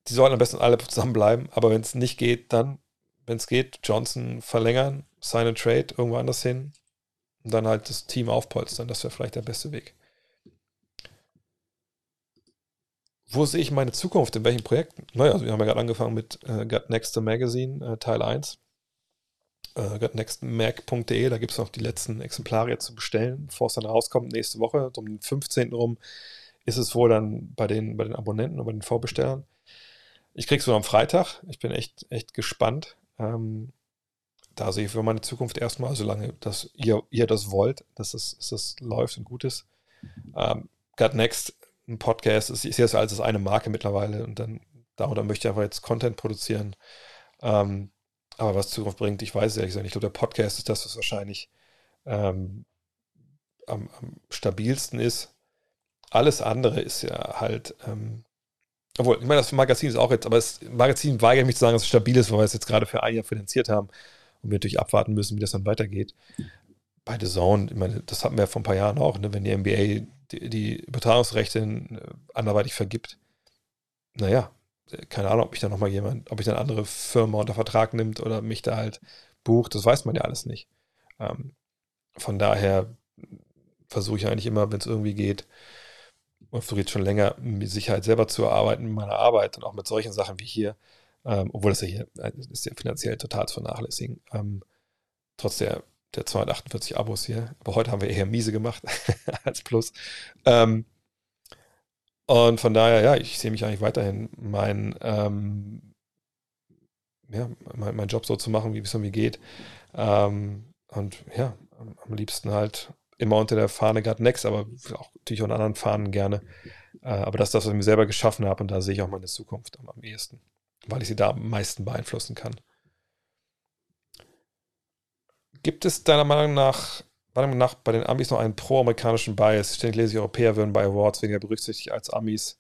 Die sollen am besten alle zusammenbleiben, aber wenn es nicht geht, dann, wenn es geht, Johnson verlängern, sign and trade irgendwo anders hin und dann halt das Team aufpolstern. Das wäre vielleicht der beste Weg. Wo sehe ich meine Zukunft? In welchen Projekten? Naja, also wir haben ja gerade angefangen mit äh, Got Next Magazine, äh, Teil 1. Äh, gotnextmac.de, da gibt es noch die letzten Exemplare zu bestellen, bevor es dann rauskommt nächste Woche. Um den 15. rum ist es wohl dann bei den, bei den Abonnenten und bei den Vorbestellern. Ich krieg's wohl am Freitag. Ich bin echt, echt gespannt. Ähm, da sehe ich für meine Zukunft erstmal, solange dass ihr, ihr das wollt, dass es, dass es läuft und gut ist. Ähm, Gut Next, ein Podcast, ist, ich sehe es als eine Marke mittlerweile und dann darunter möchte ich einfach jetzt Content produzieren. Ähm, aber was Zukunft bringt, ich weiß es ehrlich gesagt nicht. Ich glaube, der Podcast ist das, was wahrscheinlich ähm, am, am, stabilsten ist. Alles andere ist ja halt, ähm, obwohl, ich meine, das Magazin ist auch jetzt, aber das Magazin weigert mich zu sagen, dass es stabil ist, weil wir es jetzt gerade für ein Jahr finanziert haben und wir natürlich abwarten müssen, wie das dann weitergeht. Bei The Zone, ich meine, das hatten wir ja vor ein paar Jahren auch, ne, wenn die NBA die, die Übertragungsrechte äh, anderweitig vergibt. Naja, keine Ahnung, ob ich da nochmal jemand, ob ich dann andere Firma unter Vertrag nimmt oder mich da halt bucht, das weiß man ja alles nicht. Ähm, von daher versuche ich eigentlich immer, wenn es irgendwie geht, und versuche schon länger, mit Sicherheit selber zu erarbeiten mit meiner Arbeit und auch mit solchen Sachen wie hier, ähm, obwohl das ja hier äh, ist ja finanziell total zu vernachlässigen. Ähm, trotz der der 248 Abos hier. Aber heute haben wir eher miese gemacht als Plus. Ähm, und von daher, ja, ich sehe mich eigentlich weiterhin mein, ähm, ja, mein, mein, Job so zu machen, wie es irgendwie geht. Ähm, und ja, am, liebsten halt immer unter der Fahne gerade Next, aber auch natürlich unter anderen Fahnen gerne. Äh, aber das ist das, was ich mir selber geschaffen habe und da sehe ich auch meine Zukunft am, am ehesten, weil ich sie da am meisten beeinflussen kann. Gibt es deiner Meinung nach, Meinung nach bei den Amis noch einen pro-amerikanischen Bias? Ständig lese ich, Europäer würden bei Awards weniger berücksichtigt als Amis.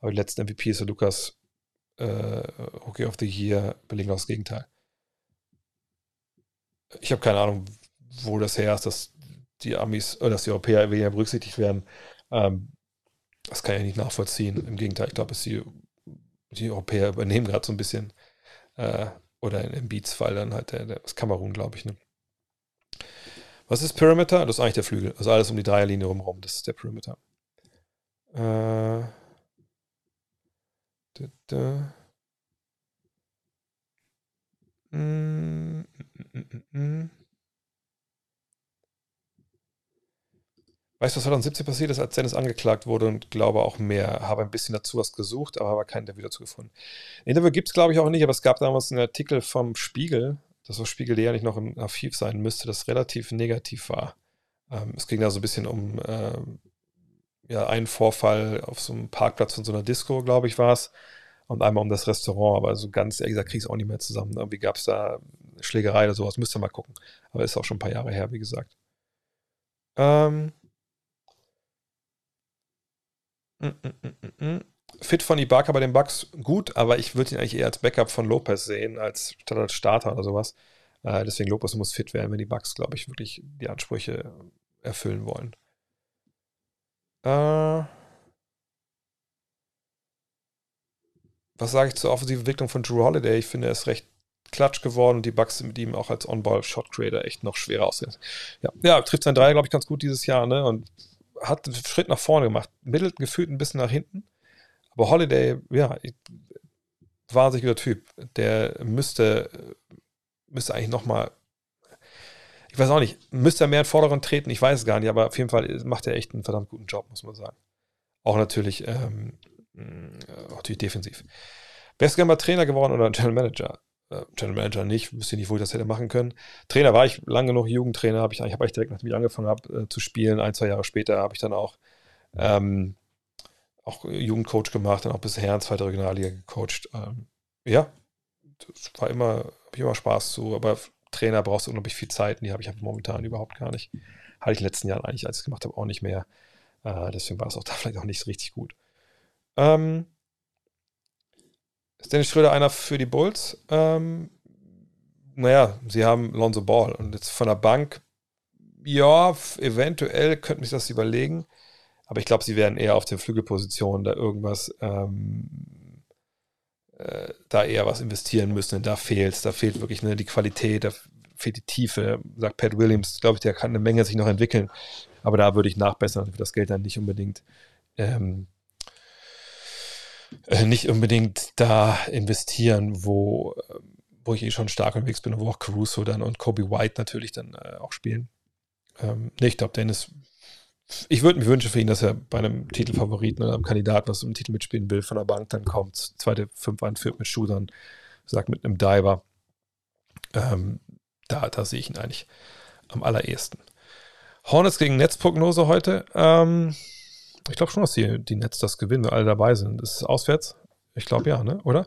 Aber die letzten MVPs, so Lukas, äh, Rookie of the Year, belegen das Gegenteil. Ich habe keine Ahnung, wo das her ist, dass die Amis, oder dass die Europäer weniger berücksichtigt werden. Ähm, das kann ich nicht nachvollziehen. Im Gegenteil, ich glaube, die, die Europäer übernehmen gerade so ein bisschen. Äh, oder in Beats-Fall dann halt der, der, das Kamerun, glaube ich. Ne? Was ist Perimeter? Das ist eigentlich der Flügel. Also alles um die Dreierlinie rumrum. Das ist der Perimeter. Äh, da, da. Mm, mm, mm, Weißt du, was 2017 passiert ist, als Dennis angeklagt wurde und glaube auch mehr. Habe ein bisschen dazu was gesucht, aber habe kein Interview dazu gefunden. Ein Interview gibt es, glaube ich, auch nicht, aber es gab damals einen Artikel vom Spiegel, das auf Spiegel ja nicht noch im Archiv sein müsste, das relativ negativ war. Ähm, es ging da so ein bisschen um äh, ja, einen Vorfall auf so einem Parkplatz von so einer Disco, glaube ich, war es. Und einmal um das Restaurant, aber so ganz ehrlich gesagt, kriege ich es auch nicht mehr zusammen. Irgendwie gab es da Schlägerei oder sowas, müsst ihr mal gucken. Aber ist auch schon ein paar Jahre her, wie gesagt. Ähm. Mm, mm, mm, Fit von Ibaka bei den Bucks gut, aber ich würde ihn eigentlich eher als Backup von Lopez sehen, als statt als Starter oder sowas. Äh, deswegen Lopez muss fit werden, wenn die Bucks, glaube ich, wirklich die Ansprüche erfüllen wollen. Äh, was sage ich zur offensiven Entwicklung von Drew Holiday? Ich finde, er ist recht klatsch geworden und die Bucks sind mit ihm auch als On-Ball-Shot-Creator echt noch schwerer aussehen. Ja, ja trifft sein Dreier, glaube ich, ganz gut dieses Jahr, ne? Und hat einen Schritt nach vorne gemacht. Middleton gefühlt ein bisschen nach hinten. Aber Holiday, ja, wahnsinniger Typ. Der müsste, müsste eigentlich nochmal, ich weiß auch nicht, müsste er mehr in den Vordergrund treten, ich weiß es gar nicht, aber auf jeden Fall macht er echt einen verdammt guten Job, muss man sagen. Auch natürlich, ähm, äh, natürlich defensiv. Wärst du gerne mal Trainer geworden oder General Manager? Äh, General Manager nicht, wüsste nicht, wo ich das hätte machen können. Trainer war ich lange genug, Jugendtrainer habe ich eigentlich, habe ich direkt, nachdem ich angefangen habe äh, zu spielen, ein, zwei Jahre später habe ich dann auch ähm, auch Jugendcoach gemacht, dann auch bisher in zweiter Regionalliga gecoacht. Ähm, ja, das war immer, habe ich immer Spaß zu, aber Trainer brauchst du unglaublich viel Zeit und die habe ich momentan überhaupt gar nicht. Hatte ich in den letzten Jahren eigentlich, als ich es gemacht habe, auch nicht mehr. Äh, deswegen war es auch da vielleicht auch nicht richtig gut. Ähm, ist Dennis Schröder einer für die Bulls? Ähm, naja, sie haben Lonzo Ball und jetzt von der Bank, ja, eventuell könnte mich das überlegen. Aber ich glaube, sie werden eher auf den Flügelpositionen da irgendwas, ähm, äh, da eher was investieren müssen. Da fehlt da fehlt wirklich ne, die Qualität, da fehlt die Tiefe. Sagt Pat Williams, glaube ich, der kann eine Menge sich noch entwickeln. Aber da würde ich nachbessern und das Geld dann nicht unbedingt ähm, äh, nicht unbedingt da investieren, wo, äh, wo ich eh schon stark unterwegs bin und wo auch Caruso dann und Kobe White natürlich dann äh, auch spielen. Ähm, nee, ich glaube, Dennis ich würde mir wünschen für ihn, dass er bei einem Titelfavoriten oder einem Kandidaten, was um Titel mitspielen will, von der Bank dann kommt, zweite Fünf anführt mit Shootern, sagt mit einem Diver. Ähm, da, da sehe ich ihn eigentlich am allerersten. Hornets gegen Netzprognose heute. Ähm, ich glaube schon, dass die, die Netz das gewinnen, wenn alle dabei sind. Ist es auswärts? Ich glaube ja, ne? Oder?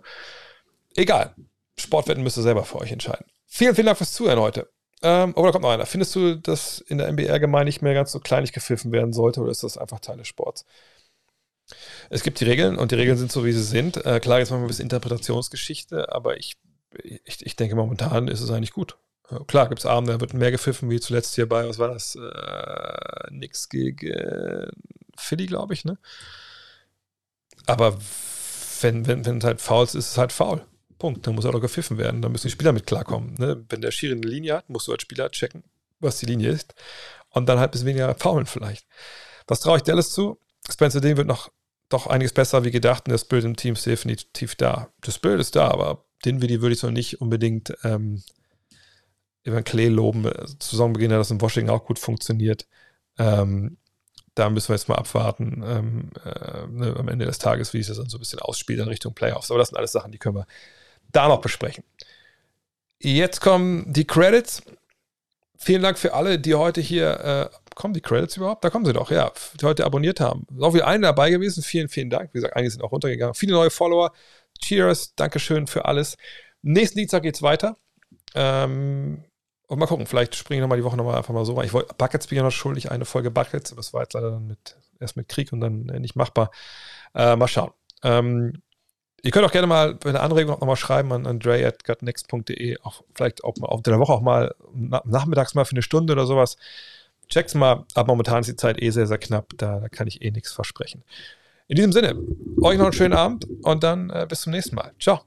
Egal. Sportwetten müsst ihr selber für euch entscheiden. Vielen, vielen Dank fürs Zuhören heute. Ähm, oh, da kommt noch einer. Findest du, dass in der NBA allgemein nicht mehr ganz so kleinig gepfiffen werden sollte oder ist das einfach Teil des Sports? Es gibt die Regeln und die Regeln sind so, wie sie sind. Äh, klar, jetzt machen wir ein bisschen Interpretationsgeschichte, aber ich, ich, ich denke, momentan ist es eigentlich gut. Äh, klar, gibt es Abende, da wird mehr gepfiffen, wie zuletzt hier bei, was war das? Äh, nix gegen Philly, glaube ich, ne? Aber wenn, wenn, wenn es halt faul ist, ist es halt faul. Punkt. Dann muss er doch gepfiffen werden. Dann müssen die Spieler mit klarkommen. Ne? Wenn der Schiri eine Linie hat, musst du als Spieler checken, was die Linie ist. Und dann halt ein bisschen weniger faulen vielleicht. Was traue ich Dallas zu? Spencer Dean wird noch doch einiges besser wie gedacht und der Spirit im Team ist definitiv da. Das Spirit ist da, aber den würde ich so nicht unbedingt ähm, Evan Klee loben. Saisonbeginn hat das in Washington auch gut funktioniert. Ähm, da müssen wir jetzt mal abwarten ähm, äh, ne, am Ende des Tages, wie sich das dann so ein bisschen ausspielt in Richtung Playoffs. Aber das sind alles Sachen, die können wir da noch besprechen. Jetzt kommen die Credits. Vielen Dank für alle, die heute hier, äh, kommen die Credits überhaupt? Da kommen sie doch, ja, die heute abonniert haben. Auch wieder eine dabei gewesen. Vielen, vielen Dank. Wie gesagt, einige sind auch runtergegangen. Viele neue Follower. Cheers, Dankeschön für alles. Nächsten Dienstag geht's weiter. Ähm, und mal gucken, vielleicht springe ich nochmal die Woche nochmal einfach mal so rein. Ich wollte, Buckets bin ja noch schuldig, eine Folge Buckets, aber es war jetzt leider dann mit, erst mit Krieg und dann äh, nicht machbar. Äh, mal schauen. Ähm, ihr könnt auch gerne mal eine Anregung nochmal schreiben an andre.gutnext.de, auch vielleicht auch mal auf der Woche auch mal nachmittags mal für eine Stunde oder sowas. Checkt's mal, aber momentan ist die Zeit eh sehr, sehr knapp, da, da kann ich eh nichts versprechen. In diesem Sinne, euch noch einen schönen Abend und dann äh, bis zum nächsten Mal. Ciao.